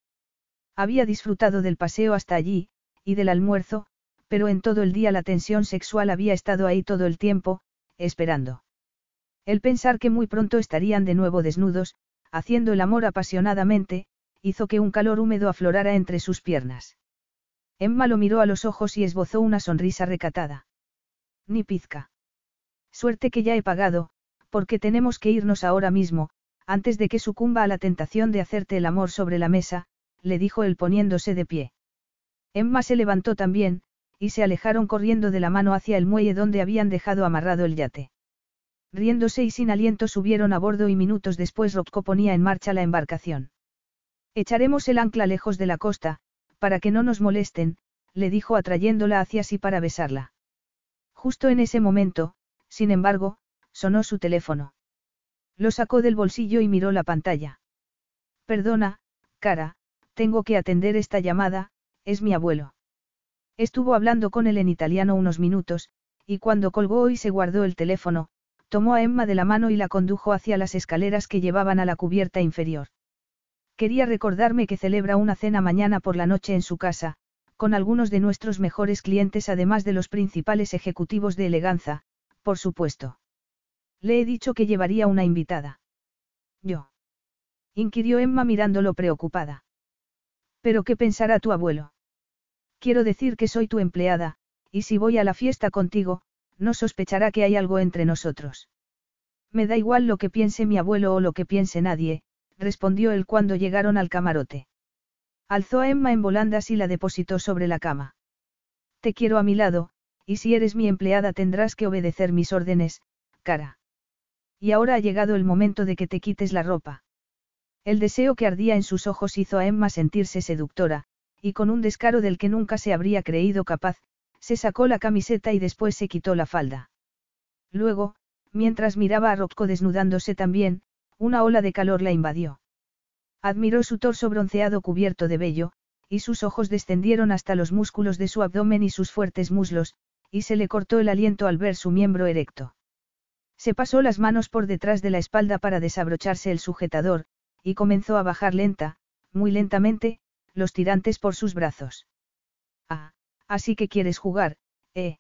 Había disfrutado del paseo hasta allí, y del almuerzo, pero en todo el día la tensión sexual había estado ahí todo el tiempo, esperando. El pensar que muy pronto estarían de nuevo desnudos, haciendo el amor apasionadamente, hizo que un calor húmedo aflorara entre sus piernas. Emma lo miró a los ojos y esbozó una sonrisa recatada. Ni pizca. Suerte que ya he pagado, porque tenemos que irnos ahora mismo, antes de que sucumba a la tentación de hacerte el amor sobre la mesa, le dijo él poniéndose de pie. Emma se levantó también, y se alejaron corriendo de la mano hacia el muelle donde habían dejado amarrado el yate. Riéndose y sin aliento subieron a bordo y minutos después Rocco ponía en marcha la embarcación. Echaremos el ancla lejos de la costa, para que no nos molesten, le dijo atrayéndola hacia sí para besarla. Justo en ese momento, sin embargo, sonó su teléfono. Lo sacó del bolsillo y miró la pantalla. Perdona, cara, tengo que atender esta llamada, es mi abuelo. Estuvo hablando con él en italiano unos minutos, y cuando colgó y se guardó el teléfono, tomó a Emma de la mano y la condujo hacia las escaleras que llevaban a la cubierta inferior. Quería recordarme que celebra una cena mañana por la noche en su casa, con algunos de nuestros mejores clientes además de los principales ejecutivos de eleganza, por supuesto. Le he dicho que llevaría una invitada. Yo. Inquirió Emma mirándolo preocupada. ¿Pero qué pensará tu abuelo? Quiero decir que soy tu empleada, y si voy a la fiesta contigo, no sospechará que hay algo entre nosotros. Me da igual lo que piense mi abuelo o lo que piense nadie, respondió él cuando llegaron al camarote. Alzó a Emma en volandas y la depositó sobre la cama. Te quiero a mi lado, y si eres mi empleada tendrás que obedecer mis órdenes, cara. Y ahora ha llegado el momento de que te quites la ropa. El deseo que ardía en sus ojos hizo a Emma sentirse seductora, y con un descaro del que nunca se habría creído capaz, se sacó la camiseta y después se quitó la falda. Luego, mientras miraba a Rocco desnudándose también, una ola de calor la invadió. Admiró su torso bronceado cubierto de vello, y sus ojos descendieron hasta los músculos de su abdomen y sus fuertes muslos, y se le cortó el aliento al ver su miembro erecto. Se pasó las manos por detrás de la espalda para desabrocharse el sujetador, y comenzó a bajar lenta, muy lentamente, los tirantes por sus brazos. Ah, así que quieres jugar, ¿eh?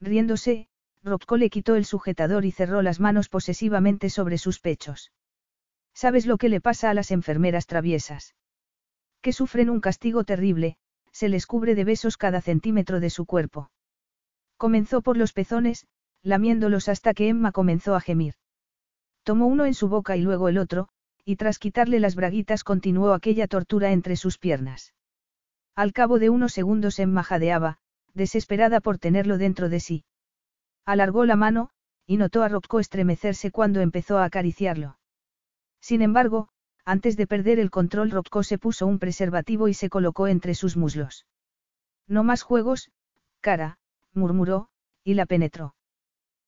Riéndose, Rocco le quitó el sujetador y cerró las manos posesivamente sobre sus pechos. ¿Sabes lo que le pasa a las enfermeras traviesas? Que sufren un castigo terrible, se les cubre de besos cada centímetro de su cuerpo. Comenzó por los pezones, lamiéndolos hasta que Emma comenzó a gemir. Tomó uno en su boca y luego el otro, y tras quitarle las braguitas continuó aquella tortura entre sus piernas. Al cabo de unos segundos Emma jadeaba, desesperada por tenerlo dentro de sí. Alargó la mano, y notó a Rocco estremecerse cuando empezó a acariciarlo. Sin embargo, antes de perder el control Rocco se puso un preservativo y se colocó entre sus muslos. No más juegos, cara, murmuró, y la penetró.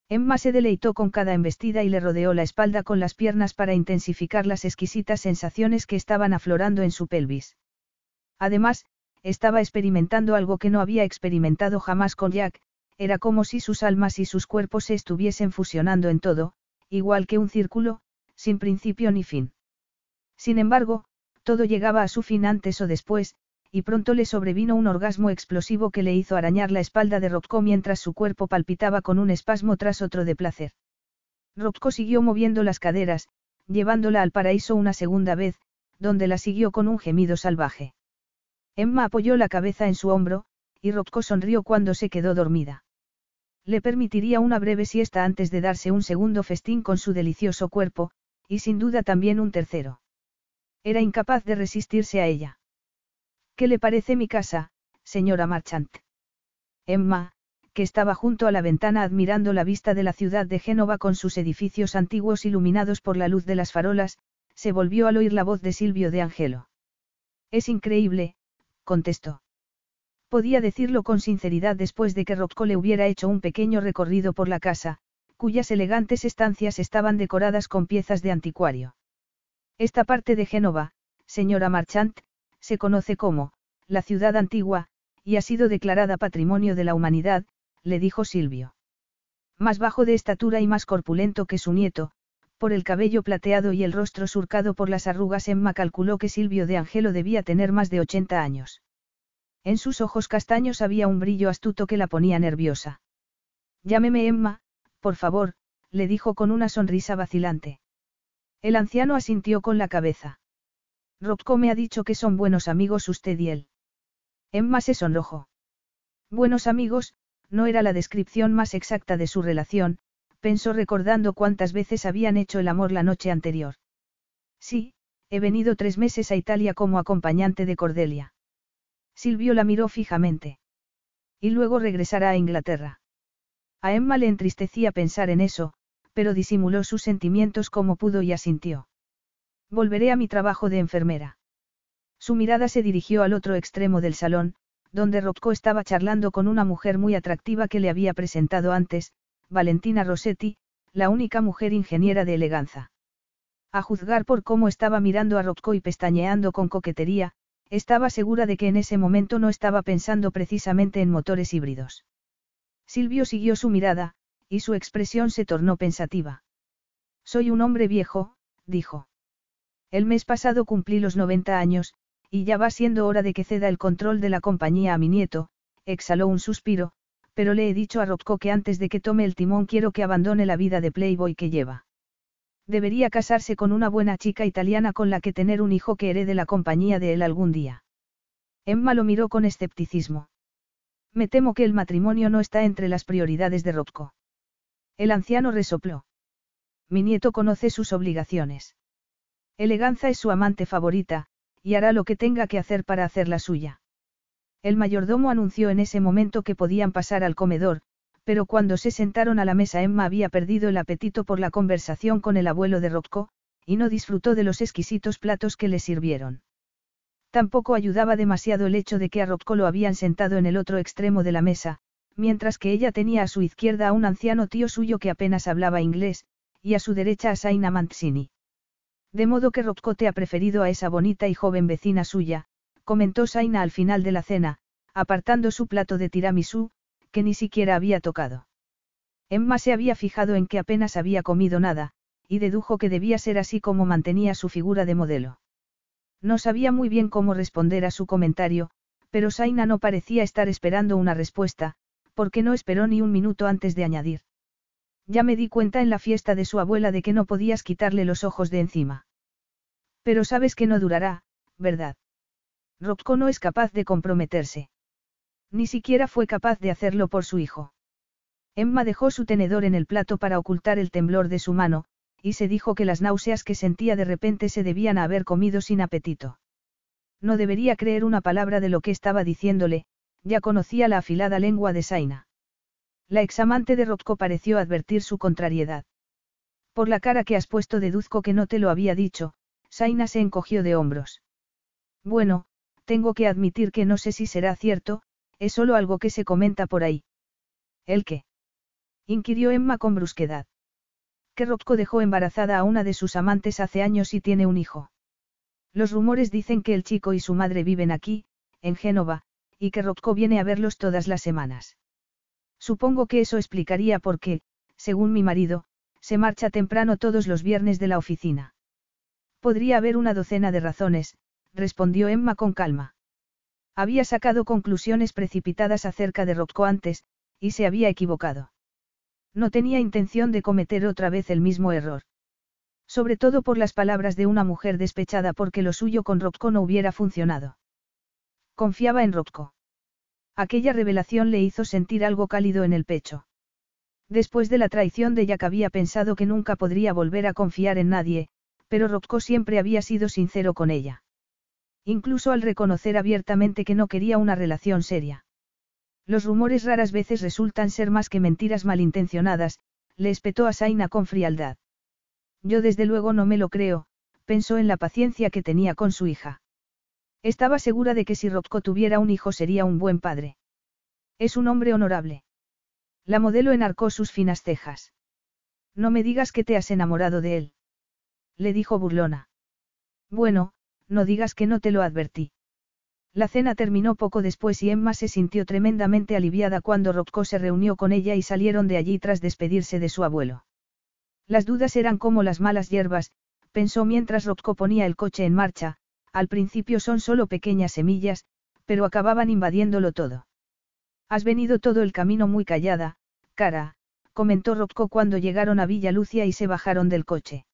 Emma se deleitó con cada embestida y le rodeó la espalda con las piernas para intensificar las exquisitas sensaciones que estaban aflorando en su pelvis. Además, estaba experimentando algo que no había experimentado jamás con Jack, era como si sus almas y sus cuerpos se estuviesen fusionando en todo, igual que un círculo, sin principio ni fin. Sin embargo, todo llegaba a su fin antes o después, y pronto le sobrevino un orgasmo explosivo que le hizo arañar la espalda de Rocco mientras su cuerpo palpitaba con un espasmo tras otro de placer. Rocco siguió moviendo las caderas, llevándola al paraíso una segunda vez, donde la siguió con un gemido salvaje. Emma apoyó la cabeza en su hombro, y Rocco sonrió cuando se quedó dormida. Le permitiría una breve siesta antes de darse un segundo festín con su delicioso cuerpo, y sin duda también un tercero. Era incapaz de resistirse a ella. ¿Qué le parece mi casa, señora Marchant? Emma, que estaba junto a la ventana admirando la vista de la ciudad de Génova con sus edificios antiguos iluminados por la luz de las farolas, se volvió al oír la voz de Silvio de Angelo. Es increíble, contestó. Podía decirlo con sinceridad después de que Rocco le hubiera hecho un pequeño recorrido por la casa, cuyas elegantes estancias estaban decoradas con piezas de anticuario. Esta parte de Génova, señora Marchant, se conoce como, la ciudad antigua, y ha sido declarada Patrimonio de la Humanidad, le dijo Silvio. Más bajo de estatura y más corpulento que su nieto, por el cabello plateado y el rostro surcado por las arrugas Emma calculó que Silvio de Angelo debía tener más de 80 años. En sus ojos castaños había un brillo astuto que la ponía nerviosa. Llámeme Emma, por favor, le dijo con una sonrisa vacilante. El anciano asintió con la cabeza. Rocco me ha dicho que son buenos amigos usted y él. Emma se sonrojó. Buenos amigos, no era la descripción más exacta de su relación, pensó recordando cuántas veces habían hecho el amor la noche anterior. Sí, he venido tres meses a Italia como acompañante de Cordelia. Silvio la miró fijamente. Y luego regresará a Inglaterra. A Emma le entristecía pensar en eso, pero disimuló sus sentimientos como pudo y asintió. Volveré a mi trabajo de enfermera. Su mirada se dirigió al otro extremo del salón, donde Rocco estaba charlando con una mujer muy atractiva que le había presentado antes, Valentina Rossetti, la única mujer ingeniera de eleganza. A juzgar por cómo estaba mirando a Rocco y pestañeando con coquetería, estaba segura de que en ese momento no estaba pensando precisamente en motores híbridos. Silvio siguió su mirada, y su expresión se tornó pensativa. Soy un hombre viejo, dijo. El mes pasado cumplí los 90 años, y ya va siendo hora de que ceda el control de la compañía a mi nieto, exhaló un suspiro, pero le he dicho a Rocco que antes de que tome el timón quiero que abandone la vida de Playboy que lleva. Debería casarse con una buena chica italiana con la que tener un hijo que herede la compañía de él algún día. Emma lo miró con escepticismo. Me temo que el matrimonio no está entre las prioridades de Rocco. El anciano resopló. Mi nieto conoce sus obligaciones. Eleganza es su amante favorita, y hará lo que tenga que hacer para hacer la suya. El mayordomo anunció en ese momento que podían pasar al comedor, pero cuando se sentaron a la mesa Emma había perdido el apetito por la conversación con el abuelo de Rocco, y no disfrutó de los exquisitos platos que le sirvieron. Tampoco ayudaba demasiado el hecho de que a Rocco lo habían sentado en el otro extremo de la mesa, mientras que ella tenía a su izquierda a un anciano tío suyo que apenas hablaba inglés, y a su derecha a Saina Manzini. De modo que Rocco te ha preferido a esa bonita y joven vecina suya, comentó Saina al final de la cena, apartando su plato de tiramisú, que ni siquiera había tocado. Emma se había fijado en que apenas había comido nada, y dedujo que debía ser así como mantenía su figura de modelo. No sabía muy bien cómo responder a su comentario, pero Saina no parecía estar esperando una respuesta, porque no esperó ni un minuto antes de añadir. Ya me di cuenta en la fiesta de su abuela de que no podías quitarle los ojos de encima. Pero sabes que no durará, ¿verdad? Rocco no es capaz de comprometerse. Ni siquiera fue capaz de hacerlo por su hijo. Emma dejó su tenedor en el plato para ocultar el temblor de su mano, y se dijo que las náuseas que sentía de repente se debían a haber comido sin apetito. No debería creer una palabra de lo que estaba diciéndole, ya conocía la afilada lengua de Saina. La examante de Rocco pareció advertir su contrariedad. Por la cara que has puesto deduzco que no te lo había dicho, Saina se encogió de hombros. Bueno, tengo que admitir que no sé si será cierto, es solo algo que se comenta por ahí. ¿El qué? Inquirió Emma con brusquedad. Que Rocco dejó embarazada a una de sus amantes hace años y tiene un hijo. Los rumores dicen que el chico y su madre viven aquí, en Génova, y que Rocco viene a verlos todas las semanas. Supongo que eso explicaría por qué, según mi marido, se marcha temprano todos los viernes de la oficina. Podría haber una docena de razones, respondió Emma con calma. Había sacado conclusiones precipitadas acerca de Rocco antes, y se había equivocado. No tenía intención de cometer otra vez el mismo error. Sobre todo por las palabras de una mujer despechada porque lo suyo con Rocco no hubiera funcionado. Confiaba en Rocco. Aquella revelación le hizo sentir algo cálido en el pecho. Después de la traición de Jack había pensado que nunca podría volver a confiar en nadie, pero Rocco siempre había sido sincero con ella. Incluso al reconocer abiertamente que no quería una relación seria. Los rumores raras veces resultan ser más que mentiras malintencionadas, le espetó a Saina con frialdad. Yo desde luego no me lo creo, pensó en la paciencia que tenía con su hija. Estaba segura de que si Rocco tuviera un hijo sería un buen padre. Es un hombre honorable. La modelo enarcó sus finas cejas. No me digas que te has enamorado de él. Le dijo burlona. Bueno, no digas que no te lo advertí. La cena terminó poco después y Emma se sintió tremendamente aliviada cuando Rocco se reunió con ella y salieron de allí tras despedirse de su abuelo. Las dudas eran como las malas hierbas, pensó mientras Rocco ponía el coche en marcha, al principio son solo pequeñas semillas, pero acababan invadiéndolo todo. Has venido todo el camino muy callada, cara, comentó Rocco cuando llegaron a Villa Lucia y se bajaron del coche.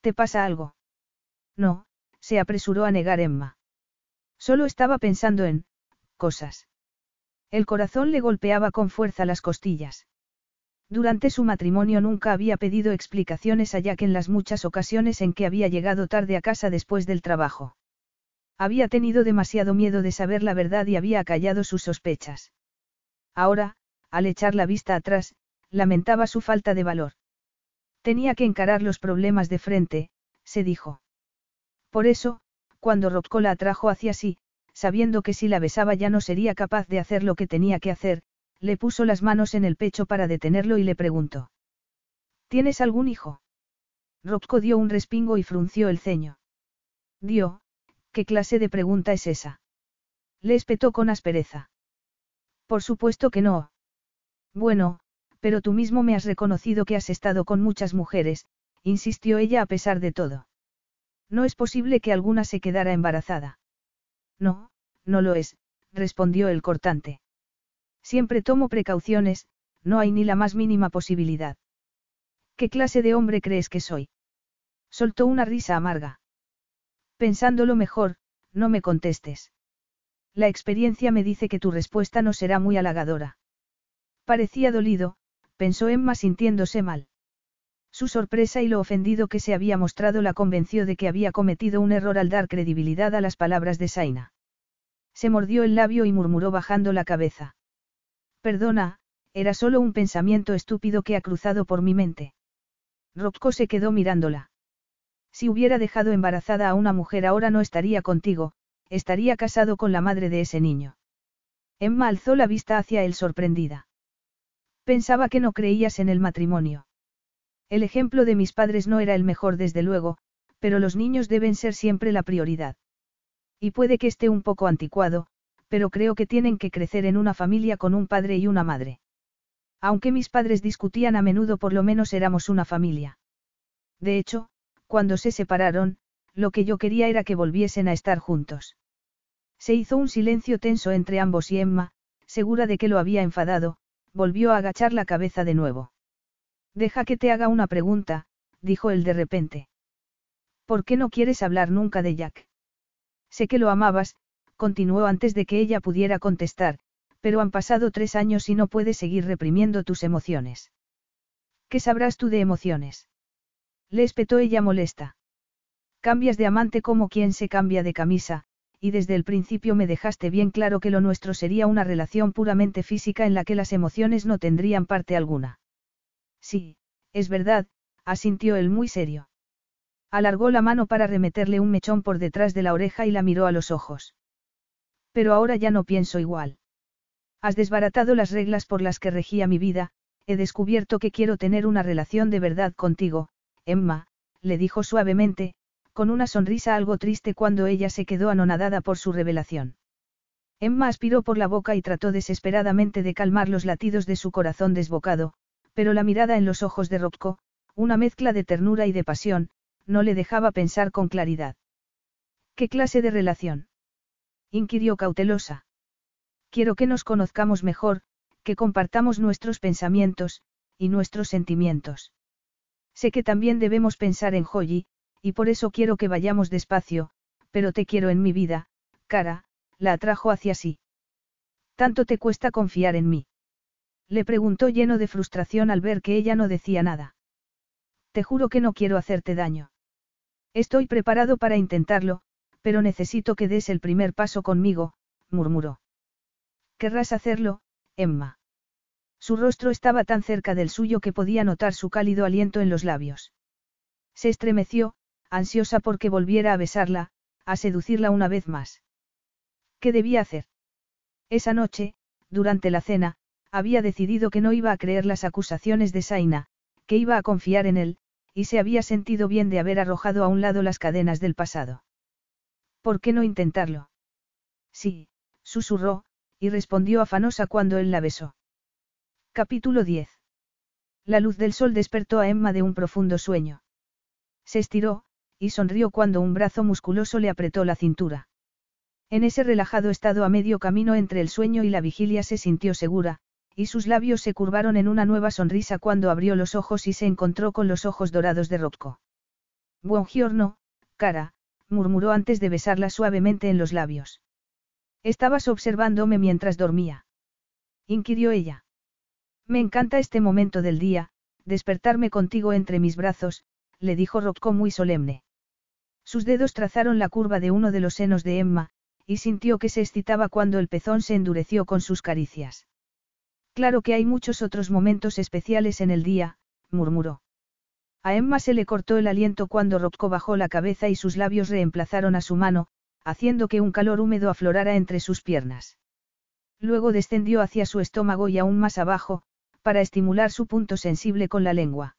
¿Te pasa algo? No, se apresuró a negar Emma. Solo estaba pensando en, cosas. El corazón le golpeaba con fuerza las costillas. Durante su matrimonio nunca había pedido explicaciones a Jack en las muchas ocasiones en que había llegado tarde a casa después del trabajo. Había tenido demasiado miedo de saber la verdad y había callado sus sospechas. Ahora, al echar la vista atrás, lamentaba su falta de valor. Tenía que encarar los problemas de frente, se dijo. Por eso, cuando Rocco la atrajo hacia sí, sabiendo que si la besaba ya no sería capaz de hacer lo que tenía que hacer, le puso las manos en el pecho para detenerlo y le preguntó. ¿Tienes algún hijo? Rocco dio un respingo y frunció el ceño. Dio, ¿qué clase de pregunta es esa? Le espetó con aspereza. Por supuesto que no. Bueno, pero tú mismo me has reconocido que has estado con muchas mujeres, insistió ella a pesar de todo. No es posible que alguna se quedara embarazada. No, no lo es, respondió el cortante. Siempre tomo precauciones, no hay ni la más mínima posibilidad. ¿Qué clase de hombre crees que soy? Soltó una risa amarga. Pensándolo mejor, no me contestes. La experiencia me dice que tu respuesta no será muy halagadora. Parecía dolido, pensó Emma sintiéndose mal. Su sorpresa y lo ofendido que se había mostrado la convenció de que había cometido un error al dar credibilidad a las palabras de Saina. Se mordió el labio y murmuró bajando la cabeza. Perdona, era solo un pensamiento estúpido que ha cruzado por mi mente. Rocco se quedó mirándola. Si hubiera dejado embarazada a una mujer ahora no estaría contigo, estaría casado con la madre de ese niño. Emma alzó la vista hacia él sorprendida. Pensaba que no creías en el matrimonio. El ejemplo de mis padres no era el mejor desde luego, pero los niños deben ser siempre la prioridad. Y puede que esté un poco anticuado, pero creo que tienen que crecer en una familia con un padre y una madre. Aunque mis padres discutían a menudo por lo menos éramos una familia. De hecho, cuando se separaron, lo que yo quería era que volviesen a estar juntos. Se hizo un silencio tenso entre ambos y Emma, segura de que lo había enfadado, volvió a agachar la cabeza de nuevo. Deja que te haga una pregunta, dijo él de repente. ¿Por qué no quieres hablar nunca de Jack? Sé que lo amabas, continuó antes de que ella pudiera contestar, pero han pasado tres años y no puedes seguir reprimiendo tus emociones. ¿Qué sabrás tú de emociones? Le espetó ella molesta. Cambias de amante como quien se cambia de camisa, y desde el principio me dejaste bien claro que lo nuestro sería una relación puramente física en la que las emociones no tendrían parte alguna. Sí, es verdad, asintió él muy serio. Alargó la mano para remeterle un mechón por detrás de la oreja y la miró a los ojos. Pero ahora ya no pienso igual. Has desbaratado las reglas por las que regía mi vida, he descubierto que quiero tener una relación de verdad contigo, Emma, le dijo suavemente, con una sonrisa algo triste cuando ella se quedó anonadada por su revelación. Emma aspiró por la boca y trató desesperadamente de calmar los latidos de su corazón desbocado, pero la mirada en los ojos de Rocco, una mezcla de ternura y de pasión, no le dejaba pensar con claridad. ¿Qué clase de relación? inquirió cautelosa. Quiero que nos conozcamos mejor, que compartamos nuestros pensamientos, y nuestros sentimientos. Sé que también debemos pensar en Joyi, y por eso quiero que vayamos despacio, pero te quiero en mi vida, cara, la atrajo hacia sí. ¿Tanto te cuesta confiar en mí? Le preguntó lleno de frustración al ver que ella no decía nada. Te juro que no quiero hacerte daño. Estoy preparado para intentarlo, pero necesito que des el primer paso conmigo, murmuró. Querrás hacerlo, Emma. Su rostro estaba tan cerca del suyo que podía notar su cálido aliento en los labios. Se estremeció, ansiosa porque volviera a besarla, a seducirla una vez más. ¿Qué debía hacer? Esa noche, durante la cena, había decidido que no iba a creer las acusaciones de Saina, que iba a confiar en él, y se había sentido bien de haber arrojado a un lado las cadenas del pasado. ¿Por qué no intentarlo? Sí, susurró, y respondió afanosa cuando él la besó. Capítulo 10. La luz del sol despertó a Emma de un profundo sueño. Se estiró, y sonrió cuando un brazo musculoso le apretó la cintura. En ese relajado estado a medio camino entre el sueño y la vigilia se sintió segura, y sus labios se curvaron en una nueva sonrisa cuando abrió los ojos y se encontró con los ojos dorados de Rocco. Buongiorno, cara, murmuró antes de besarla suavemente en los labios. Estabas observándome mientras dormía. Inquirió ella. Me encanta este momento del día, despertarme contigo entre mis brazos, le dijo Rocco muy solemne. Sus dedos trazaron la curva de uno de los senos de Emma, y sintió que se excitaba cuando el pezón se endureció con sus caricias. Claro que hay muchos otros momentos especiales en el día, murmuró. A Emma se le cortó el aliento cuando Rocco bajó la cabeza y sus labios reemplazaron a su mano, haciendo que un calor húmedo aflorara entre sus piernas. Luego descendió hacia su estómago y aún más abajo, para estimular su punto sensible con la lengua.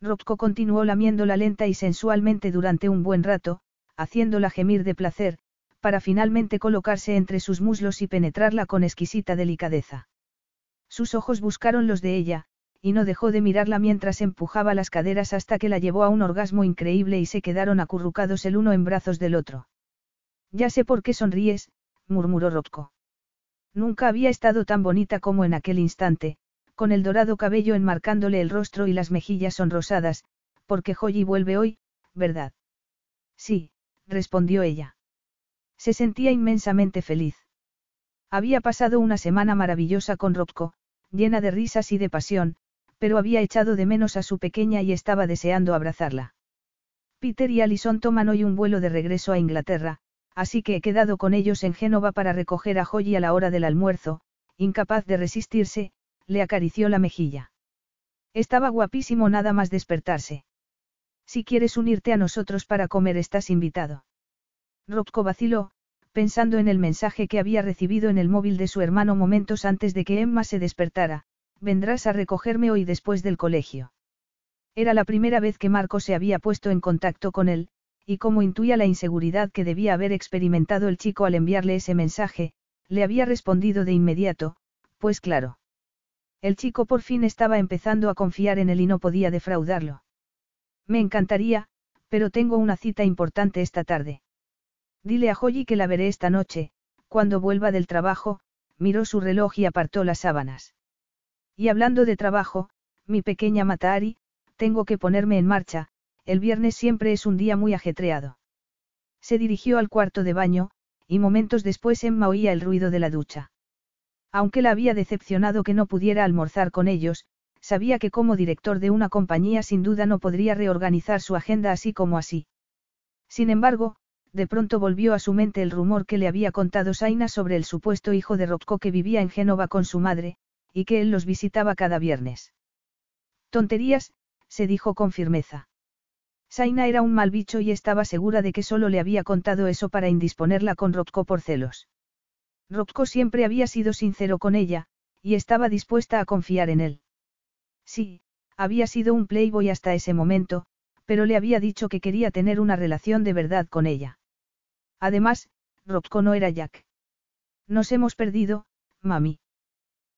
Rocco continuó lamiéndola lenta y sensualmente durante un buen rato, haciéndola gemir de placer, para finalmente colocarse entre sus muslos y penetrarla con exquisita delicadeza. Sus ojos buscaron los de ella, y no dejó de mirarla mientras empujaba las caderas hasta que la llevó a un orgasmo increíble y se quedaron acurrucados el uno en brazos del otro. Ya sé por qué sonríes, murmuró Rocco. Nunca había estado tan bonita como en aquel instante, con el dorado cabello enmarcándole el rostro y las mejillas sonrosadas, porque Joyi vuelve hoy, ¿verdad? Sí, respondió ella. Se sentía inmensamente feliz. Había pasado una semana maravillosa con Rocco, llena de risas y de pasión, pero había echado de menos a su pequeña y estaba deseando abrazarla. Peter y Alison toman hoy un vuelo de regreso a Inglaterra, así que he quedado con ellos en Génova para recoger a Joyi a la hora del almuerzo, incapaz de resistirse, le acarició la mejilla. Estaba guapísimo nada más despertarse. Si quieres unirte a nosotros para comer estás invitado. Rocco vaciló, pensando en el mensaje que había recibido en el móvil de su hermano momentos antes de que Emma se despertara, vendrás a recogerme hoy después del colegio. Era la primera vez que Marco se había puesto en contacto con él, y como intuía la inseguridad que debía haber experimentado el chico al enviarle ese mensaje, le había respondido de inmediato, pues claro. El chico por fin estaba empezando a confiar en él y no podía defraudarlo. Me encantaría, pero tengo una cita importante esta tarde. Dile a Joyi que la veré esta noche, cuando vuelva del trabajo, miró su reloj y apartó las sábanas. Y hablando de trabajo, mi pequeña Matari, tengo que ponerme en marcha, el viernes siempre es un día muy ajetreado. Se dirigió al cuarto de baño, y momentos después Emma oía el ruido de la ducha. Aunque la había decepcionado que no pudiera almorzar con ellos, sabía que como director de una compañía sin duda no podría reorganizar su agenda así como así. Sin embargo, de pronto volvió a su mente el rumor que le había contado Saina sobre el supuesto hijo de Rocco que vivía en Génova con su madre, y que él los visitaba cada viernes. Tonterías, se dijo con firmeza. Saina era un mal bicho y estaba segura de que solo le había contado eso para indisponerla con Rocco por celos. Rocco siempre había sido sincero con ella, y estaba dispuesta a confiar en él. Sí, había sido un playboy hasta ese momento, pero le había dicho que quería tener una relación de verdad con ella. Además, Rocco no era Jack. Nos hemos perdido, mami.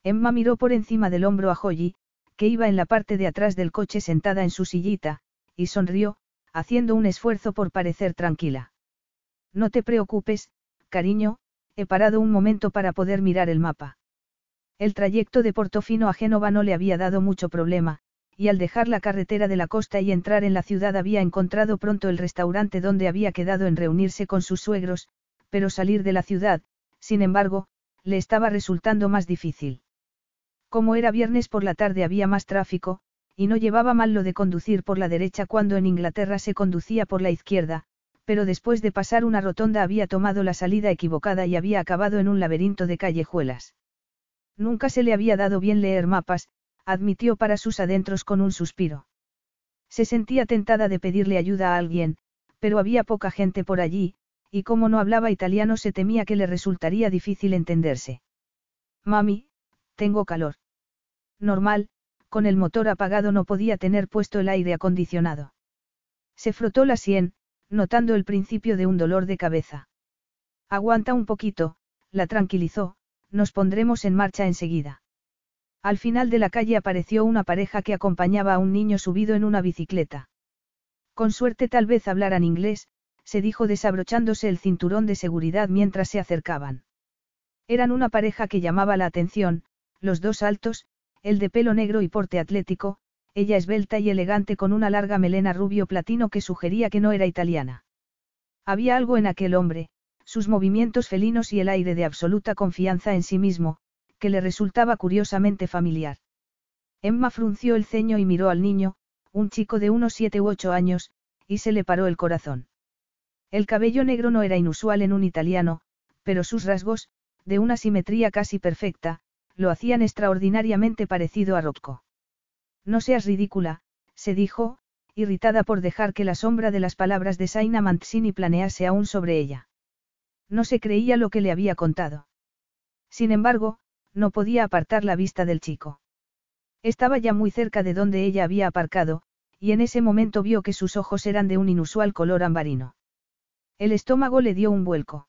Emma miró por encima del hombro a Holly, que iba en la parte de atrás del coche sentada en su sillita, y sonrió, haciendo un esfuerzo por parecer tranquila. No te preocupes, cariño, he parado un momento para poder mirar el mapa. El trayecto de Portofino a Génova no le había dado mucho problema, y al dejar la carretera de la costa y entrar en la ciudad había encontrado pronto el restaurante donde había quedado en reunirse con sus suegros, pero salir de la ciudad, sin embargo, le estaba resultando más difícil. Como era viernes por la tarde había más tráfico, y no llevaba mal lo de conducir por la derecha cuando en Inglaterra se conducía por la izquierda, pero después de pasar una rotonda había tomado la salida equivocada y había acabado en un laberinto de callejuelas. Nunca se le había dado bien leer mapas, admitió para sus adentros con un suspiro. Se sentía tentada de pedirle ayuda a alguien, pero había poca gente por allí, y como no hablaba italiano se temía que le resultaría difícil entenderse. Mami, tengo calor. Normal, con el motor apagado no podía tener puesto el aire acondicionado. Se frotó la sien, notando el principio de un dolor de cabeza. Aguanta un poquito, la tranquilizó, nos pondremos en marcha enseguida. Al final de la calle apareció una pareja que acompañaba a un niño subido en una bicicleta. Con suerte tal vez hablaran inglés, se dijo desabrochándose el cinturón de seguridad mientras se acercaban. Eran una pareja que llamaba la atención, los dos altos, el de pelo negro y porte atlético, ella esbelta y elegante con una larga melena rubio platino que sugería que no era italiana. Había algo en aquel hombre, sus movimientos felinos y el aire de absoluta confianza en sí mismo, que le resultaba curiosamente familiar. Emma frunció el ceño y miró al niño, un chico de unos siete u ocho años, y se le paró el corazón. El cabello negro no era inusual en un italiano, pero sus rasgos, de una simetría casi perfecta, lo hacían extraordinariamente parecido a Rocco. No seas ridícula, se dijo, irritada por dejar que la sombra de las palabras de Saina Manzini planease aún sobre ella. No se creía lo que le había contado. Sin embargo, no podía apartar la vista del chico. Estaba ya muy cerca de donde ella había aparcado, y en ese momento vio que sus ojos eran de un inusual color ambarino. El estómago le dio un vuelco.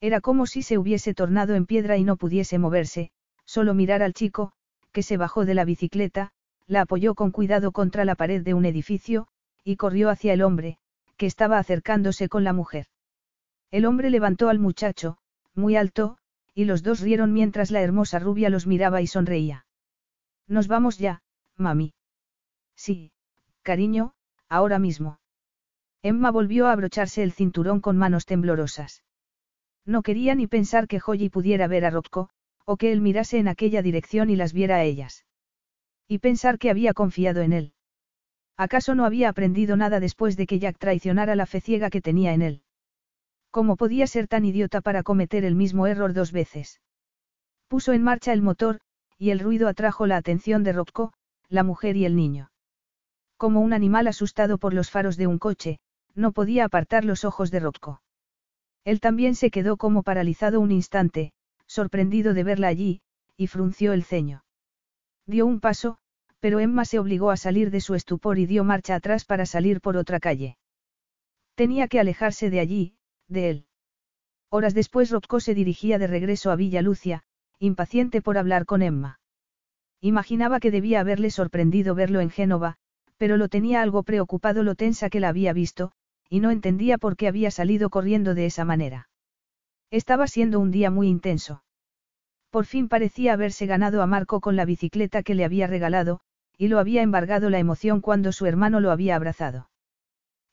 Era como si se hubiese tornado en piedra y no pudiese moverse, solo mirar al chico, que se bajó de la bicicleta, la apoyó con cuidado contra la pared de un edificio, y corrió hacia el hombre, que estaba acercándose con la mujer. El hombre levantó al muchacho, muy alto, y los dos rieron mientras la hermosa rubia los miraba y sonreía. Nos vamos ya, mami. Sí, cariño, ahora mismo. Emma volvió a abrocharse el cinturón con manos temblorosas. No quería ni pensar que Holly pudiera ver a Rocco, o que él mirase en aquella dirección y las viera a ellas. Y pensar que había confiado en él. ¿Acaso no había aprendido nada después de que Jack traicionara la fe ciega que tenía en él? ¿Cómo podía ser tan idiota para cometer el mismo error dos veces? Puso en marcha el motor, y el ruido atrajo la atención de Rocco, la mujer y el niño. Como un animal asustado por los faros de un coche, no podía apartar los ojos de Rocco. Él también se quedó como paralizado un instante, sorprendido de verla allí, y frunció el ceño. Dio un paso, pero Emma se obligó a salir de su estupor y dio marcha atrás para salir por otra calle. Tenía que alejarse de allí, de él. Horas después Rocco se dirigía de regreso a Villa Lucia, impaciente por hablar con Emma. Imaginaba que debía haberle sorprendido verlo en Génova, pero lo tenía algo preocupado lo tensa que la había visto, y no entendía por qué había salido corriendo de esa manera. Estaba siendo un día muy intenso. Por fin parecía haberse ganado a Marco con la bicicleta que le había regalado, y lo había embargado la emoción cuando su hermano lo había abrazado.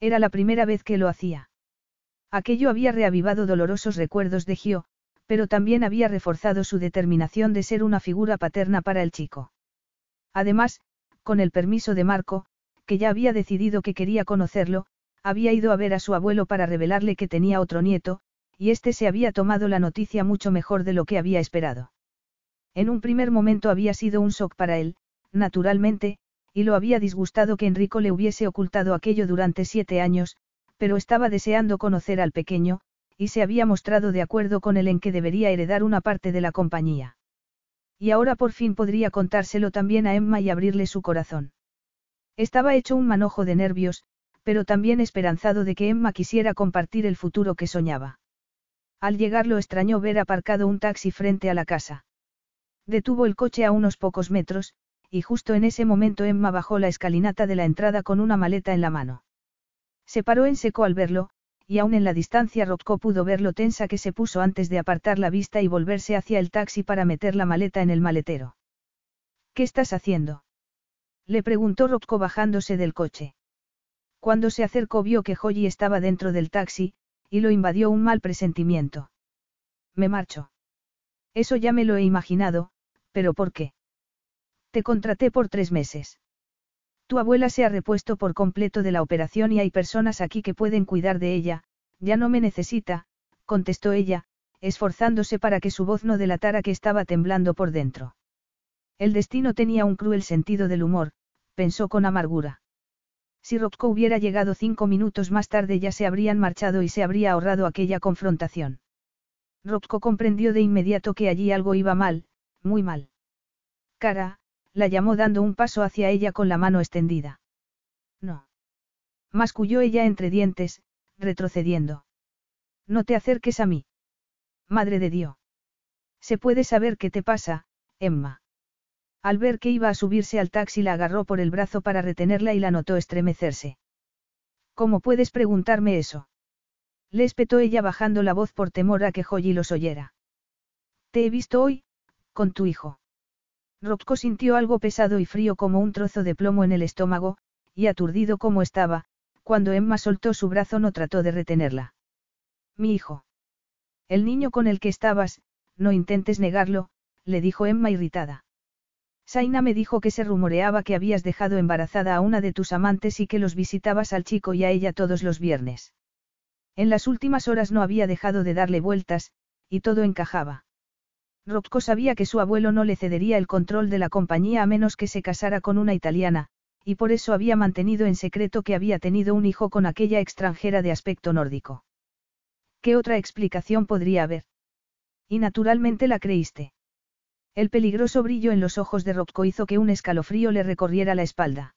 Era la primera vez que lo hacía. Aquello había reavivado dolorosos recuerdos de Gio, pero también había reforzado su determinación de ser una figura paterna para el chico. Además, con el permiso de Marco, que ya había decidido que quería conocerlo, había ido a ver a su abuelo para revelarle que tenía otro nieto, y este se había tomado la noticia mucho mejor de lo que había esperado. En un primer momento había sido un shock para él, naturalmente, y lo había disgustado que Enrico le hubiese ocultado aquello durante siete años, pero estaba deseando conocer al pequeño, y se había mostrado de acuerdo con él en que debería heredar una parte de la compañía. Y ahora por fin podría contárselo también a Emma y abrirle su corazón. Estaba hecho un manojo de nervios, pero también esperanzado de que Emma quisiera compartir el futuro que soñaba. Al llegar lo extrañó ver aparcado un taxi frente a la casa. Detuvo el coche a unos pocos metros, y justo en ese momento Emma bajó la escalinata de la entrada con una maleta en la mano. Se paró en seco al verlo, y aún en la distancia Rocco pudo ver lo tensa que se puso antes de apartar la vista y volverse hacia el taxi para meter la maleta en el maletero. ¿Qué estás haciendo? Le preguntó Rocco bajándose del coche. Cuando se acercó vio que Holly estaba dentro del taxi, y lo invadió un mal presentimiento. Me marcho. Eso ya me lo he imaginado, pero ¿por qué? Te contraté por tres meses. Tu abuela se ha repuesto por completo de la operación y hay personas aquí que pueden cuidar de ella, ya no me necesita, contestó ella, esforzándose para que su voz no delatara que estaba temblando por dentro. El destino tenía un cruel sentido del humor, pensó con amargura. Si Rocco hubiera llegado cinco minutos más tarde ya se habrían marchado y se habría ahorrado aquella confrontación. Rocco comprendió de inmediato que allí algo iba mal, muy mal. Cara, la llamó dando un paso hacia ella con la mano extendida. No. Masculló ella entre dientes, retrocediendo. No te acerques a mí. Madre de Dios. ¿Se puede saber qué te pasa, Emma? Al ver que iba a subirse al taxi la agarró por el brazo para retenerla y la notó estremecerse. ¿Cómo puedes preguntarme eso? Le espetó ella bajando la voz por temor a que Joyi los oyera. Te he visto hoy, con tu hijo. Rocco sintió algo pesado y frío como un trozo de plomo en el estómago, y aturdido como estaba, cuando Emma soltó su brazo no trató de retenerla. Mi hijo. El niño con el que estabas, no intentes negarlo, le dijo Emma irritada. Saina me dijo que se rumoreaba que habías dejado embarazada a una de tus amantes y que los visitabas al chico y a ella todos los viernes. En las últimas horas no había dejado de darle vueltas, y todo encajaba. Rocco sabía que su abuelo no le cedería el control de la compañía a menos que se casara con una italiana, y por eso había mantenido en secreto que había tenido un hijo con aquella extranjera de aspecto nórdico. ¿Qué otra explicación podría haber? Y naturalmente la creíste. El peligroso brillo en los ojos de Rocco hizo que un escalofrío le recorriera la espalda.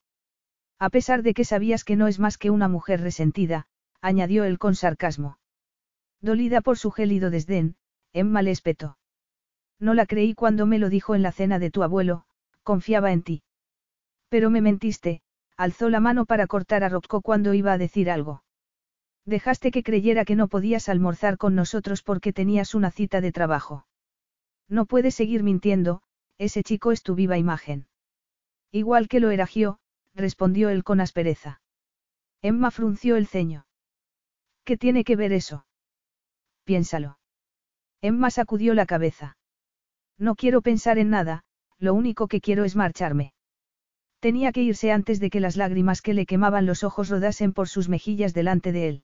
A pesar de que sabías que no es más que una mujer resentida, añadió él con sarcasmo. Dolida por su gélido desdén, Emma le espetó. No la creí cuando me lo dijo en la cena de tu abuelo, confiaba en ti. Pero me mentiste, alzó la mano para cortar a Rocco cuando iba a decir algo. Dejaste que creyera que no podías almorzar con nosotros porque tenías una cita de trabajo. No puedes seguir mintiendo, ese chico es tu viva imagen. Igual que lo era Gio, respondió él con aspereza. Emma frunció el ceño. ¿Qué tiene que ver eso? Piénsalo. Emma sacudió la cabeza. No quiero pensar en nada, lo único que quiero es marcharme. Tenía que irse antes de que las lágrimas que le quemaban los ojos rodasen por sus mejillas delante de él.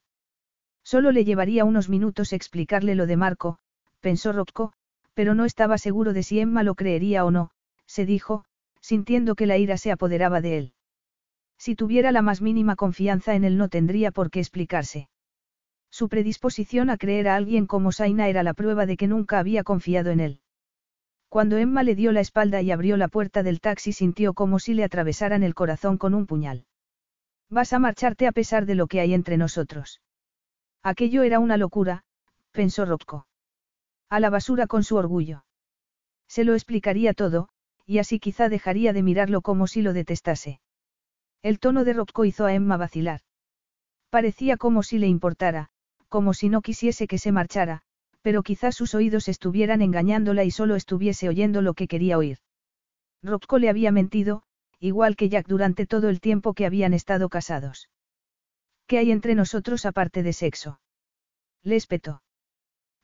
Solo le llevaría unos minutos explicarle lo de Marco, pensó Rocco, pero no estaba seguro de si Emma lo creería o no, se dijo, sintiendo que la ira se apoderaba de él. Si tuviera la más mínima confianza en él no tendría por qué explicarse. Su predisposición a creer a alguien como Saina era la prueba de que nunca había confiado en él. Cuando Emma le dio la espalda y abrió la puerta del taxi sintió como si le atravesaran el corazón con un puñal. Vas a marcharte a pesar de lo que hay entre nosotros. Aquello era una locura, pensó Rocco. A la basura con su orgullo. Se lo explicaría todo, y así quizá dejaría de mirarlo como si lo detestase. El tono de Rocco hizo a Emma vacilar. Parecía como si le importara, como si no quisiese que se marchara, pero quizá sus oídos estuvieran engañándola y solo estuviese oyendo lo que quería oír. Rocco le había mentido, igual que Jack durante todo el tiempo que habían estado casados. ¿Qué hay entre nosotros aparte de sexo? Le espetó.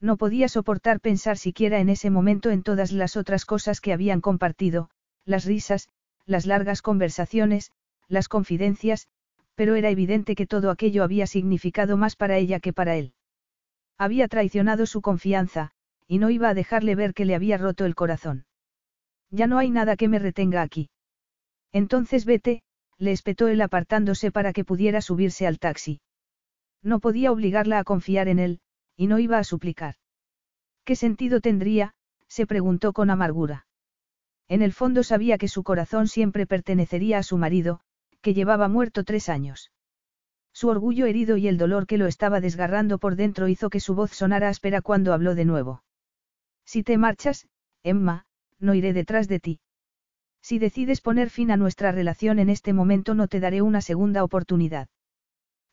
No podía soportar pensar siquiera en ese momento en todas las otras cosas que habían compartido, las risas, las largas conversaciones, las confidencias, pero era evidente que todo aquello había significado más para ella que para él. Había traicionado su confianza, y no iba a dejarle ver que le había roto el corazón. Ya no hay nada que me retenga aquí. Entonces vete, le espetó él apartándose para que pudiera subirse al taxi. No podía obligarla a confiar en él, y no iba a suplicar. ¿Qué sentido tendría? se preguntó con amargura. En el fondo sabía que su corazón siempre pertenecería a su marido, que llevaba muerto tres años. Su orgullo herido y el dolor que lo estaba desgarrando por dentro hizo que su voz sonara áspera cuando habló de nuevo. Si te marchas, Emma, no iré detrás de ti. Si decides poner fin a nuestra relación en este momento no te daré una segunda oportunidad.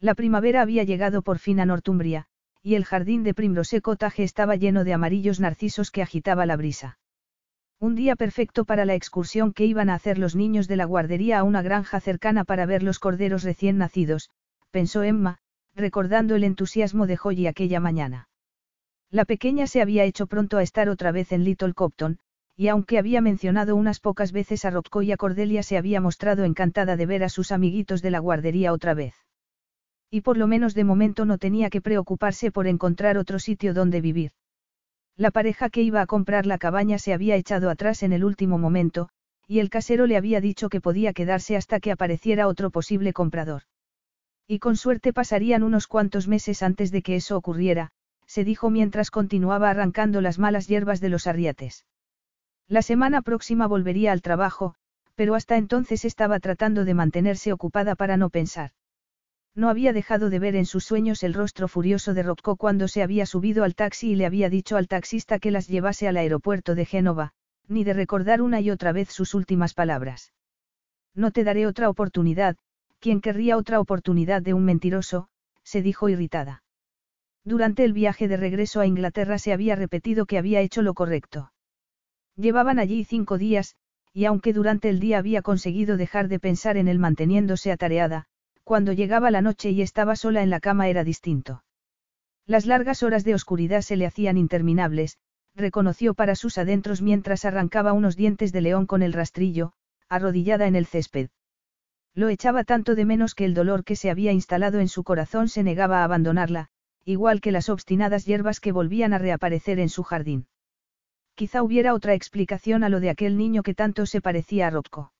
La primavera había llegado por fin a Northumbria, y el jardín de Primrose Cottage estaba lleno de amarillos narcisos que agitaba la brisa. Un día perfecto para la excursión que iban a hacer los niños de la guardería a una granja cercana para ver los corderos recién nacidos, pensó Emma, recordando el entusiasmo de Holly aquella mañana. La pequeña se había hecho pronto a estar otra vez en Little Copton, y aunque había mencionado unas pocas veces a Rocco y a Cordelia se había mostrado encantada de ver a sus amiguitos de la guardería otra vez. Y por lo menos de momento no tenía que preocuparse por encontrar otro sitio donde vivir. La pareja que iba a comprar la cabaña se había echado atrás en el último momento, y el casero le había dicho que podía quedarse hasta que apareciera otro posible comprador. Y con suerte pasarían unos cuantos meses antes de que eso ocurriera, se dijo mientras continuaba arrancando las malas hierbas de los arriates. La semana próxima volvería al trabajo, pero hasta entonces estaba tratando de mantenerse ocupada para no pensar. No había dejado de ver en sus sueños el rostro furioso de Rocco cuando se había subido al taxi y le había dicho al taxista que las llevase al aeropuerto de Génova, ni de recordar una y otra vez sus últimas palabras. No te daré otra oportunidad, quien querría otra oportunidad de un mentiroso, se dijo irritada. Durante el viaje de regreso a Inglaterra se había repetido que había hecho lo correcto. Llevaban allí cinco días, y aunque durante el día había conseguido dejar de pensar en él manteniéndose atareada, cuando llegaba la noche y estaba sola en la cama era distinto. Las largas horas de oscuridad se le hacían interminables, reconoció para sus adentros mientras arrancaba unos dientes de león con el rastrillo, arrodillada en el césped. Lo echaba tanto de menos que el dolor que se había instalado en su corazón se negaba a abandonarla, igual que las obstinadas hierbas que volvían a reaparecer en su jardín. Quizá hubiera otra explicación a lo de aquel niño que tanto se parecía a Rocco.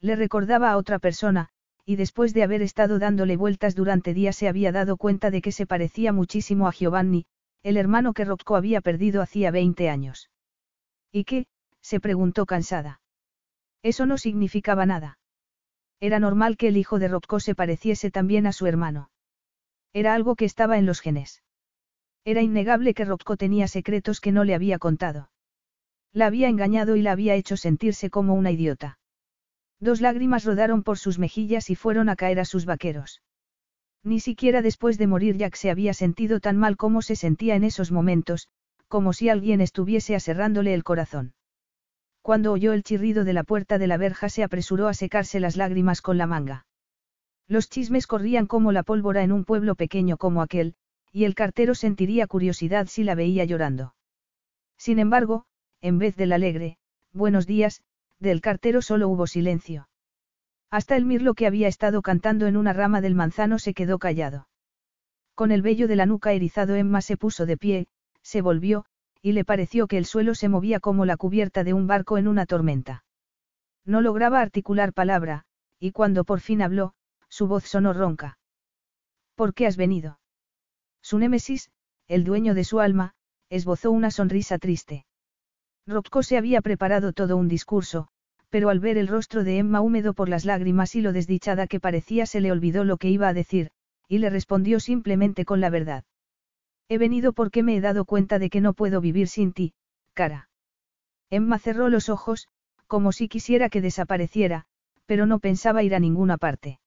Le recordaba a otra persona, y después de haber estado dándole vueltas durante días se había dado cuenta de que se parecía muchísimo a Giovanni, el hermano que Rocco había perdido hacía 20 años. ¿Y qué? se preguntó cansada. Eso no significaba nada. Era normal que el hijo de Rocco se pareciese también a su hermano. Era algo que estaba en los genes. Era innegable que Rocco tenía secretos que no le había contado. La había engañado y la había hecho sentirse como una idiota. Dos lágrimas rodaron por sus mejillas y fueron a caer a sus vaqueros. Ni siquiera después de morir Jack se había sentido tan mal como se sentía en esos momentos, como si alguien estuviese aserrándole el corazón. Cuando oyó el chirrido de la puerta de la verja se apresuró a secarse las lágrimas con la manga. Los chismes corrían como la pólvora en un pueblo pequeño como aquel, y el cartero sentiría curiosidad si la veía llorando. Sin embargo, en vez del alegre, buenos días, del cartero solo hubo silencio. Hasta el mirlo que había estado cantando en una rama del manzano se quedó callado. Con el vello de la nuca erizado Emma se puso de pie, se volvió, y le pareció que el suelo se movía como la cubierta de un barco en una tormenta. No lograba articular palabra, y cuando por fin habló, su voz sonó ronca. ¿Por qué has venido? Su némesis, el dueño de su alma, esbozó una sonrisa triste. Rocco se había preparado todo un discurso, pero al ver el rostro de Emma húmedo por las lágrimas y lo desdichada que parecía se le olvidó lo que iba a decir, y le respondió simplemente con la verdad. He venido porque me he dado cuenta de que no puedo vivir sin ti, cara. Emma cerró los ojos, como si quisiera que desapareciera, pero no pensaba ir a ninguna parte.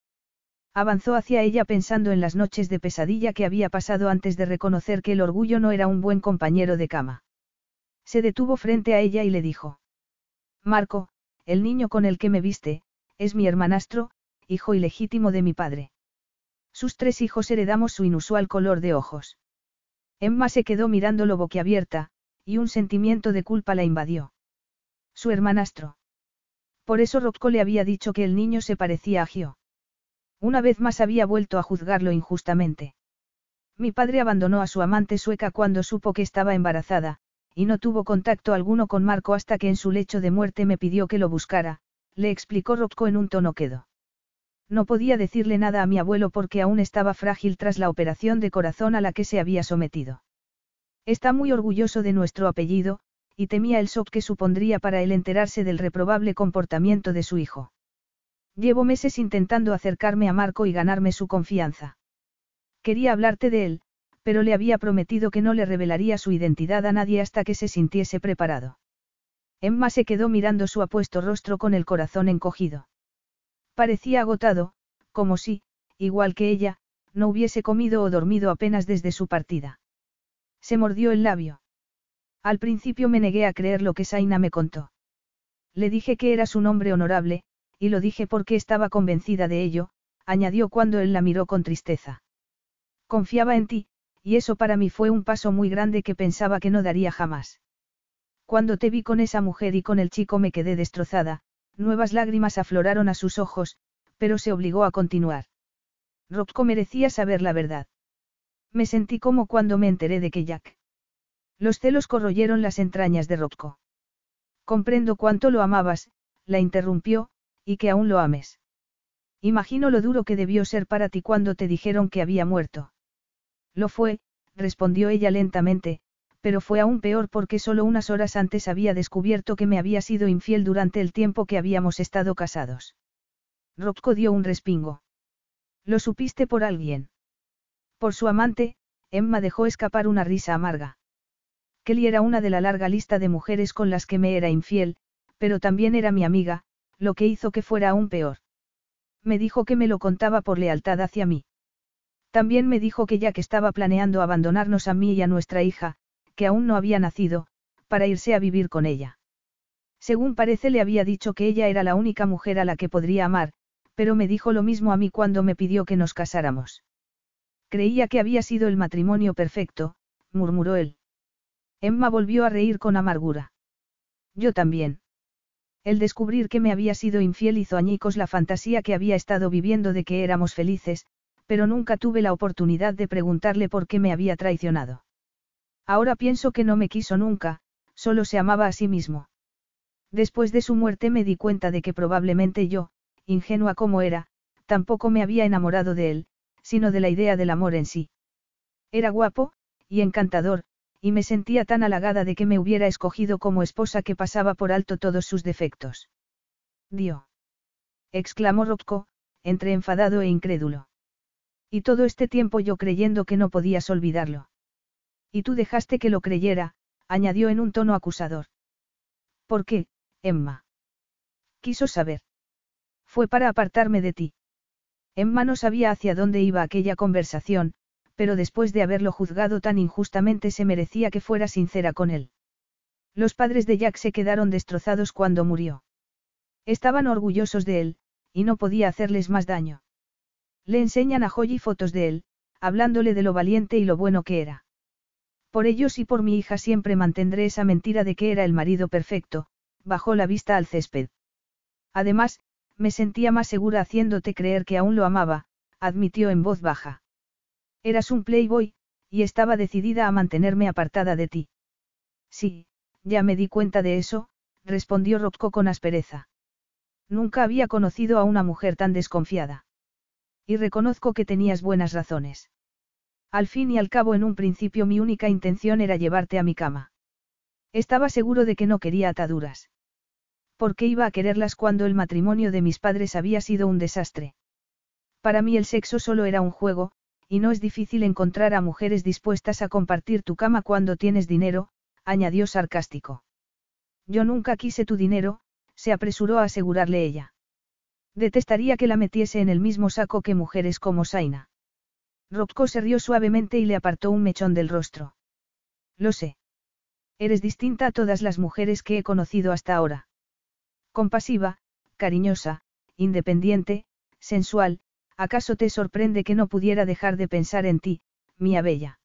Avanzó hacia ella pensando en las noches de pesadilla que había pasado antes de reconocer que el orgullo no era un buen compañero de cama. Se detuvo frente a ella y le dijo. Marco, el niño con el que me viste, es mi hermanastro, hijo ilegítimo de mi padre. Sus tres hijos heredamos su inusual color de ojos. Emma se quedó mirándolo boquiabierta, y un sentimiento de culpa la invadió. Su hermanastro. Por eso Rocco le había dicho que el niño se parecía a Gio. Una vez más había vuelto a juzgarlo injustamente. Mi padre abandonó a su amante sueca cuando supo que estaba embarazada, y no tuvo contacto alguno con Marco hasta que en su lecho de muerte me pidió que lo buscara, le explicó Rocco en un tono quedo. No podía decirle nada a mi abuelo porque aún estaba frágil tras la operación de corazón a la que se había sometido. Está muy orgulloso de nuestro apellido, y temía el shock que supondría para él enterarse del reprobable comportamiento de su hijo. Llevo meses intentando acercarme a Marco y ganarme su confianza. Quería hablarte de él, pero le había prometido que no le revelaría su identidad a nadie hasta que se sintiese preparado. Emma se quedó mirando su apuesto rostro con el corazón encogido. Parecía agotado, como si, igual que ella, no hubiese comido o dormido apenas desde su partida. Se mordió el labio. Al principio me negué a creer lo que Saina me contó. Le dije que eras un hombre honorable, y lo dije porque estaba convencida de ello, añadió cuando él la miró con tristeza. Confiaba en ti, y eso para mí fue un paso muy grande que pensaba que no daría jamás. Cuando te vi con esa mujer y con el chico me quedé destrozada, nuevas lágrimas afloraron a sus ojos, pero se obligó a continuar. Rocco merecía saber la verdad. Me sentí como cuando me enteré de que Jack. Los celos corroyeron las entrañas de Rocco. Comprendo cuánto lo amabas, la interrumpió, y que aún lo ames. Imagino lo duro que debió ser para ti cuando te dijeron que había muerto. Lo fue, respondió ella lentamente, pero fue aún peor porque solo unas horas antes había descubierto que me había sido infiel durante el tiempo que habíamos estado casados. Rocco dio un respingo. ¿Lo supiste por alguien? Por su amante, Emma dejó escapar una risa amarga. Kelly era una de la larga lista de mujeres con las que me era infiel, pero también era mi amiga, lo que hizo que fuera aún peor. Me dijo que me lo contaba por lealtad hacia mí. También me dijo que ya que estaba planeando abandonarnos a mí y a nuestra hija, que aún no había nacido, para irse a vivir con ella. Según parece le había dicho que ella era la única mujer a la que podría amar, pero me dijo lo mismo a mí cuando me pidió que nos casáramos. Creía que había sido el matrimonio perfecto, murmuró él. Emma volvió a reír con amargura. Yo también. El descubrir que me había sido infiel hizo añicos la fantasía que había estado viviendo de que éramos felices, pero nunca tuve la oportunidad de preguntarle por qué me había traicionado. Ahora pienso que no me quiso nunca, solo se amaba a sí mismo. Después de su muerte me di cuenta de que probablemente yo, ingenua como era, tampoco me había enamorado de él, sino de la idea del amor en sí. Era guapo, y encantador, y me sentía tan halagada de que me hubiera escogido como esposa que pasaba por alto todos sus defectos. Dio. exclamó Rocco, entre enfadado e incrédulo. Y todo este tiempo yo creyendo que no podías olvidarlo. Y tú dejaste que lo creyera, añadió en un tono acusador. ¿Por qué, Emma? Quiso saber. Fue para apartarme de ti. Emma no sabía hacia dónde iba aquella conversación, pero después de haberlo juzgado tan injustamente se merecía que fuera sincera con él. Los padres de Jack se quedaron destrozados cuando murió. Estaban orgullosos de él, y no podía hacerles más daño. Le enseñan a Joy fotos de él, hablándole de lo valiente y lo bueno que era. Por ellos y por mi hija siempre mantendré esa mentira de que era el marido perfecto, bajó la vista al césped. Además, me sentía más segura haciéndote creer que aún lo amaba, admitió en voz baja. Eras un playboy, y estaba decidida a mantenerme apartada de ti. Sí, ya me di cuenta de eso, respondió Rocco con aspereza. Nunca había conocido a una mujer tan desconfiada. Y reconozco que tenías buenas razones. Al fin y al cabo en un principio mi única intención era llevarte a mi cama. Estaba seguro de que no quería ataduras. ¿Por qué iba a quererlas cuando el matrimonio de mis padres había sido un desastre? Para mí el sexo solo era un juego, y no es difícil encontrar a mujeres dispuestas a compartir tu cama cuando tienes dinero, añadió sarcástico. Yo nunca quise tu dinero, se apresuró a asegurarle ella. Detestaría que la metiese en el mismo saco que mujeres como Saina. Rocco se rió suavemente y le apartó un mechón del rostro. Lo sé. Eres distinta a todas las mujeres que he conocido hasta ahora. Compasiva, cariñosa, independiente, sensual, ¿acaso te sorprende que no pudiera dejar de pensar en ti, mía bella?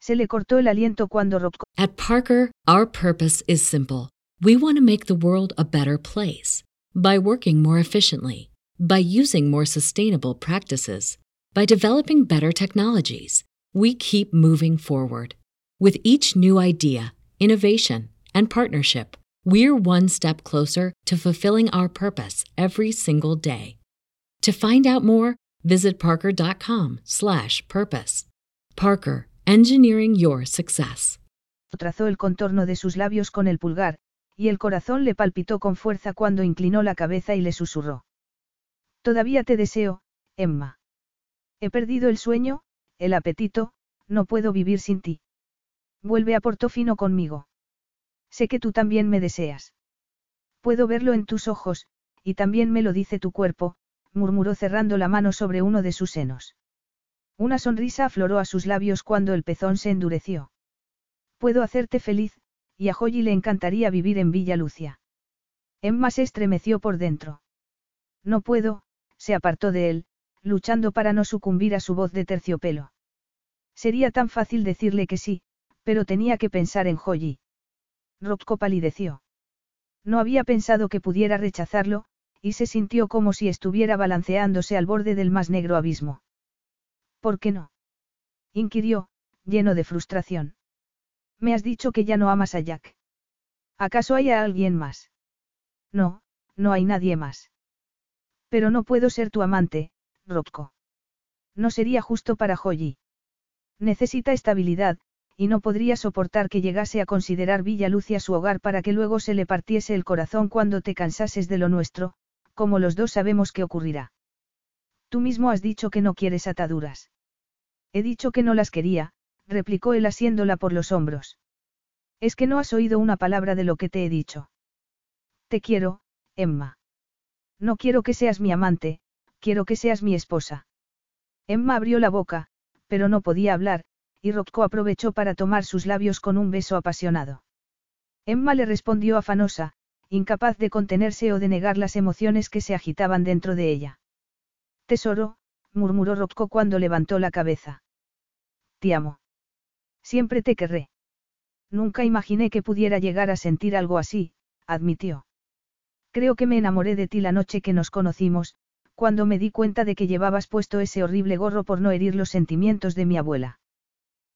Se le cortó el aliento cuando Rob... At Parker, our purpose is simple. We want to make the world a better place. By working more efficiently, by using more sustainable practices, by developing better technologies, we keep moving forward. With each new idea, innovation, and partnership, we're one step closer to fulfilling our purpose every single day. To find out more, visit parker.com/purpose. Parker, engineering your success. trazó el contorno de sus labios con el pulgar, y el corazón le palpitó con fuerza cuando inclinó la cabeza y le susurró. Todavía te deseo, Emma. He perdido el sueño, el apetito, no puedo vivir sin ti. Vuelve a Portofino conmigo. Sé que tú también me deseas. Puedo verlo en tus ojos, y también me lo dice tu cuerpo, murmuró cerrando la mano sobre uno de sus senos. Una sonrisa afloró a sus labios cuando el pezón se endureció. Puedo hacerte feliz, y a Joyi le encantaría vivir en Villa Lucia. Emma se estremeció por dentro. No puedo, se apartó de él, luchando para no sucumbir a su voz de terciopelo. Sería tan fácil decirle que sí, pero tenía que pensar en Joyi. Rocco palideció. No había pensado que pudiera rechazarlo, y se sintió como si estuviera balanceándose al borde del más negro abismo. ¿Por qué no? inquirió, lleno de frustración. Me has dicho que ya no amas a Jack. ¿Acaso hay a alguien más? No, no hay nadie más. Pero no puedo ser tu amante, No sería justo para Joyi. Necesita estabilidad, y no podría soportar que llegase a considerar Villa Lucia su hogar para que luego se le partiese el corazón cuando te cansases de lo nuestro, como los dos sabemos que ocurrirá. Tú mismo has dicho que no quieres ataduras. He dicho que no las quería, replicó él asiéndola por los hombros. Es que no has oído una palabra de lo que te he dicho. Te quiero, Emma. No quiero que seas mi amante, quiero que seas mi esposa. Emma abrió la boca, pero no podía hablar, y Rocco aprovechó para tomar sus labios con un beso apasionado. Emma le respondió afanosa, incapaz de contenerse o de negar las emociones que se agitaban dentro de ella. Tesoro, murmuró Rocco cuando levantó la cabeza. Te amo. Siempre te querré. Nunca imaginé que pudiera llegar a sentir algo así, admitió. Creo que me enamoré de ti la noche que nos conocimos, cuando me di cuenta de que llevabas puesto ese horrible gorro por no herir los sentimientos de mi abuela.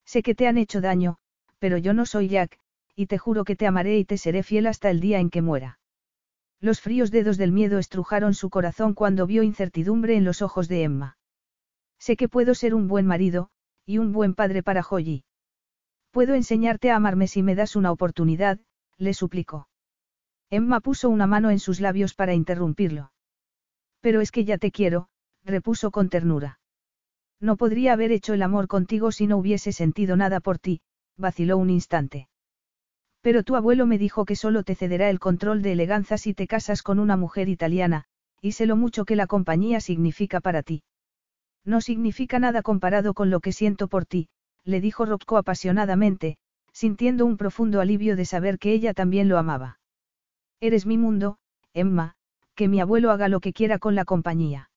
Sé que te han hecho daño, pero yo no soy Jack, y te juro que te amaré y te seré fiel hasta el día en que muera. Los fríos dedos del miedo estrujaron su corazón cuando vio incertidumbre en los ojos de Emma. Sé que puedo ser un buen marido, y un buen padre para Joyi. Puedo enseñarte a amarme si me das una oportunidad, le suplicó. Emma puso una mano en sus labios para interrumpirlo. Pero es que ya te quiero, repuso con ternura. No podría haber hecho el amor contigo si no hubiese sentido nada por ti, vaciló un instante. Pero tu abuelo me dijo que solo te cederá el control de eleganza si te casas con una mujer italiana, y sé lo mucho que la compañía significa para ti. No significa nada comparado con lo que siento por ti, le dijo Rocco apasionadamente, sintiendo un profundo alivio de saber que ella también lo amaba. Eres mi mundo, Emma, que mi abuelo haga lo que quiera con la compañía.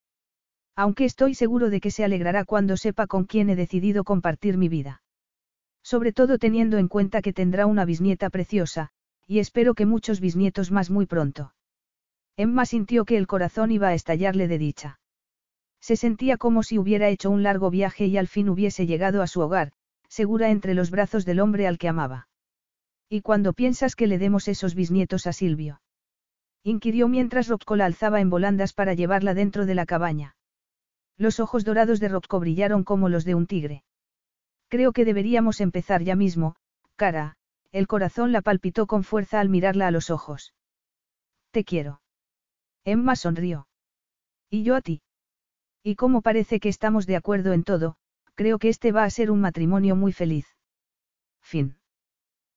Aunque estoy seguro de que se alegrará cuando sepa con quién he decidido compartir mi vida. Sobre todo teniendo en cuenta que tendrá una bisnieta preciosa, y espero que muchos bisnietos más muy pronto. Emma sintió que el corazón iba a estallarle de dicha. Se sentía como si hubiera hecho un largo viaje y al fin hubiese llegado a su hogar, segura entre los brazos del hombre al que amaba. ¿Y cuando piensas que le demos esos bisnietos a Silvio? Inquirió mientras Rocco la alzaba en volandas para llevarla dentro de la cabaña. Los ojos dorados de Rocco brillaron como los de un tigre. Creo que deberíamos empezar ya mismo, cara, el corazón la palpitó con fuerza al mirarla a los ojos. Te quiero. Emma sonrió. ¿Y yo a ti? Y como parece que estamos de acuerdo en todo, creo que este va a ser un matrimonio muy feliz. Fin.